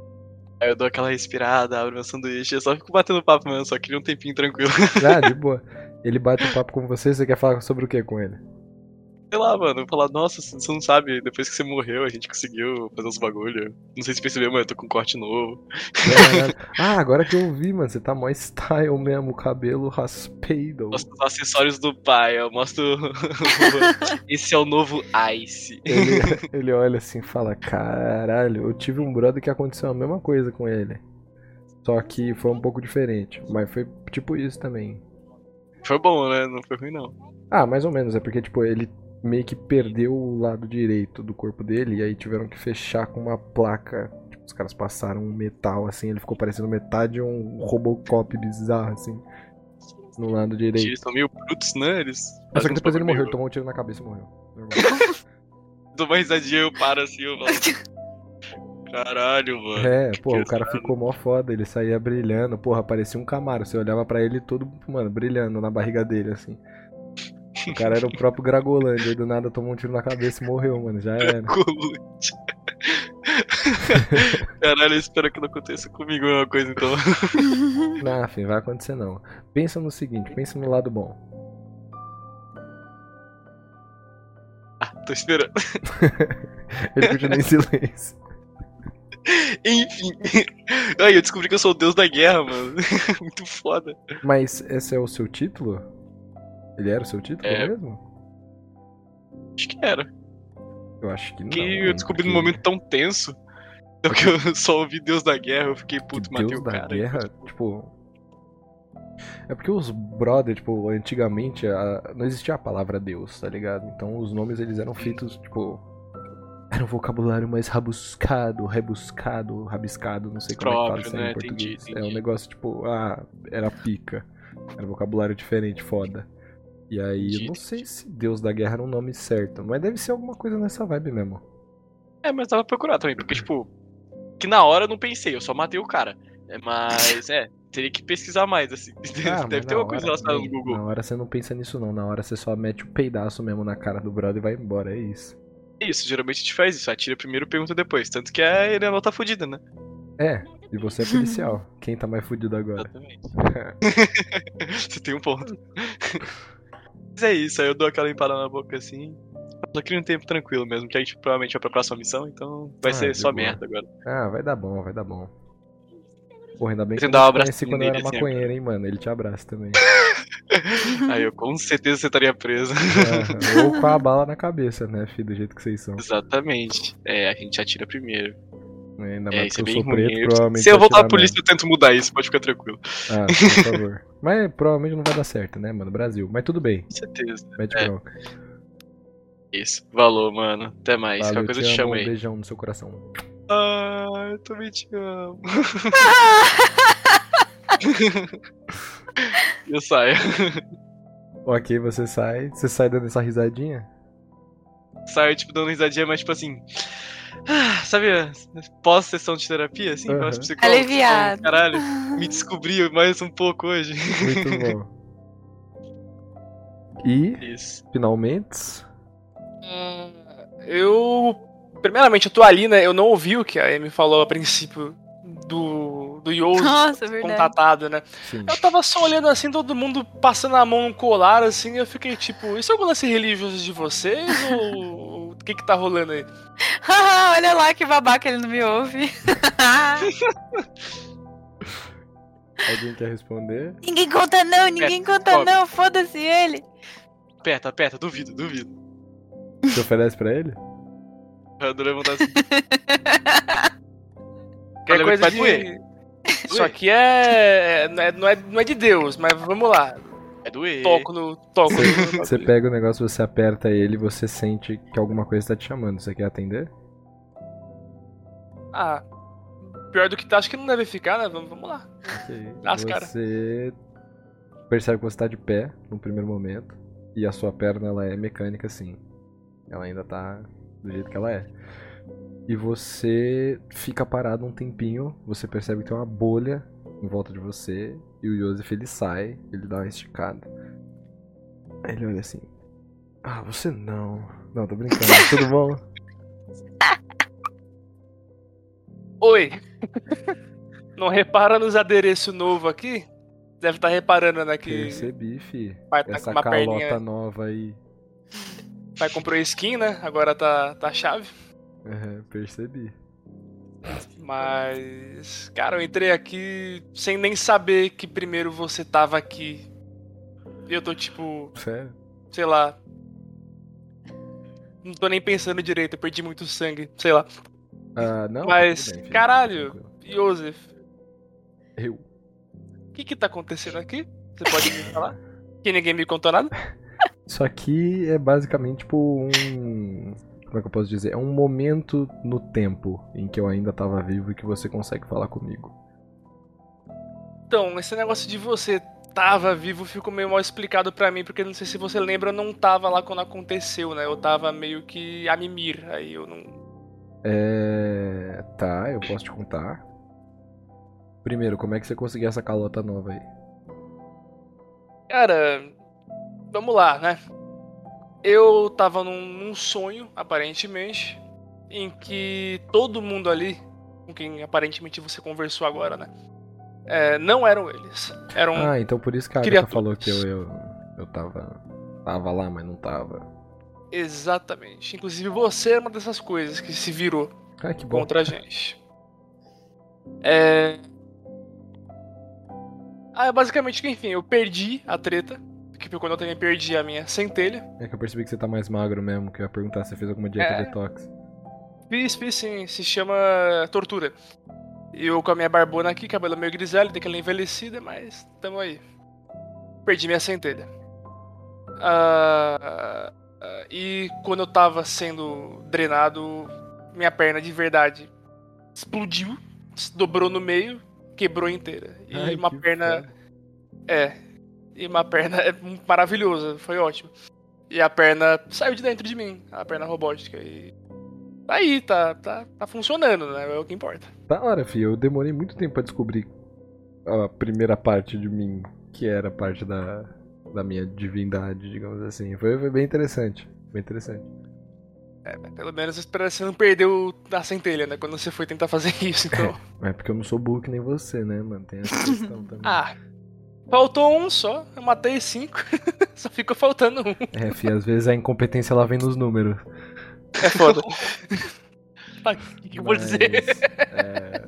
Aí eu dou aquela respirada, abro meu sanduíche. Eu só fico batendo papo mesmo, só queria um tempinho tranquilo. Ah, de boa. Ele bate o papo com você, você quer falar sobre o que com ele? Sei lá, mano, eu falar, nossa, você não sabe, depois que você morreu, a gente conseguiu fazer uns bagulho. Não sei se percebeu, mas eu tô com um corte novo. Caralho. Ah, agora que eu vi, mano, você tá mó style mesmo, cabelo raspado. Mostro os acessórios do pai, eu mostro. Esse é o novo Ice. Ele, ele olha assim e fala: Caralho, eu tive um brother que aconteceu a mesma coisa com ele. Só que foi um pouco diferente. Mas foi tipo isso também. Foi bom, né? Não foi ruim, não. Ah, mais ou menos. É porque, tipo, ele meio que perdeu o lado direito do corpo dele. E aí tiveram que fechar com uma placa. Tipo, os caras passaram um metal assim. Ele ficou parecendo metade de um Robocop bizarro, assim. No lado direito. Eles são meio brutos, né? Eles. Só fazem que depois ele morreu, meio- tomou um tiro na cabeça e morreu. Dou uma risadinha, eu paro assim, eu falo. Caralho, mano. É, pô, o cara ficou mó foda, ele saía brilhando, porra, parecia um Camaro. Você olhava pra ele todo, mano, brilhando na barriga dele, assim. O cara era o próprio Gragolândia, aí do nada tomou um tiro na cabeça e morreu, mano, já era. Caralho, eu espero que não aconteça comigo a mesma coisa, então. Não, filho, vai acontecer não. Pensa no seguinte, pensa no lado bom. Tô esperando. Ele continua em silêncio. Enfim. Aí, eu descobri que eu sou o deus da guerra, mano. Muito foda. Mas esse é o seu título? Ele era o seu título É. mesmo? Acho que era. Eu acho que não. Que eu mano, descobri num porque momento tão tenso. Então que eu só ouvi Deus da Guerra, eu fiquei puto, matei Deus o da cara. guerra, tipo. É porque os brother, tipo, antigamente a- não existia a palavra Deus, tá ligado? Então os nomes eles eram feitos, tipo. Era um vocabulário mais rabuscado, rebuscado, rabiscado, não sei como é que Próprio, fala isso aí né? em português. Entendi, É um entendi. negócio tipo, ah, era pica. Era um vocabulário diferente, foda. E aí, eu não sei se Deus da Guerra era um nome certo, mas deve ser alguma coisa nessa vibe mesmo. É, mas pra procurar também, porque, tipo, que na hora eu não pensei, eu só matei o cara. É, mas, é, teria que pesquisar mais, assim. Ah, Deve ter na uma coisa relacionada no Google. Na hora você não pensa nisso não, na hora você só mete o peidaço mesmo na cara do brother e vai embora, é isso. É isso, geralmente a gente faz isso, atira primeiro e pergunta depois. Tanto que a Eleanor tá fudida, né? É, e você é policial. Quem tá mais fudido agora? Exatamente. Você tem um ponto. Mas é isso, aí eu dou aquela limpada na boca assim. Só queria um tempo tranquilo mesmo, que a gente provavelmente vai pra próxima missão, então vai Ah, ser só boa. merda agora. Ah, vai dar bom, vai dar bom. Porra, ainda bem que Você eu dá não um conheci quando eu era assim, maconheiro, hein, mano. Ele te abraça também. Aí eu com certeza você estaria preso. Aham. Ou com a bala na cabeça, né, filho, do jeito que vocês são. Exatamente. É, a gente atira primeiro. Ainda É, mais isso que é eu bem sou preto, ruim. provavelmente. Se eu voltar pra polícia, eu tento mudar isso, pode ficar tranquilo. Ah, por favor. Mas provavelmente não vai dar certo, né, mano? Brasil. Mas tudo bem. Com certeza. Mete É. Isso. Valeu, mano. Até mais. Valeu, Qualquer coisa te eu te amo, chamo um aí. beijão no seu coração. Ah, eu também te amo. eu saio. Ok, você sai. Você sai dando essa risadinha? Saio, tipo, dando risadinha, mas tipo assim. Ah, Sabe, pós-sessão de terapia, assim? Pós-psicólogo. Aliviado. Caralho, me descobri mais um pouco hoje. Muito bom. E, Isso. finalmente, Hum, Eu. Primeiramente, eu tô ali, né? Eu não ouvi o que a Amy falou a princípio do. Do Nossa, é contatado, né? sim. Eu tava só olhando assim, todo mundo passando a mão no colar, assim, eu fiquei tipo, isso é algum lance religioso de vocês? ou o que que tá rolando aí? Haha, Olha lá que babaca, ele não me ouve. Alguém quer responder? ninguém conta não, ninguém conta não, foda-se ele. Aperta, aperta, duvido, duvido. Você oferece pra ele? Eu dou levantar assim. Que Olha, coisa vai de... doer. Isso aqui é... Não, é, não é. não é de Deus, mas vamos lá. É doer. Toco no. Toco no. Você pega o negócio, você aperta ele e você sente que alguma coisa tá te chamando. Você quer atender? Ah. Pior do que tá, acho que não deve ficar, né? Vamos, vamos lá. Ok. As cara. Você percebe que você tá de pé no primeiro momento. E a sua perna ela é mecânica sim. Ela ainda tá do jeito que ela é. E você fica parado um tempinho. Você percebe que tem uma bolha em volta de você. E o Joseph ele sai, ele dá uma esticada. Aí ele olha assim. Ah, você não. Não, tô brincando. Tudo bom? Oi! não repara nos adereços novos aqui? Deve estar reparando, né? Que Percebi, fi. vai tá com Essa uma calota perninha. nova aí. Vai comprou skin, né? Agora tá, tá chave. Uhum, percebi. Mas. Cara, eu entrei aqui sem nem saber que primeiro você tava aqui. E eu tô tipo, Sério? sei lá. Não tô nem pensando direito, eu perdi muito sangue, sei lá. Ah, não. Mas, bem, caralho. Joseph, Eu. o que que tá acontecendo aqui? Você pode me falar? Que ninguém me contou nada? Isso aqui é basicamente tipo um. Como é que eu posso dizer? É um momento no tempo em que eu ainda tava vivo e que você consegue falar comigo. Então, esse negócio de você tava vivo ficou meio mal explicado pra mim, porque não sei se você lembra, eu não tava lá quando aconteceu, né? Eu tava meio que a mimir, aí eu não. É. Tá, eu posso te contar. Primeiro, como é que você conseguiu essa calota nova aí? Cara, vamos lá, né? Eu tava num, num sonho, aparentemente, em que todo mundo ali, com quem aparentemente você conversou agora, né? é, não eram eles. Eram. Ah, então por isso que a criaturas. falou que eu, eu, eu tava. Tava lá, mas não tava. Exatamente. Inclusive você é uma dessas coisas que se virou Ah, que contra a gente. É. Ah, basicamente, enfim, eu perdi a treta. Que foi quando eu também perdi a minha centelha. É que eu percebi que você tá mais magro mesmo, que eu ia perguntar se você fez alguma dieta É. detox. Fiz, fiz sim, se chama tortura. Eu com a minha barbona aqui, cabelo meio grisalho, daquela envelhecida, mas tamo aí. Perdi minha centelha. Ah, ah, e quando eu tava sendo drenado, minha perna de verdade explodiu, se dobrou no meio, quebrou inteira. E Ai, uma perna. foda. É. E uma perna é maravilhosa, foi ótimo. E a perna saiu de dentro de mim, a perna robótica. E. Tá aí, tá, tá, tá funcionando, né? É o que importa. Da hora, filho. Eu demorei muito tempo pra descobrir a primeira parte de mim, que era parte da, da minha divindade, digamos assim. Foi, foi bem interessante. Bem interessante. É, pelo menos espero que você não perdeu a centelha, né? Quando você foi tentar fazer isso, então. É porque eu não sou burro que nem você, né, mano? Tem essa questão também. ah. Faltou um só, eu matei cinco. só ficou faltando um. É, fi, às vezes a incompetência ela vem nos números. É foda. Ah, O que, que eu vou dizer? Mas, é,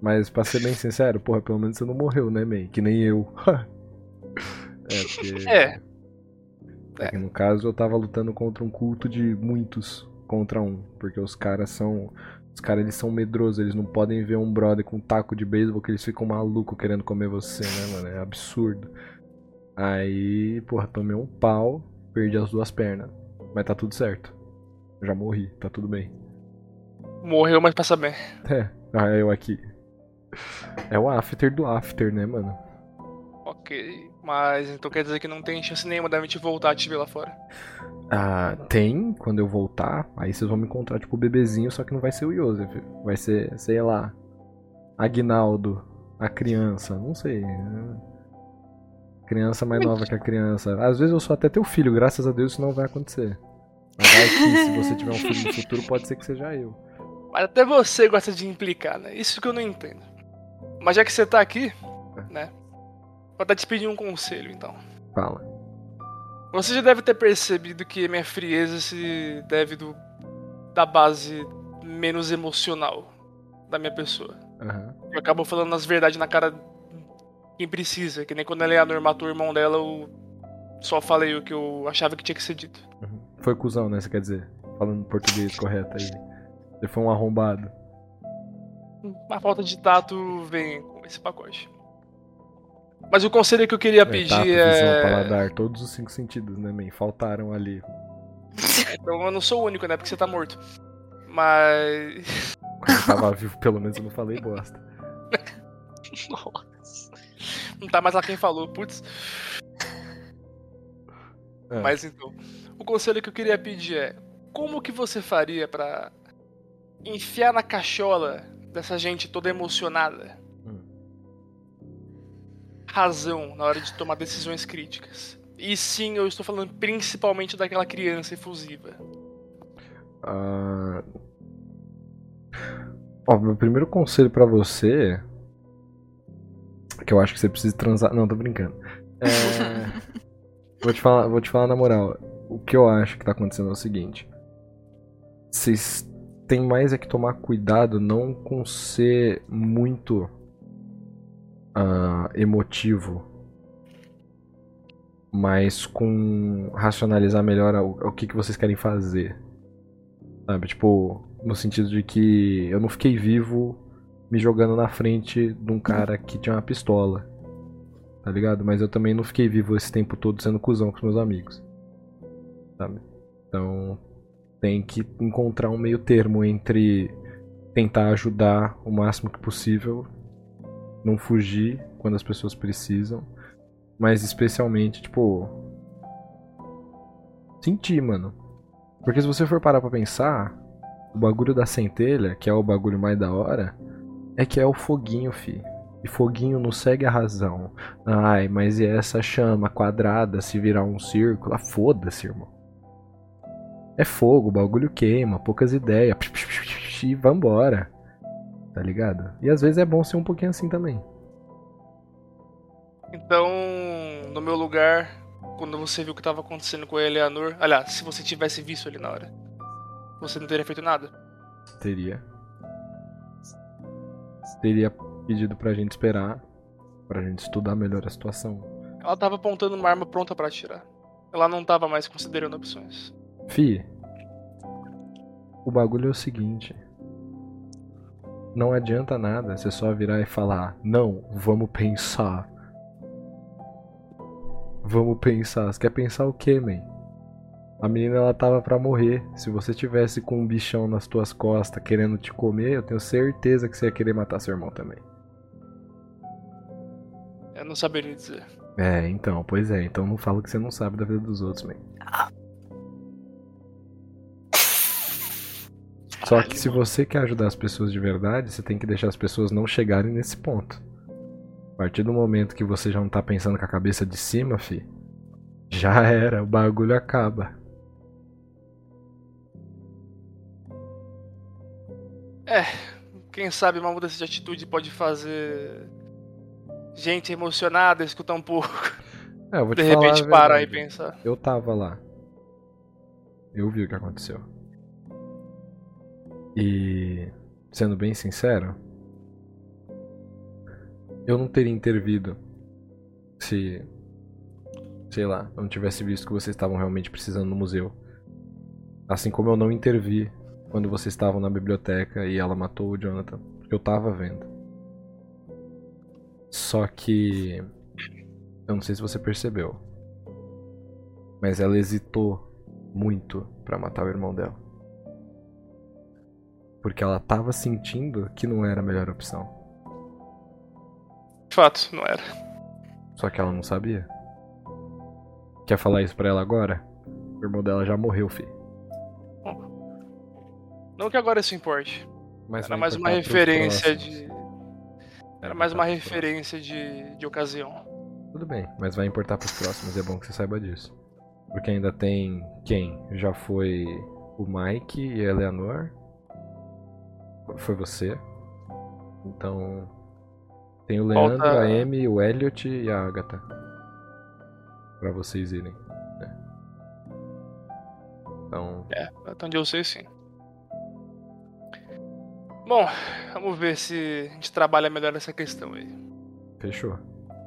mas pra ser bem sincero, porra, pelo menos você não morreu, né, man? Que nem eu. é, porque. É. É que no caso eu tava lutando contra um culto de muitos contra um. Porque os caras são. Os caras eles são medrosos, eles não podem ver um brother com um taco de beisebol que eles ficam malucos querendo comer você, né, mano? É absurdo. Aí, porra, tomei um pau, perdi as duas pernas. Mas tá tudo certo. Já morri, tá tudo bem. Morreu, mas passa bem. É, ah, eu aqui. É o after do after, né, mano? Ok. Mas então quer dizer que não tem chance nenhuma da gente voltar a te ver lá fora. Ah, tem, quando eu voltar, aí vocês vão me encontrar, tipo, o bebezinho, só que não vai ser o Joseph. Vai ser, sei lá, Agnaldo, a criança, não sei. Criança mais nova que a criança. Às vezes eu sou até teu filho, graças a Deus isso não vai acontecer. Mas vai que se você tiver um filho no futuro, pode ser que seja eu. Mas até você gosta de implicar, né? Isso que eu não entendo. Mas já que você tá aqui? Vou até te pedir um conselho, então. Fala. Você já deve ter percebido que minha frieza se deve do, da base menos emocional da minha pessoa. Aham. Eu acabo falando as verdades na cara quem precisa, que nem quando a Eleanor matou o irmão dela, eu só falei o que eu achava que tinha que ser dito. uhum. Foi cuzão, né? Você quer dizer? Falando português correto aí. Ele foi um arrombado. A falta de tato vem com esse pacote. Mas o conselho que eu queria É, tato, pedir visão, é. paladar, todos os cinco sentidos, né, man? Faltaram ali. Então eu não sou o único, né? Porque você tá morto. Mas. Quando eu tava vivo, pelo menos eu não falei bosta. Nossa. Não tá mais lá quem falou, putz. É. Mas então. O conselho que eu queria pedir é. Como que você faria pra enfiar na cachola dessa gente toda emocionada. Razão na hora de tomar decisões críticas? E sim, eu estou falando principalmente daquela criança efusiva. Ah, Ó, meu primeiro conselho pra você. Que eu acho que você precisa transar. Não, tô brincando. É, vou, te falar, vou te falar na moral. O que eu acho que tá acontecendo é o seguinte. Vocês têm mais é que tomar cuidado não com ser muito ah, emotivo. Mas com racionalizar melhor o, o que, que vocês querem fazer. Sabe, tipo, no sentido de que eu não fiquei vivo me jogando na frente de um cara que tinha uma pistola. Tá ligado? Mas eu também não fiquei vivo esse tempo todo sendo cuzão com os meus amigos. Sabe? Então, tem que encontrar um meio termo entre tentar ajudar o máximo que possível, não fugir quando as pessoas precisam, mas especialmente, tipo, sentir, mano. Porque se você for parar pra pensar, o bagulho da centelha, que é o bagulho mais da hora, é que é o foguinho, fi. E foguinho não segue a razão. Ai, mas e essa chama quadrada se virar um círculo? Ah, foda-se, irmão. É fogo, o bagulho queima, poucas ideias. E vambora. Tá ligado? E às vezes é bom ser um pouquinho assim também. Então, no meu lugar, quando você viu o que estava acontecendo com a Eleanor, aliás, se você tivesse visto ali na hora, você não teria feito nada? Teria. Teria pedido pra gente esperar. Pra gente estudar melhor a situação. Ela tava apontando uma arma pronta pra atirar. Ela não tava mais considerando opções. Fi, o bagulho é o seguinte. Não adianta nada você só virar e falar, não, vamos pensar. Vamos pensar. Você quer pensar o quê, man? A menina ela tava pra morrer. Se você tivesse com um bichão nas tuas costas querendo te comer, eu tenho certeza que você ia querer matar seu irmão também. Eu não saberia dizer. É, então, pois é. Então não fala que você não sabe da vida dos outros, man. Só que se você quer ajudar as pessoas de verdade, você tem que deixar as pessoas não chegarem nesse ponto. A partir do momento que você já não tá pensando com a cabeça de cima, fi, já era, o bagulho acaba. É, quem sabe uma mudança de atitude pode fazer gente emocionada escutar um pouco. É, eu vou te De falar repente parar e pensar. Eu tava lá. Eu vi o que aconteceu. E, sendo bem sincero, eu não teria intervido se, sei lá, eu não tivesse visto que vocês estavam realmente precisando no museu. Assim como eu não intervi quando vocês estavam na biblioteca e ela matou o Jonathan, porque eu tava vendo. Só que eu não sei se você percebeu, mas ela hesitou muito pra matar o irmão dela. Porque ela tava sentindo que não era a melhor opção. De fato, não era. Só que ela não sabia. Quer falar isso pra ela agora? O irmão dela já morreu, fi. Não que agora isso importe. Mas Era mais uma referência de. Era mais uma referência de, de ocasião. Tudo bem, mas vai importar pros próximos. É bom que você saiba disso. Porque ainda tem quem? Já foi o Mike e a Eleanor. Foi você. Então. Tem o Falta- Leandro, a Amy, o Elliot e a Agatha. Pra vocês irem. né? Então. É, até onde eu sei sim. Bom, vamos ver se a gente trabalha melhor essa questão aí. Fechou.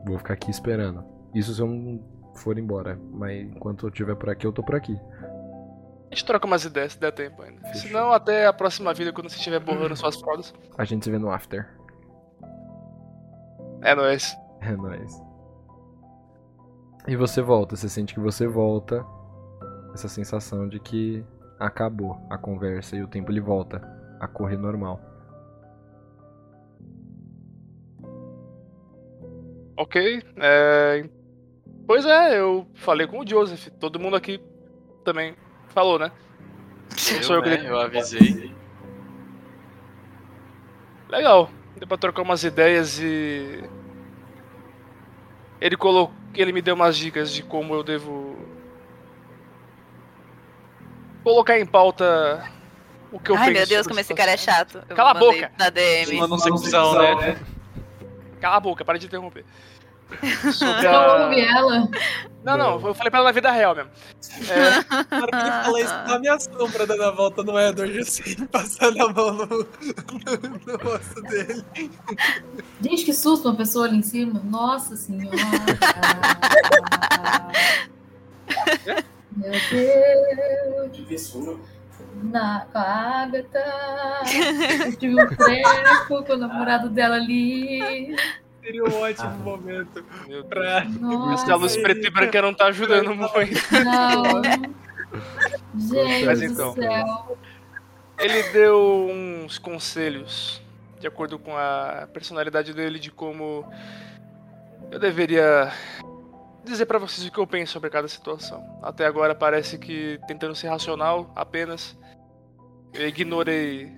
Vou ficar aqui esperando. Isso se eu não for embora. Mas enquanto eu estiver por aqui, eu tô por aqui. A gente troca umas ideias se der tempo ainda. Fechou. Senão, até a próxima vida, quando você estiver borrando suas fraldas. A gente se vê no after. É nóis. É nóis. E você volta, você sente que você volta. Essa sensação de que acabou a conversa e o tempo ele volta a correr normal. Ok. É... Pois é, eu falei com o Joseph. Todo mundo aqui também falou, né? Eu, Sou eu que né, eu avisei. Legal. Deu pra trocar umas ideias e. Ele colocou. Ele me deu umas dicas de como eu devo. Colocar em pauta o que eu Ai, meu Deus, como esse cara é chato. Eu Cala a boca! Na DM. Manda um sexuzão, né? Cala a boca, para de interromper. Sobre Eu a... ouvi ela. Não, não, eu falei pra ela na vida real mesmo. É, Na hora que ele fala isso, tá a minha sombra dando a volta no Edward, assim, passando a mão no, no, no rosto dele. Gente, que susto, uma pessoa ali em cima. Nossa senhora. Meu Deus. Na, com a Agatha. Eu tive um treco com o namorado dela ali. Seria um ótimo momento meu pra. Essa luz Nossa, preta e branca não tá ajudando muito. não. Gente Mas do então. céu. Ele deu uns conselhos, de acordo com a personalidade dele, de como eu deveria dizer pra vocês o que eu penso sobre cada situação. Até agora parece que tentando ser racional apenas, eu ignorei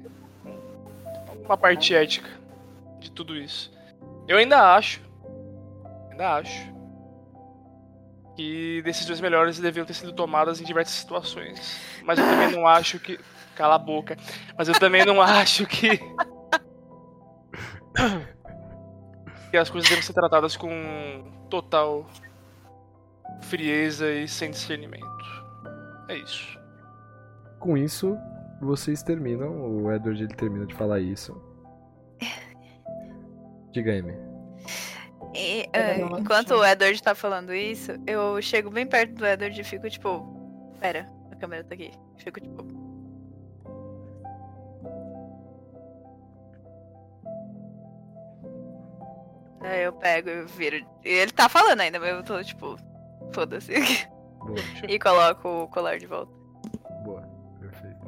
uma parte ética de tudo isso. Eu ainda acho, ainda acho, que decisões melhores deviam ter sido tomadas em diversas situações. Mas eu também não acho que. Cala a boca. Mas eu também não acho que. que as coisas devem ser tratadas com total frieza e sem discernimento. É isso. Com isso, vocês terminam. O Edward ele termina de falar isso. Diga, Amy. E, não, enquanto o Edward tá falando isso, eu chego bem perto do Edward e fico tipo. Pera, a câmera tá aqui. Fico tipo. Aí eu pego e viro. E ele tá falando ainda, mas eu tô tipo. Foda-se. Boa, e coloco o colar de volta. boa. Perfeito.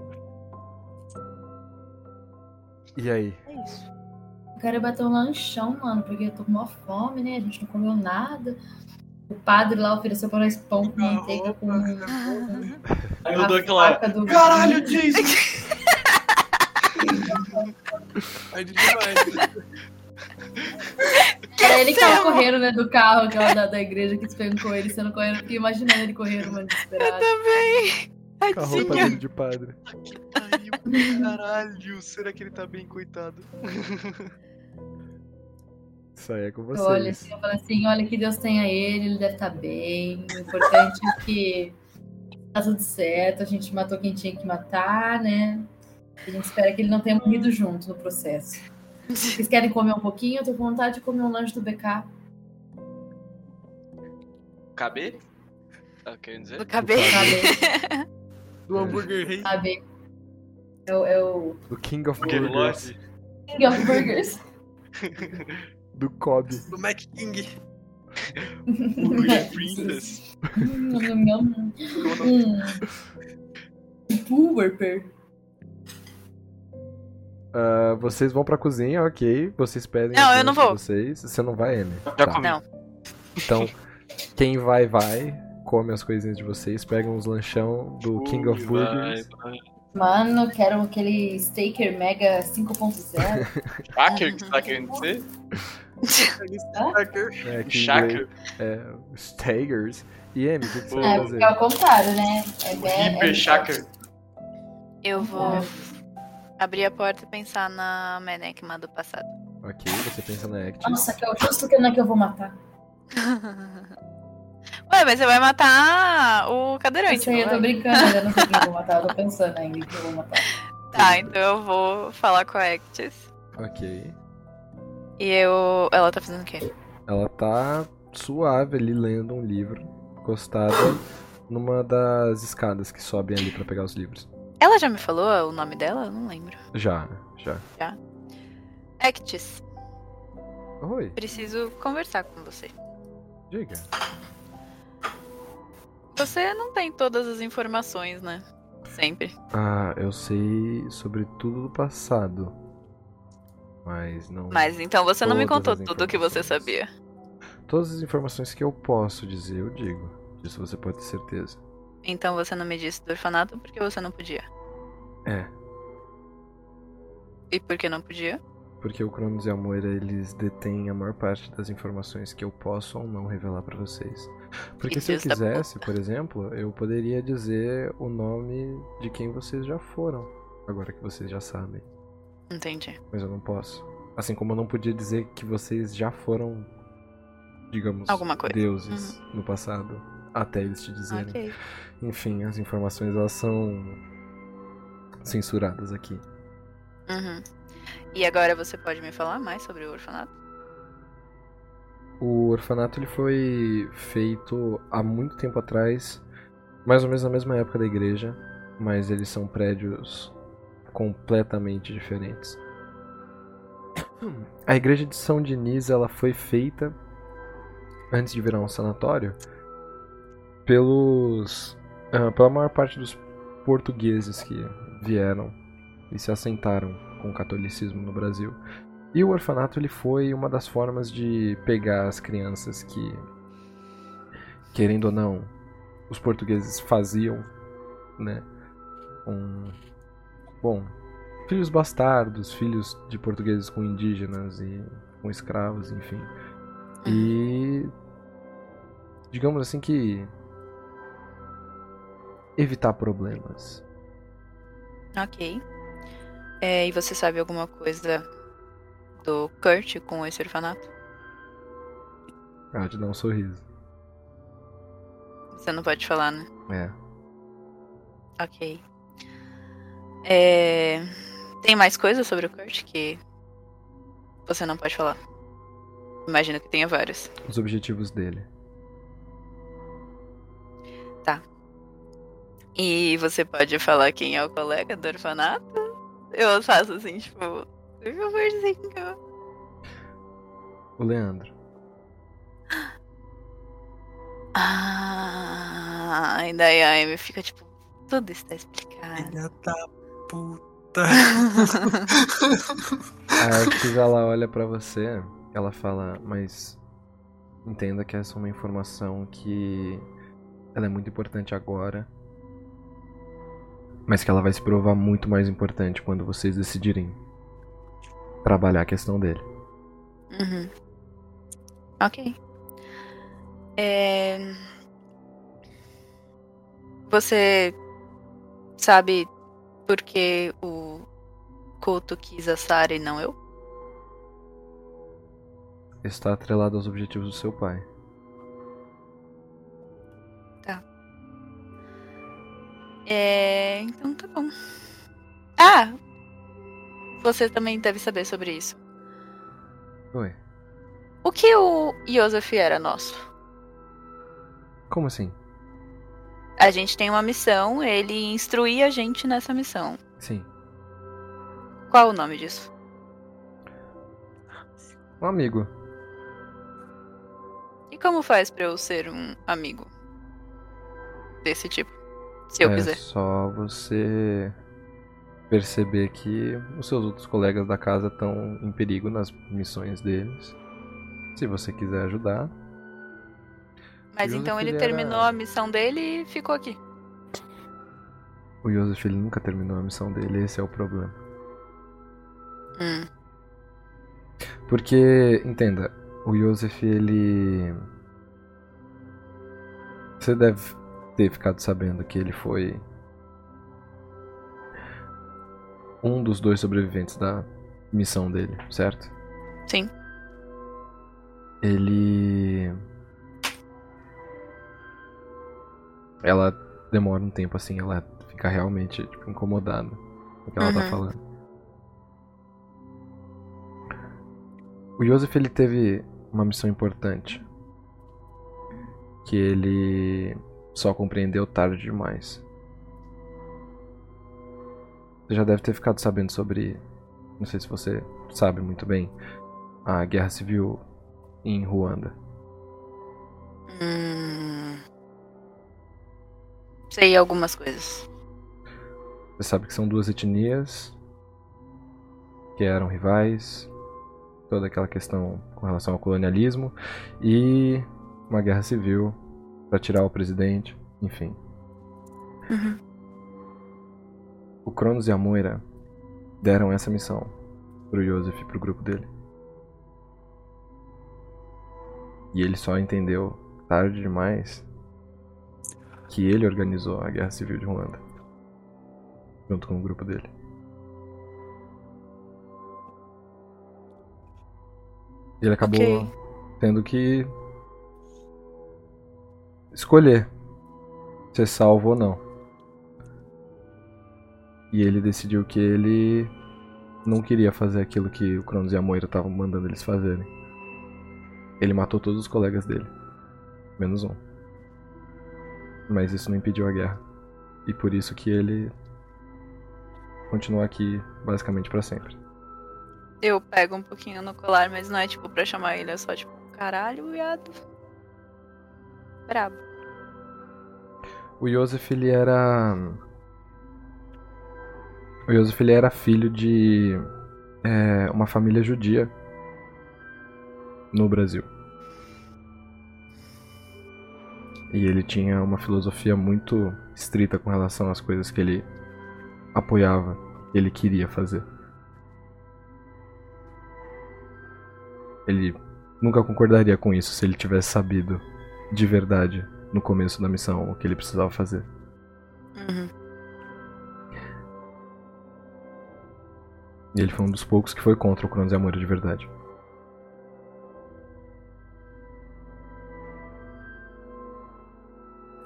E aí? É isso. Eu quero bater um lanchão, mano, porque eu tô com uma fome, né? A gente não comeu nada. O padre lá ofereceu pra nós pão com manteiga com. Aí eu dou aquela. do- Caralho, Jason! Aí de demais. Era ele que tava correndo, né, do carro aquela da, da igreja que espancou ele sendo correndo. Fiquei imaginando ele correndo, mano, desesperado. Também. Com a roupa dele de padre. Caralho, será que ele tá bem, coitado? Isso aí é com Eu vocês. olho assim, eu falo assim, olha que Deus tenha ele, ele deve estar bem. O importante é que tá tudo certo, a gente matou quem tinha que matar, né? A gente espera que ele não tenha morrido junto no processo. Vocês querem comer um pouquinho? Eu tô com vontade de comer um lanche do BK. KB? Tá querendo dizer? Cabelo. Sabe? Do hambúrguer rei. É o, é o Do King of Burgers. King of Burgers. Do Kobe. Do Mac King. Hambúrguer Princess. Hum, nham. Hum. Burger. Ah, vocês vão pra cozinha, ok. Vocês pedem. Não, eu não vou. de Vocês. Você não vai, Amy? Já Tá. comi. Não. Então, quem vai, vai. Come as coisinhas de vocês. Pegam os lanchão do King of Ui, Burgers. vai, vai. Mano, quero aquele Staker Mega 5.0. Shaker que você tá querendo dizer? É, que inglês É, Stagers. E Amy, o que, que você É, vai porque fazer? é o contrário, né? É, be- Hyper é, Shaker. Eu vou abrir a porta e pensar na Menekma do passado. Ok, você pensa na Act. Nossa, que é o justo que não é que eu vou matar. Ué, mas você vai matar o cadeirante, sei, eu tô brincando, eu não sei quem eu vou matar. Eu tô pensando ainda em quem eu vou matar. Tá, então eu vou falar com a Actis. Ok. E eu... Ela tá fazendo o quê? Ela tá suave ali lendo um livro, encostada numa das escadas que sobem ali pra pegar os livros. Ela já me falou o nome dela? Eu não lembro. Já, já. Actis, Oi, preciso conversar com você. diga. Você não tem todas as informações, né? Sempre. Ah, eu sei sobre tudo do passado. Mas não. Mas então você não me contou tudo o que você sabia. Todas as informações que eu posso dizer, eu digo. Disso você pode ter certeza. Então você não me disse do orfanato porque você não podia. É, E por que não podia? porque o Cronos e a Moira eles detêm a maior parte das informações que eu posso ou não revelar pra vocês. Porque se eu quisesse, por exemplo, eu poderia dizer o nome de quem vocês já foram, agora que vocês já sabem. Entendi. Mas eu não posso. Assim como eu não podia dizer que vocês já foram, digamos, Alguma coisa. deuses no passado, até eles te dizerem. Ok. Enfim, as informações elas são censuradas aqui. Uhum. E agora você pode me falar mais sobre o orfanato? O orfanato ele foi feito há muito tempo atrás, mais ou menos na mesma época da igreja, mas eles são prédios completamente diferentes. A igreja de São Diniz ela foi feita antes de virar um sanatório pelos ah, pela maior parte dos portugueses que vieram e se assentaram com o catolicismo no Brasil. E o orfanato ele foi uma das formas de pegar as crianças que, querendo ou não, os portugueses faziam, né? Um, bom, filhos bastardos, filhos de portugueses com indígenas e com escravos, enfim. E digamos assim que evitar problemas. Ok. É, e você sabe alguma coisa do Kurt com esse orfanato? Ela te dá um sorriso. Você não pode falar, né? É. Ok. É... Tem mais coisa sobre o Kurt que você não pode falar? Imagino que tenha vários. Os objetivos dele. E você pode falar quem é o colega do orfanato? Eu faço assim, tipo, por favorzinho. O Leandro. Ah. Ah, e daí a Amy fica tipo, tudo está explicado. Filha da puta. A Arctis, ela olha pra você, ela fala, mas entenda que essa é uma informação que ela é muito importante agora, mas que ela vai se provar muito mais importante quando vocês decidirem trabalhar a questão dele. Uhum. Ok. É... Você sabe por que o culto quis a Sara e não eu? Está atrelado aos objetivos do seu pai. É... Então tá bom. Ah! Você também deve saber sobre isso. Oi. O que o Joseph era nosso? Como assim? A gente tem uma missão, ele instruía a gente nessa missão. Sim. Qual o nome disso? Um amigo. E como faz pra eu ser um amigo desse tipo? Se eu é quiser. só você perceber que os seus outros colegas da casa estão em perigo nas missões deles. Se você quiser ajudar. Mas Joseph, então ele ele terminou era- a missão dele e ficou aqui. O Joseph ele nunca terminou a missão dele, esse é o problema. Hum. Porque, entenda, o Joseph ele. Você deve ter ficado sabendo que ele foi. Um dos dois sobreviventes da missão dele, certo? Sim. Ele. Ela demora um tempo assim, ela fica realmente tipo, incomodada com o que ela tá Uhum. falando. O Joseph ele teve uma missão importante que ele só compreendeu tarde demais. Você já deve ter ficado sabendo sobre, não sei se você sabe muito bem, a guerra civil em Ruanda. Hum. Sei algumas coisas. Você sabe que são duas etnias que eram rivais, toda aquela questão com relação ao colonialismo e uma guerra civil para tirar o presidente, enfim. Uhum. O Cronos e a Moira deram essa missão pro Joseph e pro grupo dele. E ele só entendeu tarde demais que ele organizou a guerra civil de Ruanda junto com o grupo dele. Ele acabou Ok. tendo que escolher ser salvo ou não. E ele decidiu que ele não queria fazer aquilo que o Cronos e a Moira estavam mandando eles fazerem. Ele matou todos os colegas dele, menos um. Mas isso não impediu a guerra. E por isso que ele continua aqui basicamente pra sempre. Eu pego um pouquinho no colar, mas não é tipo pra chamar ele, é só tipo, caralho, viado. Brabo. O Joseph ele era o Joseph ele era filho de é, uma família judia no Brasil. E ele tinha uma filosofia muito estrita com relação às coisas que ele apoiava, que ele queria fazer. Ele nunca concordaria com isso se ele tivesse sabido de verdade no começo da missão o que ele precisava fazer. Uhum. E ele foi um dos poucos que foi contra o Cronos e a Moira de verdade.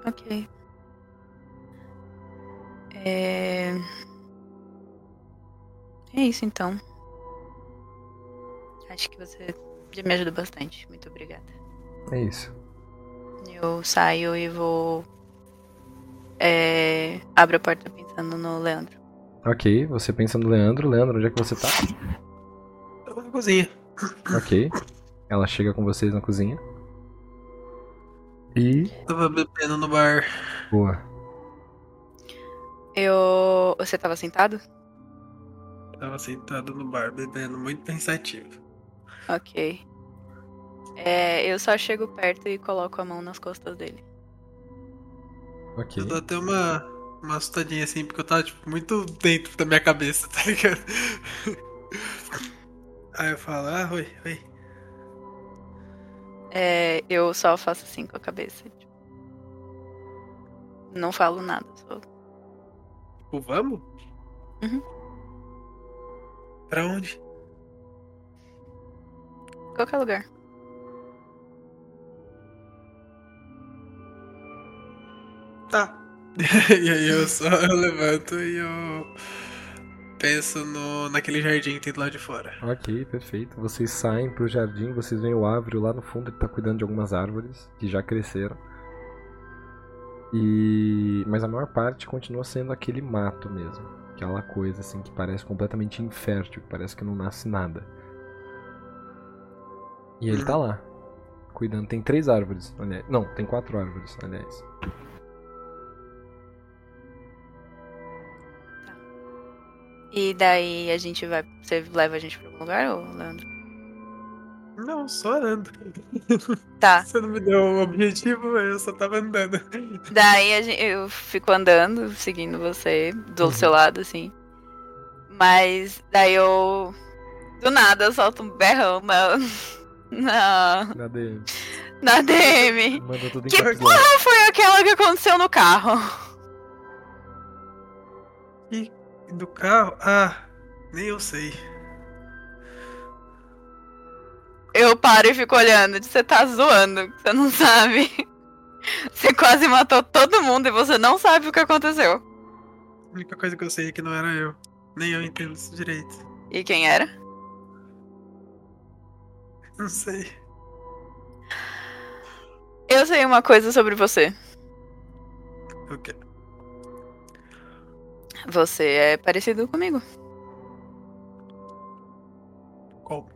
Ok. É... é isso então. Acho que você já me ajudou bastante. Muito obrigada. É isso. Eu saio e vou. É... Abro a porta pensando no Leandro. Ok, você pensa no Leandro. Leandro, onde é que você tá? Eu vou na cozinha. Ok. Ela chega com vocês na cozinha. E. Tava bebendo no bar. Boa. Eu. Você tava sentado? Tava sentado no bar, bebendo, muito pensativo. Ok. É, eu só chego perto e coloco a mão nas costas dele. Ok. Eu dou até uma, uma assustadinha assim, porque eu tava, tipo, muito dentro da minha cabeça, tá ligado? Aí eu falo, ah, oi, oi. É, eu só faço assim com a cabeça. tipo. Não falo nada. Só... Tipo, vamos? Uhum. Pra onde? Qualquer lugar. Tá. e aí eu só eu levanto e eu penso no, naquele jardim que tem do lado de fora. Ok, perfeito. Vocês saem pro jardim, vocês veem o Ávrio lá no fundo, ele tá cuidando de algumas árvores que já cresceram. E mas a maior parte continua sendo aquele mato mesmo, aquela coisa assim que parece completamente infértil, que parece que não nasce nada. E ele tá lá, cuidando. Tem três árvores, aliás. Não, tem quatro árvores, aliás. E daí a gente vai. Você leva a gente pra algum lugar, ô Leandro? Não, só ando. Tá. Você não me deu o objetivo, eu só tava andando. Daí a gente, eu fico andando, seguindo você, do Uhum. seu lado, assim. Mas daí eu. Do nada eu solto um berrão na. Na, Na DM. na DM. Manda tudo em Que porra foi aquela que aconteceu no carro? Do carro? Ah, nem eu sei. Eu paro e fico olhando. Você tá zoando, você não sabe. Você quase matou todo mundo e você não sabe o que aconteceu. A única coisa que eu sei é que não era eu. Nem eu entendo isso direito. E quem era? Não sei. Eu sei uma coisa sobre você. O quê? Você é parecido comigo. Qual?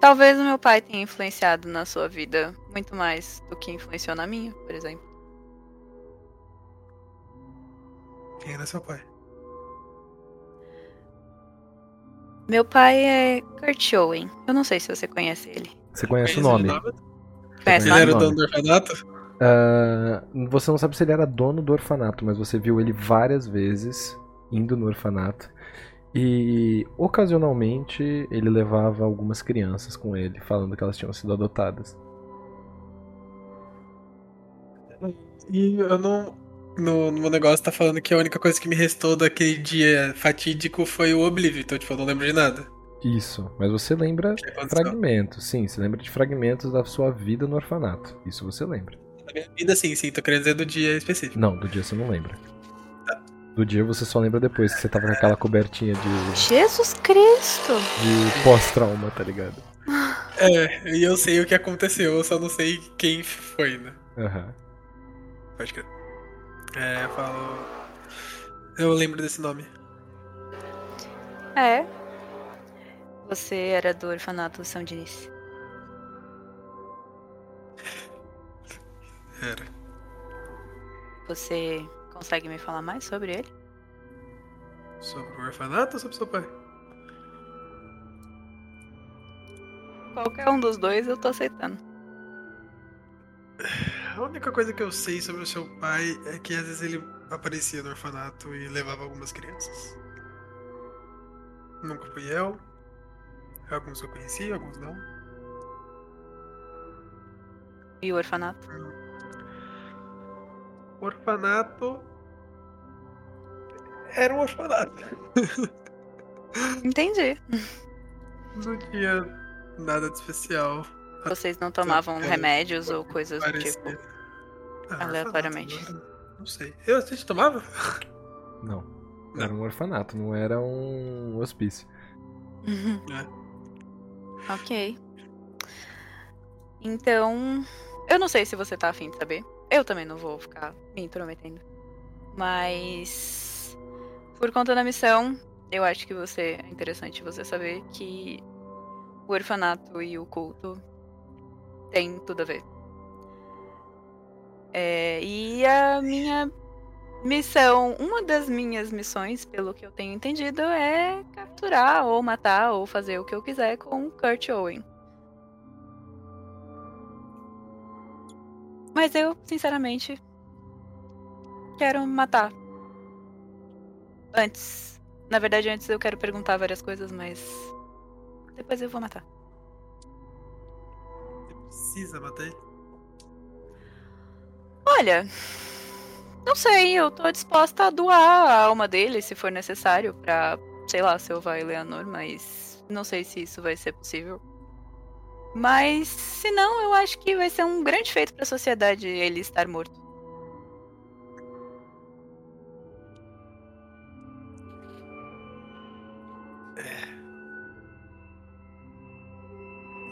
Talvez o meu pai tenha influenciado na sua vida muito mais do que influenciou na minha, por exemplo. Quem era seu pai? Meu pai é Kurt Owen. Eu não sei se você conhece ele. Você conhece o Conhece nome? Conhece Ele era o dono do orfanato? Ah, você não sabe se ele era dono do orfanato, mas você viu ele várias vezes indo no orfanato. E ocasionalmente ele levava algumas crianças com ele, falando que elas tinham sido adotadas. E eu não. No, no meu negócio tá falando que a única coisa que me restou daquele dia fatídico foi o Oblivion, então tipo, eu não lembro de nada. Isso, mas você lembra fragmentos, sim, você lembra de fragmentos da sua vida no orfanato. Isso você lembra. Da minha vida, sim, sim, tô querendo dizer do dia específico. Não, do dia você não lembra. Do dia você só lembra depois que você tava com aquela cobertinha de, Jesus Cristo! de pós-trauma, tá ligado? É, e eu sei o que aconteceu, eu só não sei quem foi, né? Aham. Pode crer. É, eu falo. Eu lembro desse nome. É. Você era do orfanato São Diniz. Era. Você consegue me falar mais sobre ele? Sobre o orfanato ou sobre seu pai? Qualquer um dos dois eu tô aceitando. A única coisa que eu sei sobre o seu pai é que às vezes ele aparecia no orfanato e levava algumas crianças. Nunca fui eu. Alguns eu conheci, alguns não. E o orfanato? O orfanato. Era um orfanato. Entendi. Não tinha nada de especial. Vocês não tomavam remédios ou coisas do Parecia. tipo. Ah, aleatoriamente. orfanato, não sei. Eu, a gente tomava? Não. Era um orfanato, não era um hospício. Ok. Então, eu não sei se você tá afim de saber. Eu também não vou ficar me intrometendo. Mas, por conta da missão, eu acho que você é interessante você saber que o orfanato e o culto tem tudo a ver. É, e a minha missão, uma das minhas missões, pelo que eu tenho entendido, é capturar ou matar ou fazer o que eu quiser com Kurt Owen. Mas eu, sinceramente, quero matar. Antes. Na verdade, antes eu quero perguntar várias coisas, mas. Depois eu vou matar. Você precisa matar ele? Olha. Não sei, eu tô disposta a doar a alma dele se for necessário pra, sei lá, salvar Eleanor, mas não sei se isso vai ser possível. Mas se não, eu acho que vai ser um grande feito pra sociedade ele estar morto.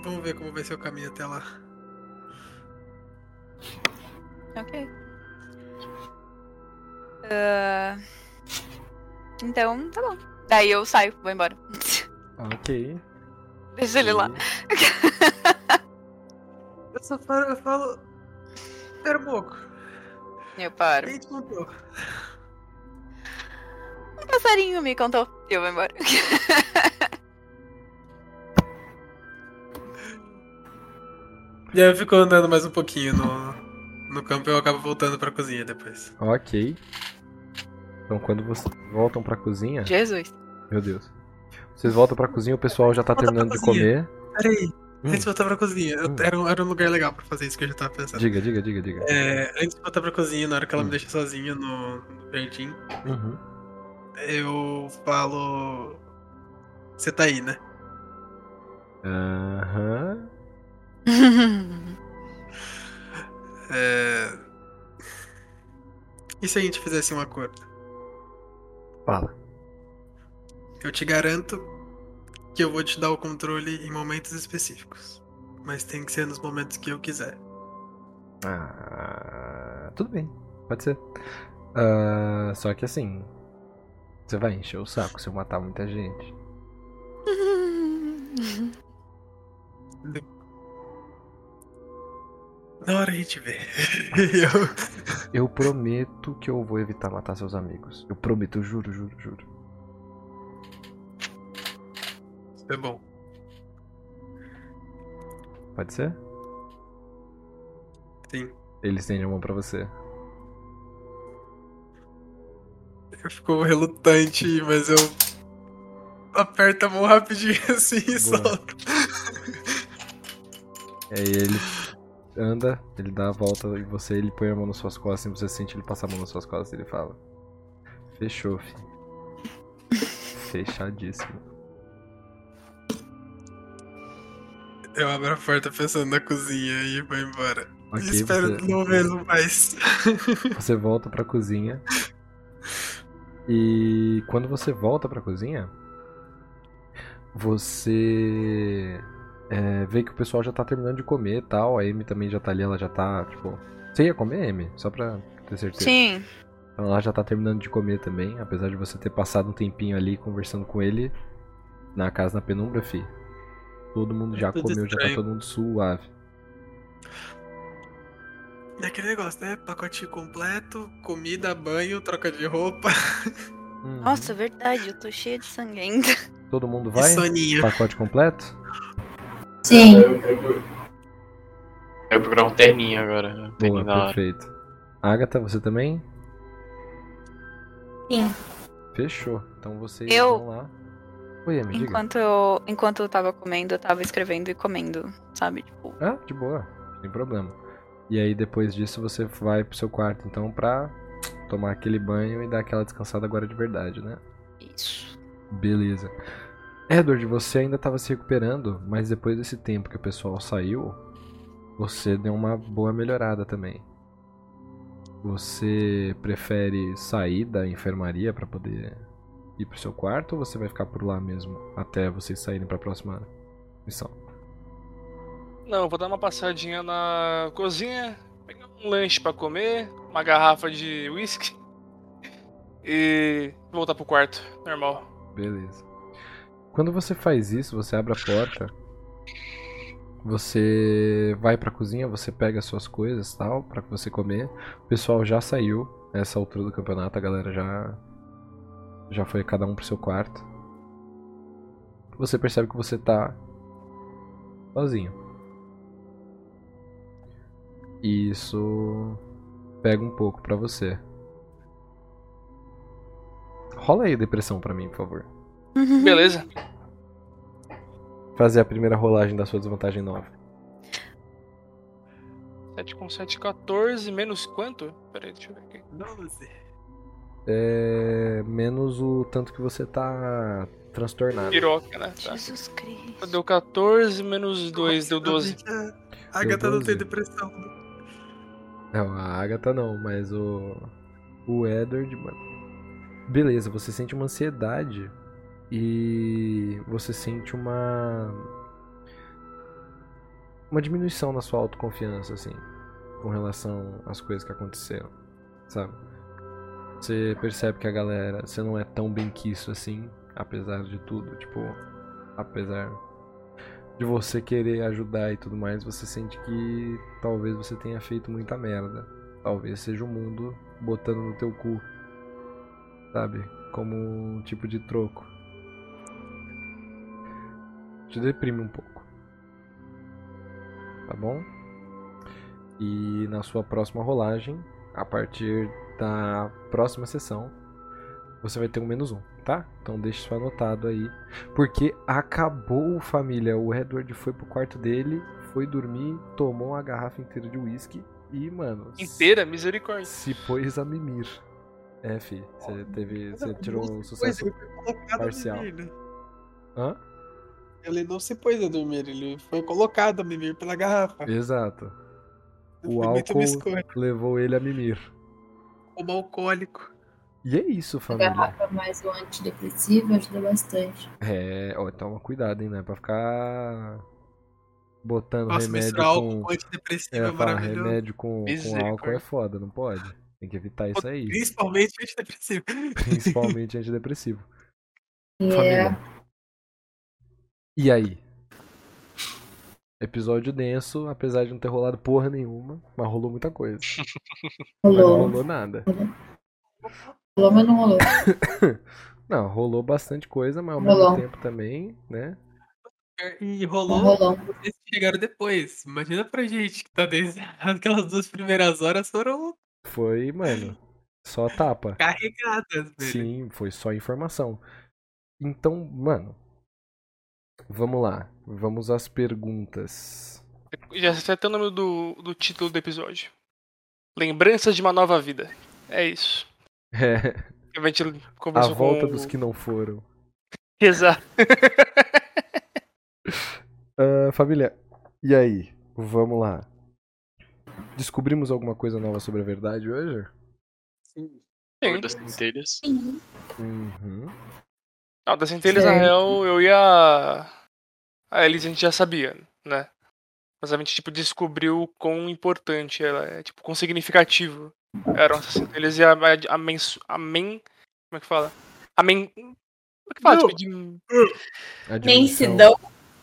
Vamos ver como vai ser o caminho até lá. Ok. Ah, Então, tá bom. Daí eu saio, vou embora. Ok. Deixa ele lá. Eu só falo, eu falo. Espera um pouco. Eu paro. Quem te contou? Um passarinho me contou. E eu vou embora. E aí eu fico andando mais um pouquinho no, no campo e eu acabo voltando pra cozinha depois. Ok. Então quando vocês voltam pra cozinha. Jesus. Meu Deus. Vocês voltam pra cozinha, o pessoal já tá terminando de comer. Peraí, Hum. antes de voltar pra cozinha, Hum. era, um, era um lugar legal pra fazer isso que eu já tava pensando. Diga, diga, diga, diga. É, antes de voltar pra cozinha, na hora que ela Hum. me deixa sozinha no, no jardim, Uhum. eu falo. Você tá aí, né? Aham. É... E se a gente fizesse um acordo? Fala. Eu te garanto que eu vou te dar o controle em momentos específicos. Mas tem que ser nos momentos que eu quiser. Ah, tudo bem, pode ser. Ah, só que assim, você vai encher o saco se eu matar muita gente. Na hora a gente vê. eu... Eu prometo que eu vou evitar matar seus amigos. Eu prometo, eu juro, juro, juro. É bom. Pode ser? Sim. Eles têm uma pra você. Eu fico relutante, mas eu aperto a mão rapidinho assim e solto. Aí ele anda, ele dá a volta e você, ele põe a mão nas suas costas e você sente ele passar a mão nas suas costas e ele fala: Fechou, fi. Fechadíssimo. Eu abro a porta pensando na cozinha e vou embora. Ok, e espero você- não vê-lo mais. Você volta pra cozinha. E quando você volta pra cozinha, você é, vê que o pessoal já tá terminando de comer e tal. A Amy também já tá ali, ela já tá, tipo. Você ia comer, Amy? Só pra ter certeza. Sim. Então ela já tá terminando de comer também, apesar de você ter passado um tempinho ali conversando com ele na casa na penumbra, fi. Todo mundo já Tudo comeu, já tá estranho. todo mundo suave. É aquele negócio, né? Pacote completo, comida, banho, troca de roupa Uhum. Nossa, verdade, eu tô cheia de sangue ainda. Todo mundo vai? soninho. Pacote completo? Sim. Eu vou procurar um terninho agora. Um Boa, hora. perfeito. Agatha, você também? Sim. Fechou. Então vocês Eu- vão lá. Oi, Amy, diga. Enquanto eu, enquanto eu tava comendo, eu tava escrevendo e comendo, sabe? Tipo, Ah, de boa. Sem problema. E aí depois disso você vai pro seu quarto, então, pra tomar aquele banho e dar aquela descansada agora de verdade, né? isso. Beleza. Edward, você ainda tava se recuperando, mas depois desse tempo que o pessoal saiu, você deu uma boa melhorada também. Você prefere sair da enfermaria pra poder ir pro seu quarto ou você vai ficar por lá mesmo até vocês saírem pra próxima missão? Não, vou dar uma passadinha na cozinha, pegar um lanche pra comer, uma garrafa de whisky e voltar pro quarto, normal. Beleza. Quando você faz isso, você abre a porta Você vai pra cozinha, você pega suas coisas tal, pra você comer. O pessoal já saiu nessa altura do campeonato, a galera já. Já foi cada um pro seu quarto. Você percebe que você tá. sozinho. E isso. pega um pouco pra você. Rola aí a depressão pra mim, por favor. Beleza. Fazer a primeira rolagem da sua desvantagem nova. 7 com 7, 14, menos quanto? Pera aí, deixa eu ver aqui. 12. É. menos o tanto que você tá transtornado. Piroca, né? Tá. Jesus Cristo. Deu 14, menos 2, deu 12. A Agatha não 12. tem depressão. Não, a Agatha não, mas o. O Edward, mano. Beleza, você sente uma ansiedade e você sente uma. Uma diminuição na sua autoconfiança, assim, com relação às coisas que aconteceram, sabe? Você percebe que a galera, você não é tão bem quisto assim, apesar de tudo, tipo, apesar de você querer ajudar e tudo mais, você sente que talvez você tenha feito muita merda. Talvez seja o mundo botando no teu cu. Sabe? Como um tipo de troco. Te deprime um pouco. Tá bom? E na sua próxima rolagem, a partir da próxima sessão, você vai ter um menos um, tá? Então deixa isso anotado aí. Porque acabou, família. O Edward foi pro quarto dele, foi dormir, tomou uma garrafa inteira de uísque e, mano. Inteira? Misericórdia. Se pôs a mimir. É, fi. Você teve. Você tirou um sucesso ele foi colocado parcial. mimir, né? Hã? Ele não se pôs a dormir, ele foi colocado a mimir pela garrafa. Exato. O Foi muito álcool levou ele a mimir. Como alcoólico. E é isso, A família. garrafa mais o antidepressivo ajuda bastante. É, ó, toma cuidado, hein, né? Pra ficar botando Nossa, remédio misturar álcool com. com antidepressivo é, É, maravilhoso. remédio com, com álcool é foda, não pode. Tem que evitar isso aí. Principalmente antidepressivo. Principalmente antidepressivo. Família. é, E aí? Episódio denso, apesar de não ter rolado porra nenhuma, mas rolou muita coisa. Mas não rolou. rolou nada. Rolou, mas não rolou. Não, rolou bastante coisa, mas ao Rolou. mesmo tempo também, né? E Não rolou rolou. vocês que chegaram depois. Imagina pra gente que tá desde aquelas duas primeiras horas foram Foi, mano, só tapa. carregadas, velho. Sim, foi só informação. Então, mano, vamos lá. Vamos às perguntas. Já sei até o nome do, do título do episódio. Lembranças de uma nova vida. É isso. É, A gente a volta com... dos que não foram. Exato. Ah, família, e aí? Vamos lá. Descobrimos alguma coisa nova sobre a verdade hoje? Sim. Das centelhas. Uhum. Ah, das centelhas, na real, eu ia. A Elise a gente já sabia, né? Mas a gente, tipo, descobriu quão importante ela é, tipo, quão significativo eram essas centelhas e a, a, a, a men. Como é que fala? A men. Como é que fala? Não. Tipo, de. Mensidão.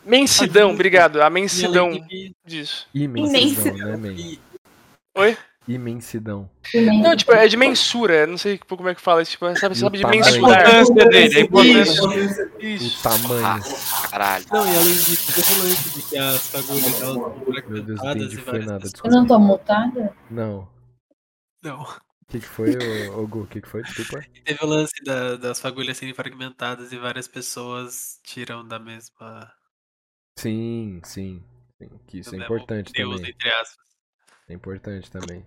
Mensidão, obrigado. A mensidão disso. Imensidão, né, man? e- Oi? Imensidão. Não, tipo, é de mensura, não sei como é que fala, tipo, sabe, E sabe o de mensurar. A importância dele, a importância. O Isso. tamanho. Caralho. Não, e além disso, teve o lance de que as fagulhas elas são Meu Deus, entendi, e foi nada, pessoas- Eu não tô multada? Não. Não. O que, que foi, ô, ô Gu? O que, que foi? Desculpa. Teve o lance da- das fagulhas serem fragmentadas e várias pessoas tiram da mesma. Sim, sim. sim, Que isso é importante Deus, também. entre aspas. É importante também.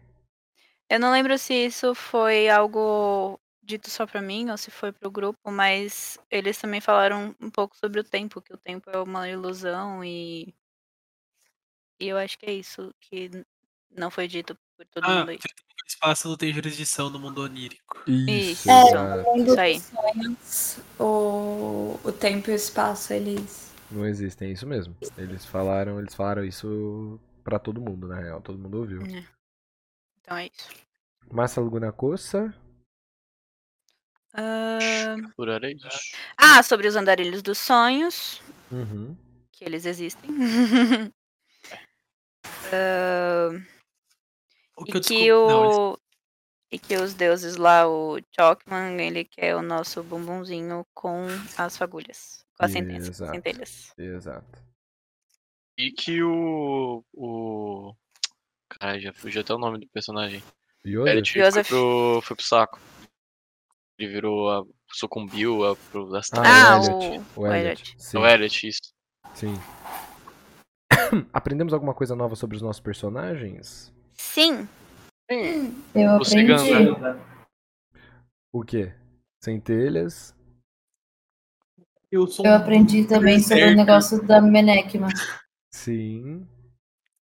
Eu não lembro se isso foi algo dito só pra mim ou se foi pro grupo, mas eles também falaram um pouco sobre o tempo, que o tempo é uma ilusão e. E eu acho que é isso que não foi dito por todo Ah, mundo aí. o tempo e o espaço não tem jurisdição no mundo onírico. Isso, Isso. É, Isso aí. sonhos, o, o tempo e o espaço, eles. Não existem, é isso mesmo. Eles falaram, eles falaram isso pra todo mundo, na real. Todo mundo ouviu. Então é isso. Massa. Ah, Por hora é isso. Ah, sobre os andarilhos dos sonhos, Uhum. que eles existem. Ah, O e que eu que descobri. Não, eles- o. E que os deuses lá, o Chalkman, ele quer o nosso bumbumzinho com as fagulhas. Com as centelhas. Exato. centelhas. Exato. E que o. O. Caralho, já fugiu até o nome do personagem. Joseph? Beret foi Joseph. pro, foi pro saco. Ele virou. A, sucumbiu a, pro das Ah, Ah, o o, Elliot. O o Elliot. Elliot. Sim. O Elliot, isso. Sim. Aprendemos alguma coisa nova sobre os nossos personagens? Sim. Eu O cigano, aprendi. né? O quê? Centelhas? Eu sou Eu um aprendi também sobre o negócio da Menekma. Sim.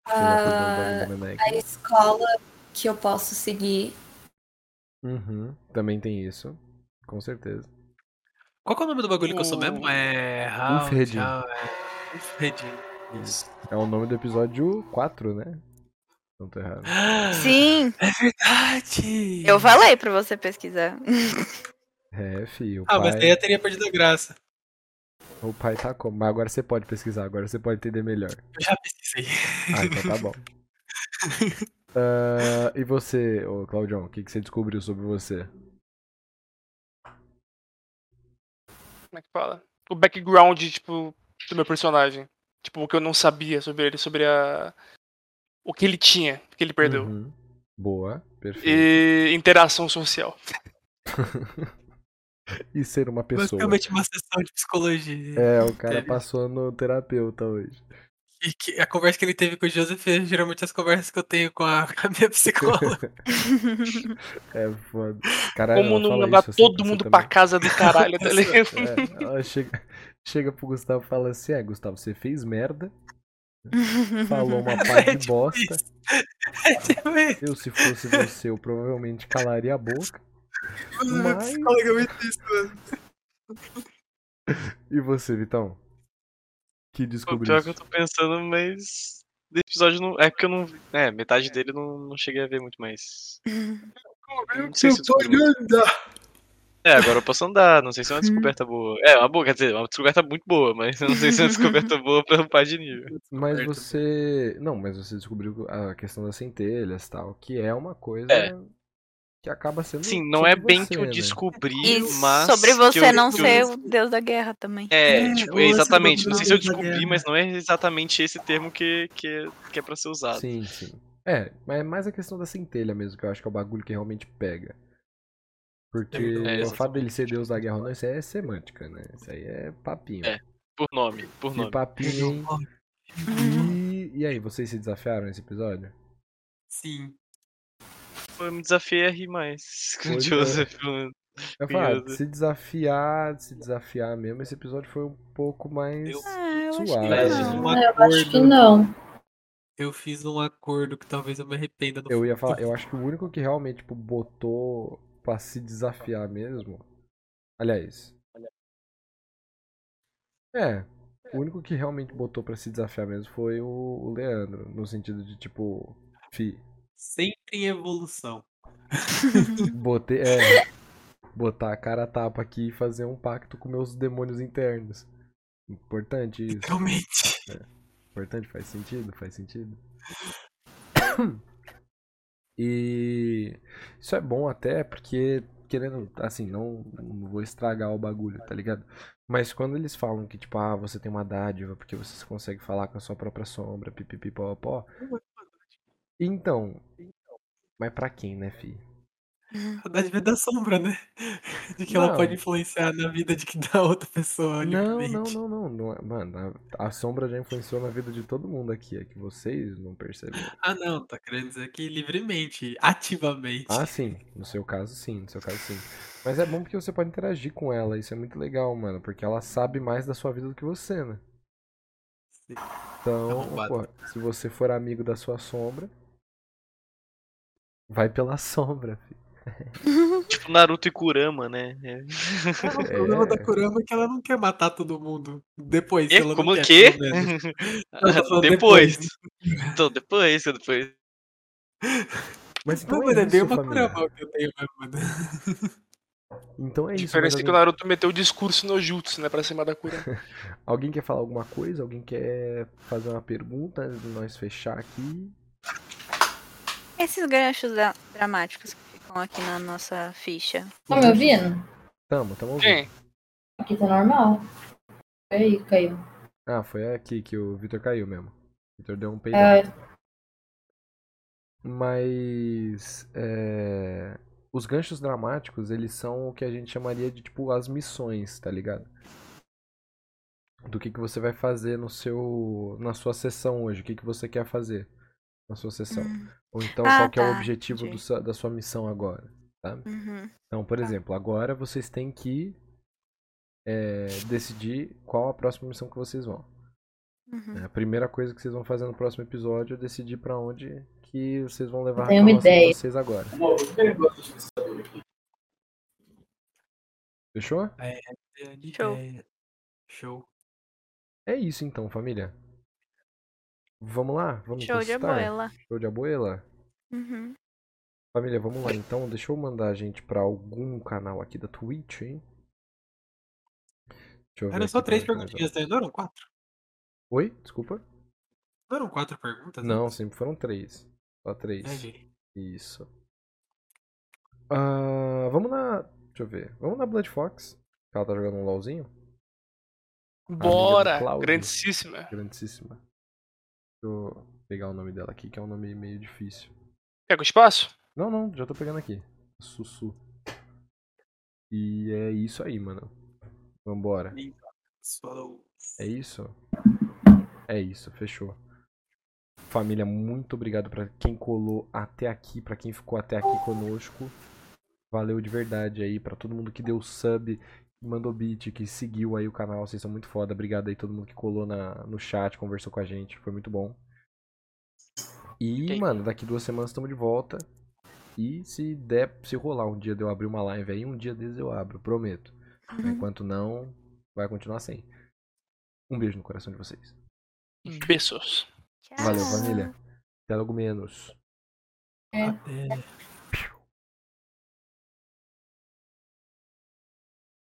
Ah, a escola que eu posso seguir. Uhum. Também tem isso. Com certeza. Qual que é o nome do bagulho que eu sou mesmo? É. Round, é... Ulfredin. Isso. É o nome do episódio 4, né? Não tô errado. Sim. É verdade! Eu falei pra você pesquisar. É, filho. Ah, pai, mas daí eu teria perdido a graça. O pai tá como? Mas agora você pode pesquisar, agora você pode entender melhor. Eu já pesquisei. Ah, então tá bom. Ah, e você, ô Claudião, o que, que você descobriu sobre você? Como é que fala? O background, tipo, do meu personagem. Tipo, o que eu não sabia sobre ele, sobre a. O que ele tinha, o que ele perdeu. Uhum. Boa, perfeito. E interação social. E ser uma pessoa. Basicamente uma sessão de psicologia. É, o cara Teve. passou no terapeuta hoje. E que a conversa que ele teve com o Joseph é geralmente as conversas que eu tenho com a, com a minha psicóloga. É foda. Caralho, Como não mandar assim todo pra mundo também. pra casa do caralho, tá ligado? É, chega, chega pro Gustavo e fala assim: É, Gustavo, você fez merda, falou uma pá É de tipo bosta. É tipo. Eu, se fosse você, eu provavelmente calaria a boca. Mas psicóloga é muito isso, mano. E você, Vitão? Que O descobriu pior que eu tô pensando, mas. Desse episódio não. É porque eu não. É, metade dele eu não, não cheguei a ver muito mais. Eu não sei se eu. É, agora eu posso andar, não sei se é uma descoberta boa. É, uma boa, quer dizer, uma descoberta muito boa, mas eu não sei se é uma descoberta boa pra upar de nível. Mas você. Não, mas você descobriu a questão das centelhas tal, que é uma coisa É. que acaba sendo. Sim, não é bem você, que eu né? descobri, E mas. sobre que você eu- não que eu- ser o deus da guerra também. É, É, tipo, exatamente. Não sei se eu descobri, mas não é exatamente esse termo que, que, é, que é pra ser usado. Sim, sim. É, mas é mais a questão da centelha mesmo, que eu acho que é o bagulho que realmente pega. Porque É, o fato dele ser deus da guerra ou não, isso aí é semântica, né? Isso aí é papinho. É, Por nome, por Que nome. papinho, hein? E, e aí, vocês se desafiaram nesse episódio? Sim. Eu me desafiei a rir mais com o é. Joseph. mano. Eu falo, Curioso. se desafiar, se desafiar mesmo, esse episódio foi um pouco mais Eu- Ah, eu acho que suave. É, não. um Eu acho que acordo. não. Eu fiz um acordo que talvez eu me arrependa no Eu ia falar, eu acho que o único que realmente tipo, botou pra se desafiar mesmo. Aliás. É. O único que realmente botou pra se desafiar mesmo foi o, o Leandro. No sentido de tipo. Fi, Sempre em evolução. botei. É. Botar a cara a tapa aqui e fazer um pacto com meus demônios internos. Importante isso. Realmente. Importante, faz sentido, faz sentido. E isso é bom até porque, querendo, assim, não, não vou estragar o bagulho, tá ligado? Mas quando eles falam que, tipo, ah, você tem uma dádiva porque você consegue falar com a sua própria sombra, pipipi, pó, Então, mas pra quem, né, fi? A dádiva é da sombra, né? De que ela Não. pode influenciar na vida de que da outra pessoa. Não, livremente. não, não, não, não. é- Mano, a, a sombra já influenciou na vida de todo mundo aqui, é que vocês não perceberam. Ah, não, tá querendo dizer que livremente, ativamente. Ah, sim. No seu caso, sim. No seu caso, sim. Mas é bom porque você pode interagir com ela. Isso é muito legal, mano. Porque ela sabe mais da sua vida do que você, né? Sim. Então, Arrombado. pô, se você for amigo da sua sombra, vai pela sombra, filho. Tipo Naruto e Kurama, né? É. Ah, o problema É. da Kurama é que ela não quer matar todo mundo. Depois, se ela não como quer, que? menos. Eu tô falando depois. Então, depois, depois. Mas então Não, é é bem uma família. Kurama que eu tenho mano. Então é A isso. diferença mas é que o Naruto meteu o discurso no Jutsu, né? Pra cima da cura. alguém quer falar alguma coisa? Alguém quer fazer uma pergunta antes de nós fechar aqui? Esses ganchos dra- dramáticos que ficam aqui na nossa ficha. Tá me ouvindo? Tamo, tamo ouvindo. Quem? Aqui tá normal. Aí, caiu. Ah, foi aqui que o Vitor caiu mesmo. O Vitor deu um peidão. É, Mas é, os ganchos dramáticos, eles são o que a gente chamaria de tipo as missões, tá ligado? Do que que você vai fazer no seu na sua sessão hoje, o que que você quer fazer na sua sessão. Hum, Ou então Ah, qual que é o tá, objetivo do da sua missão agora, tá? uhum. Então, por Tá. exemplo, agora vocês têm que é, decidir qual a próxima missão que vocês vão. Uhum. A primeira coisa que vocês vão fazer no próximo episódio é decidir pra onde que vocês vão levar a uma ideia. vocês agora. Fechou? Show. Show. É isso então, família. Vamos lá? Vamos Show de encostar? abuela. Show de abuela? Uhum. Família, vamos lá então. Deixa eu mandar a gente pra algum canal aqui da Twitch, hein? Deixa eu ver Era só três nós perguntinhas, né? Não eram quatro? Oi? Desculpa? Não eram quatro perguntas? Não, antes? sempre foram três. Só três. Entendi. Isso. Ah, vamos na. Deixa eu ver. Vamos na Blood Fox. Ela tá jogando um LOLzinho? Bora! Grandíssima. Grandíssima. Pegar o nome dela aqui, que é um nome meio difícil. Quer com espaço? Não, não, já tô pegando aqui. Sussu. E é isso aí, mano. Vambora. É isso? É isso, fechou. Família, muito obrigado pra quem colou até aqui, pra quem ficou até aqui conosco. Valeu de verdade aí, pra todo mundo que deu sub, mandou beat, que seguiu aí o canal, vocês são muito foda. Obrigado aí todo mundo que colou na, no chat, conversou com a gente, foi muito bom. E, Ok. mano, daqui duas semanas estamos de volta. E se der, se rolar um dia de eu abrir uma live aí, um dia desses eu abro, prometo. Enquanto não, vai continuar sem. Um beijo no coração de vocês. Beijos. Valeu, família. Até logo menos. Até.